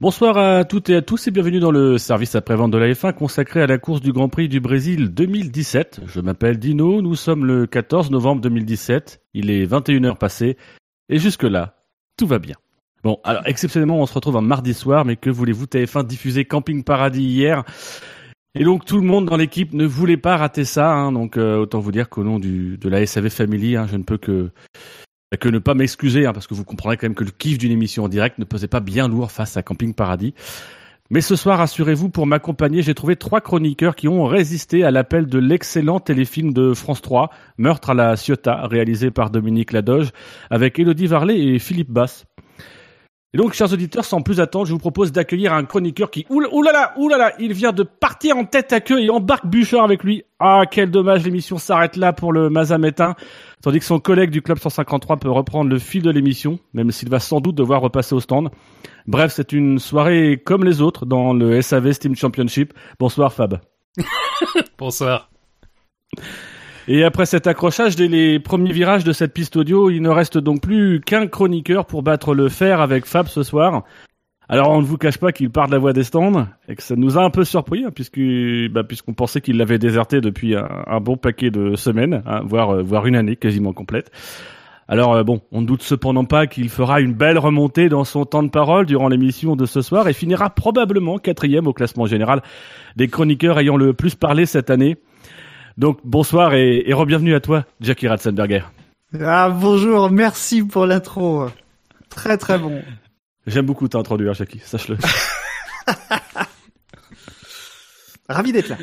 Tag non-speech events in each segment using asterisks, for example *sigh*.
Bonsoir à toutes et à tous et bienvenue dans le service après-vente de la F1 consacré à la course du Grand Prix du Brésil 2017. Je m'appelle Dino, nous sommes le 14 novembre 2017, il est 21h passé et jusque-là, tout va bien. Bon, alors exceptionnellement on se retrouve un mardi soir, mais que voulez-vous, TF1 diffusé Camping Paradis hier et donc tout le monde dans l'équipe ne voulait pas rater ça, hein, donc euh, autant vous dire qu'au nom de la SAV Family, hein, je ne peux que que ne pas m'excuser, hein, parce que vous comprendrez quand même que le kiff d'une émission en direct ne pesait pas bien lourd face à Camping Paradis. Mais ce soir, assurez-vous, pour m'accompagner, j'ai trouvé trois chroniqueurs qui ont résisté à l'appel de l'excellent téléfilm de France 3, Meurtre à la Ciotat, réalisé par Dominique Ladoge, avec Elodie Varlet et Philippe Basse. Et donc, chers auditeurs, sans plus attendre, je vous propose d'accueillir un chroniqueur qui, oulala, oulala, il vient de partir en tête à queue et embarque Bûcheur avec lui. Ah, quel dommage, l'émission s'arrête là pour le Mazametin, tandis que son collègue du Club 153 peut reprendre le fil de l'émission, même s'il va sans doute devoir repasser au stand. Bref, c'est une soirée comme les autres dans le SAV Steam Championship. Bonsoir Fab. *laughs* Bonsoir. Et après cet accrochage dès les premiers virages de cette piste audio, il ne reste donc plus qu'un chroniqueur pour battre le fer avec Fab ce soir. Alors on ne vous cache pas qu'il part de la voie des stands et que ça nous a un peu surpris hein, bah, puisqu'on pensait qu'il l'avait déserté depuis un, bon paquet de semaines, hein, voire euh, voire une année quasiment complète. Alors euh, bon, on ne doute cependant pas qu'il fera une belle remontée dans son temps de parole durant l'émission de ce soir et finira probablement quatrième au classement général des chroniqueurs ayant le plus parlé cette année. Donc bonsoir et, et re-bienvenue à toi, Jackie Ratzenberger. Ah bonjour, merci pour l'intro. Très très bon. J'aime beaucoup t'introduire, Jackie, sache-le. *laughs* Ravi d'être là.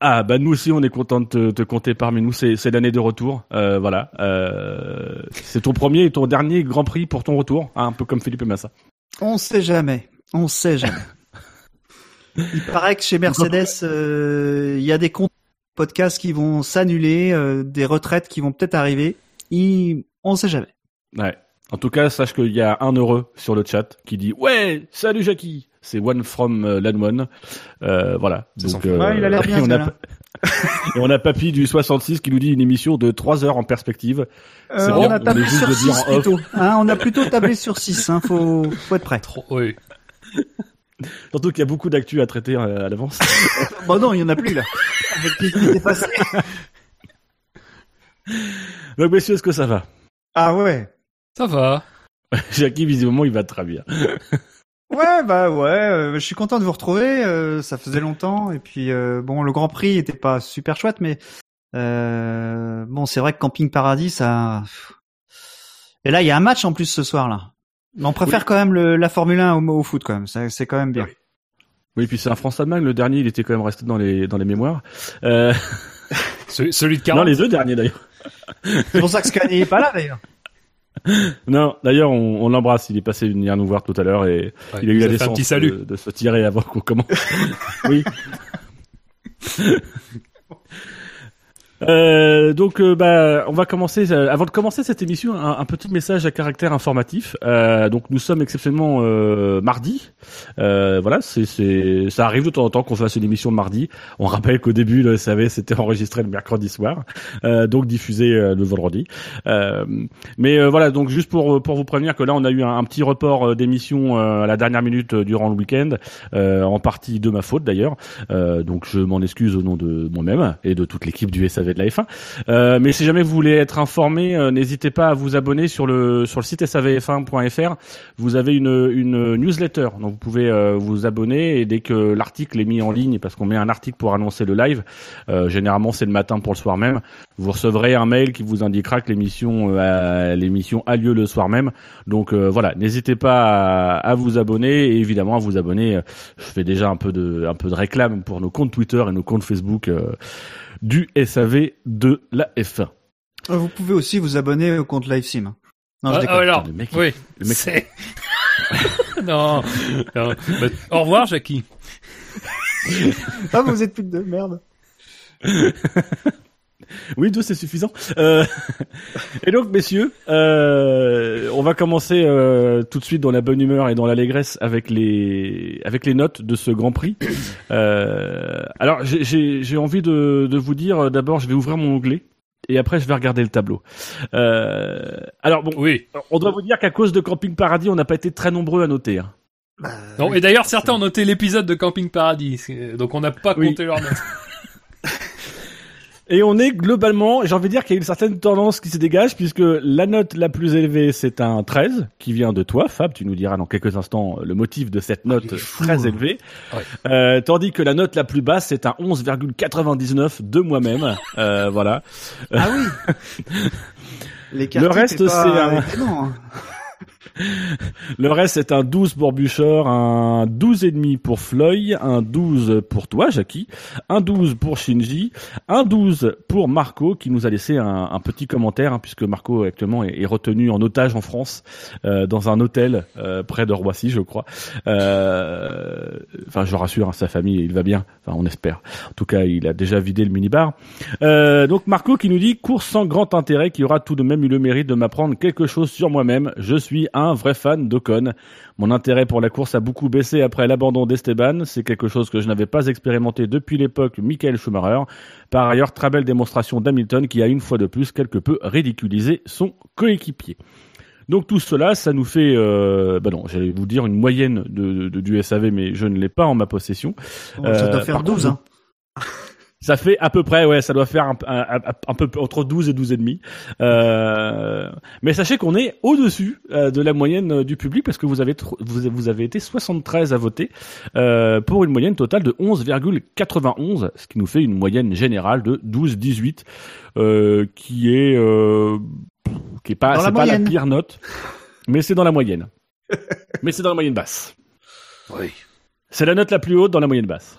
Ah bah nous aussi on est content de te, te compter parmi nous. C'est, c'est l'année de retour, euh, voilà. Euh, c'est ton premier et ton dernier Grand Prix pour ton retour, hein, un peu comme Philippe Massa. On sait jamais, on sait jamais. *laughs* Il paraît que chez Mercedes, euh, il y a des comptes podcasts qui vont s'annuler, euh, des retraites qui vont peut-être arriver. Il... On sait jamais. Ouais. En tout cas, sache qu'il y a un heureux sur le chat qui dit ouais, salut Jackie. C'est One from euh, Lanmon. Euh, voilà. Donc, euh, ouais, il a l'air *laughs* bien. on, a, *laughs* et on a Papy du 66 qui nous dit une émission de 3 heures en perspective. Euh, on a tablé sur 6 plutôt. Hein, on a plutôt tablé sur 6. Hein, faut, faut être prêt. Trop, oui. *laughs* Surtout qu'il y a beaucoup d'actu à traiter euh, à l'avance. *laughs* bon non, il y en a plus là. Avec qui est passé. *laughs* Donc messieurs, est-ce que ça va? Ah ouais. Ça va. Jackie, visiblement, il va très bien. ouais, bah ouais, euh, je suis content de vous retrouver. Euh, ça faisait longtemps. Et puis, euh, bon, le Grand Prix était pas super chouette, mais euh, bon, c'est vrai que Camping Paradis, ça... Et là, il y a un match en plus ce soir, là. Mais on préfère Oui. quand même le, la Formule 1 au, au foot, quand même. C'est quand même bien. Oui, puis c'est un France-Allemagne. Le dernier, il était quand même resté dans les dans les mémoires. Euh... *laughs* Celui, celui de Non, 40. les deux derniers d'ailleurs. *laughs* C'est pour ça que Scani est pas là, d'ailleurs. *laughs* Non, d'ailleurs, on, on l'embrasse. Il est passé venir nous voir tout à l'heure et Ouais, il a eu la décence petit salut. de, de se tirer avant qu'on commence. oui. Euh, donc, euh, bah, on va commencer. euh, avant de commencer cette émission, un, petit message à caractère informatif. Euh, donc, nous sommes exceptionnellement mardi. Voilà, c'est, ça arrive de temps en temps qu'on fasse une émission de mardi. On rappelle qu'au début, le SAV, c'était enregistré le mercredi soir, donc diffusé le vendredi. Mais voilà, donc juste pour pour vous prévenir que là, on a eu un, un petit report d'émission à la dernière minute durant le week-end, en partie de ma faute d'ailleurs. Donc je m'en excuse au nom de moi-même et de toute l'équipe du SAV de la F1. Euh, mais si jamais vous voulez être informé, euh, n'hésitez pas à vous abonner sur le sur le site savf1.fr. Vous avez une une newsletter, donc vous pouvez euh, vous abonner et dès que l'article est mis en ligne, parce qu'on met un article pour annoncer le live, euh, généralement c'est le matin pour le soir même, vous recevrez un mail qui vous indiquera que l'émission euh, l'émission a lieu le soir même. Donc euh, voilà, n'hésitez pas à, à vous abonner et évidemment à vous abonner. Je fais déjà un peu de un peu de réclame pour nos comptes Twitter et nos comptes Facebook du SAV de la F1. Euh, Vous pouvez aussi vous abonner au compte LiveSim. hein. Non, je Ah, déconne. ah, alors, Le mec, oui. le mec- c'est- *laughs* non. non. Bah, au revoir, Jackie. Ah, vous êtes plus de merde. *laughs* *laughs* Oui, 12 c'est suffisant. Euh... *laughs* et donc, messieurs, euh, on va commencer euh, tout de suite dans la bonne humeur et dans l'allégresse avec les avec les notes de ce Grand Prix. *coughs* Euh, alors, j'ai envie de, de vous dire, d'abord, je vais ouvrir mon onglet et après je vais regarder le tableau. Euh, alors bon, oui. on doit vous dire qu'à cause de Camping Paradis, on n'a pas été très nombreux à noter. Hein. Bah, non, et d'ailleurs certains ont noté l'épisode de Camping Paradis, donc on n'a pas compté leur notes. *laughs* Et on est globalement, j'ai envie de dire qu'il y a une certaine tendance qui se dégage puisque la note la plus élevée c'est un 13 qui vient de toi, Fab. Tu nous diras dans quelques instants le motif de cette note très élevée. Euh, tandis que la note la plus basse c'est un 11,99 de moi-même. Euh, voilà. Ah oui. Les *laughs* le reste c'est un. Le reste, c'est un 12 pour Bouchard, un 12,5 pour Floyd, un 12 pour toi, Jackie, un 12 pour Shinji, un 12 pour Marco, qui nous a laissé un, petit commentaire, hein, puisque Marco actuellement est, retenu en otage en France, euh, dans un hôtel euh, près de Roissy, je crois. Euh, enfin, je rassure, hein, sa famille, il va bien. Enfin, on espère. En tout cas, il a déjà vidé le minibar. Donc Marco qui nous dit course sans grand intérêt, qui aura tout de même eu le mérite de m'apprendre quelque chose sur moi-même. Je suis un un vrai fan d'Ocon. Mon intérêt pour la course a beaucoup baissé après l'abandon d'Esteban. C'est quelque chose que je n'avais pas expérimenté depuis l'époque Michael Schumacher. Par ailleurs, très belle démonstration d'Hamilton qui a une fois de plus quelque peu ridiculisé son coéquipier. Donc tout cela, ça nous fait, euh, bah non, j'allais vous dire une moyenne de, du SAV, mais je ne l'ai pas en ma possession. ça doit euh, faire 12, hein. Ça fait à peu près, ouais, ça doit faire un, un, peu entre 12 et 12 et demi. Euh, mais sachez qu'on est au-dessus euh, de la moyenne euh, du public parce que vous avez vous, vous avez été 73 à voter euh, pour une moyenne totale de 11,91, ce qui nous fait une moyenne générale de 12,18, euh, qui est euh, qui est pas c'est pas la pire note, mais c'est dans la moyenne. *laughs* mais c'est dans la moyenne basse. Oui. C'est la note la plus haute dans la moyenne basse.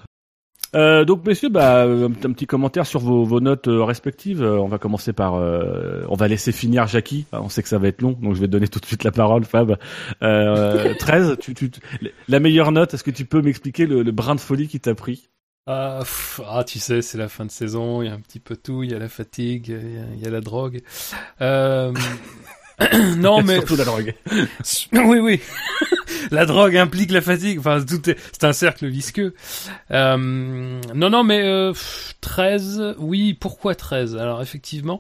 Euh, donc messieurs, bah, un, petit commentaire sur vos, vos notes euh, respectives. Euh, on va commencer par, on va laisser finir Jackie. Ah, on sait que ça va être long, donc je vais te donner tout de suite la parole, Fab. *laughs* 13, tu, tu, la meilleure note. Est-ce que tu peux m'expliquer le, le, brin de folie qui t'a pris? Ah, ah, tu sais, c'est la fin de saison. Il y a un petit peu tout. Il y a la fatigue, il y a, il y a la drogue. *laughs* *coughs* non, mais surtout la drogue. *laughs* oui, oui. *laughs* la drogue implique la fatigue. Enfin, tout est... c'est un cercle visqueux. Euh... Non, non, mais euh, 13. Oui, pourquoi 13 Alors effectivement,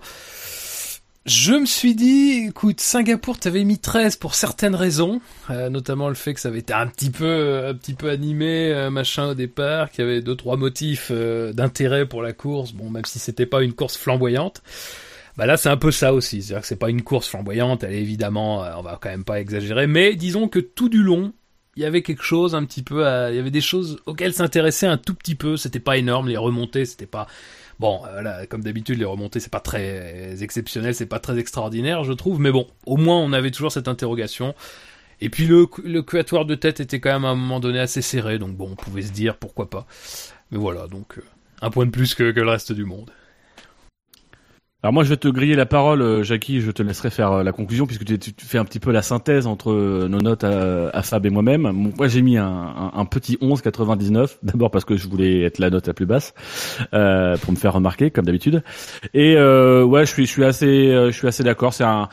je me suis dit, écoute, Singapour, t'avais mis 13 pour certaines raisons, euh, notamment le fait que ça avait été un petit peu, un petit peu animé, euh, machin au départ, qu'il y avait deux trois motifs euh, d'intérêt pour la course. Bon, même si c'était pas une course flamboyante. Bah là, c'est un peu ça aussi. C'est-à-dire que c'est pas une course flamboyante. Elle est évidemment, euh, on va quand même pas exagérer, mais disons que tout du long, il y avait quelque chose un petit peu, il y avait des choses auxquelles s'intéresser un tout petit peu. C'était pas énorme, les remontées, c'était pas. Bon, euh, comme d'habitude, les remontées, c'est pas très exceptionnel, c'est pas très extraordinaire, je trouve, mais bon, au moins, on avait toujours cette interrogation. Et puis le, le de tête était quand même à un moment donné assez serré, donc bon, on pouvait se dire pourquoi pas. Mais voilà, donc euh, un point de plus que, que le reste du monde. Alors moi je vais te griller la parole, euh, Jackie, je te laisserai faire euh, la conclusion puisque tu, fais un petit peu la synthèse entre euh, nos notes à, Fab et moi-même. Moi j'ai mis un, un, petit 11,99, *laughs* d'abord parce que je voulais être la note la plus basse euh, pour me faire remarquer comme d'habitude. Et euh, ouais, je suis, je suis assez, je suis assez d'accord. C'est un,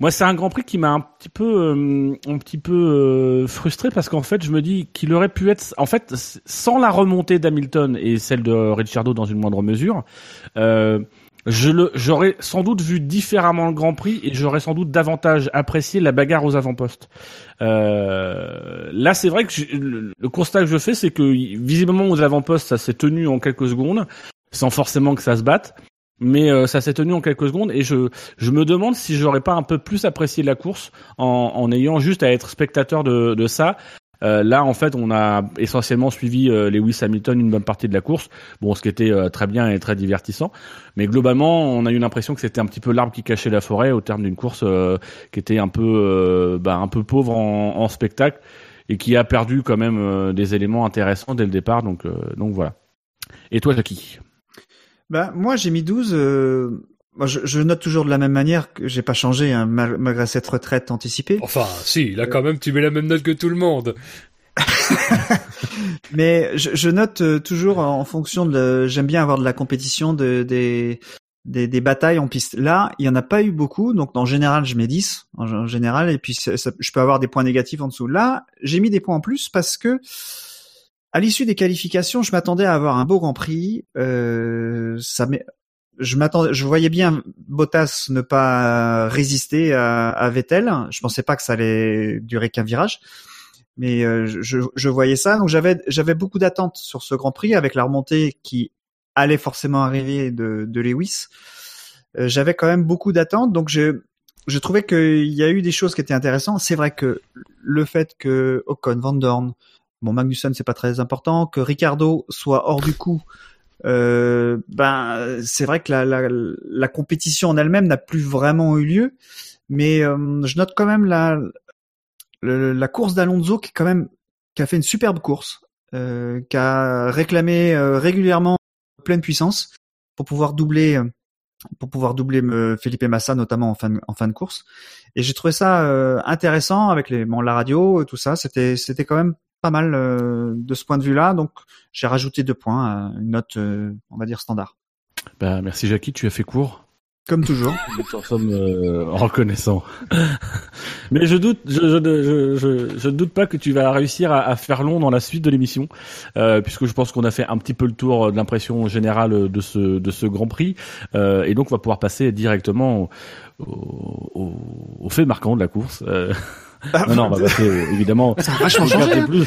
moi c'est un Grand Prix qui m'a un petit peu, un petit peu frustré parce qu'en fait je me dis qu'il aurait pu être, en fait sans la remontée d'Hamilton et celle de Ricciardo dans une moindre mesure. Euh, je le, j'aurais sans doute vu différemment le Grand Prix et j'aurais sans doute davantage apprécié la bagarre aux avant-postes. Euh, là, c'est vrai que le, constat que je fais, c'est que visiblement aux avant-postes, ça s'est tenu en quelques secondes, sans forcément que ça se batte. Mais euh, ça s'est tenu en quelques secondes et je, je me demande si j'aurais pas un peu plus apprécié la course en, ayant juste à être spectateur de, de ça euh, là, en fait, on a essentiellement suivi euh, Lewis Hamilton une bonne partie de la course, bon, ce qui était euh, très bien et très divertissant. Mais globalement, on a eu l'impression que c'était un petit peu l'arbre qui cachait la forêt au terme d'une course qui était un peu, bah, un peu pauvre en, en, spectacle et qui a perdu quand même des éléments intéressants dès le départ. Donc, donc voilà. Et toi, Jackie? Bah, moi, j'ai mis 12 moi, je, je, note toujours de la même manière que j'ai pas changé hein, malgré cette retraite anticipée. Enfin, si, là quand même, tu mets la même note que tout le monde. *laughs* Mais je, je note euh, toujours en fonction de. J'aime bien avoir de la compétition, de, des des, des batailles en piste. Là, il y en a pas eu beaucoup, donc en général, je mets 10 en, en général, et puis ça- ça- je peux avoir des points négatifs en dessous. Là, j'ai mis des points en plus parce que à l'issue des qualifications, je m'attendais à avoir un beau Grand Prix. Euh, ça je m'attendais, je voyais bien Bottas ne pas résister à, Vettel. Je pensais pas que ça allait durer qu'un virage, mais euh, je, voyais ça. Donc j'avais j'avais beaucoup d'attentes sur ce Grand Prix avec la remontée qui allait forcément arriver de, de Lewis. Euh, j'avais quand même beaucoup d'attentes, donc je je trouvais qu'il y a eu des choses qui étaient intéressantes. C'est vrai que le fait que Ocon, Van Dorn, bon Magnussen c'est pas très important, que Ricardo soit hors du coup, euh, ben c'est vrai que la, la, la compétition en elle-même n'a plus vraiment eu lieu, mais euh, je note quand même la le- la course d'Alonso qui quand même qui a fait une superbe course, euh, qui a réclamé euh, régulièrement pleine puissance pour pouvoir doubler euh, pour pouvoir doubler euh, Felipe Massa notamment en fin de, en fin de course. Et j'ai trouvé ça intéressant avec les bon la radio tout ça. C'était c'était quand même pas mal euh, de ce point de vue-là donc j'ai rajouté deux points à une note euh, on va dire standard Bah, merci Jackie, tu as fait court. comme toujours *laughs* Nous t'en sommes euh, reconnaissants. *laughs* Mais je doute, je, je, je, je, je ne doute pas que tu vas réussir à, à faire long dans la suite de l'émission, euh, puisque je pense qu'on a fait un petit peu le tour de l'impression générale de ce de ce Grand Prix, euh, et donc on va pouvoir passer directement au, au, au fait marquant de la course. Euh, non, non, on va passer euh, évidemment. ça a vachement changé hein. plus.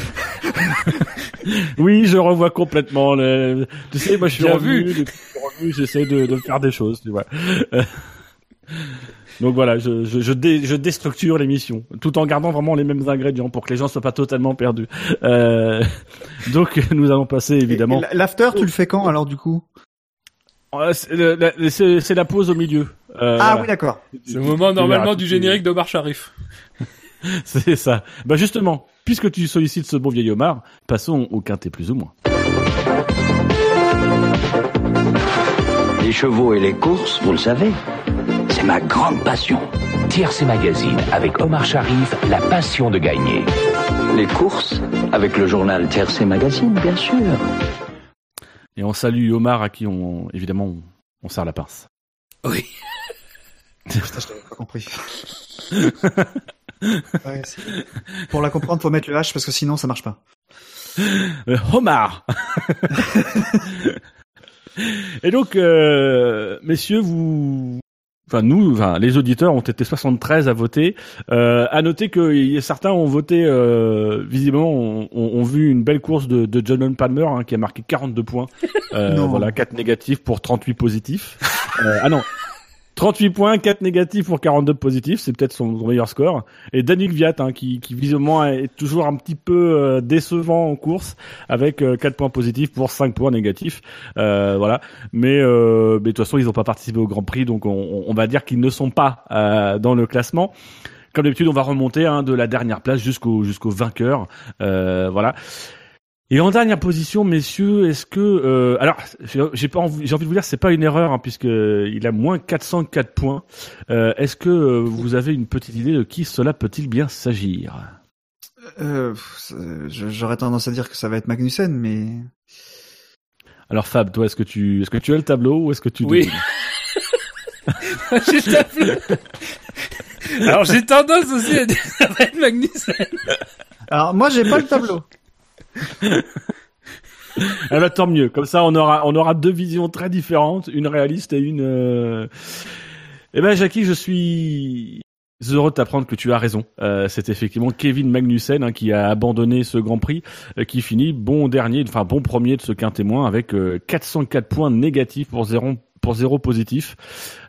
*laughs* oui, je revois complètement. Le... Tu sais, moi je suis Bien revenu, vu. depuis que je suis revenu, j'essaie de, de faire des choses, tu vois. Euh, *laughs* Donc voilà, je, je, je, dé- je déstructure l'émission, tout en gardant vraiment les mêmes ingrédients pour que les gens soient pas totalement perdus. Euh, donc *laughs* nous allons passer évidemment. L'after tu le fais quand alors du coup? Euh, c'est la- pause au milieu. Euh, ah voilà. oui d'accord C'est le moment normalement du générique d'Omar Sharif. *laughs* C'est ça. Bah justement, puisque tu sollicites ce bon vieil Omar, passons au quintet plus ou moins. Les chevaux et les courses, vous le savez, c'est ma grande passion. Tiercé Magazine avec Omar Sharif, la passion de gagner. Les courses, avec le journal Tiercé Magazine, bien sûr. Et on salue Omar à qui on évidemment on, on serre la pince. Oui. *laughs* Putain, je t'avais pas compris. *laughs* Ouais, Pour la comprendre, faut mettre le H parce que sinon ça marche pas. Euh, Omar. *laughs* Et donc, euh, messieurs, vous, enfin nous, enfin les auditeurs ont été 73 à voter. Euh, à noter que certains ont voté, euh, visiblement, ont, ont- vu une belle course de, de John Palmer hein, qui a marqué 42 points. Euh, *laughs* voilà, 4 négatifs pour 38 positifs. Euh, ah non. 38 points, 4 négatifs pour 42 positifs, c'est peut-être son, meilleur score. Et Daniel Viat, hein, qui, qui visiblement est toujours un petit peu euh, décevant en course, avec euh, 4 points positifs pour 5 points négatifs. Euh, voilà. Mais, euh, mais de toute façon, ils n'ont pas participé au Grand Prix, donc on, va dire qu'ils ne sont pas euh, dans le classement. Comme d'habitude, on va remonter hein, de la dernière place jusqu'au jusqu'au vainqueur. Voilà. Et en dernière position, messieurs, est-ce que euh, alors j'ai pas envie, j'ai envie de vous dire c'est pas une erreur hein, puisque il a moins 404 points. Euh, est-ce que euh, vous avez une petite idée de qui cela peut-il bien s'agir? Euh, euh, J'aurais tendance à dire que ça va être Magnussen, mais Alors Fab, toi, est-ce que tu est-ce que tu as le tableau ou est-ce que tu Oui. *laughs* J'ai le tableau. Alors j'ai tendance aussi à dire que ça va être Magnussen. alors moi j'ai pas le tableau. *laughs* Eh ben, tant mieux. Comme ça, on aura, on aura deux visions très différentes, une réaliste et une. Euh... Eh ben, Jackie, je suis heureux de t'apprendre que tu as raison. Euh, c'est effectivement Kevin Magnussen hein, qui a abandonné ce Grand Prix, euh, qui finit bon dernier, enfin bon premier de ce quintet témoin avec euh, 404 points négatifs pour zéro pour zéro positif.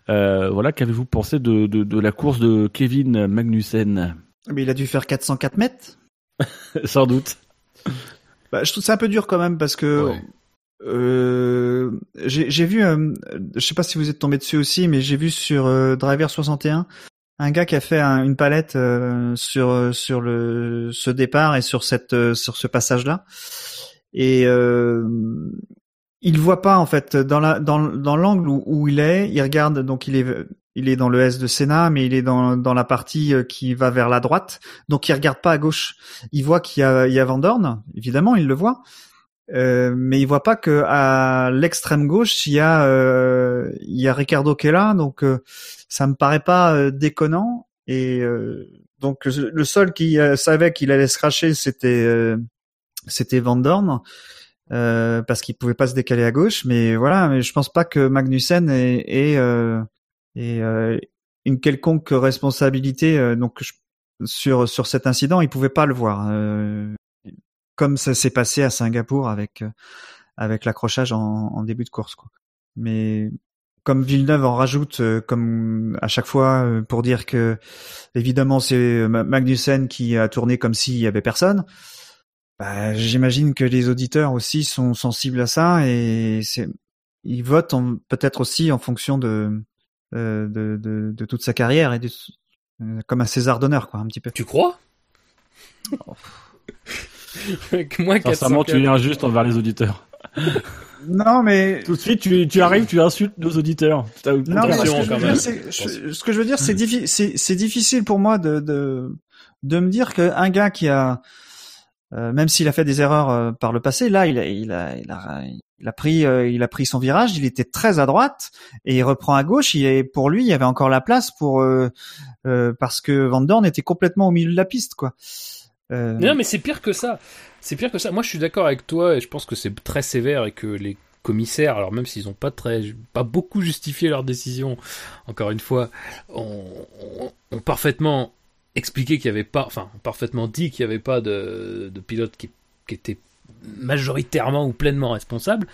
Voilà, qu'avez-vous pensé de, de, de la course de Kevin Magnussen? Mais il a dû faire 404 mètres. *laughs* Sans doute. Bah, je trouve ça un peu dur quand même parce que Ouais. euh, j'ai vu, euh, je sais pas si vous êtes tombé dessus aussi, mais j'ai vu sur euh, Driver 61 un gars qui a fait un- une palette euh, sur euh, sur le ce départ et sur cette sur ce passage là et il voit pas en fait dans la dans dans l'angle où, où il est, il regarde donc il est il est dans le S de Senna, mais il est dans dans la partie euh, qui va vers la droite, donc il regarde pas à gauche. Il voit qu'il y a il y a Van Dorn, évidemment il le voit, Euh, mais il voit pas que à l'extrême gauche il y a euh, il y a Ricardo qui est là, donc euh, ça me paraît pas euh, déconnant. Et euh, donc le seul qui savait qu'il allait se cracher, c'était c'était Van Dorn. parce qu'il pouvait pas se décaler à gauche, mais voilà, mais je pense pas que Magnussen ait, ait, ait, euh, une quelconque responsabilité. euh, donc je- sur sur cet incident, il pouvait pas le voir. Euh, comme ça s'est passé à Singapour avec avec l'accrochage en, en début de course quoi. Mais comme Villeneuve en rajoute euh, comme à chaque fois euh, pour dire que évidemment c'est Ma- Magnussen qui a tourné comme s'il y avait personne. Bah, j'imagine que les auditeurs aussi sont sensibles à ça et ils votent en- peut-être aussi en fonction de, de, de de toute sa carrière et de, euh, comme un César d'honneur quoi un petit peu. Tu crois? *laughs* Avec moins Sincèrement, 400 tu es injuste envers les auditeurs. *laughs* Non mais Tout de suite, tu, tu arrives, tu insultes nos auditeurs. Non, mais ce que, je quand veux même. dire, c'est- je- ce que je veux dire, c'est diffi- c'est c'est difficile pour moi de, de, de me dire qu'un gars qui a, euh, même s'il a fait des erreurs euh, par le passé, là, il a, il a, il a, il a pris, euh, il a pris son virage, il était très à droite et il reprend à gauche. Est, pour lui, il y avait encore la place pour, euh, euh, parce que Van Dorn était complètement au milieu de la piste, quoi. Euh, Non, mais c'est pire que ça. C'est pire que ça. Moi, je suis d'accord avec toi et je pense que c'est très sévère et que les commissaires, alors même s'ils n'ont pas très, pas beaucoup justifié leur décision, encore une fois, ont, ont- parfaitement expliqué qu'il n'y avait pas, enfin, parfaitement dit qu'il n'y avait pas de, de pilote qui, qui était majoritairement ou pleinement responsable.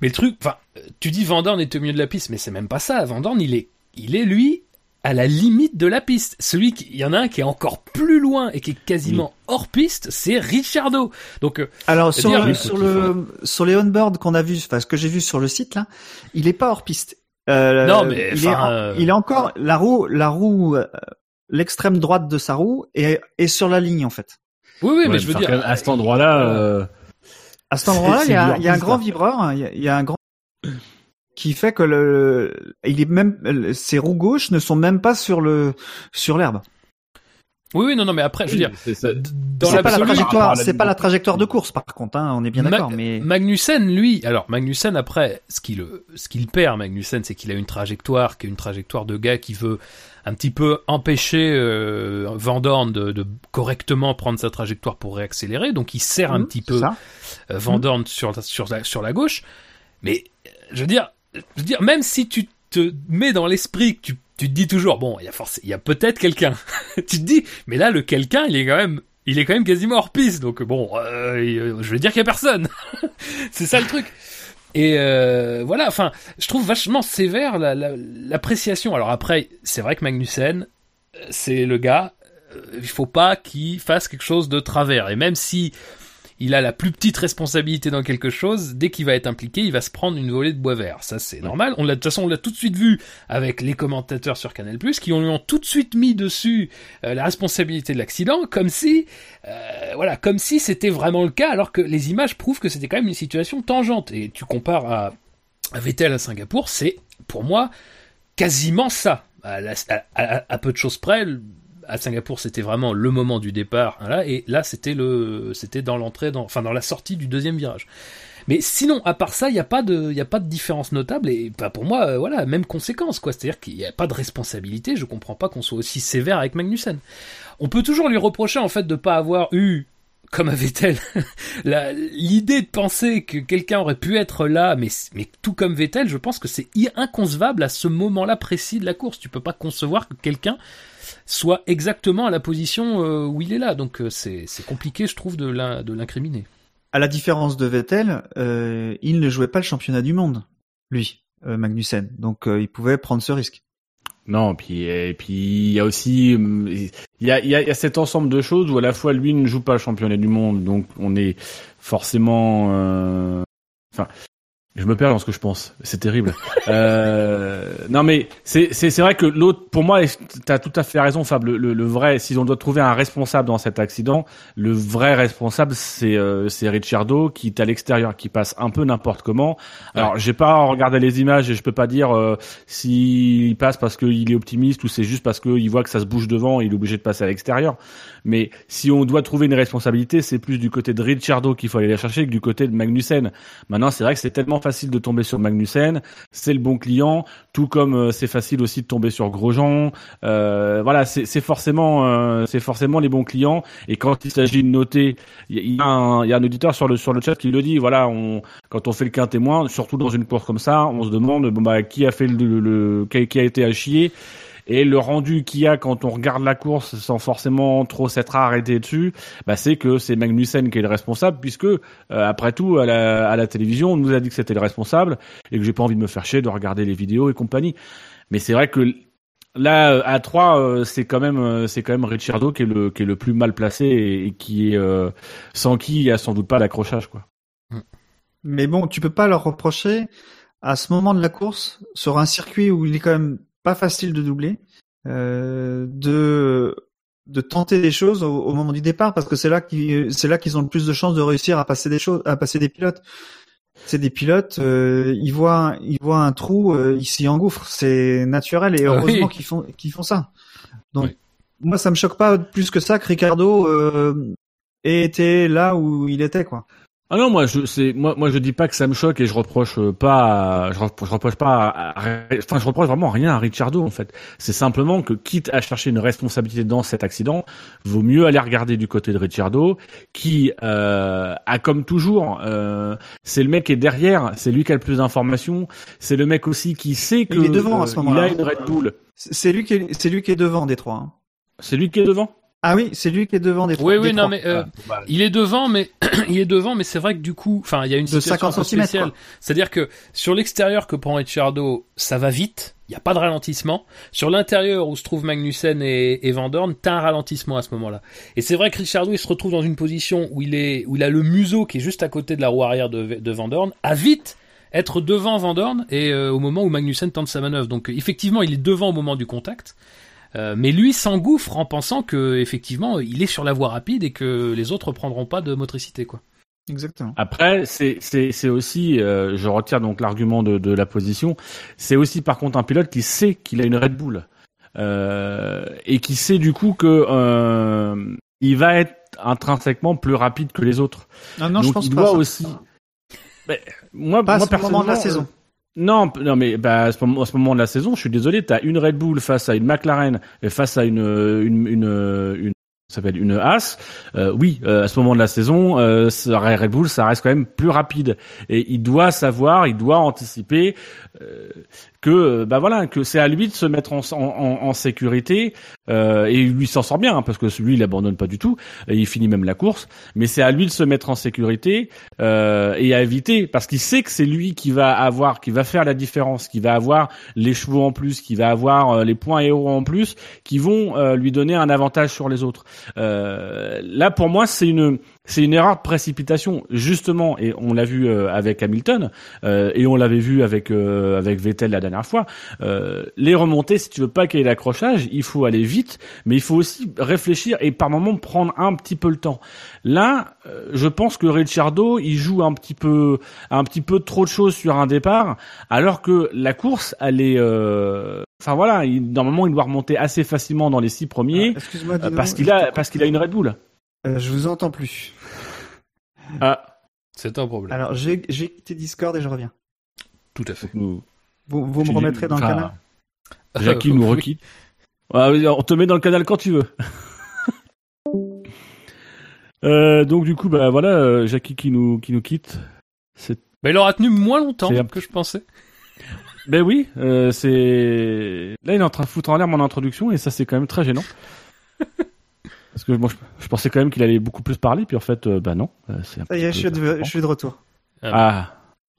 Mais le truc, enfin, tu dis Van Dorn est au milieu de la piste, mais c'est même pas ça. Van Dorn, il est, il est lui à la limite de la piste. Celui qui, il y en a un qui est encore plus loin et qui est quasiment hors piste, c'est Ricciardo. Donc, euh, Alors sur, le, il sur le sur les onboard qu'on a vu, enfin ce que j'ai vu sur le site là, il est pas hors piste. Euh, Non, mais, il, est, euh, il est encore la roue la roue euh, l'extrême droite de sa roue est, est sur la ligne en fait. Oui, oui, Ouais, mais je veux dire, à cet endroit-là, euh, À cet endroit-là, il y a, y a un grand vibreur, hein, il y a, il y a un grand qui fait que le il est même ses roues gauches ne sont même pas sur le sur l'herbe. Oui, oui, non, non, mais après, je veux dire, dans C'est pas la trajectoire, c'est pas la trajectoire de course par contre, hein, on est bien d'accord, mais Magnussen, lui, alors Magnussen après, ce qu'il ce qu'il perd, Magnussen, c'est qu'il a une trajectoire qui est une trajectoire de gars qui veut un petit peu empêcher euh, Van Dorn de, de correctement prendre sa trajectoire pour réaccélérer, donc il serre un Mmh, petit peu euh, Van Dorn sur la- sur la, sur la gauche. Mais je veux dire, je veux dire, même si tu te mets dans l'esprit que tu tu te dis toujours bon, il y a il y a peut-être quelqu'un. *laughs* tu te dis, mais là le quelqu'un, il est quand même il est quand même quasiment hors piste, donc bon, euh, il- je vais dire qu'il y a personne. *laughs* c'est ça le truc. Et euh, voilà, enfin, je trouve vachement sévère la- la- l'appréciation. Alors après, c'est vrai que Magnussen, euh, c'est le gars, euh, il faut pas qu'il fasse quelque chose de travers. Et même si il a la plus petite responsabilité dans quelque chose, dès qu'il va être impliqué, il va se prendre une volée de bois vert. Ça, c'est normal. On l'a, de toute façon, on l'a tout de suite vu avec les commentateurs sur Canal+, qui ont lui ont tout de suite mis dessus euh, la responsabilité de l'accident, comme si, euh, voilà, comme si c'était vraiment le cas, alors que les images prouvent que c'était quand même une situation tangente. Et tu compares à, à Vettel à Singapour, c'est, pour moi, quasiment ça. À, la- à- peu de choses près, à Singapour, c'était vraiment le moment du départ, là, et là, c'était le, c'était dans l'entrée, enfin, dans la sortie du deuxième virage. Mais sinon, à part ça, il n'y a pas de, il a pas de différence notable et bah, pour moi, euh, voilà, même conséquence, quoi. C'est-à-dire qu'il n'y a pas de responsabilité. Je comprends pas qu'on soit aussi sévère avec Magnussen. On peut toujours lui reprocher, en fait, de pas avoir eu, comme *laughs* la- l'idée de penser que quelqu'un aurait pu être là, mais, mais tout comme Vettel, je pense que c'est inconcevable à ce moment-là précis de la course. Tu peux pas concevoir que quelqu'un soit exactement à la position euh, où il est là. Donc euh, c'est c'est compliqué, je trouve, de l'in- de l'incriminer. à la différence de Vettel, euh, il ne jouait pas le championnat du monde, lui, euh, Magnussen. Donc euh, il pouvait prendre ce risque. Non, puis et puis il y a aussi hum, il y a, il y, a, il y a cet ensemble de choses où à la fois lui ne joue pas le championnat du monde, donc on est forcément, euh, enfin, Je me perds dans ce que je pense. C'est terrible. *laughs* euh, non, mais c'est c'est c'est vrai que l'autre, pour moi, t'as tout à fait raison, Fab. Le, le, le vrai, si on doit trouver un responsable dans cet accident, le vrai responsable, c'est euh, c'est Ricciardo qui est à l'extérieur, qui passe un peu n'importe comment. Alors, j'ai pas regardé les images et je peux pas dire euh, s'il passe parce qu'il est optimiste ou c'est juste parce qu'il voit que ça se bouge devant et il est obligé de passer à l'extérieur. Mais si on doit trouver une responsabilité, c'est plus du côté de Ricciardo qu'il faut aller la chercher que du côté de Magnussen. Maintenant, c'est vrai que c'est tellement facile de tomber sur Magnussen, c'est le bon client, tout comme euh, c'est facile aussi de tomber sur Grosjean. Euh, voilà, c'est forcément, euh, c'est forcément les bons clients. Et quand il s'agit de noter, il y, y a un, auditeur sur le sur le chat qui le dit. Voilà, on, quand on fait le quin témoin, surtout dans une course comme ça, on se demande bon bah qui a fait le, le, le- qui a été à chier? Et le rendu qu'il y a quand on regarde la course sans forcément trop s'être arrêté dessus, bah c'est que c'est Magnussen qui est le responsable, puisque euh, après tout à la, à la télévision on nous a dit que c'était le responsable et que j'ai pas envie de me faire chier de regarder les vidéos et compagnie. Mais c'est vrai que là euh, à 3 c'est quand même euh, c'est quand même Ricciardo qui est le qui est le plus mal placé et, qui est euh, sans qui il y a sans doute pas l'accrochage quoi. Mais bon, tu peux pas leur reprocher à ce moment de la course, sur un circuit où il est quand même pas facile de doubler, euh, de de tenter des choses au, au moment du départ parce que c'est là qu'ils c'est là qu'ils ont le plus de chances de réussir à passer des choses, à passer des pilotes. C'est des pilotes, euh, ils voient ils voient un trou, euh, ils s'y engouffrent, c'est naturel et Ah heureusement oui. qu'ils font qu'ils font ça. Donc Oui. moi ça me choque pas plus que ça que Ricardo euh, ait été là où il était quoi. Ah non, moi je c'est moi moi je dis pas que ça me choque et je reproche euh, pas à- je, repro- je reproche pas à- à- enfin je reproche vraiment rien à Ricciardo en fait. C'est simplement que quitte à chercher une responsabilité dans cet accident, vaut mieux aller regarder du côté de Ricciardo qui euh, a comme toujours euh, c'est le mec qui est derrière, c'est lui qui a le plus d'informations, c'est le mec aussi qui sait que Il est devant à ce euh, moment-là. il a une Red Bull. C'est lui qui est, c'est lui qui est devant Détroit. Hein. C'est lui qui est devant Ah oui, c'est lui qui est devant Détroit. Oui, oui, non, mais euh, il est devant, mais *clears throat* il est devant, mais c'est vrai que du coup, enfin, il y a une De situation 50 un peu centimètres, spéciale. C'est-à-dire que sur l'extérieur que prend Ricciardo, ça va vite, il n'y a pas de ralentissement. Sur l'intérieur où se trouvent Magnussen et, et Van Dorn, t'as un ralentissement à ce moment-là. Et c'est vrai que Ricciardo, il se retrouve dans une position où il est, où il a le museau qui est juste à côté de la roue arrière de, de Van Dorn, à vite être devant Van Dorn et euh, au moment où Magnussen tente sa manœuvre. Donc effectivement, il est devant au moment du contact. Euh, mais lui s'engouffre en pensant que effectivement il est sur la voie rapide et que les autres prendront pas de motricité quoi. Exactement. Après, c'est c'est c'est aussi, euh, je retire donc l'argument de, de la position. C'est aussi par contre un pilote qui sait qu'il a une Red Bull euh, et qui sait du coup que euh, il va être intrinsèquement plus rapide que les autres. Non, non, je pense il pas. doit ça. aussi. Mais, moi, Pas à moi ce moment de la personnellement, saison. Euh, Non, non, mais bah, à, ce moment, à ce moment de la saison, je suis désolé, t'as une Red Bull face à une McLaren et face à une une une, une ça s'appelle une As. Euh, oui, euh, à ce moment de la saison, euh, Red Bull, ça reste quand même plus rapide et il doit savoir, il doit anticiper euh, que euh, bah voilà que c'est à lui de se mettre en, en, en- sécurité euh, et lui s'en sort bien hein, parce que lui il abandonne pas du tout et il finit même la course mais c'est à lui de se mettre en sécurité euh, et à éviter parce qu'il sait que c'est lui qui va avoir qui va faire la différence qui va avoir les chevaux en plus qui va avoir euh, les points héros en plus qui vont euh, lui donner un avantage sur les autres. Là pour moi c'est une c'est une erreur de précipitation justement et on l'a vu euh, avec Hamilton euh, et on l'avait vu avec euh, avec Vettel la dernière fois. Euh, les remontées, si tu veux pas qu'il y ait l'accrochage, il faut aller vite, mais il faut aussi réfléchir et par moment prendre un petit peu le temps. Là, euh, je pense que Ricciardo, il joue un petit peu un petit peu trop de choses sur un départ, alors que la course, elle est, euh, enfin voilà, il, normalement il doit remonter assez facilement dans les six premiers. Ah, euh, parce qu'il a parce qu'il a une Red Bull. Euh, je vous entends plus. Ah, C'est un problème. Alors, j'ai j'ai quitté Discord et je reviens. Tout à fait. nous, Vous, vous me remettrez dans le enfin, canal *laughs* Jackie nous Oui. requitte. Ah on te met dans le canal quand tu veux. *laughs* Euh, donc du coup, bah voilà, euh, Jackie qui nous qui nous quitte. C'est Mais il aura tenu moins longtemps que je pensais. ben oui, euh, c'est là il est en train de foutre en l'air mon introduction et ça c'est quand même très gênant. *laughs* Parce que moi je, je pensais quand même qu'il allait beaucoup plus parler puis en fait euh, bah non. euh, c'est un Ça y petit est, peu je suis, de, je suis de retour. Ah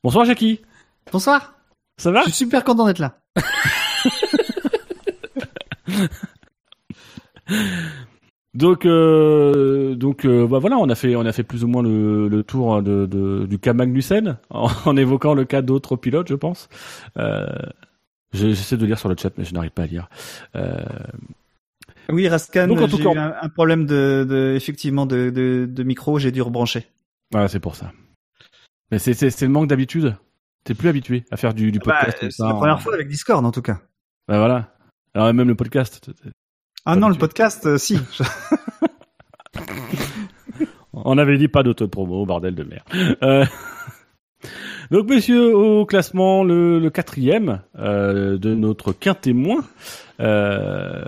bonsoir Jackie, Bonsoir. ça va? Je suis super content d'être là. *laughs* Donc, euh, donc, euh, bah voilà, on a fait, on a fait plus ou moins le, le tour de, de, du cas Magnussen *laughs* en, en évoquant le cas d'autres pilotes, je pense. Euh, je- J'essaie de lire sur le chat, mais je n'arrive pas à lire. Euh, Oui, Raskan, Donc, en tout j'ai cas- eu un, un problème de, de effectivement de, de, de micro, j'ai dû rebrancher. voilà, c'est pour ça. Mais c'est, c'est, c'est le manque d'habitude. T'es plus habitué à faire du, du Bah, podcast. comme c'est la en- première fois avec Discord en tout cas. Bah voilà. Alors même le podcast. t- t- Ah Pas non, le podcast, euh, si. *laughs* *laughs* On avait dit pas d'autopromo, bordel de merde. Euh, *laughs* Donc, messieurs, au classement, le, le quatrième euh, de notre quintémoin. Euh,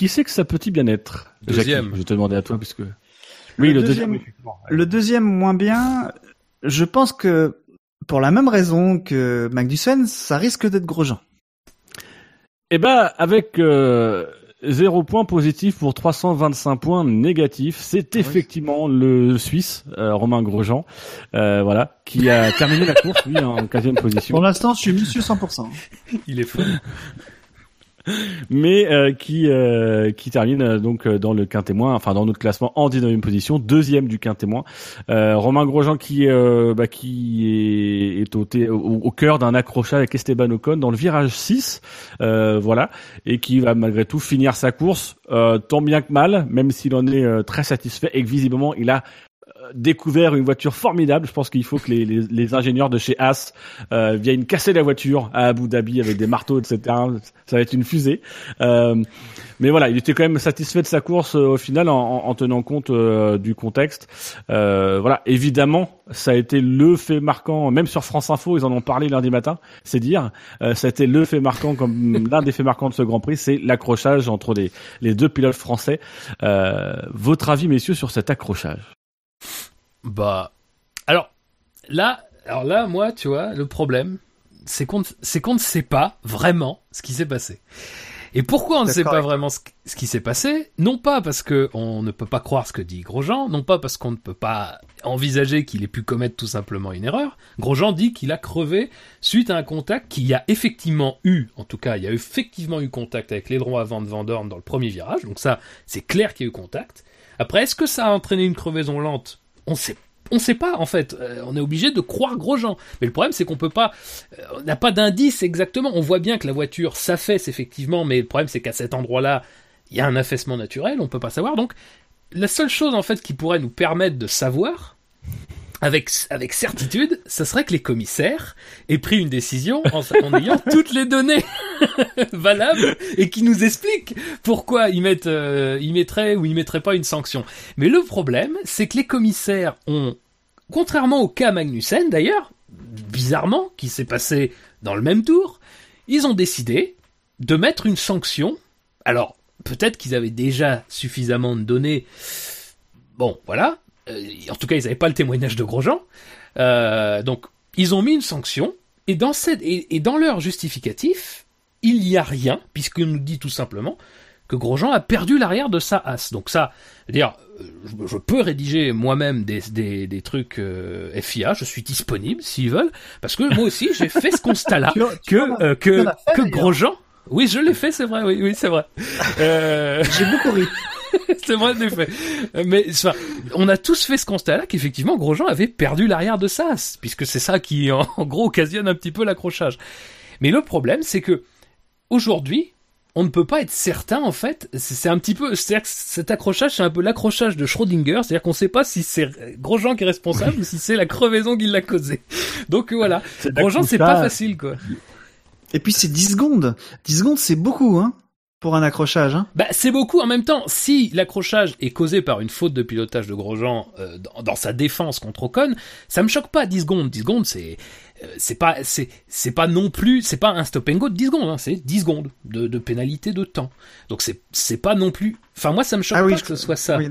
qui c'est que ça peut-il bien être Deuxième. Je te demander à toi, puisque... Oui, le, deuxième. deuxième- effectivement. Le deuxième moins bien, je pense que pour la même raison que Magnussen, ça risque d'être Grosjean. Eh ben, avec euh, zéro point positif pour 325 points négatifs, c'est effectivement le Suisse, euh, Romain Grosjean, euh, voilà, qui a terminé la course, lui, en 15 position. Pour l'instant, je suis monsieur 100%. Il est fou. Mais euh, qui euh, qui termine euh, donc dans le quintémoin, enfin dans notre classement en 19e position, deuxième du quintémoin. Romain Grosjean qui bah, qui est, au, cœur d'un accrochage avec Esteban Ocon dans le virage 6, euh, voilà, et qui va malgré tout finir sa course tant bien que mal, même s'il en est très satisfait et que visiblement il a découvert une voiture formidable. Je pense qu'il faut que les, les, les ingénieurs de chez As euh, viennent casser la voiture à Abu Dhabi avec des marteaux, etc. Ça va être une fusée. Euh, mais voilà, il était quand même satisfait de sa course euh, au final en, en- en tenant compte euh, du contexte. Euh, voilà, évidemment, ça a été le fait marquant, même sur France Info, ils en ont parlé lundi matin, c'est dire. Ça a été le fait marquant, comme *laughs* l'un des faits marquants de ce Grand Prix, c'est l'accrochage entre les, les deux pilotes français. Votre avis, messieurs, sur cet accrochage? Bah, alors là, alors là, moi, tu vois, le problème, c'est qu'on, qu'on ne sait pas vraiment ce qui s'est passé. Et pourquoi on ne sait pas vraiment ce, ce qui s'est passé? Non pas parce que on ne peut pas croire ce que dit Grosjean, non pas parce qu'on ne peut pas envisager qu'il ait pu commettre tout simplement une erreur. Grosjean dit qu'il a crevé suite à un contact qu'il y a effectivement eu, en tout cas, il y a effectivement eu contact avec l'aileron avant de Van Dorn dans le premier virage, donc ça, c'est clair qu'il y a eu contact. Après, est-ce que ça a entraîné une crevaison lente? On sait on sait pas en fait, Euh, on est obligé de croire Grosjean. Mais le problème c'est qu'on peut pas, euh, on n'a pas d'indice exactement. On voit bien que la voiture s'affaisse effectivement, mais le problème c'est qu'à cet endroit-là, il y a un affaissement naturel, on peut pas savoir. Donc la seule chose en fait qui pourrait nous permettre de savoir avec avec certitude, ça serait que les commissaires aient pris une décision en, en ayant *laughs* toutes les données *laughs* valables et qui nous expliquent pourquoi ils mettent euh, ils mettraient ou ils mettraient pas une sanction. Mais le problème, c'est que les commissaires ont, contrairement au cas Magnussen d'ailleurs, bizarrement, qui s'est passé dans le même tour, ils ont décidé de mettre une sanction. Alors, peut-être qu'ils avaient déjà suffisamment de données. Bon, voilà. Euh, en tout cas, ils n'avaient pas le témoignage de Grosjean. Euh, donc, ils ont mis une sanction. Et dans, cette, et, et dans leur justificatif, il n'y a rien, puisqu'on nous dit tout simplement que Grosjean a perdu l'arrière de sa as. Donc ça, c'est-à-dire, euh, je, je peux rédiger moi-même des, des, des trucs euh, FIA, je suis disponible s'ils veulent, parce que moi aussi j'ai fait ce constat-là *laughs* Tu tu que euh, que fait, que. Grosjean. Oui, je l'ai fait, c'est vrai. Oui, oui, c'est vrai. Euh, J'ai beaucoup ri. *laughs* c'est je l'ai fait. Mais enfin, on a tous fait ce constat-là qu'effectivement Grosjean avait perdu l'arrière de Sas, puisque c'est ça qui en, gros occasionne un petit peu l'accrochage. Mais le problème, c'est que aujourd'hui, on ne peut pas être certain en fait. C'est c'est un petit peu, c'est-à-dire que cet accrochage, c'est un peu l'accrochage de Schrödinger, c'est-à-dire qu'on ne sait pas si c'est Grosjean qui est responsable ou si c'est la crevaison qui l'a causé. Donc euh, voilà, Grosjean, c'est pas facile quoi. Et puis c'est 10 secondes. 10 secondes, c'est beaucoup, hein, pour un accrochage, hein. Bah, c'est beaucoup en même temps. Si l'accrochage est causé par une faute de pilotage de Grosjean euh, dans, dans sa défense contre Ocon, ça me choque pas 10 secondes. 10 secondes, c'est euh, c'est pas c'est c'est pas non plus c'est pas un stop and go de 10 secondes. Hein, c'est 10 secondes de, de pénalité de temps. Donc c'est c'est pas non plus. Enfin moi ça me choque Ah oui, pas je- que ce soit ça. Oui.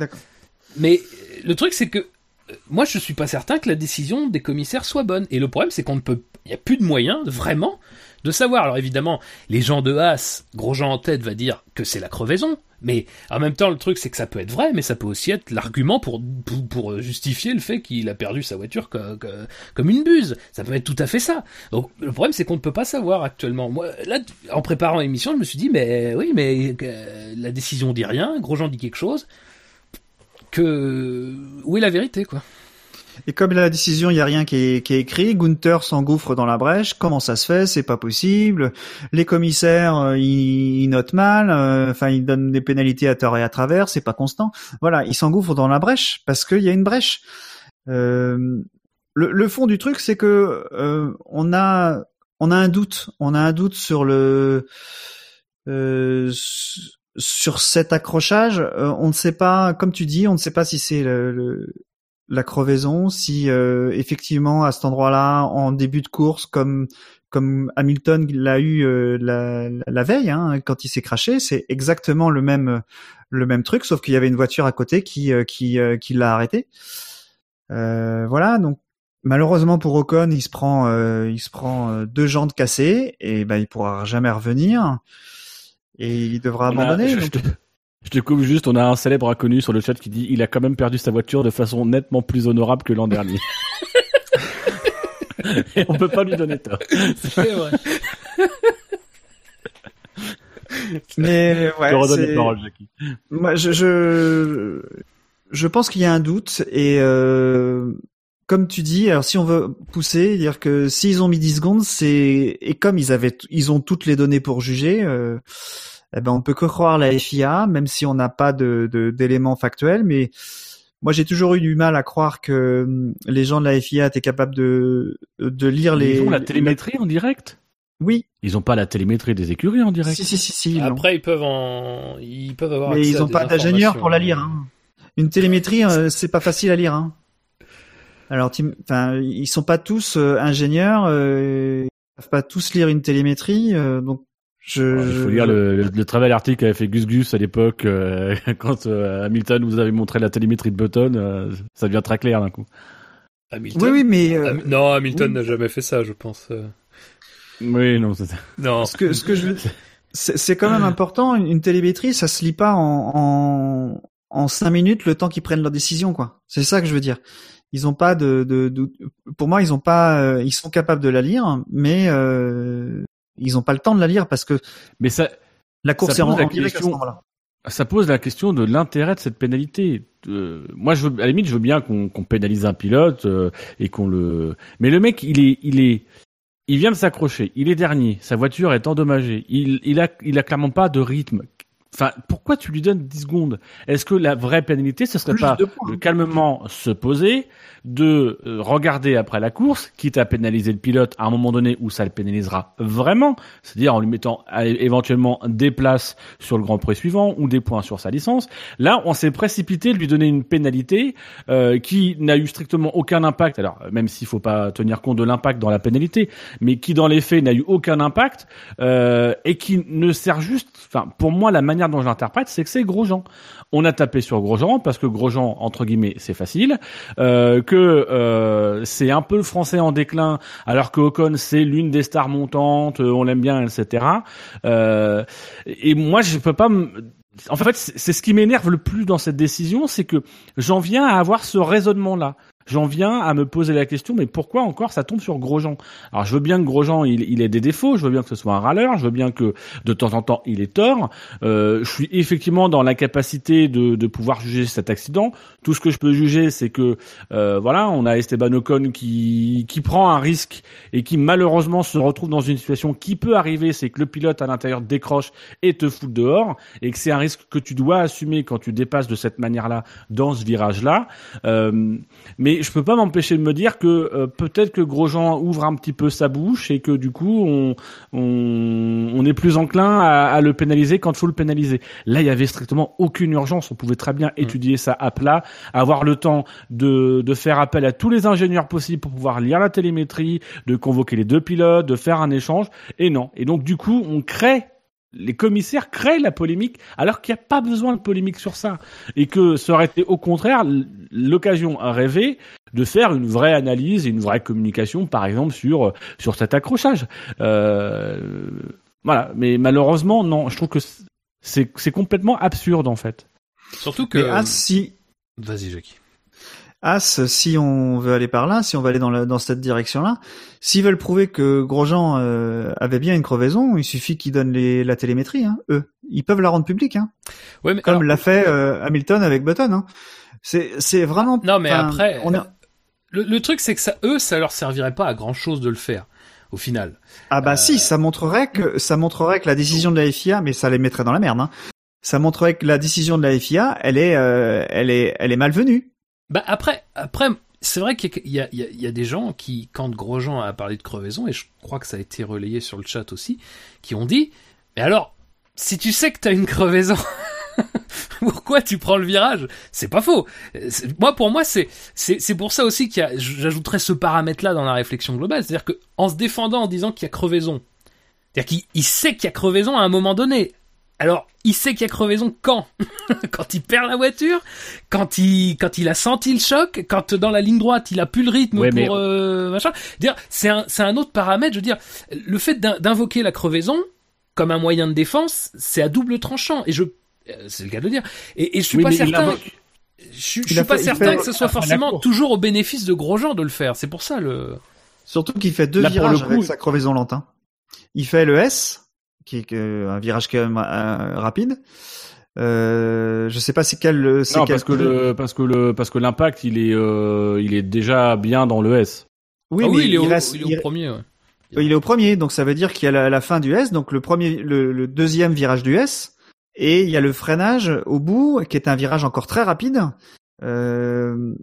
Mais euh, le truc, c'est que euh, moi, je suis pas certain que la décision des commissaires soit bonne. Et le problème, c'est qu'on ne peut, Il n'y a plus de moyens, vraiment, de savoir. Alors évidemment, les gens de Haas, Grosjean en tête va dire que c'est la crevaison, mais en même temps, le truc, c'est que ça peut être vrai, mais ça peut aussi être l'argument pour, pour, justifier le fait qu'il a perdu sa voiture co- co- comme une buse. Ça peut être tout à fait ça. Donc, le problème, c'est qu'on ne peut pas savoir actuellement. Moi, là, en préparant l'émission, je me suis dit, mais oui, mais euh, la décision dit rien, Grosjean dit quelque chose. Que où est la vérité, quoi? Et comme la décision, il y a rien qui est, qui est écrit, Gunther s'engouffre dans la brèche. Comment ça se fait? C'est pas possible. Les commissaires, euh, ils, ils notent mal. euh, Enfin, ils donnent des pénalités à tort et à travers. C'est pas constant. Voilà, ils s'engouffrent dans la brèche parce qu'il y a une brèche. Euh, le, le fond du truc, c'est que euh, on a on a un doute. On a un doute sur le euh, sur cet accrochage. Euh, on ne sait pas, comme tu dis, on ne sait pas si c'est le- le la crevaison, si euh, effectivement à cet endroit-là, en début de course, comme comme Hamilton l'a eu euh, la, la veille, hein, quand il s'est craché, c'est exactement le même le même truc, sauf qu'il y avait une voiture à côté qui euh, qui euh, qui l'a arrêté. Euh, voilà, donc malheureusement pour Ocon, il se prend euh, il se prend deux jantes cassées et ben il pourra jamais revenir et il devra abandonner. je, donc- je te, je te coupe juste, on a un célèbre inconnu sur le chat qui dit il a quand même perdu sa voiture de façon nettement plus honorable que l'an dernier. Et *laughs* on peut pas lui donner tort. C'est vrai. Mais ouais, je te redonne les paroles, Jackie. Moi, je, je, je pense qu'il y a un doute et euh, comme tu dis, alors si on veut pousser, dire que s'ils ont mis 10 secondes, c'est et comme ils avaient, ils ont toutes les données pour juger, euh, eh ben on peut que croire la FIA, même si on n'a pas de de- d'éléments factuels. Mais moi, j'ai toujours eu du mal à croire que hum, les gens de la FIA étaient capables de de lire les. Ils ont la télémétrie en direct? Oui, Ils ont pas la télémétrie des écuries en direct? Si si si si. ils l'ont. Après, ils peuvent en, ils peuvent avoir. Mais accès ils à ont des pas d'ingénieur pour la lire. Hein. Une télémétrie, euh, c'est pas facile à lire. Hein. Alors, t'im- enfin, ils sont pas tous euh, ingénieurs, euh, ils peuvent pas tous lire une télémétrie, euh, donc je. Il faut je- lire le, le, le bel article qu'avait fait Gus Gus à l'époque euh, *laughs* quand euh, Hamilton vous avait montré la télémétrie de Button. euh, ça devient très clair d'un coup. Hamilton. Oui, oui, mais euh, Ham- Non, Hamilton oui. n'a jamais fait ça, je pense. euh. Oui, non, c'est Non. ce que ce que je veux, *laughs* c'est c'est quand même important. Une, une télémétrie, ça se lit pas en en, en cinq minutes le temps qu'ils prennent leur décision, quoi. C'est ça que je veux dire. Ils ont pas de, de, de- pour moi, ils ont pas, euh, ils sont capables de la lire, mais euh, ils ont pas le temps de la lire parce que Mais ça, la course est en, la en direct à ce question- ça pose la question de l'intérêt de cette pénalité. Euh, moi, je veux, à la limite, je veux bien qu'on pénalise un pilote euh, et qu'on le. Mais le mec, il est, il est, il vient de s'accrocher. Il est dernier. Sa voiture est endommagée. Il, il a, il a clairement pas de rythme. Enfin, pourquoi tu lui donnes 10 secondes? Est-ce que la vraie pénalité, ce serait Plus pas de calmement se poser, de euh, regarder après la course, quitte à pénaliser le pilote à un moment donné où ça le pénalisera vraiment, c'est-à-dire en lui mettant à- éventuellement des places sur le Grand Prix suivant ou des points sur sa licence. Là, on s'est précipité de lui donner une pénalité euh, qui n'a eu strictement aucun impact. Alors, même s'il faut pas tenir compte de l'impact dans la pénalité, mais qui dans les faits n'a eu aucun impact euh, et qui ne sert juste. Enfin, pour moi, la manière dont je l'interprète, c'est que c'est Grosjean. On a tapé sur Grosjean parce que Grosjean, entre guillemets, c'est facile, euh, que euh, c'est un peu le français en déclin, alors que Ocon c'est l'une des stars montantes, euh, on l'aime bien, etc. Euh, et moi, je peux pas. En fait, c'est c'est ce qui m'énerve le plus dans cette décision, c'est que j'en viens à avoir ce raisonnement-là. J'en viens à me poser la question, mais pourquoi encore ça tombe sur Grosjean? Alors, je veux bien que Grosjean il, il ait des défauts, je veux bien que ce soit un râleur, je veux bien que de temps en temps il ait tort. Euh, je suis effectivement dans la capacité de, de pouvoir juger cet accident. Tout ce que je peux juger, c'est que euh, voilà, on a Esteban Ocon qui qui prend un risque et qui malheureusement se retrouve dans une situation qui peut arriver, c'est que le pilote à l'intérieur décroche et te fout dehors, et que c'est un risque que tu dois assumer quand tu dépasses de cette manière-là dans ce virage-là. Euh, mais je peux pas m'empêcher de me dire que euh, peut-être que Grosjean ouvre un petit peu sa bouche et que du coup on on, on est plus enclin à, à le pénaliser quand il faut le pénaliser. Là, il y avait strictement aucune urgence. On pouvait très bien étudier ça à plat, avoir le temps de, de faire appel à tous les ingénieurs possibles pour pouvoir lire la télémétrie, de convoquer les deux pilotes, de faire un échange. Et non. Et donc du coup, on crée les commissaires créent la polémique alors qu'il n'y a pas besoin de polémique sur ça. Et que ça aurait été au contraire l'occasion rêvée de faire une vraie analyse et une vraie communication par exemple sur sur cet accrochage. Euh, voilà. Mais malheureusement non. Je trouve que c'est c'est complètement absurde en fait. Surtout que ah, si. Vas-y Jackie As, si on veut aller par là, si on va aller dans, dans cette direction-là, s'ils veulent prouver que Grosjean euh, avait bien une crevaison, il suffit qu'ils donnent les, la télémétrie. Hein, eux, ils peuvent la rendre publique, hein, ouais, mais comme l'a fait euh, Hamilton avec Button. Hein. C'est vraiment. Non, mais après, on a... le, le truc c'est que ça, eux, ça leur servirait pas à grand chose de le faire au final. Ah bah si, ça montrerait que ça montrerait que la décision de la FIA, mais ça les mettrait dans la merde. Hein. Ça montrerait que la décision de la FIA, elle est, euh, elle est, elle est malvenue. Bah après, après, c'est vrai qu'il y, y, y a, des gens qui, quand Grosjean a parlé de crevaison, et je crois que ça a été relayé sur le chat aussi, qui ont dit, mais alors, si tu sais que t'as une crevaison, *laughs* pourquoi tu prends le virage? C'est pas faux. Moi, pour moi, c'est c'est pour ça aussi qu'il y a, j'ajouterais ce paramètre-là dans la réflexion globale, c'est-à-dire que en se défendant en disant qu'il y a crevaison, c'est-à-dire qu'il sait qu'il y a crevaison à un moment donné. Alors, il sait qu'il y a crevaison quand *laughs* Quand il perd la voiture Quand il quand il a senti le choc Quand dans la ligne droite il a plus le rythme Ouais, pour mais- euh, machin Dire c'est un c'est un autre paramètre. Je veux dire, le fait d'in- d'invoquer la crevaison comme un moyen de défense, c'est à double tranchant. Et je euh, c'est le cas de le dire. Et, et je suis Oui, pas certain. Je, suis- je suis pas fait- certain fait- que ce soit forcément toujours au bénéfice de Grosjean de le faire. C'est pour ça le. Surtout qu'il fait deux Là, virages le coup, avec sa crevaison lente. hein. Il fait le S, qui est un virage quand même euh, rapide. Euh, je sais pas c'est quel. c'est Non, quel parce que le parce que le parce que l'impact il est euh, il est déjà bien dans le S. Oui, Ah mais oui, il est, au, reste- il est au premier. ouais. il est au premier, donc ça veut dire qu'il y a la, la fin du S, donc le premier, le, le deuxième virage du S, et il y a le freinage au bout, qui est un virage encore très rapide. Euh,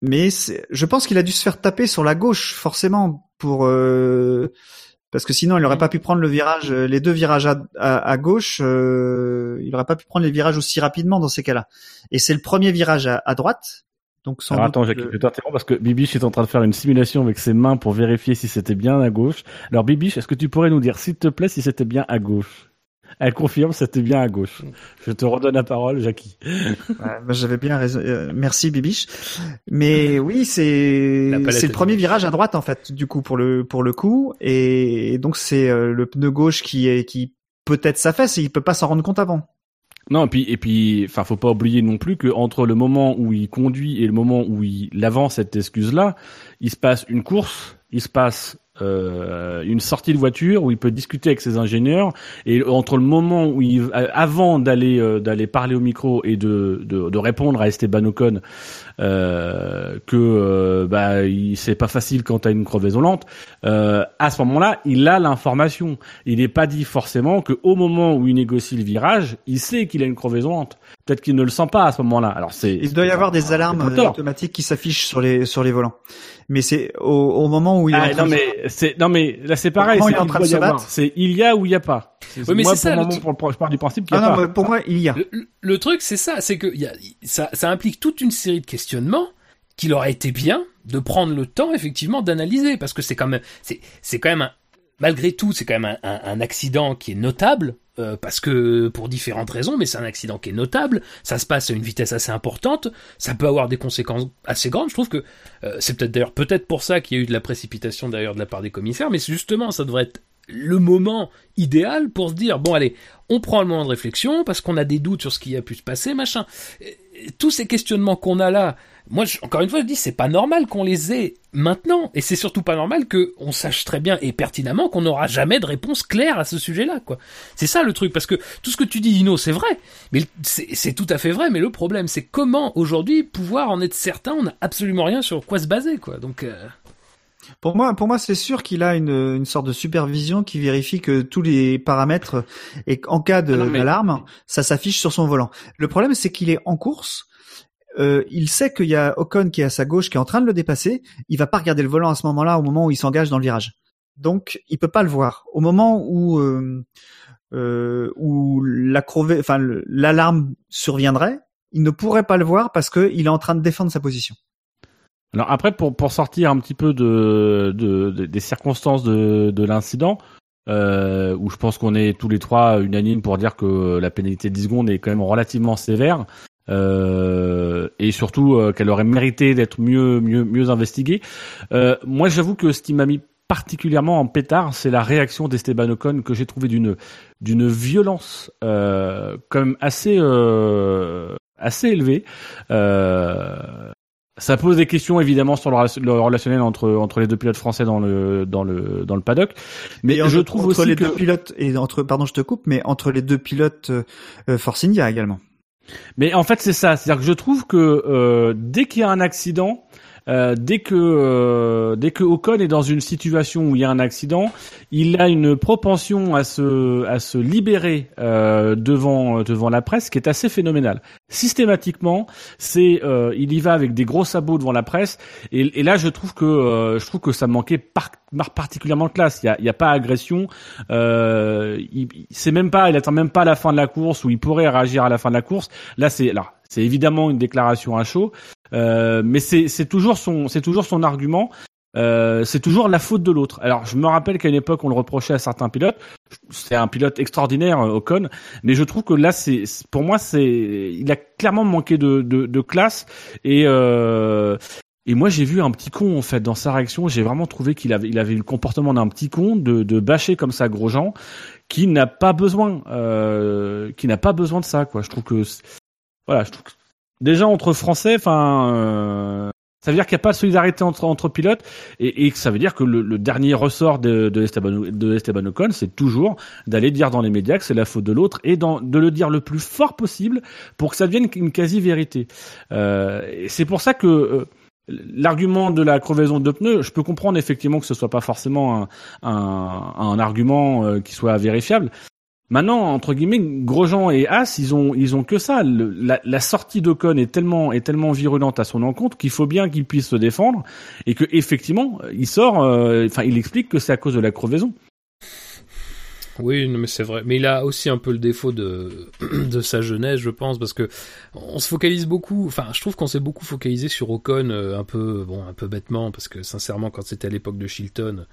mais c'est- je pense qu'il a dû se faire taper sur la gauche forcément pour euh, parce que sinon il n'aurait pas pu prendre le virage, euh, les deux virages à, à, à gauche, euh, il n'aurait pas pu prendre les virages aussi rapidement dans ces cas-là. Et c'est le premier virage à, à droite, donc sans Alors attends, Jacques, le- je t'interromps parce que Bibiche est en train de faire une simulation avec ses mains pour vérifier si c'était bien à gauche. Alors Bibiche, est-ce que tu pourrais nous dire, s'il te plaît, si c'était bien à gauche? Elle confirme, c'était bien à gauche. Je te redonne la parole, Jackie. Ouais, bah, J'avais bien raison. euh, merci Bibiche. Mais *laughs* oui, c'est c'est le premier virage à droite en fait, du coup pour le pour le coup, et, donc c'est euh, le pneu gauche qui est qui peut-être sa fesse et il peut pas s'en rendre compte avant. Non, et puis, et puis, enfin, faut pas oublier non plus que entre le moment où il conduit et le moment où il avance cette excuse-là, il se passe une course, il se passe euh, une sortie de voiture où il peut discuter avec ses ingénieurs et entre le moment où il, euh, avant d'aller euh, d'aller parler au micro et de, de, de répondre à Esteban Ocon euh, que euh, bah il c'est pas facile quand t'as une crevaison lente, euh, à ce moment-là, il a l'information. Il n'est pas dit forcément que au moment où il négocie le virage, il sait qu'il a une crevaison lente. Peut-être qu'il ne le sent pas à ce moment-là. Alors c'est Il doit y avoir des alarmes automatiques qui s'affichent sur les sur les volants. Mais c'est au, au moment où il est Ah, en train non de- mais c'est non mais là c'est pareil. C'est il est en il train doit de y se avoir. battre. C'est il y a ou il y a pas? Oui, mais moi c'est ça, le moment, pour le- je pars du principe qu'il y Ah a non, pas. mais pour moi il y a. Le, truc, c'est ça, c'est que y a, ça, ça implique toute une série de qu'il aurait été bien de prendre le temps, effectivement, d'analyser, parce que c'est quand même, c'est, c'est quand même un, malgré tout, c'est quand même un, accident qui est notable, euh, parce que pour différentes raisons, mais c'est un accident qui est notable. Ça se passe à une vitesse assez importante, ça peut avoir des conséquences assez grandes. Je trouve que euh, c'est peut-être d'ailleurs peut-être pour ça qu'il y a eu de la précipitation d'ailleurs de la part des commissaires, mais justement, ça devrait être le moment idéal pour se dire bon allez, on prend le moment de réflexion parce qu'on a des doutes sur ce qui a pu se passer, machin. Et Tous ces questionnements qu'on a là, moi je- encore une fois je dis c'est pas normal qu'on les ait maintenant et c'est surtout pas normal que on sache très bien et pertinemment qu'on n'aura jamais de réponse claire à ce sujet-là quoi. C'est ça le truc parce que tout ce que tu dis Dino c'est vrai, mais c'est c'est tout à fait vrai mais le problème c'est comment aujourd'hui pouvoir en être certain, on n'a absolument rien sur quoi se baser quoi. Donc euh, Pour moi, pour moi, c'est sûr qu'il a une, une sorte de supervision qui vérifie que tous les paramètres et qu'en cas de Ah mais- d'alarme, ça s'affiche sur son volant. Le problème, c'est qu'il est en course. Euh, il sait qu'il y a Ocon qui est à sa gauche, qui est en train de le dépasser. Il va pas regarder le volant à ce moment-là, au moment où il s'engage dans le virage. Donc, il peut pas le voir. Au moment où euh, euh, où la enfin l'alarme surviendrait, il ne pourrait pas le voir parce qu'il est en train de défendre sa position. Alors après, pour, pour sortir un petit peu de, de, de- des circonstances de, de l'incident, euh, où je pense qu'on est tous les trois unanimes pour dire que la pénalité de 10 secondes est quand même relativement sévère. Euh, et surtout euh, qu'elle aurait mérité d'être mieux mieux mieux investiguée. Euh, moi, j'avoue que ce qui m'a mis particulièrement en pétard, c'est la réaction d'Esteban Ocon que j'ai trouvé d'une d'une violence euh, quand même assez euh, assez élevée. Euh, ça pose des questions évidemment sur le, rela- le relationnel entre entre les deux pilotes français dans le dans le dans le paddock, mais Et je entre- trouve entre aussi les que deux pilotes et entre pardon je te coupe mais entre les deux pilotes euh, euh, Force India également. Mais en fait, c'est ça. C'est-à-dire que je trouve que euh, dès qu'il y a un accident, euh, dès que euh, dès que Ocon est dans une situation où il y a un accident, il a une propension à se à se libérer euh, devant devant la presse qui est assez phénoménale. Systématiquement, c'est euh, il y va avec des gros sabots devant la presse et, et là je trouve que euh, je trouve que ça manquait par, particulièrement de classe. Il y a, a pas agression. Euh, il- c'est même pas il attend même pas la fin de la course où il pourrait réagir à la fin de la course. Là c'est là c'est évidemment une déclaration à chaud, euh, mais c'est toujours son c'est toujours son argument. Euh, c'est toujours la faute de l'autre. Alors, je me rappelle qu'à une époque, on le reprochait à certains pilotes. C'est un pilote extraordinaire, euh, Ocon, mais je trouve que là, c'est pour moi, c'est il a clairement manqué de, de, de classe et euh, et moi, j'ai vu un petit con en fait dans sa réaction. J'ai vraiment trouvé qu'il avait il avait eu le comportement d'un petit con de, de bâcher comme ça Grosjean, qui n'a pas besoin, euh, qui n'a pas besoin de ça. Quoi. Je trouve que voilà, je trouve que déjà entre Français, euh, ça veut dire qu'il n'y a pas de solidarité entre, pilotes et, ça veut dire que le, dernier ressort de, Esteban, Ocon, c'est toujours d'aller dire dans les médias que c'est la faute de l'autre et de le dire le plus fort possible pour que ça devienne une quasi-vérité. Euh, c'est pour ça que euh, l'argument de la crevaison de pneus, je peux comprendre effectivement que ce soit pas forcément un argument euh, qui soit vérifiable. Maintenant, entre guillemets, Grosjean et As, ils ont, ils ont que ça. La, la sortie d'Ocon est tellement, est tellement virulente à son encontre qu'il faut bien qu'il puisse se défendre et que effectivement, il sort, euh, enfin, il explique que c'est à cause de la crevaison. Oui, mais c'est vrai. Mais il a aussi un peu le défaut de, *clears throat* de sa jeunesse, je pense, parce que on se focalise beaucoup. Enfin, je trouve qu'on s'est beaucoup focalisé sur Ocon, euh, un peu, bon, un peu bêtement, parce que sincèrement, quand c'était à l'époque de Chilton,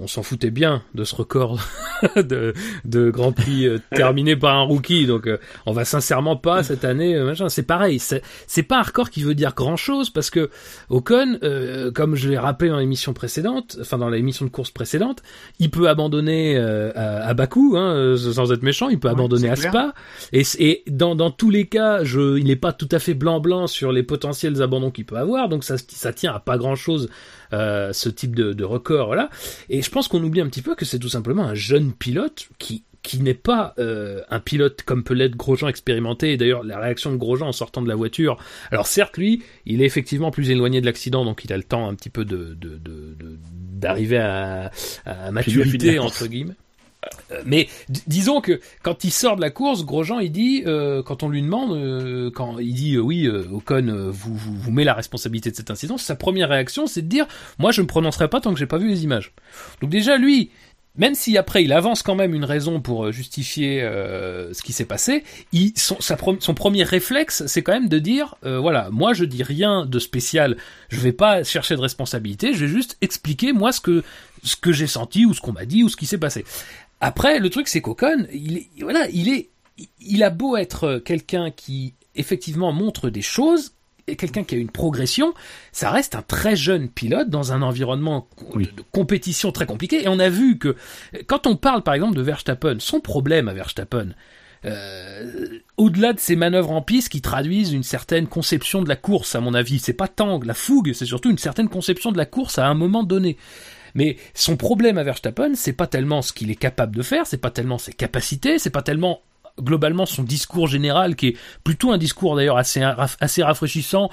on s'en foutait bien de ce record *laughs* de, de Grand Prix euh, terminé par un rookie. Donc, euh, on va sincèrement pas cette année. euh, machin. C'est pareil. C'est pas un record qui veut dire grand chose parce que Ocon, euh, comme je l'ai rappelé dans l'émission précédente, enfin dans l'émission de course précédente, il peut abandonner euh, à, à Bakou, hein, sans être méchant, il peut Ouais, abandonner à clair. Spa. Et, dans, dans tous les cas, je, il n'est pas tout à fait blanc-blanc sur les potentiels abandons qu'il peut avoir, donc ça, ça tient à pas grand-chose euh, ce type de, de record, voilà. Et je pense qu'on oublie un petit peu que c'est tout simplement un jeune pilote qui qui n'est pas euh, un pilote comme peut l'être Grosjean expérimenté. Et d'ailleurs, la réaction de Grosjean en sortant de la voiture. Alors certes, lui, il est effectivement plus éloigné de l'accident, donc il a le temps un petit peu de de- de- de- d'arriver à, à maturité entre guillemets. Euh, Mais disons que quand il sort de la course, Grosjean il dit, euh, quand on lui demande, euh, quand il dit euh, oui, euh, Ocon euh, vous, vous vous met la responsabilité de cet incident, sa première réaction c'est de dire moi je me prononcerai pas tant que j'ai pas vu les images. Donc déjà lui, même si après il avance quand même une raison pour justifier euh, ce qui s'est passé, il, son, sa son premier réflexe c'est quand même de dire euh, voilà moi je dis rien de spécial, je vais pas chercher de responsabilité, je vais juste expliquer moi ce que ce que j'ai senti ou ce qu'on m'a dit ou ce qui s'est passé. Après, le truc, c'est qu'Ocon, il est, voilà, il est, il a beau être quelqu'un qui, effectivement, montre des choses, et quelqu'un qui a une progression, ça reste un très jeune pilote dans un environnement Oui. de, de compétition très compliqué. Et on a vu que, quand on parle, par exemple, de Verstappen, son problème à Verstappen, euh, au-delà de ces manœuvres en piste qui traduisent une certaine conception de la course, à mon avis, c'est pas tant la fougue, c'est surtout une certaine conception de la course à un moment donné. Mais son problème à Verstappen, c'est pas tellement ce qu'il est capable de faire, c'est pas tellement ses capacités, c'est pas tellement globalement son discours général qui est plutôt un discours d'ailleurs assez assez rafraîchissant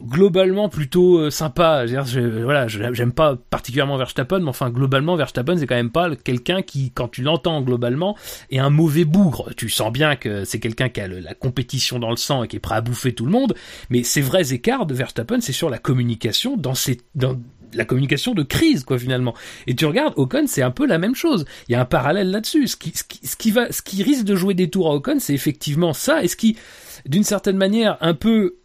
globalement plutôt euh, sympa. Je voilà, j'aime pas particulièrement Verstappen, mais enfin globalement Verstappen c'est quand même pas quelqu'un qui, quand tu l'entends globalement, est un mauvais bougre. Tu sens bien que c'est quelqu'un qui a la compétition dans le sang et qui est prêt à bouffer tout le monde. Mais ces vrais écarts de Verstappen, c'est sur la communication dans dans la communication de crise quoi finalement. Et tu regardes Ocon, c'est un peu la même chose. Il y a un parallèle là-dessus. Ce qui, ce qui, ce qui va, ce qui risque de jouer des tours à Ocon, c'est effectivement ça. Et ce qui, d'une certaine manière, un peu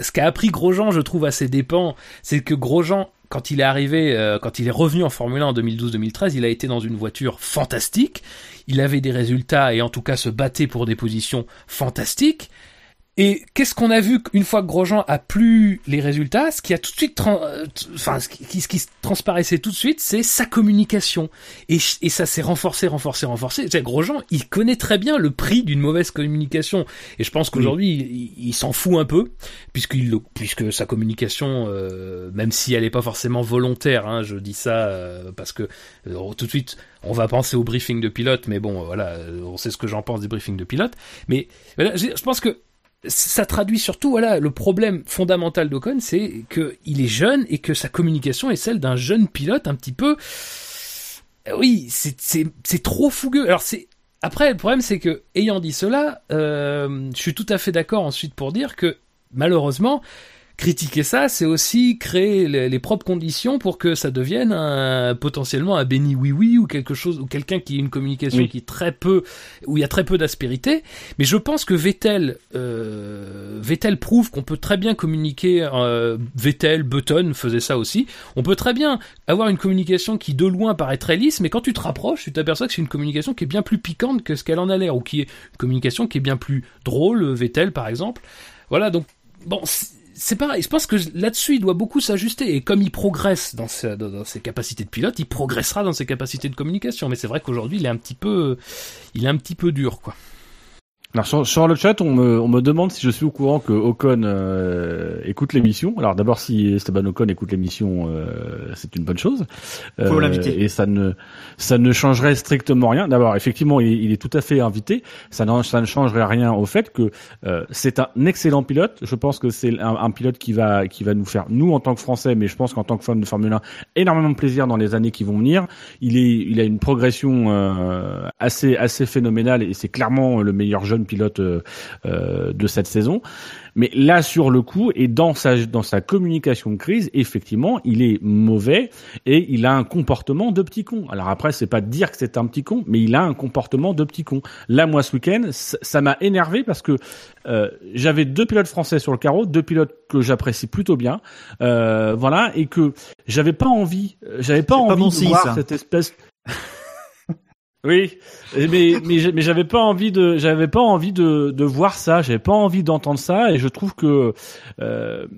ce qu'a appris Grosjean, je trouve, à ses dépens, c'est que Grosjean quand il est arrivé, euh, quand il est revenu en Formule 1 en 2012-2013, il a été dans une voiture fantastique. Il avait des résultats et en tout cas se battait pour des positions fantastiques. Et qu'est-ce qu'on a vu une fois que Grosjean a plus les résultats Ce qui a tout de suite, euh, enfin, ce qui, ce qui transparaissait tout de suite, c'est sa communication. Et, et ça s'est renforcé, renforcé, renforcé. Grosjean, il connaît très bien le prix d'une mauvaise communication. Et je pense qu'aujourd'hui, il, s'en fout un peu, puisqu'il, puisque sa communication, euh, même si elle n'est pas forcément volontaire, hein, je dis ça euh, parce que tout de suite, on va penser au briefing de pilote, mais bon, voilà, on sait ce que j'en pense des briefings de pilote. Mais voilà, je pense que ça traduit surtout voilà le problème fondamental d'Ocon c'est que il est jeune et que sa communication est celle d'un jeune pilote un petit peu oui c'est c'est trop fougueux. Alors c'est après le problème c'est que ayant dit cela euh, je suis tout à fait d'accord ensuite pour dire que malheureusement critiquer ça, c'est aussi créer les, propres conditions pour que ça devienne un, potentiellement un béni oui oui ou quelque chose ou quelqu'un qui a une communication qui est très peu où il y a très peu d'aspérité. Mais je pense que Vettel euh, Vettel prouve qu'on peut très bien communiquer. Euh, Vettel, Button faisait ça aussi. On peut très bien avoir une communication qui de loin paraît très lisse, mais quand tu te rapproches, tu t'aperçois que c'est une communication qui est bien plus piquante que ce qu'elle en a l'air, ou qui est une communication qui est bien plus drôle. Vettel par exemple. Voilà donc bon c'est pareil, je pense que là-dessus, il doit beaucoup s'ajuster. Et comme il progresse dans, dans, ses capacités de pilote, il progressera dans ses capacités de communication. Mais c'est vrai qu'aujourd'hui, il est un petit peu, il est un petit peu dur, quoi. Alors sur, le chat, on me, on me demande si je suis au courant que Ocon euh, écoute l'émission. Alors d'abord, si Esteban Ocon écoute l'émission, euh, c'est une bonne chose. Faut l'inviter. Et ça ne, ça ne changerait strictement rien. D'abord, effectivement, il, il, est tout à fait invité. Ça, ne, ça ne changerait rien au fait que euh, c'est un excellent pilote. Je pense que c'est un, un, pilote qui va, qui va nous faire, nous en tant que Français, mais je pense qu'en tant que fan de Formule 1, énormément de plaisir dans les années qui vont venir. Il est, il a une progression assez, assez phénoménale et c'est clairement le meilleur jeune pilote euh, euh, de cette saison. Mais là, sur le coup, et dans sa, dans sa communication de crise, effectivement, il est mauvais et il a un comportement de petit con. Alors après, c'est pas dire que c'est un petit con, mais il a un comportement de petit con. Là, moi, ce week-end, ça m'a énervé parce que euh, j'avais deux pilotes français sur le carreau, deux pilotes que j'apprécie plutôt bien, euh, voilà, et que j'avais pas envie, j'avais pas envie de voir cette espèce. Oui, mais mais mais j'avais pas envie de j'avais pas envie de de voir ça, j'avais pas envie d'entendre ça. Et je trouve que euh,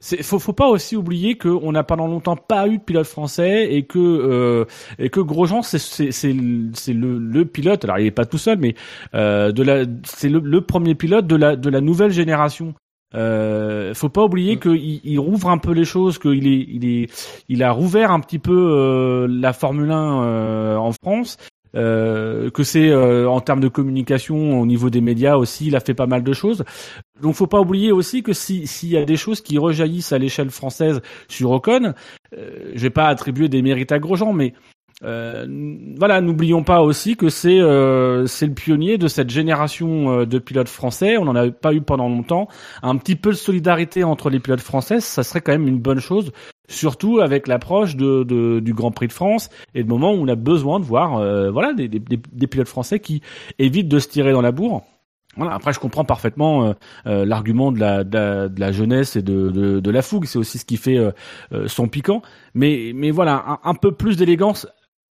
faut faut pas aussi oublier qu'on n'a pendant longtemps pas eu de pilote français et que euh, et que Grosjean c'est c'est c'est c'est le, le pilote. Alors il est pas tout seul mais euh, de la c'est le, le premier pilote de la de la nouvelle génération euh, faut pas oublier mm. qu'il il rouvre un peu les choses, qu'il est, il est, il a rouvert un petit peu euh, la Formule 1 euh, en France. Euh, que c'est en termes de communication au niveau des médias aussi, il a fait pas mal de choses. Donc faut pas oublier aussi que si s'il y a des choses qui rejaillissent à l'échelle française sur Ocon, je vais pas attribuer des mérites à Grosjean, mais euh, voilà, n'oublions pas aussi que c'est euh, c'est le pionnier de cette génération euh, de pilotes français. On n'en a pas eu pendant longtemps. Un petit peu de solidarité entre les pilotes français, ça serait quand même une bonne chose, surtout avec l'approche de, du Grand Prix de France et le moment où on a besoin de voir voilà des, des, des, pilotes français qui évitent de se tirer dans la bourre. Voilà, après, je comprends parfaitement l'argument de la, de la, jeunesse et de, de, de la fougue. C'est aussi ce qui fait son piquant. Mais, mais voilà, un peu plus d'élégance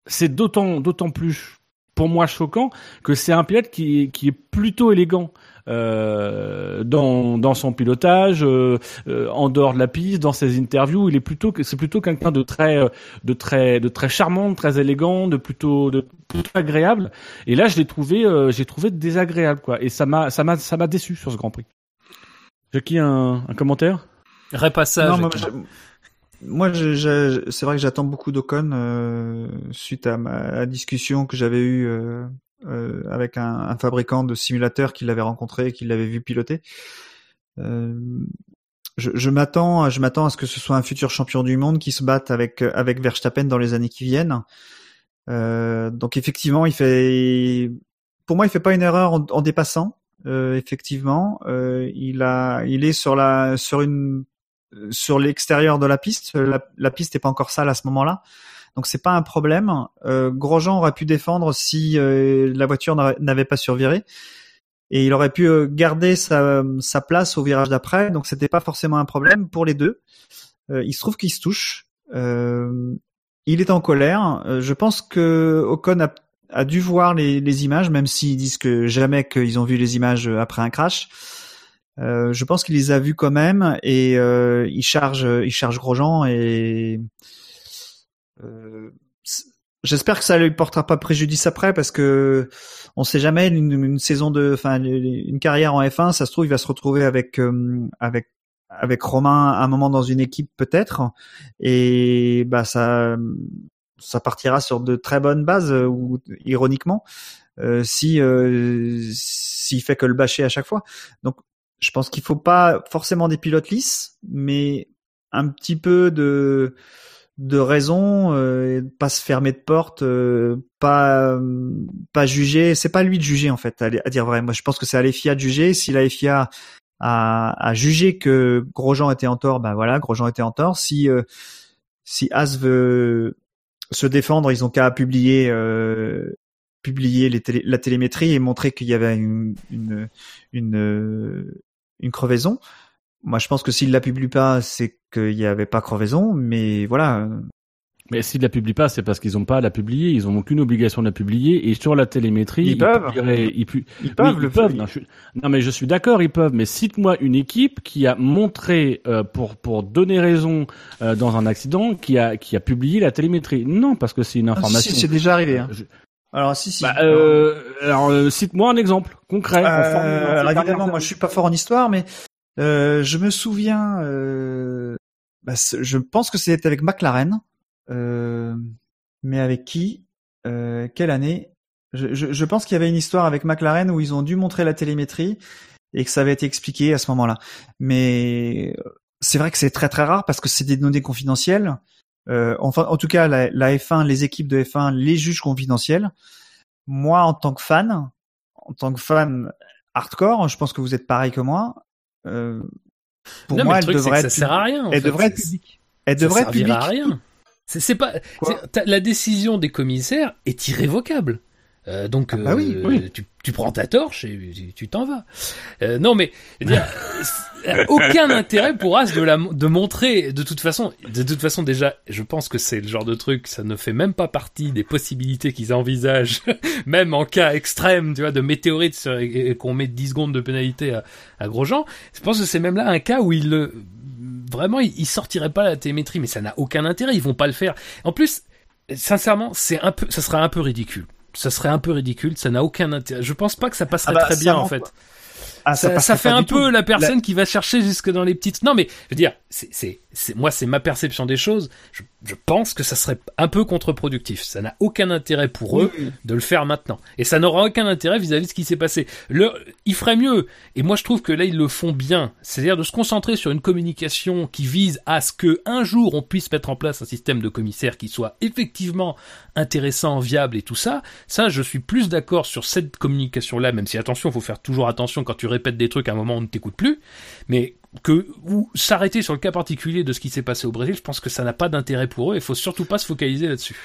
c'est d'autant d'autant plus pour moi choquant que c'est un pilote qui, qui est plutôt élégant euh, dans, dans son pilotage, euh, euh, en dehors de la piste, dans ses interviews, il est plutôt c'est plutôt quelqu'un de très de très de très charmant, de très élégant, de plutôt de plutôt agréable. Et là, je l'ai trouvé j'ai trouvé désagréable quoi. Et ça m'a ça m'a ça m'a déçu sur ce Grand Prix. Jackie un, un commentaire? Repassage moi, c'est vrai que j'attends beaucoup d'Ocon euh, suite à ma discussion que j'avais eue euh, euh, avec un, un, fabricant de simulateurs qui l'avait rencontré et qui l'avait vu piloter. Euh, je, je m'attends, je m'attends à ce que ce soit un futur champion du monde qui se batte avec avec Verstappen dans les années qui viennent. Euh, donc effectivement, il fait, pour moi, il fait pas une erreur en, en dépassant. effectivement, il a, il est sur la sur une sur l'extérieur de la piste. La, la piste n'est pas encore sale à ce moment-là. Donc c'est pas un problème. Euh, Grosjean aurait pu défendre si euh, la voiture n'avait pas surviré et il aurait pu euh, garder sa, sa place au virage d'après. Donc c'était pas forcément un problème pour les deux. Euh, il se trouve qu'ils se touchent Euh, il est en colère. Euh, Je pense que Ocon a, a dû voir les, les images, même s'ils disent que jamais qu'ils ont vu les images après un crash. Euh, je pense qu'il les a vues quand même et euh, il charge, il charge Grosjean et euh, j'espère que ça lui portera pas préjudice après parce que on sait jamais une, une saison de, enfin une carrière en F1, ça se trouve il va se retrouver avec euh, avec avec Romain à un moment dans une équipe peut-être et bah ça ça partira sur de très bonnes bases euh, ou ironiquement euh, si euh, s'il fait que le bâcher à chaque fois. Donc je pense qu'il faut pas forcément des pilotes lisses mais un petit peu de de raison euh, pas se fermer de porte euh, pas euh, pas juger. C'est pas lui de juger en fait à, dire vrai. Moi je pense que c'est à l'FIA de juger. Si la FIA a, a jugé que Grosjean était en tort, ben voilà, Grosjean était en tort. Si euh, si As veut se défendre, ils ont qu'à publier euh, publier les télé- la télémétrie et montrer qu'il y avait une une une, une crevaison. Moi, je pense que s'il la publie pas, c'est qu'il y avait pas crevaison, mais voilà. Mais s'ils la publient pas, c'est parce qu'ils n'ont pas à la publier. Ils n'ont aucune obligation de la publier. Et sur la télémétrie, Ils peuvent. publieraient- ils pu- Ils Oui, peuvent ils le peuvent. Non, je suis- non, mais je suis d'accord, ils peuvent. Mais cite-moi une équipe qui a montré euh, pour pour donner raison euh, dans un accident, qui a qui a publié la télémétrie. Non, parce que c'est une Ah, information. si, c'est déjà arrivé. Hein. Je- Alors si si. Bah, euh, alors euh, cite-moi un exemple concret. Euh, alors évidemment, moi je suis pas fort en histoire, mais euh, je me souviens. Euh, bah, je pense que c'était avec McLaren, euh, mais avec qui euh, Quelle année? Je, je, je pense qu'il y avait une histoire avec McLaren où ils ont dû montrer la télémétrie et que ça avait été expliqué à ce moment-là. Mais c'est vrai que c'est très très rare parce que c'est des données confidentielles. Euh, enfin, en tout cas, la, la F1, les équipes de F1 les jugent confidentielles. Moi, en tant que fan, en tant que fan hardcore, je pense que vous êtes pareil que moi. Euh, pour non, moi, elle devrait être, ça sert à rien. en elle devrait être publique. Elle devrait être publique. à rien. C'est pas la décision des commissaires est irrévocable. Euh, donc Ah bah oui, euh, oui. Tu, tu prends ta torche et tu- t'en vas. Euh, non mais dire, *laughs* aucun intérêt pour As de la de montrer de toute façon de toute façon déjà je pense que c'est le genre de truc ça ne fait même pas partie des possibilités qu'ils envisagent *laughs* même en cas extrême tu vois de météorite qu'on met 10 secondes de pénalité à, à Grosjean je pense que c'est même là un cas où il le vraiment il, il sortirait pas la télémétrie mais ça n'a aucun intérêt ils vont pas le faire en plus sincèrement c'est un peu ça serait un peu ridicule ça serait un peu ridicule ça n'a aucun intérêt je pense pas que ça passerait Ah bah, très ça bien en fait. Ah, ça, fait un peu tout. la personne qui va chercher jusque dans les petites. Non, mais je veux dire, c'est, moi, c'est ma perception des choses. Je, je pense que ça serait un peu contre-productif. Ça n'a aucun intérêt pour eux de le faire maintenant, et ça n'aura aucun intérêt vis-à-vis de ce qui s'est passé. Le, ils feraient mieux. Et moi, je trouve que là, ils le font bien. C'est-à-dire de se concentrer sur une communication qui vise à ce que un jour on puisse mettre en place un système de commissaires qui soit effectivement intéressant, viable et tout ça. Ça, je suis plus d'accord sur cette communication-là, même si attention, faut faire toujours attention quand tu répètes des trucs à un moment on ne t'écoute plus, mais que ou s'arrêter sur le cas particulier de ce qui s'est passé au Brésil, je pense que ça n'a pas d'intérêt pour eux. Il faut surtout pas se focaliser là-dessus.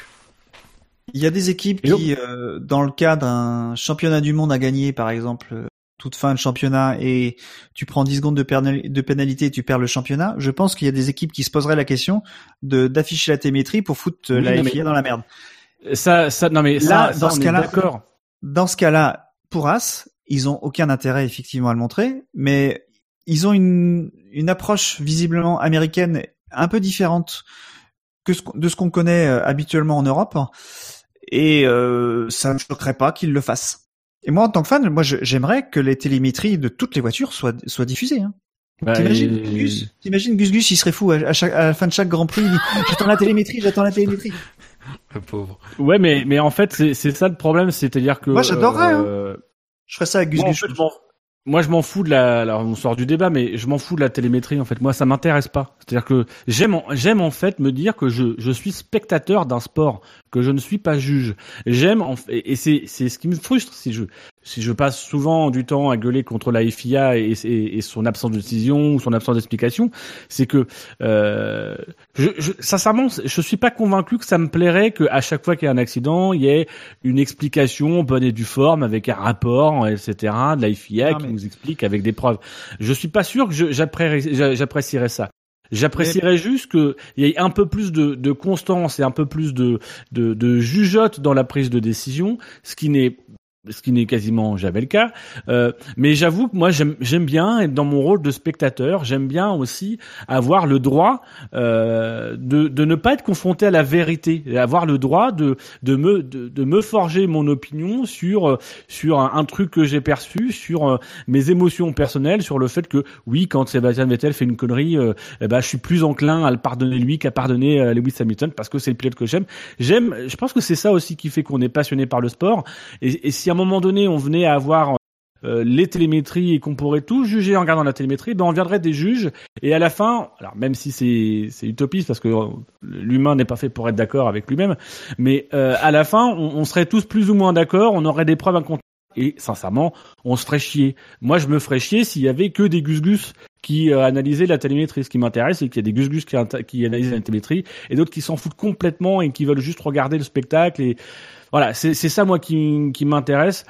Il y a des équipes qui, euh, dans le cas d'un championnat du monde à gagner, par exemple, euh, toute fin de championnat, et tu prends 10 secondes de, pénal- de pénalité et tu perds le championnat, je pense qu'il y a des équipes qui se poseraient la question de d'afficher la télémétrie pour foutre euh, Oui, la FIA dans la merde. Ça, ça, non mais Là, ça, dans ce cas-là- d'accord. Dans ce cas-là, pour As, ils ont aucun intérêt effectivement à le montrer, mais ils ont une, une approche visiblement américaine un peu différente que ce, qu'on- de ce qu'on connaît euh, habituellement en Europe, et euh, ça ne me choquerait pas qu'ils le fassent. Et moi, en tant que fan, moi, j'aimerais que les télémétries de toutes les voitures soient, soient diffusées. Hein. Bah, T'imagines et- Gus, t'imagines Gus Gus, il serait fou à, à chaque, à la fin de chaque Grand Prix. il *laughs* dit, J'attends la télémétrie, j'attends la télémétrie. Le pauvre. Ouais, mais mais en fait, c'est c'est ça le problème, c'est-à-dire que. Moi, j'adorerais, hein. euh, Je ferais ça avec Gus en Gus. fait, je m'en- moi, je m'en fous de la. Alors, on sort du débat, mais je m'en fous de la télémétrie. En fait, moi, ça m'intéresse pas. C'est-à-dire que j'aime, en- j'aime en fait me dire que je, je suis spectateur d'un sport, que je ne suis pas juge. J'aime, en et c'est, c'est ce qui me frustre si je, si je passe souvent du temps à gueuler contre la FIA et, et, et son absence de décision ou son absence d'explication, c'est que, euh, je, je, sincèrement, je suis pas convaincu que ça me plairait que à chaque fois qu'il y a un accident, il y ait une explication bonne et due forme avec un rapport, etc. de la FIA Non, qui mais- nous explique avec des preuves. Je suis pas sûr que j'apprécierais ça. J'apprécierais juste qu'il y ait un peu plus de, de constance et un peu plus de, de, de jugeote dans la prise de décision, ce qui n'est ce qui n'est quasiment jamais le cas. Euh, mais j'avoue que moi j'aime bien être dans mon rôle de spectateur. J'aime bien aussi avoir le droit euh, de, de ne pas être confronté à la vérité, avoir le droit de de me de, de me forger mon opinion sur sur un, un truc que j'ai perçu, sur euh, mes émotions personnelles, sur le fait que oui quand Sébastien Vettel fait une connerie, euh, eh ben je suis plus enclin à le pardonner lui qu'à pardonner euh, Lewis Hamilton parce que c'est le pilote que j'aime. J'aime. Je pense que c'est ça aussi qui fait qu'on est passionné par le sport. Et, et si à un moment donné on venait à avoir euh, les télémétries et qu'on pourrait tout juger en regardant la télémétrie, ben on viendrait des juges et à la fin, alors même si c'est utopiste parce que euh, l'humain n'est pas fait pour être d'accord avec lui-même, mais euh, à la fin, on, serait tous plus ou moins d'accord, on aurait des preuves incontestables et sincèrement, on se ferait chier. Moi, je me ferais chier s'il y avait que des gus-gus qui analysaient la télémétrie. Ce qui m'intéresse, c'est qu'il y a des gus-gus qui, qui analysent la télémétrie et d'autres qui s'en foutent complètement et qui veulent juste regarder le spectacle. Et voilà, c'est ça moi qui, qui m'intéresse.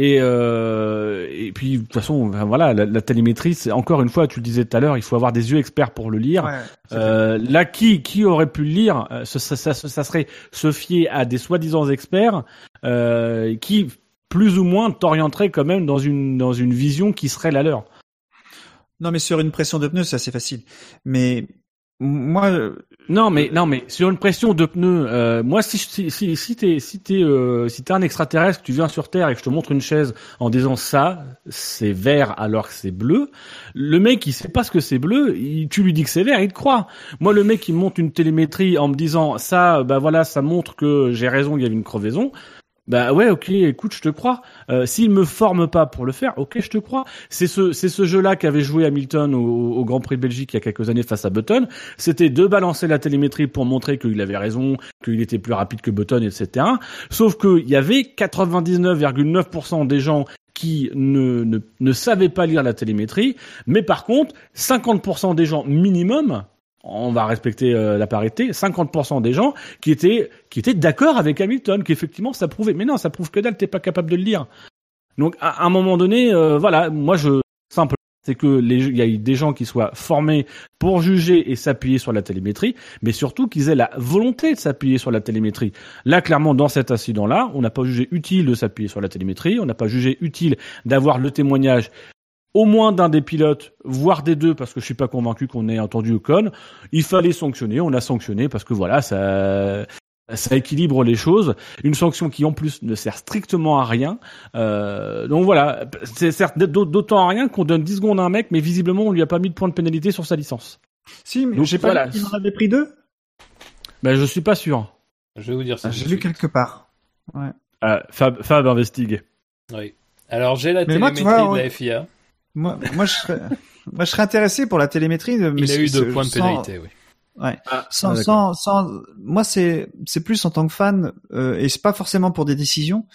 Et, euh, et puis de toute façon, voilà, la, la télémétrie, c'est encore une fois, tu le disais tout à l'heure, il faut avoir des yeux experts pour le lire. Ouais, Euh, là, qui qui aurait pu le lire? Euh, ça, ça, ça, ça serait se fier à des soi-disant experts euh, qui plus ou moins t'orienteraient quand même dans une dans une vision qui serait la leur. Non, mais sur une pression de pneus, c'est assez facile. Mais moi, Non, mais non, mais sur une pression de pneus, euh, moi, si si si, si t'es si t'es euh, si t'es un extraterrestre, tu viens sur Terre et que je te montre une chaise en disant ça, c'est vert alors que c'est bleu, le mec il sait pas ce que c'est bleu, il- tu lui dis que c'est vert, il te croit. Moi, le mec qui me monte une télémétrie en me disant ça, bah voilà, ça montre que j'ai raison, il y avait une crevaison. Bah ouais, ok, écoute, je te crois. Euh, S'il me forme pas pour le faire, ok, je te crois. C'est ce, c'est ce jeu-là qu'avait joué Hamilton au, au Grand Prix de Belgique il y a quelques années face à Button. C'était de balancer la télémétrie pour montrer qu'il avait raison, qu'il était plus rapide que Button, etc. Sauf qu'il y avait 99,9% des gens qui ne, ne, ne savaient pas lire la télémétrie, mais par contre, 50% des gens minimum, on va respecter euh, la parité, 50% des gens qui étaient qui étaient d'accord avec Hamilton, qu'effectivement ça prouvait. Mais non, ça prouve que dalle, t'es pas capable de le lire. Donc à un moment donné, euh, voilà, moi je simple, c'est que il y a des gens qui soient formés pour juger et s'appuyer sur la télémétrie, mais surtout qu'ils aient la volonté de s'appuyer sur la télémétrie. Là, clairement, dans cet incident-là, on n'a pas jugé utile de s'appuyer sur la télémétrie, on n'a pas jugé utile d'avoir le témoignage au moins d'un des pilotes, voire des deux, parce que je suis pas convaincu qu'on ait entendu Ocon. Il fallait sanctionner, on a sanctionné parce que voilà, ça, ça équilibre les choses. Une sanction qui en plus ne sert strictement à rien. Euh, donc voilà, c'est certes d'autant à rien qu'on donne 10 secondes à un mec, mais visiblement on lui a pas mis de point de pénalité sur sa licence. si, mais Donc, j'ai pas voilà. qu'il en avait pris deux. Ben je suis pas sûr. Je vais vous dire ça. Ah, J'ai lu suite. quelque part. Euh, Fab, Fab investigue. Oui. Alors j'ai la Mais moi, télémétrie vois, de la FIA. Moi, moi, je serais, *laughs* moi, je serais intéressé pour la télémétrie. De, mais Il a eu deux points de sans- pénalité, oui. Ouais. Ah, Sans, sans, sans, moi, c'est, c'est plus en tant que fan, euh, et c'est pas forcément pour des décisions.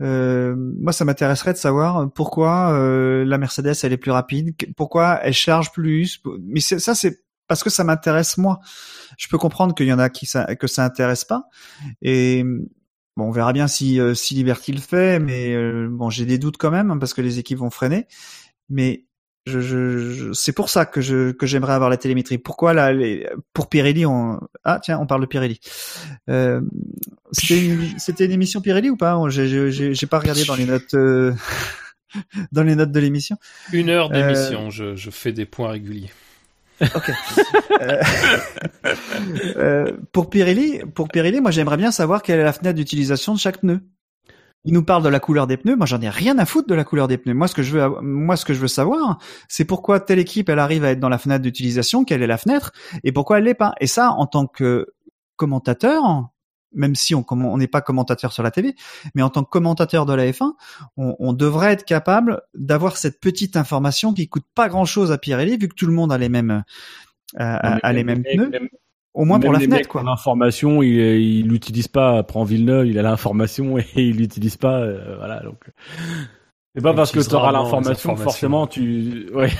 Euh, moi, ça m'intéresserait de savoir pourquoi euh, la Mercedes elle est plus rapide, pourquoi elle charge plus. Mais ça, c'est parce que ça m'intéresse moi. Je peux comprendre qu'il y en a qui ça, que ça intéresse pas. Et bon, on verra bien si euh, si Liberty le fait, mais euh, bon, j'ai des doutes quand même hein, parce que les équipes vont freiner. Mais je, je, je- c'est pour ça que je que j'aimerais avoir la télémétrie. Pourquoi là les, pour Pirelli on ah tiens on parle de Pirelli. Euh, c'était une c'était une émission Pirelli ou pas? J'ai j'ai- j'ai pas regardé dans les notes euh, *laughs* dans les notes de l'émission. Une heure Euh, d'émission, je, je fais des points réguliers. Ok. Euh, *laughs* euh, pour Pirelli pour Pirelli moi j'aimerais bien savoir quelle est la fenêtre d'utilisation de chaque pneu. Il nous parle de la couleur des pneus. Moi, j'en ai rien à foutre de la couleur des pneus. Moi, ce que je veux, moi, ce que je veux savoir, c'est pourquoi telle équipe, elle arrive à être dans la fenêtre d'utilisation, quelle est la fenêtre, et pourquoi elle l'est pas. Et ça, en tant que commentateur, même si on n'est pas commentateur sur la télé, mais en tant que commentateur de la F1, on, on devrait être capable d'avoir cette petite information qui coûte pas grand chose à Pirelli, vu que tout le monde a les mêmes, euh, a, a les mêmes pneus, au moins pour la fenêtre, mecs quoi. L'information, il il l'utilise pas. Prend Villeneuve, il a l'information *laughs* et il l'utilise pas. euh, voilà, donc c'est pas parce que tu auras l'information forcément tu. Ouais. *laughs*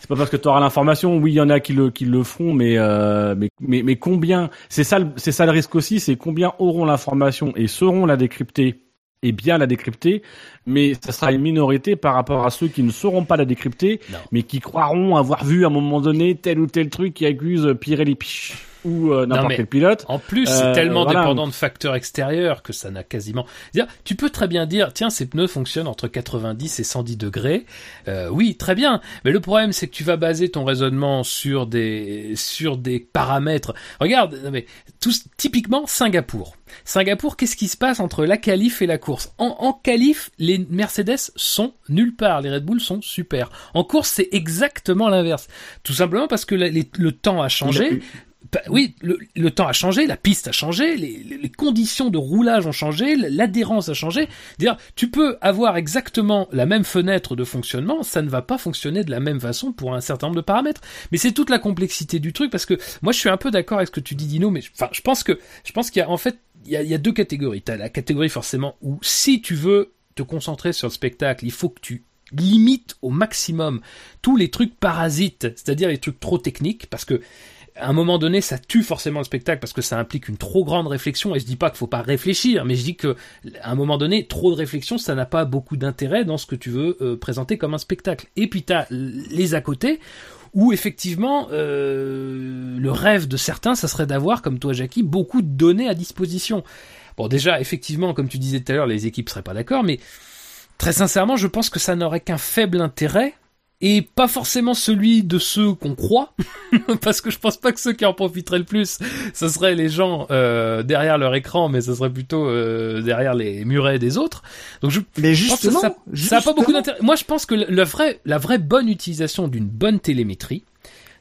C'est pas parce que tu auras l'information. Oui, il y en a qui le qui le font, mais euh, mais mais mais combien C'est ça le- c'est ça le risque aussi, c'est combien auront l'information et sauront la décrypter et bien la décrypter, mais ça sera une minorité par rapport à ceux qui ne sauront pas la décrypter, Non. mais qui croiront avoir vu à un moment donné tel ou tel truc qui accuse Pirelli Pich ou euh, n'importe mais- quel pilote. En plus, Euh, c'est tellement voilà. dépendant de facteurs extérieurs que ça n'a quasiment. C'est-à-dire, tu peux très bien dire, tiens, ces pneus fonctionnent entre 90 et 110 degrés. Euh, oui, très bien. Mais le problème, c'est que tu vas baser ton raisonnement sur des sur des paramètres. Regarde, non, mais tous typiquement Singapour. Singapour, qu'est-ce qui se passe entre la qualif et la course? En, en qualif, les Mercedes sont nulle part, les Red Bull sont super. En course, c'est exactement l'inverse. Tout simplement parce que la- les- le temps a changé. Bah, oui, le, temps a changé, la piste a changé, les, conditions de roulage ont changé, l'adhérence a changé. Dire, tu peux avoir exactement la même fenêtre de fonctionnement, ça ne va pas fonctionner de la même façon pour un certain nombre de paramètres. Mais c'est toute la complexité du truc parce que moi je suis un peu d'accord avec ce que tu dis Dino, mais enfin je pense que je pense qu'il y a en fait il y a, il y a deux catégories. T'as la catégorie forcément où si tu veux te concentrer sur le spectacle, il faut que tu limites au maximum tous les trucs parasites, c'est-à-dire les trucs trop techniques, parce que à un moment donné, ça tue forcément le spectacle parce que ça implique une trop grande réflexion. Et je dis pas qu'il faut pas réfléchir, mais je dis que à un moment donné, trop de réflexion, ça n'a pas beaucoup d'intérêt dans ce que tu veux euh, présenter comme un spectacle. Et puis t'as les à côté où effectivement euh, le rêve de certains, ça serait d'avoir, comme toi Jackie, beaucoup de données à disposition. Bon, déjà, effectivement, comme tu disais tout à l'heure, les équipes seraient pas d'accord, mais très sincèrement, je pense que ça n'aurait qu'un faible intérêt et pas forcément celui de ceux qu'on croit, *laughs* parce que je pense pas que ceux qui en profiteraient le plus, ce seraient les gens euh, derrière leur écran, mais ce serait plutôt euh, derrière les murets des autres. Donc je Mais pense que justement, ça, ça a pas beaucoup d'intérêt. Moi, je pense que le, le vrai, la vraie bonne utilisation d'une bonne télémétrie,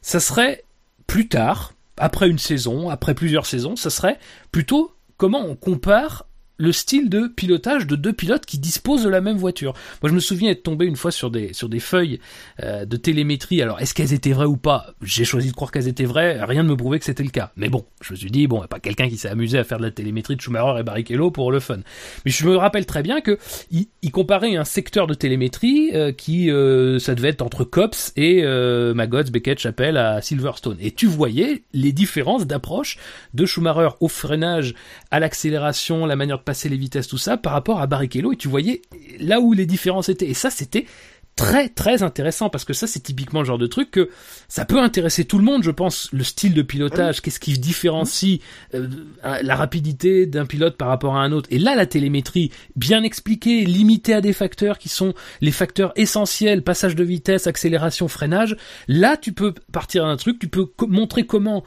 ça serait plus tard, après une saison, après plusieurs saisons, ça serait plutôt comment on compare le style de pilotage de deux pilotes qui disposent de la même voiture. Moi, je me souviens être tombé une fois sur des sur des feuilles euh, de télémétrie. Alors, est-ce qu'elles étaient vraies ou pas? J'ai choisi de croire qu'elles étaient vraies. Rien ne me prouvait que c'était le cas. Mais bon, je me suis dit bon, pas quelqu'un qui s'est amusé à faire de la télémétrie de Schumacher et Barrichello pour le fun. Mais je me rappelle très bien que il, comparait un secteur de télémétrie euh, qui euh, ça devait être entre Cops et euh, Maggots, Beckett, Chapelle à Silverstone. Et tu voyais les différences d'approche de Schumacher au freinage, à l'accélération, la manière passer les vitesses, tout ça, par rapport à Barrichello. Et tu voyais là où les différences étaient. Et ça, c'était très très intéressant parce que ça c'est typiquement le genre de truc que ça peut intéresser tout le monde je pense le style de pilotage qu'est-ce qui différencie euh, la rapidité d'un pilote par rapport à un autre et là la télémétrie bien expliquée limitée à des facteurs qui sont les facteurs essentiels passage de vitesse accélération freinage là tu peux partir d'un truc tu peux montrer comment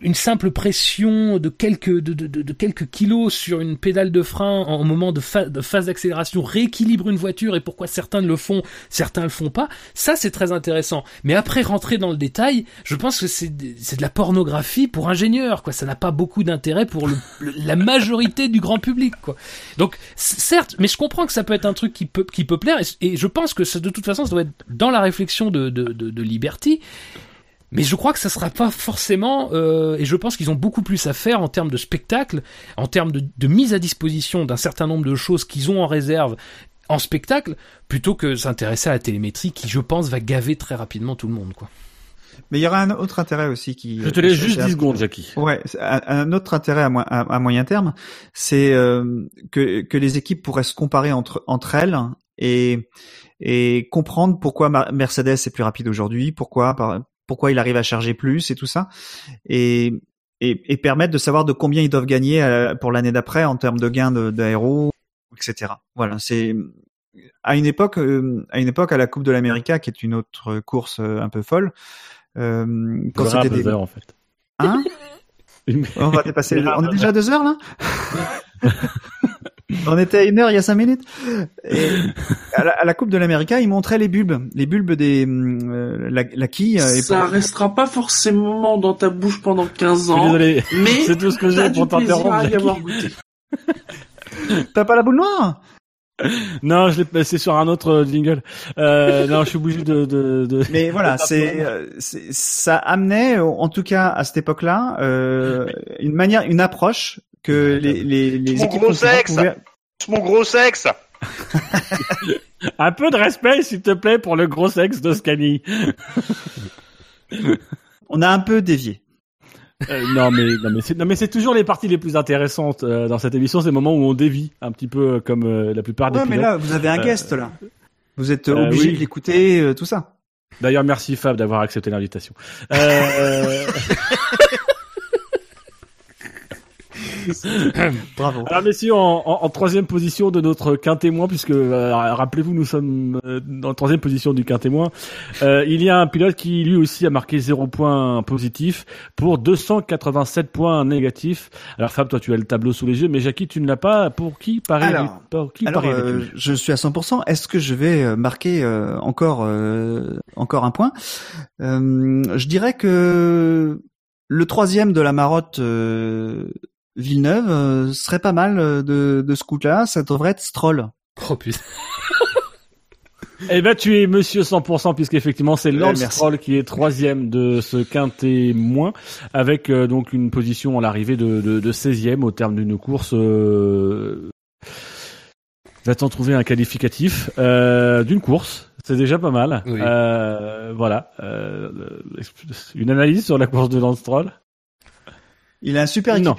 une simple pression de quelques de, de, de, quelques kilos sur une pédale de frein en moment de, fa- de phase d'accélération rééquilibre une voiture et pourquoi certains le font, certains le font pas. Ça c'est très intéressant. Mais après rentrer dans le détail, je pense que c'est de- la pornographie pour ingénieurs quoi. Ça n'a pas beaucoup d'intérêt pour le, le- la majorité du grand public quoi. Donc certes, mais je comprends que ça peut être un truc qui peut qui peut plaire et, et je pense que ça, de toute façon ça doit être dans la réflexion de, de, de Liberty. Mais je crois que ça sera pas forcément, euh, et je pense qu'ils ont beaucoup plus à faire en termes de spectacle, en termes de, de mise à disposition d'un certain nombre de choses qu'ils ont en réserve en spectacle, plutôt que s'intéresser à la télémétrie qui, je pense, va gaver très rapidement tout le monde, quoi. Mais il y aura un autre intérêt aussi qui. Je te laisse juste c'est- 10 secondes, Jackie. Ouais, un, autre intérêt à, mo- à- à moyen terme, c'est euh, que, que les équipes pourraient se comparer entre entre elles et et comprendre pourquoi Mercedes est plus rapide aujourd'hui, pourquoi par- pourquoi il arrive à charger plus et tout ça, et et, et permettre de savoir de combien ils doivent gagner euh, pour l'année d'après en termes de gains de- d'aéro, etc. Voilà, c'est à une époque, euh, à une époque à la Coupe de l'América, qui est une autre course euh, un peu folle. Euh, quand c'était des... heures, en fait. Hein *laughs* On va dépasser. *laughs* On est déjà à deux heures là? *laughs* *laughs* On était à une heure il y a cinq minutes. Et à, la, à la Coupe de l'Amérique, ils montraient les bulbes, les bulbes des euh, la, la quille. euh, et Ça pour- restera pas forcément dans ta bouche pendant 15 Je suis ans, désolé. mais *laughs* C'est tout ce que j'ai pour t'interrompre. à y Jackie. avoir goûté. *laughs* T'as pas la boule noire? Non, je l'ai passé sur un autre euh, jingle. Euh, non, je suis obligé de, de, de... Mais voilà, c'est euh, c'est- ça amenait, en tout cas à cette époque-là, euh, une manière, une approche que les les, les équipes gros sexe. pouvaient- Mon gros sexe Un peu de respect, s'il te plaît, pour le gros sexe de Scani. On a un peu dévié. Euh, non mais non mais c'est non mais c'est toujours les parties les plus intéressantes euh, dans cette émission, c'est le moment où on dévie un petit peu euh, comme euh, la plupart des Ouais, mais pilotes. là, vous avez un Euh, guest là. Vous êtes euh, obligé oui. de l'écouter, euh, tout ça. D'ailleurs, merci Fab d'avoir accepté l'invitation. *laughs* *laughs* Bravo. alors messieurs, en, en, en troisième position de notre quintémoin, puisque euh, rappelez-vous, nous sommes euh, dans la troisième position du quintémoin. Euh, il y a un pilote qui lui aussi a marqué 0 points positifs pour 287 points négatifs. Alors Fab, toi tu as le tableau sous les yeux, mais Jackie, tu ne l'as pas. Pour qui parie Alors, pour qui Alors, parie euh, je suis à 100%. Est-ce que je vais euh, marquer euh, encore euh, encore un point? Euh, Je dirais que le troisième de la marotte euh, Villeneuve euh, serait pas mal euh, de, de ce coup-là. Ça devrait être Stroll. Oh putain. *laughs* Eh ben, tu es monsieur 100% puisqu'effectivement c'est Lance. Stroll qui est troisième de ce quintet moins avec euh, donc une position à l'arrivée de, de, de 16e au terme d'une course. Euh... Va-t-on trouver un qualificatif euh, d'une course C'est déjà pas mal. Oui. Euh, voilà. Euh, une analyse sur la course de Lance Stroll Il a un super Non.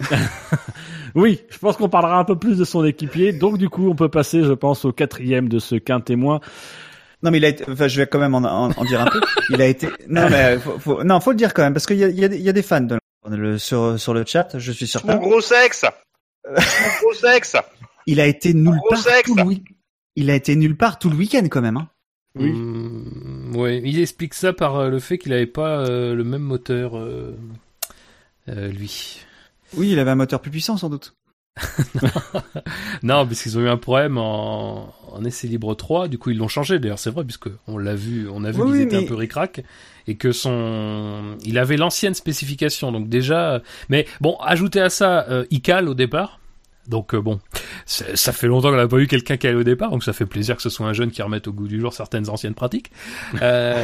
*laughs* Oui, je pense qu'on parlera un peu plus de son équipier. Donc du coup, on peut passer, je pense, au quatrième de ce quintet moins. Non, mais il a été, enfin, je vais quand même en, en, en dire un peu. Il a été, non, mais faut, faut, non, faut le dire quand même, parce qu'il y a, il y, a, des- il y a des fans de, le, sur, sur le chat, je suis Mon certain. gros sexe Mon gros sexe Il a été nulle Gros part sexe. tout le week- Il a été nulle part tout le week-end quand même, hein. Oui. Mm, ouais, il explique ça par euh, le fait qu'il avait pas euh, le même moteur, euh, euh, lui. Oui, il avait un moteur plus puissant sans doute. *laughs* Non, parce qu'ils ont eu un problème en, en essai libre 3, du coup ils l'ont changé. D'ailleurs, c'est vrai, puisque on l'a vu, on a vu Oui, qu'ils oui, étaient mais- un peu ric-rac et que son, il avait l'ancienne spécification, donc déjà. Mais bon, ajouter à ça, euh, il cale au départ. Donc euh, bon, ça fait longtemps qu'on n'a pas eu quelqu'un qui allait au départ, donc ça fait plaisir que ce soit un jeune qui remette au goût du jour certaines anciennes pratiques. Euh...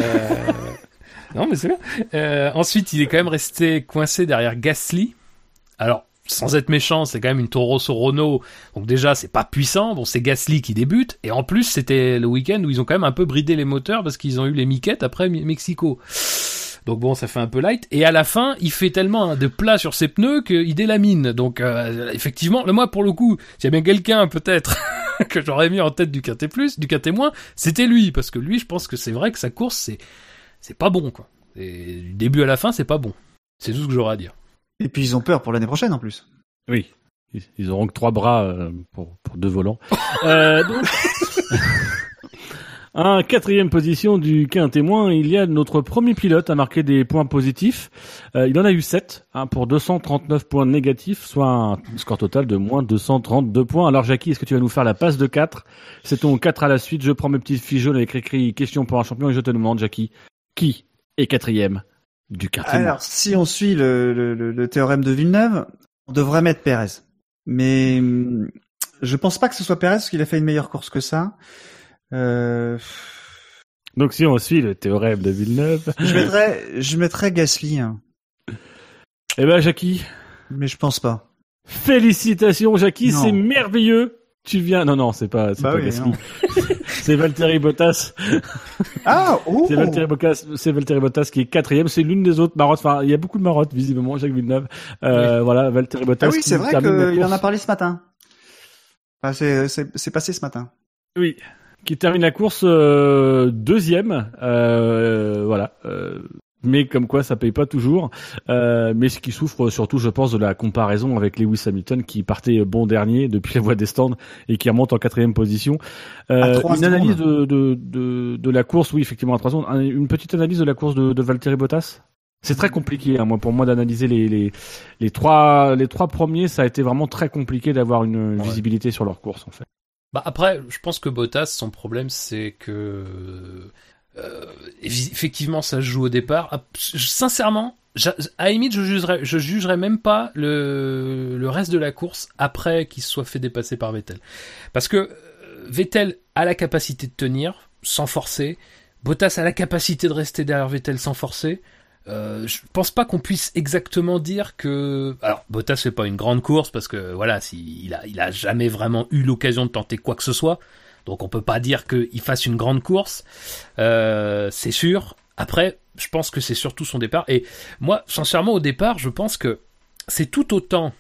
*laughs* non, mais c'est bien. Euh, ensuite, il est quand même resté coincé derrière Gasly. Alors, sans être méchant, c'est quand même une Toro Rosso Renault, donc déjà c'est pas puissant. Bon, c'est Gasly qui débute, et en plus c'était le week-end où ils ont quand même un peu bridé les moteurs parce qu'ils ont eu les miquettes après Mexico. Donc bon, ça fait un peu light. Et à la fin, il fait tellement de plat sur ses pneus qu'il délamine. Donc euh, effectivement, moi pour le coup, s'il y a bien quelqu'un peut-être *laughs* que j'aurais mis en tête du plus, du moins, c'était lui parce que lui, je pense que c'est vrai que sa course c'est c'est pas bon quoi. Et du début à la fin, c'est pas bon. C'est tout ce que j'aurais à dire. Et puis ils ont peur pour l'année prochaine en plus. Oui. Ils- auront que trois bras euh, pour, deux volants. *laughs* Euh, donc... *laughs* Quatrième position du quintémoin, il y a notre premier pilote à marquer des points positifs. Euh, il en a eu 7 hein, pour 239 points négatifs, soit un score total de moins 232 points. Alors Jackie, est-ce que tu vas nous faire la passe de 4 C'est ton 4 à la suite. Je prends mes petites fiches jaunes avec écrit question pour un champion et je te demande, Jackie, qui est quatrième? Du quintémoin Alors, si on suit le, le, le, le théorème de Villeneuve, on devrait mettre Pérez. Mais hum, je pense pas que ce soit Pérez parce qu'il a fait une meilleure course que ça. Euh, Donc si on suit le théorème de Villeneuve, *laughs* je mettrais, je mettrais Gasly, hein, eh ben Jackie, mais je pense pas. Félicitations, Jackie, c'est merveilleux. Tu viens. Non, non, c'est pas, c'est Bah pas oui, Gasly. non. *laughs* c'est Valtteri Bottas. Ah, *laughs* oh C'est Valtteri Bottas. C'est Valtteri Bottas qui est quatrième. C'est l'une des autres marottes. Enfin, il y a beaucoup de marottes visiblement. Jacques Villeneuve. Euh, Voilà, Valtteri Bottas. Ah oui, c'est vrai qu'il en a parlé ce matin. Enfin, c'est, c'est, c'est passé ce matin. Oui, qui termine la course euh, deuxième. Euh, voilà. Euh, mais comme quoi, ça paye pas toujours. Euh, mais ce qui souffre surtout, je pense, de la comparaison avec Lewis Hamilton, qui partait bon dernier depuis la voie des stands et qui remonte en quatrième position. Euh, une analyse de, de, de, de la course, oui, effectivement, à trois secondes. Un- Une petite analyse de la course de, de Valtteri Bottas? C'est très compliqué, hein, moi, pour moi, d'analyser les, les, les trois, les trois premiers. Ça a été vraiment très compliqué d'avoir une Ouais. visibilité sur leur course, en fait. Bah après, je pense que Bottas, son problème, c'est que euh, effectivement, ça joue au départ. Ah, Sincèrement, à limite, je jugerais, je jugerais même pas le, le reste de la course après qu'il se soit fait dépasser par Vettel, parce que euh, Vettel a la capacité de tenir sans forcer. Bottas a la capacité de rester derrière Vettel sans forcer. Euh, je pense pas qu'on puisse exactement dire que. Alors, Bottas fait pas une grande course parce que voilà, si, il a, il a jamais vraiment eu l'occasion de tenter quoi que ce soit. Donc, on peut pas dire qu'il fasse une grande course. Euh, c'est sûr. Après, je pense que c'est surtout son départ. Et moi, sincèrement, au départ, je pense que c'est tout autant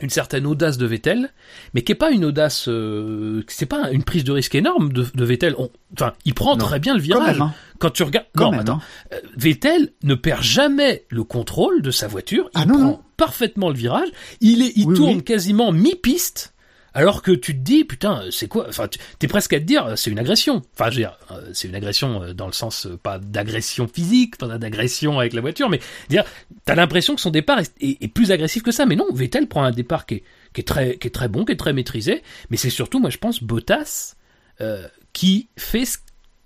une certaine audace de Vettel, mais qui est pas une audace, euh, c'est pas une prise de risque énorme de, de Vettel. On- enfin, il prend Non. très bien le Quand virage. même, hein. Quand tu regardes, Quand non, même, attends, hein. Euh, Vettel ne perd jamais le contrôle de sa voiture. Il Ah non, prend parfaitement le virage. Il est, il Oui, tourne oui. quasiment mi-piste. Alors que tu te dis, putain, c'est quoi Enfin, tu- t'es presque à te dire, c'est une agression. Enfin, je veux dire, euh, c'est une agression euh, dans le sens euh, pas d'agression physique, pas d'agression avec la voiture, mais dire, t'as l'impression que son départ est, est- est plus agressif que ça. Mais non, Vettel prend un départ qui est, qui est très, qui est très bon, qui est très maîtrisé. Mais c'est surtout, moi, je pense, Bottas euh, qui fait ce-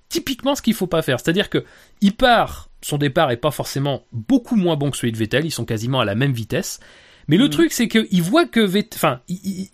typiquement ce qu'il faut pas faire. C'est-à-dire que il part, son départ est pas forcément beaucoup moins bon que celui de Vettel. Ils sont quasiment à la même vitesse. Mais le truc, c'est qu'il voit que Vettel, enfin, il, il-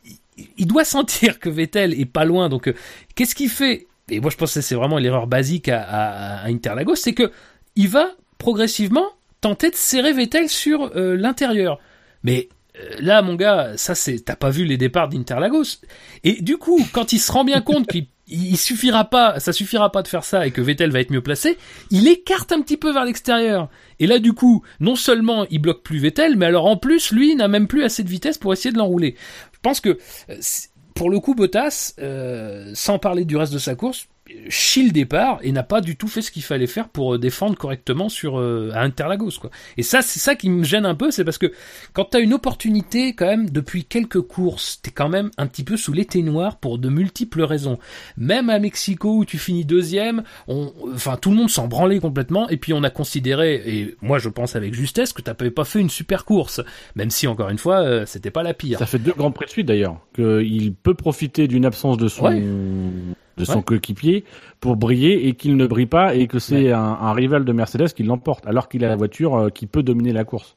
il- doit sentir que Vettel est pas loin. Donc, euh, qu'est-ce qu'il fait? Et moi, je pense que c'est vraiment l'erreur basique à, Interlagos, c'est que il va progressivement tenter de serrer Vettel sur euh, l'intérieur. Mais euh, là, mon gars, ça c'est, t'as pas vu les départs d'Interlagos. Et du coup, quand il se rend bien compte qu'il il suffira pas, ça suffira pas de faire ça et que Vettel va être mieux placé, il écarte un petit peu vers l'extérieur. Et là, du coup, non seulement il bloque plus Vettel, mais alors en plus, lui n'a même plus assez de vitesse pour essayer de l'enrouler. Je pense que euh, pour le coup, Bottas, euh, sans parler du reste de sa course, chie le départ et n'a pas du tout fait ce qu'il fallait faire pour euh, défendre correctement sur euh, à Interlagos quoi. Et ça c'est ça qui me gêne un peu, c'est parce que quand tu as une opportunité quand même depuis quelques courses, t'es quand même un petit peu sous l'été noir pour de multiples raisons. Même à Mexico où tu finis deuxième, on, enfin tout le monde s'en branlait complètement et puis on a considéré et moi je pense avec justesse que t'avais pas fait une super course, même si encore une fois euh, c'était pas la pire. Ça fait deux grands prix de suite d'ailleurs, qu'il peut profiter d'une absence de son, Ouais. De son Ouais. coéquipier pour briller et qu'il ne brille pas et que c'est Ouais. un, un rival de Mercedes qui l'emporte alors qu'il a la voiture euh, qui peut dominer la course.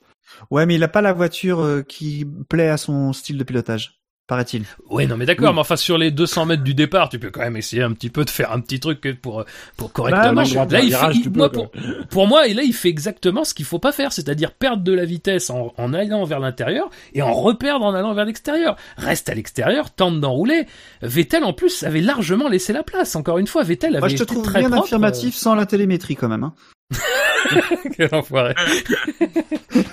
Ouais, mais il a pas la voiture euh, qui plaît à son style de pilotage, paraît-il. Ouais, non, mais d'accord, Oui. mais enfin, sur les 200 mètres du départ, tu peux quand même essayer un petit peu de faire un petit truc pour, pour correctement. Bah, moi, je- là, il virage, fait, il- tu peux, moi, quoi. pour, pour moi, et là, il fait exactement ce qu'il faut pas faire, c'est-à-dire perdre de la vitesse en, en allant vers l'intérieur et en reperdre en allant vers l'extérieur. Reste à l'extérieur, tente d'enrouler. Vettel, en plus, avait largement laissé la place. Encore une fois, Vettel avait Moi, je te été trouve très bien propre. affirmatif sans la télémétrie quand même. Hein. *laughs* Quel enfoiré.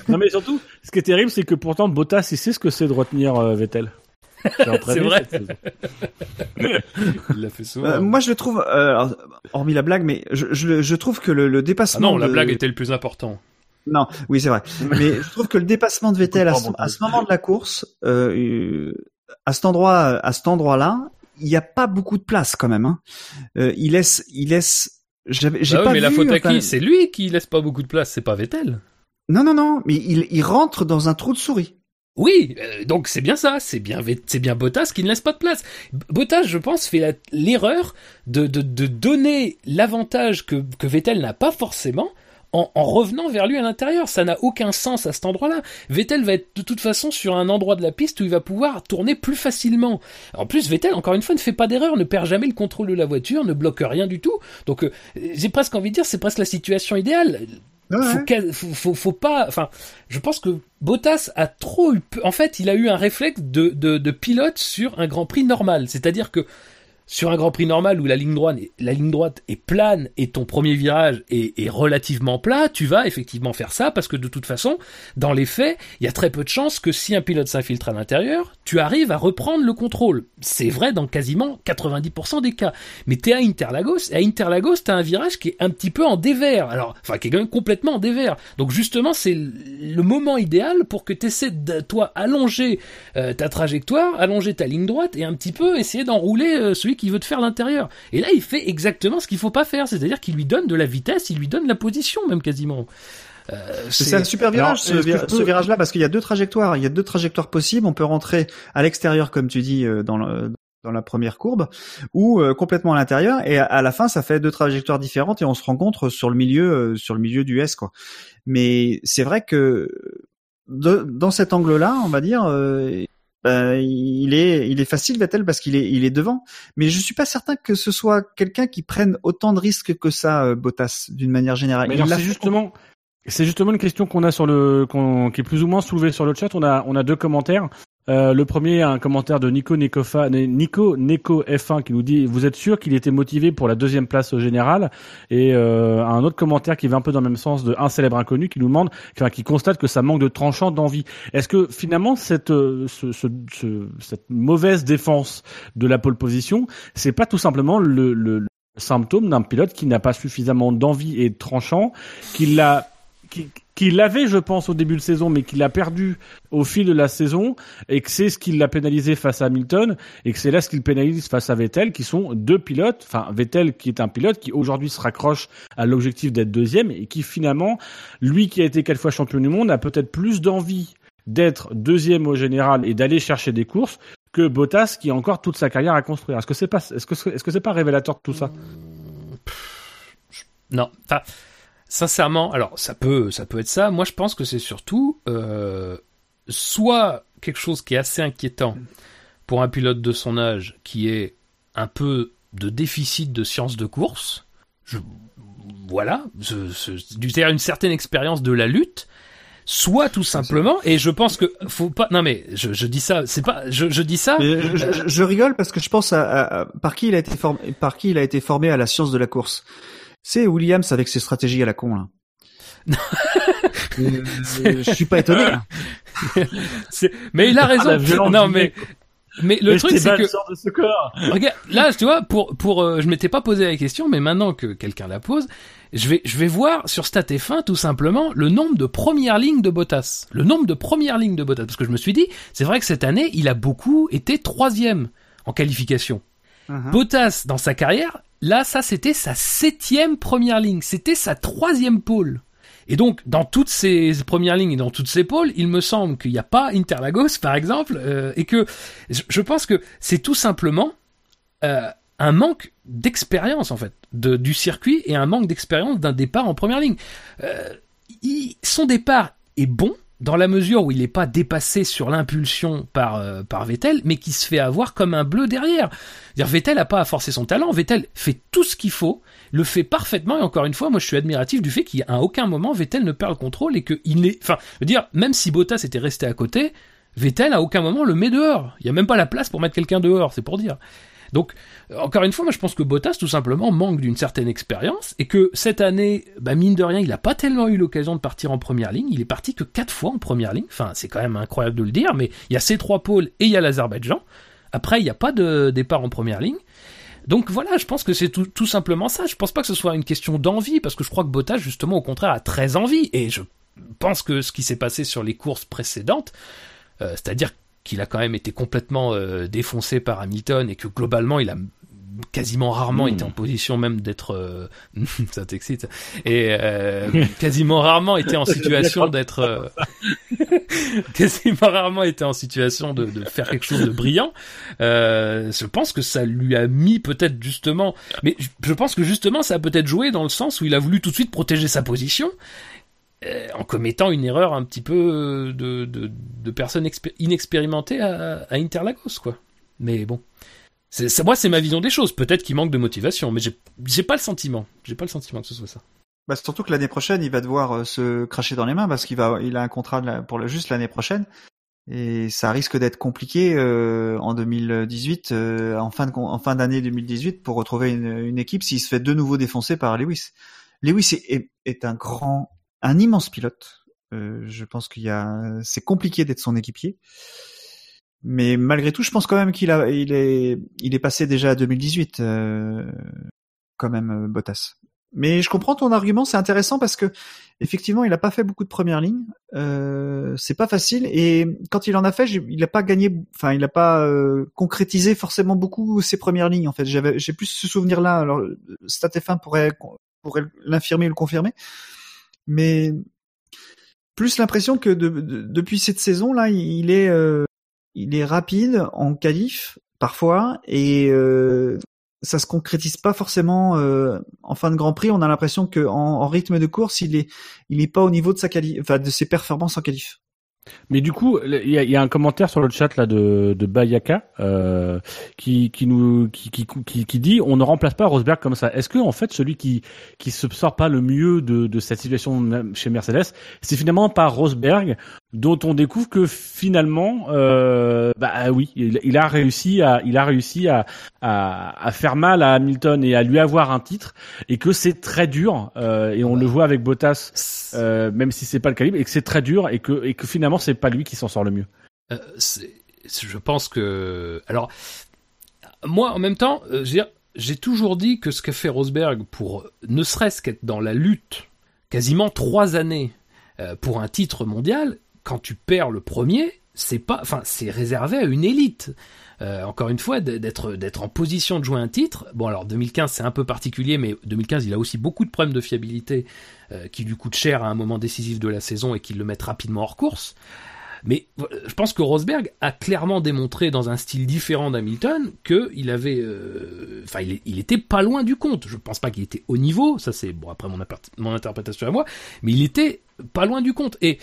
non mais surtout, ce qui est terrible, c'est que pourtant Bottas, il sait ce que c'est de retenir euh, Vettel. *laughs* C'est vrai. Il l'a fait souvent. Euh, moi, je le trouve, euh, hormis la blague, mais je, je, je trouve que le, le ah dépassement. non, la de- blague était le plus important. Non, oui, c'est vrai. Mais je trouve que le dépassement de Vettel à ce, bon à ce moment de la course, euh, à cet endroit, à cet endroit-là, il n'y a pas beaucoup de place quand même. Hein. Euh, il laisse, il laisse. J'ai Bah oui, pas mais la faute à enfin- qui? C'est lui qui laisse pas beaucoup de place, c'est pas Vettel. Non, non, non. Mais il, il rentre dans un trou de souris. Oui, euh, donc c'est bien ça, c'est bien c'est bien Bottas qui ne laisse pas de place. Bottas, je pense, fait l'erreur de, donner l'avantage que, Vettel n'a pas forcément en, en revenant vers lui à l'intérieur. Ça n'a aucun sens à cet endroit-là. Vettel va être de toute façon sur un endroit de la piste où il va pouvoir tourner plus facilement. En plus, Vettel, encore une fois, ne fait pas d'erreur, ne perd jamais le contrôle de la voiture, ne bloque rien du tout. Donc, euh, j'ai presque envie de dire, c'est presque la situation idéale Ouais, faut, faut, faut, pas. Enfin, je pense que Bottas a trop eu. En fait, il a eu un réflexe de, de, de pilote sur un Grand Prix normal. C'est-à-dire que sur un Grand Prix normal où la ligne droite, est- la ligne droite est plane et ton premier virage est, est relativement plat, tu vas effectivement faire ça parce que de toute façon, dans les faits, il y a très peu de chances que si un pilote s'infiltre à l'intérieur, tu arrives à reprendre le contrôle. C'est vrai dans quasiment 90% des cas. Mais t'es à Interlagos, et à Interlagos, t'as un virage qui est un petit peu en dévers. Alors, enfin, qui est quand même complètement en dévers. Donc justement, c'est le moment idéal pour que tu essaies de, toi, allonger euh, ta trajectoire, allonger ta ligne droite, et un petit peu essayer d'enrouler euh, celui qui veut te faire l'intérieur. Et là, il fait exactement ce qu'il faut pas faire, c'est-à-dire qu'il lui donne de la vitesse, il lui donne la position, même quasiment. Euh, C'est un super virage, Alors, ce, peux- virage-là, parce qu'il y a deux trajectoires. Il y a deux trajectoires possibles. On peut rentrer à l'extérieur, comme tu dis, euh, dans, le- dans la première courbe, ou euh, complètement à l'intérieur. Et à, à la fin, ça fait deux trajectoires différentes et on se rencontre sur le milieu, euh, sur le milieu du S, quoi. Mais c'est vrai que de- dans cet angle-là, on va dire. Ben, il est, il est facile Vettel parce qu'il est, il est devant. Mais je suis pas certain que ce soit quelqu'un qui prenne autant de risques que ça, euh, Bottas, d'une manière générale. Mais c'est justement, c'est justement une question qu'on a sur le, qu'on- qui est plus ou moins soulevée sur le chat. On a, on a deux commentaires. Euh, le premier, un commentaire de Nico Nekofa, Nico Neko F1 qui nous dit vous êtes sûr qu'il était motivé pour la deuxième place au général? Et euh, un autre commentaire qui va un peu dans le même sens de un célèbre inconnu qui nous demande, enfin, qui constate que ça manque de tranchant d'envie. Est-ce que finalement cette euh, mauvaise défense de la pole position, c'est pas tout simplement le, le symptôme d'un pilote qui n'a pas suffisamment d'envie et de tranchant, qui l'a qui, l'avait, je pense, au début de saison, mais qui l'a perdu au fil de la saison, et que c'est ce qui l'a pénalisé face à Hamilton, et que c'est là ce qu'il pénalise face à Vettel, qui sont deux pilotes, enfin Vettel qui est un pilote qui aujourd'hui se raccroche à l'objectif d'être deuxième, et qui finalement, lui qui a été quatre fois champion du monde, a peut-être plus d'envie d'être deuxième au général et d'aller chercher des courses que Bottas qui a encore toute sa carrière à construire. Est-ce que c'est pas, est-ce que, est-ce que c'est pas révélateur de tout ça? Non. Sincèrement, alors ça peut, ça peut être ça. Moi, je pense que c'est surtout euh, soit quelque chose qui est assez inquiétant pour un pilote de son âge, qui est un peu de déficit de sciences de course. Je, voilà, du une certaine expérience de la lutte soit tout simplement et je pense que faut pas non mais je, je dis ça c'est pas je, je dis ça je, je, rigole parce que je pense à, par qui il a été formé par qui il a été formé à la science de la course c'est Williams avec ses stratégies à la con là. *laughs* Euh, je suis pas étonné *laughs* mais il a raison. non mais mais le truc c'est que regarde là tu vois pour pour euh, je m'étais pas posé la question mais maintenant que quelqu'un la pose je vais je vais voir sur StatF1 tout simplement le nombre de premières lignes de Bottas. Le nombre de premières lignes de Bottas. Parce que je me suis dit c'est vrai que cette année il a beaucoup été troisième en qualification uh-huh. Bottas dans sa carrière là ça c'était sa septième première ligne c'était sa troisième pole et donc, dans toutes ces premières lignes et dans toutes ces pôles, il me semble qu'il n'y a pas Interlagos, par exemple, euh, et que je pense que c'est tout simplement euh, un manque d'expérience, en fait, de, du circuit et un manque d'expérience d'un départ en première ligne. Euh, son départ est bon, dans la mesure où il n'est pas dépassé sur l'impulsion par, euh, par Vettel, mais qui se fait avoir comme un bleu derrière. Dire Vettel n'a pas à forcer son talent, Vettel fait tout ce qu'il faut, le fait parfaitement, et encore une fois, moi je suis admiratif du fait qu'à aucun moment Vettel ne perd le contrôle et qu'il est... Enfin, je veux dire, même si Bottas était resté à côté, Vettel à aucun moment le met dehors. Il n'y a même pas la place pour mettre quelqu'un dehors, c'est pour dire. Donc, encore une fois, moi je pense que Bottas tout simplement manque d'une certaine expérience et que cette année, bah, mine de rien, il n'a pas tellement eu l'occasion de partir en première ligne. Il est parti que quatre fois en première ligne. Enfin, c'est quand même incroyable de le dire, mais il y a ces trois pôles et il y a l'Azerbaïdjan. Après, il n'y a pas de départ en première ligne. Donc voilà, je pense que c'est tout, simplement ça. Je pense pas que ce soit une question d'envie, parce que je crois que Bottas, justement, au contraire, a très envie. Et je pense que ce qui s'est passé sur les courses précédentes, euh, c'est-à-dire qu'il a quand même été complètement euh, défoncé par Hamilton et que globalement il a quasiment rarement été en hmm. position même d'être euh, *laughs* ça t'excite. Et euh, quasiment rarement été en *laughs* situation d'être *laughs* quasiment rarement été en situation de, de, faire quelque chose de brillant. Je pense que ça lui a mis peut-être justement mais je pense que justement ça a peut-être joué dans le sens où il a voulu tout de suite protéger sa position. euh, en commettant une erreur un petit peu de, de, de personnes inexpérimentées à, Interlagos, quoi. Mais bon. C'est, moi, c'est ma vision des choses. Peut-être qu'il manque de motivation, mais j'ai, pas le sentiment. J'ai pas le sentiment que ce soit ça. Bah, surtout que l'année prochaine, il va devoir euh, se cracher dans les mains parce qu'il va, il a un contrat pour le, juste l'année prochaine. Et ça risque d'être compliqué euh, en 2018, euh, en fin de, fin d'année 2018, pour retrouver une, équipe s'il se fait de nouveau défoncer par Lewis. Lewis est un grand un immense pilote. Euh, je pense qu'il y a, c'est compliqué d'être son équipier. Mais malgré tout, je pense quand même qu'il a, il est, il est passé déjà à 2018, euh, quand même, euh, Bottas. Mais je comprends ton argument, c'est intéressant parce que effectivement, il a pas fait beaucoup de premières lignes. Euh, c'est pas facile et quand il en a fait, il a pas gagné, enfin, il a pas euh, concrétisé forcément beaucoup ses premières lignes. En fait, j'avais, j'ai plus ce souvenir-là. Alors, StatF1 pourrait pourrait l'infirmer ou le confirmer mais plus l'impression que depuis cette saison là, il est euh, il est rapide en qualif parfois et euh, ça se concrétise pas forcément euh, en fin de Grand Prix. On a l'impression que en, rythme de course, il est il est pas au niveau de sa qualif, enfin de ses performances en qualif. Mais du coup, il y a, un commentaire sur le chat là de, de Bayaka euh, qui, qui nous qui, qui, qui, dit on ne remplace pas Rosberg comme ça. Est-ce que en fait celui qui qui se sort pas le mieux de, de cette situation chez Mercedes, c'est finalement pas Rosberg, dont on découvre que finalement, euh, bah oui, il, il, a réussi à, il a réussi à, à, à, faire mal à Hamilton et à lui avoir un titre, et que c'est très dur. Euh, et on le voit avec Bottas, euh, même si c'est pas le calibre, et que c'est très dur, et que, et que finalement c'est pas lui qui s'en sort le mieux. Euh, je pense que, alors, moi en même temps, euh, j'ai toujours dit que ce qu'a fait Rosberg pour ne serait-ce qu'être dans la lutte quasiment trois années euh, pour un titre mondial, quand tu perds le premier, c'est pas, enfin, c'est réservé à une élite. Euh, encore une fois, d'être d'être en position de jouer un titre. Bon, alors 2015 c'est un peu particulier, mais 2015 il a aussi beaucoup de problèmes de fiabilité euh, qui lui coûtent cher à un moment décisif de la saison et qui le mettent rapidement hors course. Mais je pense que Rosberg a clairement démontré dans un style différent d'Hamilton qu'il avait, euh, il, était pas loin du compte. Je pense pas qu'il était au niveau, ça c'est bon après mon, mon interprétation à moi, mais il était pas loin du compte. Et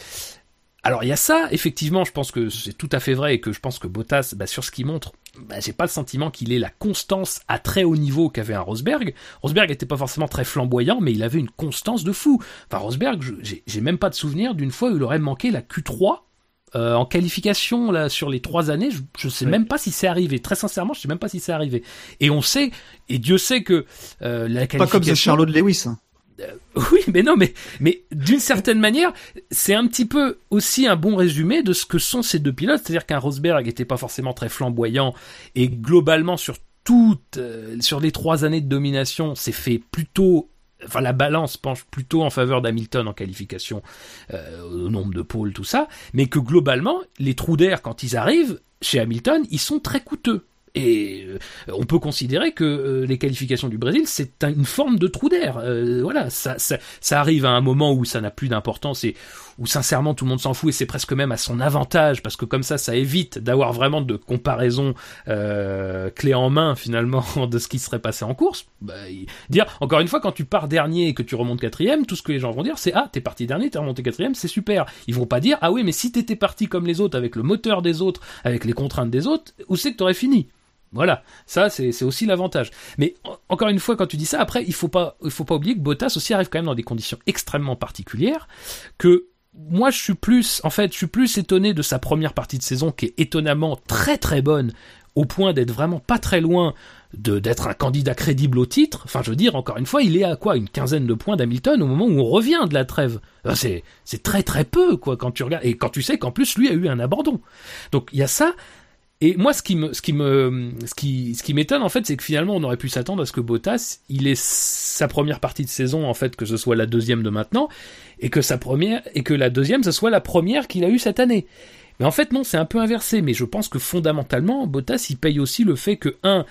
alors il y a ça, effectivement, je pense que c'est tout à fait vrai et que je pense que Bottas, bah, sur ce qu'il montre, bah, j'ai pas le sentiment qu'il ait la constance à très haut niveau qu'avait un Rosberg. Rosberg était pas forcément très flamboyant, mais il avait une constance de fou. Enfin Rosberg, j'ai même pas de souvenir d'une fois où il aurait manqué la Q3 euh, en qualification là sur les trois années, je, je sais même pas si c'est arrivé. Très sincèrement, je sais même pas si c'est arrivé. Et on sait, et Dieu sait que euh, la qualification. Pas comme Charlotte Lewis. Hein. Euh, *laughs* oui, mais non, mais mais d'une certaine manière, c'est un petit peu aussi un bon résumé de ce que sont ces deux pilotes. C'est-à-dire qu'un Rosberg n'était pas forcément très flamboyant et globalement sur toutes, euh, sur les trois années de domination, c'est fait plutôt enfin la balance penche plutôt en faveur d'Hamilton en qualification euh, au nombre de pôles tout ça mais que globalement les trous d'air quand ils arrivent chez Hamilton ils sont très coûteux et euh, on peut considérer que euh, les qualifications du Brésil, c'est une forme de trou d'air. Euh, voilà, ça, ça, ça, arrive à un moment où ça n'a plus d'importance et où sincèrement tout le monde s'en fout et c'est presque même à son avantage parce que comme ça, ça évite d'avoir vraiment de comparaison euh, clé en main finalement *laughs* de ce qui serait passé en course. Bah, dire encore une fois, quand tu pars dernier et que tu remontes quatrième, tout ce que les gens vont dire, c'est ah t'es parti dernier, t'es remonté quatrième, c'est super. Ils vont pas dire ah oui mais si t'étais parti comme les autres avec le moteur des autres, avec les contraintes des autres, où c'est que t'aurais fini? Voilà, ça c'est aussi l'avantage. Mais encore une fois, quand tu dis ça, après il faut pas il faut pas oublier que Bottas aussi arrive quand même dans des conditions extrêmement particulières. Que moi je suis plus en fait je suis plus étonné de sa première partie de saison qui est étonnamment très très bonne au point d'être vraiment pas très loin de d'être un candidat crédible au titre. Enfin, je veux dire, encore une fois, il est à quoi une quinzaine de points d'Hamilton au moment où on revient de la trêve. C'est c'est très très peu quoi quand tu regardes et quand tu sais qu'en plus lui a eu un abandon. Donc il y a ça. Et moi, ce qui me, ce qui me, ce qui, ce qui m'étonne en fait, c'est que finalement, on aurait pu s'attendre à ce que Bottas, il ait sa première partie de saison en fait, que ce soit la deuxième de maintenant, et que sa première, et que la deuxième, ce soit la première qu'il a eue cette année. Mais en fait, non, c'est un peu inversé. Mais je pense que fondamentalement, Bottas, il paye aussi le fait que un,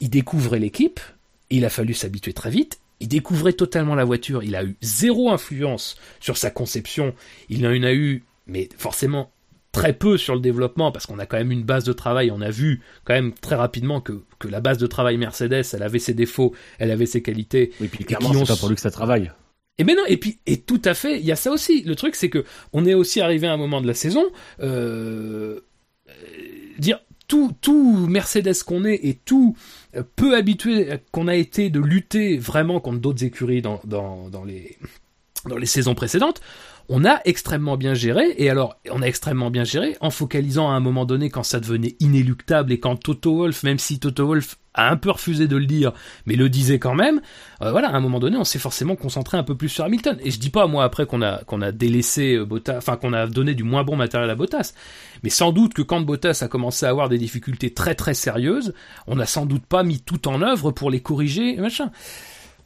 il découvrait l'équipe, il a fallu s'habituer très vite. Il découvrait totalement la voiture. Il a eu zéro influence sur sa conception. Il en a eu, mais forcément très peu sur le développement parce qu'on a quand même une base de travail. On a vu quand même très rapidement que, que la base de travail Mercedes, elle avait ses défauts, elle avait ses qualités. Oui, puis clairement, c'est pas pour lui que ça travaille. Et mais non, et puis et tout à fait, il y a ça aussi. Le truc, c'est que on est aussi arrivé à un moment de la saison, euh, dire tout tout Mercedes qu'on est et tout euh, peu habitué qu'on a été de lutter vraiment contre d'autres écuries dans, dans, dans les dans les saisons précédentes, on a extrêmement bien géré, et alors on a extrêmement bien géré en focalisant à un moment donné quand ça devenait inéluctable et quand Toto Wolf, même si Toto Wolf a un peu refusé de le dire, mais le disait quand même, euh, voilà, à un moment donné on s'est forcément concentré un peu plus sur Hamilton. Et je dis pas moi après qu'on a qu'on a délaissé euh, Bottas, enfin qu'on a donné du moins bon matériel à Bottas, mais sans doute que quand Bottas a commencé à avoir des difficultés très très sérieuses, on n'a sans doute pas mis tout en œuvre pour les corriger, machin.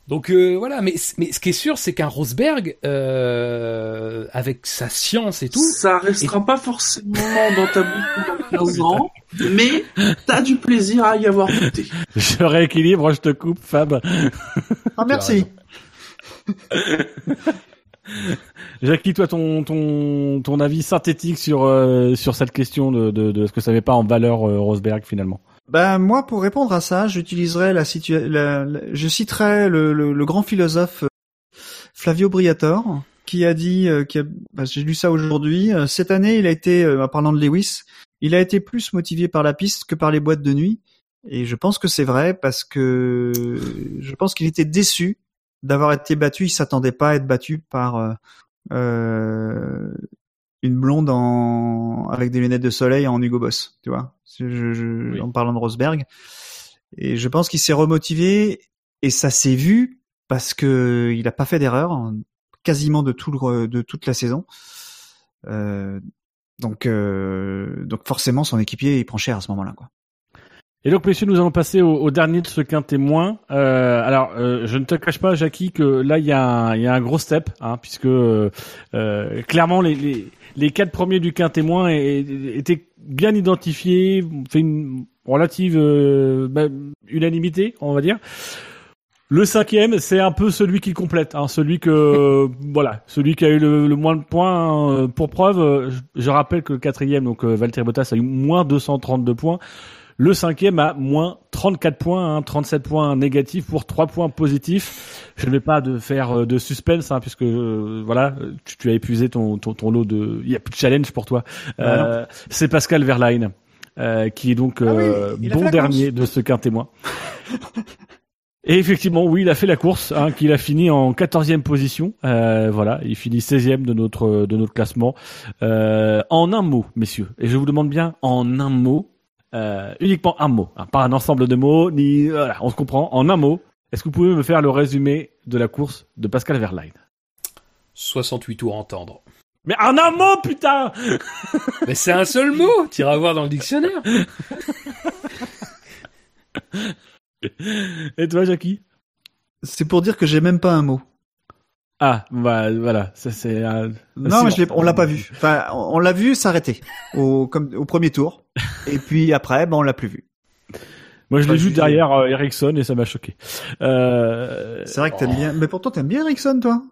Donc euh, voilà, mais, mais ce qui est sûr, c'est qu'un Rosberg, euh, avec sa science et tout... Ça restera pas forcément dans ta bouche pendant 15 ans, mais t'as du plaisir à y avoir goûté. *laughs* Je rééquilibre, je te coupe, Fab. Ah merci. *laughs* Jackie, toi, ton, ton, ton avis synthétique sur, euh, sur cette question de, de, de, ce que ça met pas en valeur euh, Rosberg finalement ben moi, pour répondre à ça, j'utiliserai la situation, je citerai le, le, grand philosophe euh, Flavio Briatore, qui a dit, euh, qui ben, j'ai lu ça aujourd'hui. Euh, cette année, il a été, en parlant de Lewis, il a été plus motivé par la piste que par les boîtes de nuit. Et je pense que c'est vrai parce que je pense qu'il était déçu d'avoir été battu. Il s'attendait pas à être battu par euh, une blonde en avec des lunettes de soleil en Hugo Boss, tu vois. Je, je- Oui. En parlant de Rosberg, et je pense qu'il s'est remotivé et ça s'est vu parce que il a pas fait d'erreur quasiment de tout le, de toute la saison. Euh, donc euh, donc forcément son équipier il prend cher à ce moment-là quoi. Et donc, messieurs, nous allons passer au, au dernier de ce quin témoin. Euh, alors, euh, je ne te cache pas, Jackie, que là, il y, a un- il y a un gros step, hein, puisque euh, clairement, les, les, les quatre premiers du quin témoin é- é- étaient bien identifiés, fait une relative euh, bah, unanimité, on va dire. Le cinquième, c'est un peu celui qui complète, hein, celui que *laughs* voilà, celui qui a eu le, le moins de points. hein. Pour preuve, je, je rappelle que le quatrième, donc euh, Valtteri Bottas, a eu moins 232 points. Le cinquième a moins 34 points, hein, 37 points négatifs pour 3 points positifs. Je ne vais pas de faire euh, de suspense, hein, puisque euh, voilà, tu, tu as épuisé ton, ton, ton lot de. Il y a plus de challenge pour toi. Ah non. Euh, c'est Pascal Verlaine. euh, qui est donc Ah oui, euh, bon dernier de ce quin témoin. *laughs* Et effectivement, oui, il a fait la course, hein, qu'il a fini en 14e position. Euh, voilà, il finit 16e de notre de notre classement. Euh, en un mot, messieurs, et je vous demande bien en un mot, euh, uniquement un mot, hein, pas un ensemble de mots, ni voilà, on se comprend. En un mot, est-ce que vous pouvez me faire le résumé de la course de Pascal Verlaine? 68 tours à entendre. Mais en un mot, putain *laughs* Mais c'est un seul mot, t'iras voir dans le dictionnaire. Et toi, Jackie? C'est pour dire que j'ai même pas un mot. Ah, bah voilà, ça c'est. euh, Non, mais on l'a pas vu. Enfin, on on l'a vu s'arrêter au comme au premier tour, *laughs* et puis après, ben on l'a plus vu. Moi, je l'ai vu derrière euh, Ericsson et ça m'a choqué. Euh, C'est vrai que t'aimes bien, mais pourtant t'aimes bien Ericsson, toi.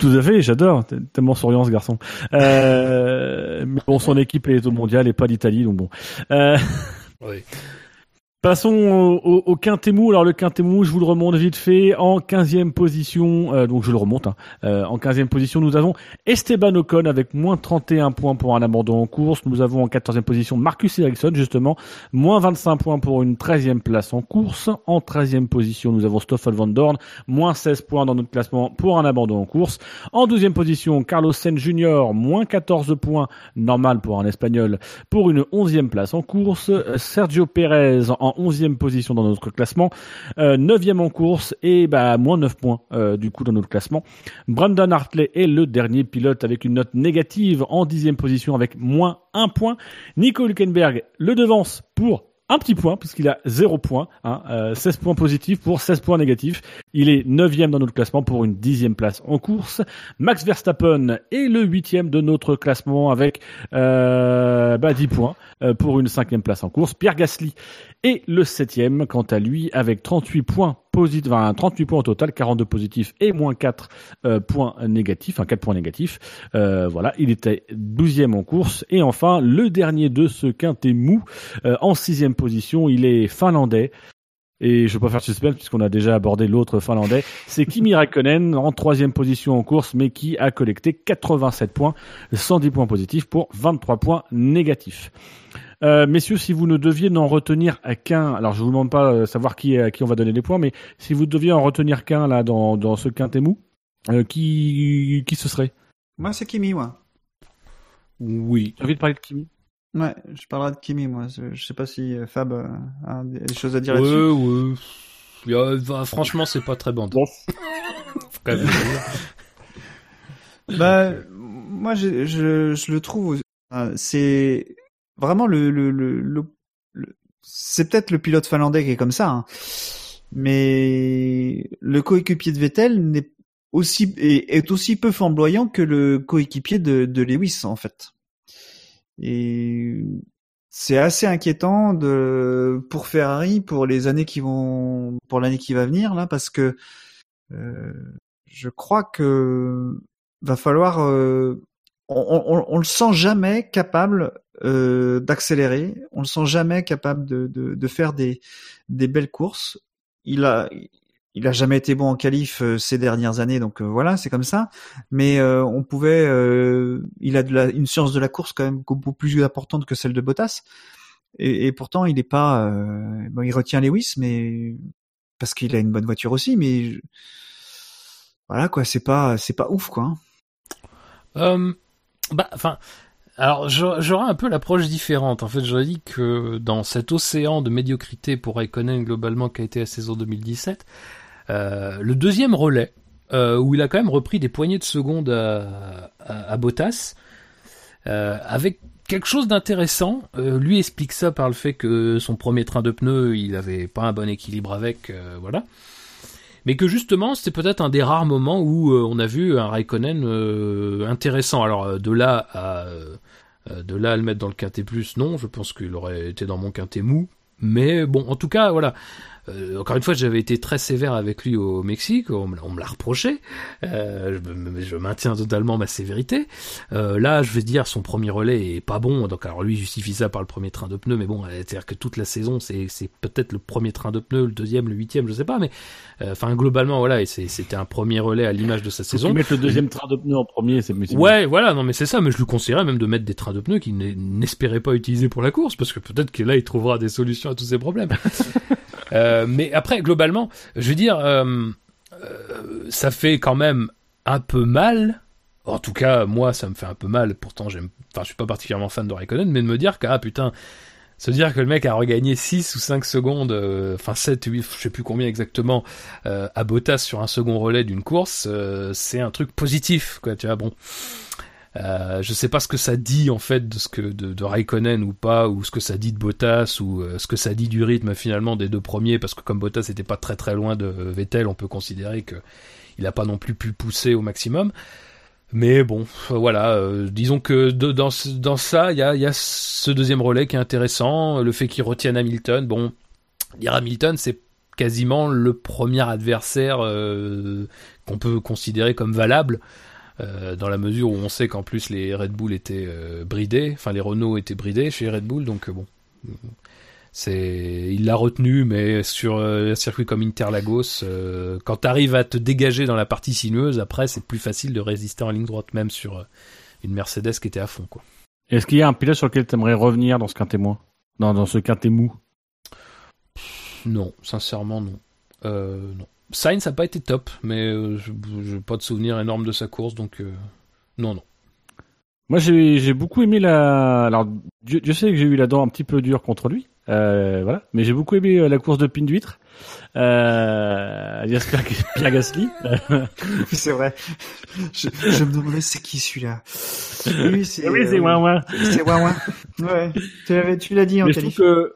Tout à fait, j'adore. T'es Tellement souriant ce garçon. Euh, *laughs* mais bon, son équipe est au mondial et pas l'Italie, donc bon. Euh, Oui. Passons au, au. Alors le Quintémou, je vous le remonte vite fait. En 15e position, euh, donc je le remonte. Hein. Euh, en 15e position, nous avons Esteban Ocon avec moins 31 points pour un abandon en course. Nous avons en 14e position Marcus Ericsson, justement, moins 25 points pour une 13e place en course. En 13e position, nous avons Stoffel Van Dorn, moins 16 points dans notre classement pour un abandon en course. En 12e position, Carlos Sainz Jr., moins 14 points, normal pour un Espagnol, pour une 11e place en course. Sergio Perez en 11e position dans notre classement, euh, 9e en course et bah moins 9 points euh, du coup dans notre classement. Brandon Hartley est le dernier pilote avec une note négative en 10e position avec moins 1 point. Nico Hülkenberg le devance pour un petit point puisqu'il a 0 points, hein, euh, 16 points positifs pour 16 points négatifs. Il est 9e dans notre classement pour une 10e place en course. Max Verstappen est le 8e de notre classement avec euh, bah, 10 points euh, pour une 5e place en course. Pierre Gasly est le 7e quant à lui avec 38 points positifs, enfin, 38 points au total, 42 positifs et moins 4 euh, points négatifs, enfin 4 points négatifs. Voilà, il était 12e en course. Et enfin, le dernier de ce quintet mou, en 6e position, il est finlandais. Et je vais pas faire de suspense puisqu'on a déjà abordé l'autre finlandais. C'est Kimi *laughs* Raikkonen en troisième position en course, mais qui a collecté 87 points, 110 points positifs pour 23 points négatifs. Euh, messieurs, si vous ne deviez n'en retenir qu'un, alors je vous demande pas euh, savoir qui à qui on va donner les points, mais si vous deviez en retenir qu'un là dans, dans ce quintet mou, euh, qui qui ce serait? Moi, c'est Kimi, moi. Oui. J'ai envie de parler de Kimi. Ouais, je parlerai de Kimi, moi. Je sais pas si euh, Fab euh, a des choses à dire Ouais, là-dessus. ouais. A- bah, franchement, c'est pas très bandant. Faut quand même le dire. *laughs* Bah, moi, je, je, je le trouve. euh, c'est vraiment le, le, le, le- le- c'est peut-être le pilote finlandais qui est comme ça, hein. mais le coéquipier de Vettel n'est aussi est, est aussi peu flamboyant que le coéquipier de, de Lewis en fait. Et c'est assez inquiétant de pour Ferrari pour les années qui vont pour l'année qui va venir là parce que euh, je crois que va falloir euh, on, on, on le sent jamais capable euh, d'accélérer, on le sent jamais capable de, de, de faire des, des belles courses. Il a il a jamais été bon en qualif euh, ces dernières années, donc euh, voilà, c'est comme ça. Mais euh, on pouvait, euh, il a de la, une science de la course quand même beaucoup plus importante que celle de Bottas. Et, et pourtant, il est pas, euh, bon, il retient Lewis, mais parce qu'il a une bonne voiture aussi, mais voilà quoi, c'est pas, c'est pas ouf quoi. hein. Euh, Bah, enfin, alors j'aurais un peu l'approche différente. En fait, j'aurais dit que dans cet océan de médiocrité pour Raikkonen globalement qui a été la saison 2017, euh, le deuxième relais, euh, où il a quand même repris des poignées de secondes à, Bottas, euh, avec quelque chose d'intéressant. Euh, lui explique ça par le fait que son premier train de pneus, il avait pas un bon équilibre avec, euh, voilà. Mais que justement, c'était peut-être un des rares moments où euh, on a vu un Raikkonen euh, intéressant. Alors euh, de là à euh, de là à le mettre dans le quintet plus, non, je pense qu'il aurait été dans mon quintet mou. Mais bon, en tout cas, voilà. Euh, encore une fois, j'avais été très sévère avec lui au Mexique, on me, l'a- on me l'a reproché. Euh, je, je maintiens totalement ma sévérité. Euh, là, je vais dire, son premier relais est pas bon. Donc, alors lui justifie ça par le premier train de pneus, mais bon, c'est-à-dire que toute la saison, c'est c'est peut-être le premier train de pneus, le deuxième, le huitième, je sais pas, mais euh, enfin globalement, voilà, et c'est- c'était un premier relais à l'image de sa saison. mettent le deuxième train de pneus en premier, c'est c'est- Ouais, voilà, non mais c'est ça, mais je lui conseillerais même de mettre des trains de pneus qu'il n'espérait pas utiliser pour la course, parce que peut-être que là il trouvera des solutions à tous ses problèmes. *laughs* Euh, mais après, globalement, je veux dire, euh, euh, ça fait quand même un peu mal. En tout cas, moi, ça me fait un peu mal. Pourtant, j'aime, enfin, je suis pas particulièrement fan de Raikkonen, mais de me dire que, ah putain, se dire que le mec a regagné 6 ou 5 secondes, enfin 7, 8, je sais plus combien exactement, à Bottas sur un second relais d'une course, c'est un truc positif, quoi, tu vois, bon. Euh, je sais pas ce que ça dit en fait de ce que de, de Raikkonen ou pas, ou ce que ça dit de Bottas, ou euh, ce que ça dit du rythme finalement des deux premiers, parce que comme Bottas n'était pas très très loin de Vettel, on peut considérer que il a pas non plus pu pousser au maximum. Mais bon, euh, voilà, euh, disons que dans, ça, il y a, ce deuxième relais qui est intéressant, le fait qu'il retienne Hamilton. Bon, dire Hamilton, c'est quasiment le premier adversaire euh, qu'on peut considérer comme valable. Euh, dans la mesure où on sait qu'en plus les Red Bull étaient euh, bridés, enfin les Renault étaient bridés chez Red Bull, donc euh, bon, c'est il l'a retenu, mais sur un circuit comme Interlagos, quand t'arrives à te dégager dans la partie sinueuse, après c'est plus facile de résister en ligne droite, même sur une Mercedes qui était à fond, quoi. Est-ce qu'il y a un pilote sur lequel tu aimerais revenir dans ce quintet moins? Dans, dans ce quintet mou? Non, sincèrement non. Euh, non. Sainz n'a pas été top, mais euh, je n'ai pas de souvenir énorme de sa course, donc euh, non, non. Moi, j'ai beaucoup aimé la. Alors, Dieu, Dieu sait que j'ai eu la dent un petit peu dure contre lui. Euh, voilà. Mais j'ai beaucoup aimé la course de pin d'huître. Euh, alias Pierre, Pierre Gasly. *laughs* C'est vrai. Je, je me demandais c'est qui celui-là? Oui, c'est. oui, c'est euh, ouin ouin. C'est Ouin Ouin. Ouais. Tu l'as dit en Mais je qualif. que,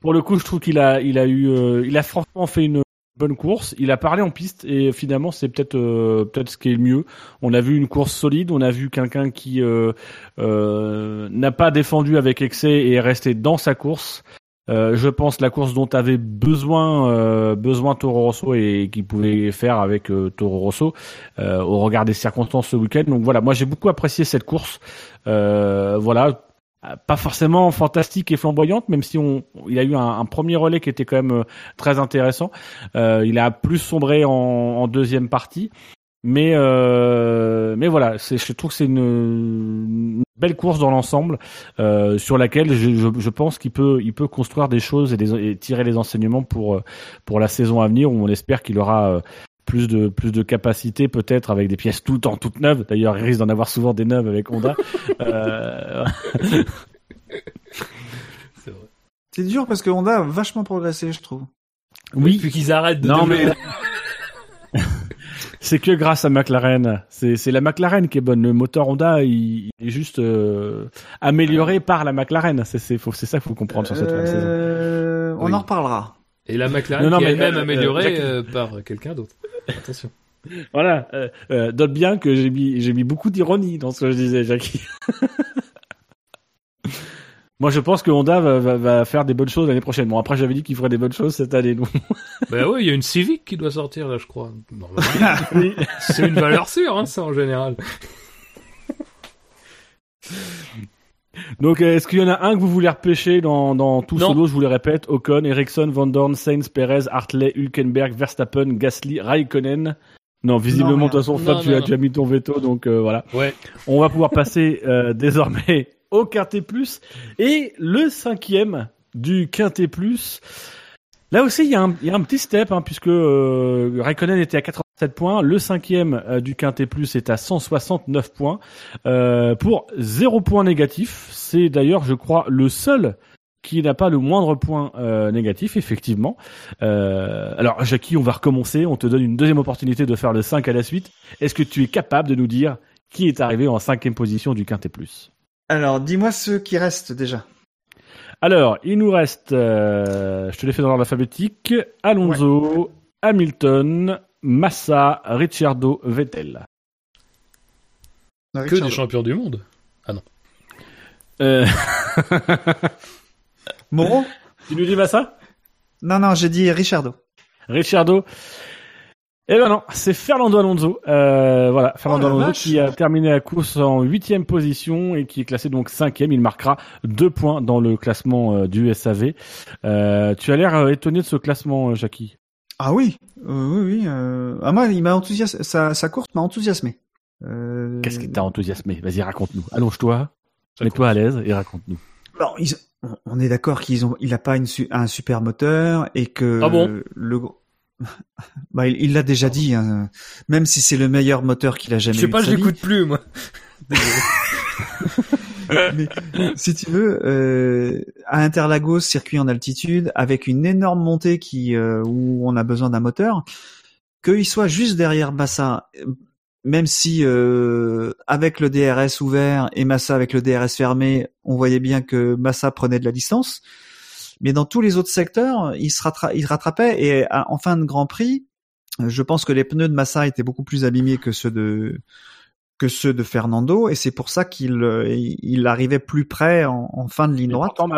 pour le coup, je trouve qu'il a, il a eu, euh, il a franchement fait une bonne course. Il a parlé en piste et finalement, c'est peut-être, euh, peut-être ce qui est le mieux. On a vu une course solide. On a vu quelqu'un qui euh, euh, n'a pas défendu avec excès et est resté dans sa course. Je pense la course dont avait besoin besoin Toro Rosso et qu'il pouvait faire avec Toro Rosso au regard des circonstances ce week-end. Donc voilà, moi j'ai beaucoup apprécié cette course. Voilà, pas forcément fantastique et flamboyante, même si on, il a eu un, premier relais qui était quand même euh, très intéressant. Euh, il a plus sombré en, en deuxième partie, mais euh, mais voilà, je trouve que c'est une, une belle course dans l'ensemble euh, sur laquelle je, je, je pense qu'il peut il peut construire des choses et, des, et tirer les enseignements pour euh, pour la saison à venir où on espère qu'il aura euh, plus de plus de capacité peut-être avec des pièces tout en toutes neuves. D'ailleurs, il risque d'en avoir souvent des neuves avec Honda. *laughs* euh, C'est dur parce que Honda a vachement progressé, je trouve. oui, Puis qu'ils arrêtent de Non, développer- c'est que grâce à McLaren. C'est c'est la McLaren qui est bonne. Le moteur Honda, il, il est juste euh, amélioré par la McLaren. C'est c'est faut- c'est ça qu'il faut comprendre sur cette fin de saison. Euh, on Oui. en reparlera. Et la McLaren Non, non, qui est elle-même euh, améliorée euh, par quelqu'un d'autre. Attention. *laughs* Voilà. Euh, note bien que j'ai mis j'ai mis beaucoup d'ironie dans ce que je disais, Jackie. *laughs* Moi, je pense que Honda va, va, va faire des bonnes choses l'année prochaine. Bon, après, j'avais dit qu'il ferait des bonnes choses cette année. Donc, *laughs* bah oui, il y a une Civic qui doit sortir là, je crois. C'est une valeur sûre, hein, ça en général. Donc euh, est-ce qu'il y en a un que vous voulez repêcher dans, dans tout Non. solo? Je vous le répète Ocon, Ericsson, Van Dorn, Sainz, Perez, Hartley, Hülkenberg, Verstappen, Gasly, Raikkonen. Non, visiblement, Non, de toute façon, non, Fab, tu, non, as, tu as mis ton veto, donc euh, voilà. Ouais. On va pouvoir passer euh, *laughs* désormais au Quintet Plus. Et le cinquième du Quintet Plus. Là aussi, il y, a un- il y a un petit step, hein, puisque euh, Raikkonen était à 7 points. Le cinquième euh, du Quintet Plus est à 169 points. Euh, pour 0 points négatif. C'est d'ailleurs, je crois, le seul qui n'a pas le moindre point euh, négatif, effectivement. Euh, alors, Jackie, on va recommencer. On te donne une deuxième opportunité de faire le 5 à la suite. Est-ce que tu es capable de nous dire qui est arrivé en cinquième position du Quintet Plus? Alors, dis-moi ceux qui restent déjà. Alors, il nous reste, euh, je te l'ai fait dans l'ordre alphabétique, Alonso, Hamilton, Massa, Ricciardo, Vettel. Que des champions du monde. Euh, *laughs* Moreau tu nous dis Massa? Non, non, j'ai dit Richardo. Ricciardo Eh ben non, c'est Fernando Alonso. Euh, voilà, Fernando Oh Alonso vache. qui a terminé la course en huitième position et qui est classé donc cinquième. Il marquera deux points dans le classement euh, du SAV. Euh, tu as l'air euh, étonné de ce classement, euh, Jackie. Ah oui, euh, oui, oui. Euh... Ah moi, il m'a enthousiasmé. Sa, sa course m'a enthousiasmé. Euh... Qu'est-ce qui t'a enthousiasmé? Vas-y, raconte-nous. Allonge-toi, mets-toi à l'aise et raconte-nous. Bon, ils- on- on est d'accord qu'ils ont, il a pas une su- un super moteur et que Ah bon? le *laughs* bah, il l'a déjà dit, hein, même si c'est le meilleur moteur qu'il a jamais Je sais eu pas, de je l'écoute plus, moi. *laughs* *laughs* *laughs* Mais si tu veux, euh, à Interlagos, circuit en altitude, avec une énorme montée qui euh, où on a besoin d'un moteur, qu'il soit juste derrière Massa, euh, même si euh, avec le DRS ouvert et Massa avec le DRS fermé, on voyait bien que Massa prenait de la distance. Mais dans tous les autres secteurs, il se il rattrapait et en fin de Grand Prix, je pense que les pneus de Massa étaient beaucoup plus abîmés que ceux de que ceux de Fernando et c'est pour ça qu'il euh, il arrivait plus près en, en fin de ligne droite. pourtant,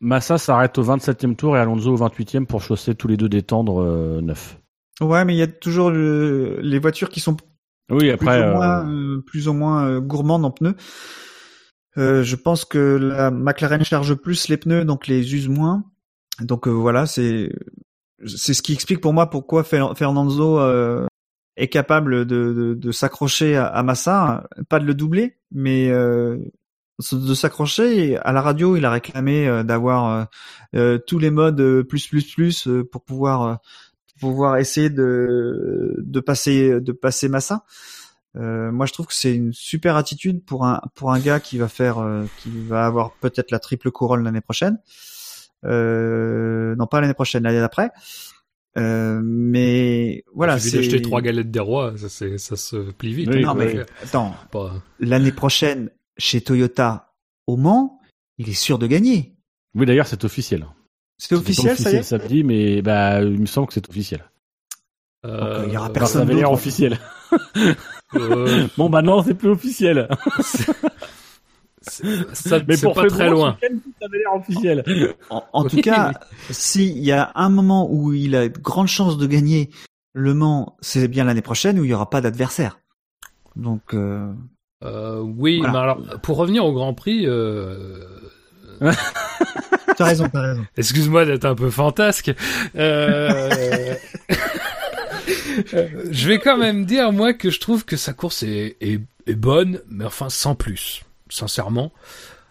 Massa s'arrête au 27e tour et Alonso au 28e pour chausser tous les deux des tendres euh, neufs. Ouais, mais il y a toujours le- les voitures qui sont Oui, après, plus ou euh, moins, euh, plus ou moins euh, gourmandes en pneus. Euh, je pense que la McLaren charge plus les pneus, donc les use moins. Donc euh, voilà, c'est c'est ce qui explique pour moi pourquoi Fer- Fernando euh, est capable de, de, s'accrocher à, à Massa, pas de le doubler, mais euh, de s'accrocher. À la radio, il a réclamé euh, d'avoir euh, tous les modes plus plus plus pour pouvoir pour pouvoir essayer de de passer de passer Massa. Moi, je trouve que c'est une super attitude pour un pour un gars qui va faire qui va avoir peut-être la triple couronne l'année prochaine. Non, pas l'année prochaine, l'année d'après. Euh, mais voilà, J'ai c'est d'acheter trois galettes des rois, ça, se plie vite. Oui, hein, non mais attends, pas- l'année prochaine chez Toyota au Mans, il est sûr de gagner. oui, d'ailleurs, c'est officiel. C'est officiel, ça y est. samedi, mais bah, il me semble que c'est officiel. Euh, il y aura personne ça avait l'air officiel. euh, *laughs* Bon, bah non, c'est plus officiel. *laughs* ça, Mais pour pas très loin. officiel. En, en tout Oui, cas, s'il y a un moment où il a de grandes chances de gagner Le Mans, c'est bien l'année prochaine où il y aura pas d'adversaire. Donc, euh, Euh, oui, Voilà. mais alors, pour revenir au Grand Prix, euh, *laughs* t'as raison, t'as raison. excuse-moi d'être un peu fantasque. Euh... *laughs* je vais quand même dire, moi, que je trouve que sa course est, est, est bonne, mais enfin, sans plus, sincèrement.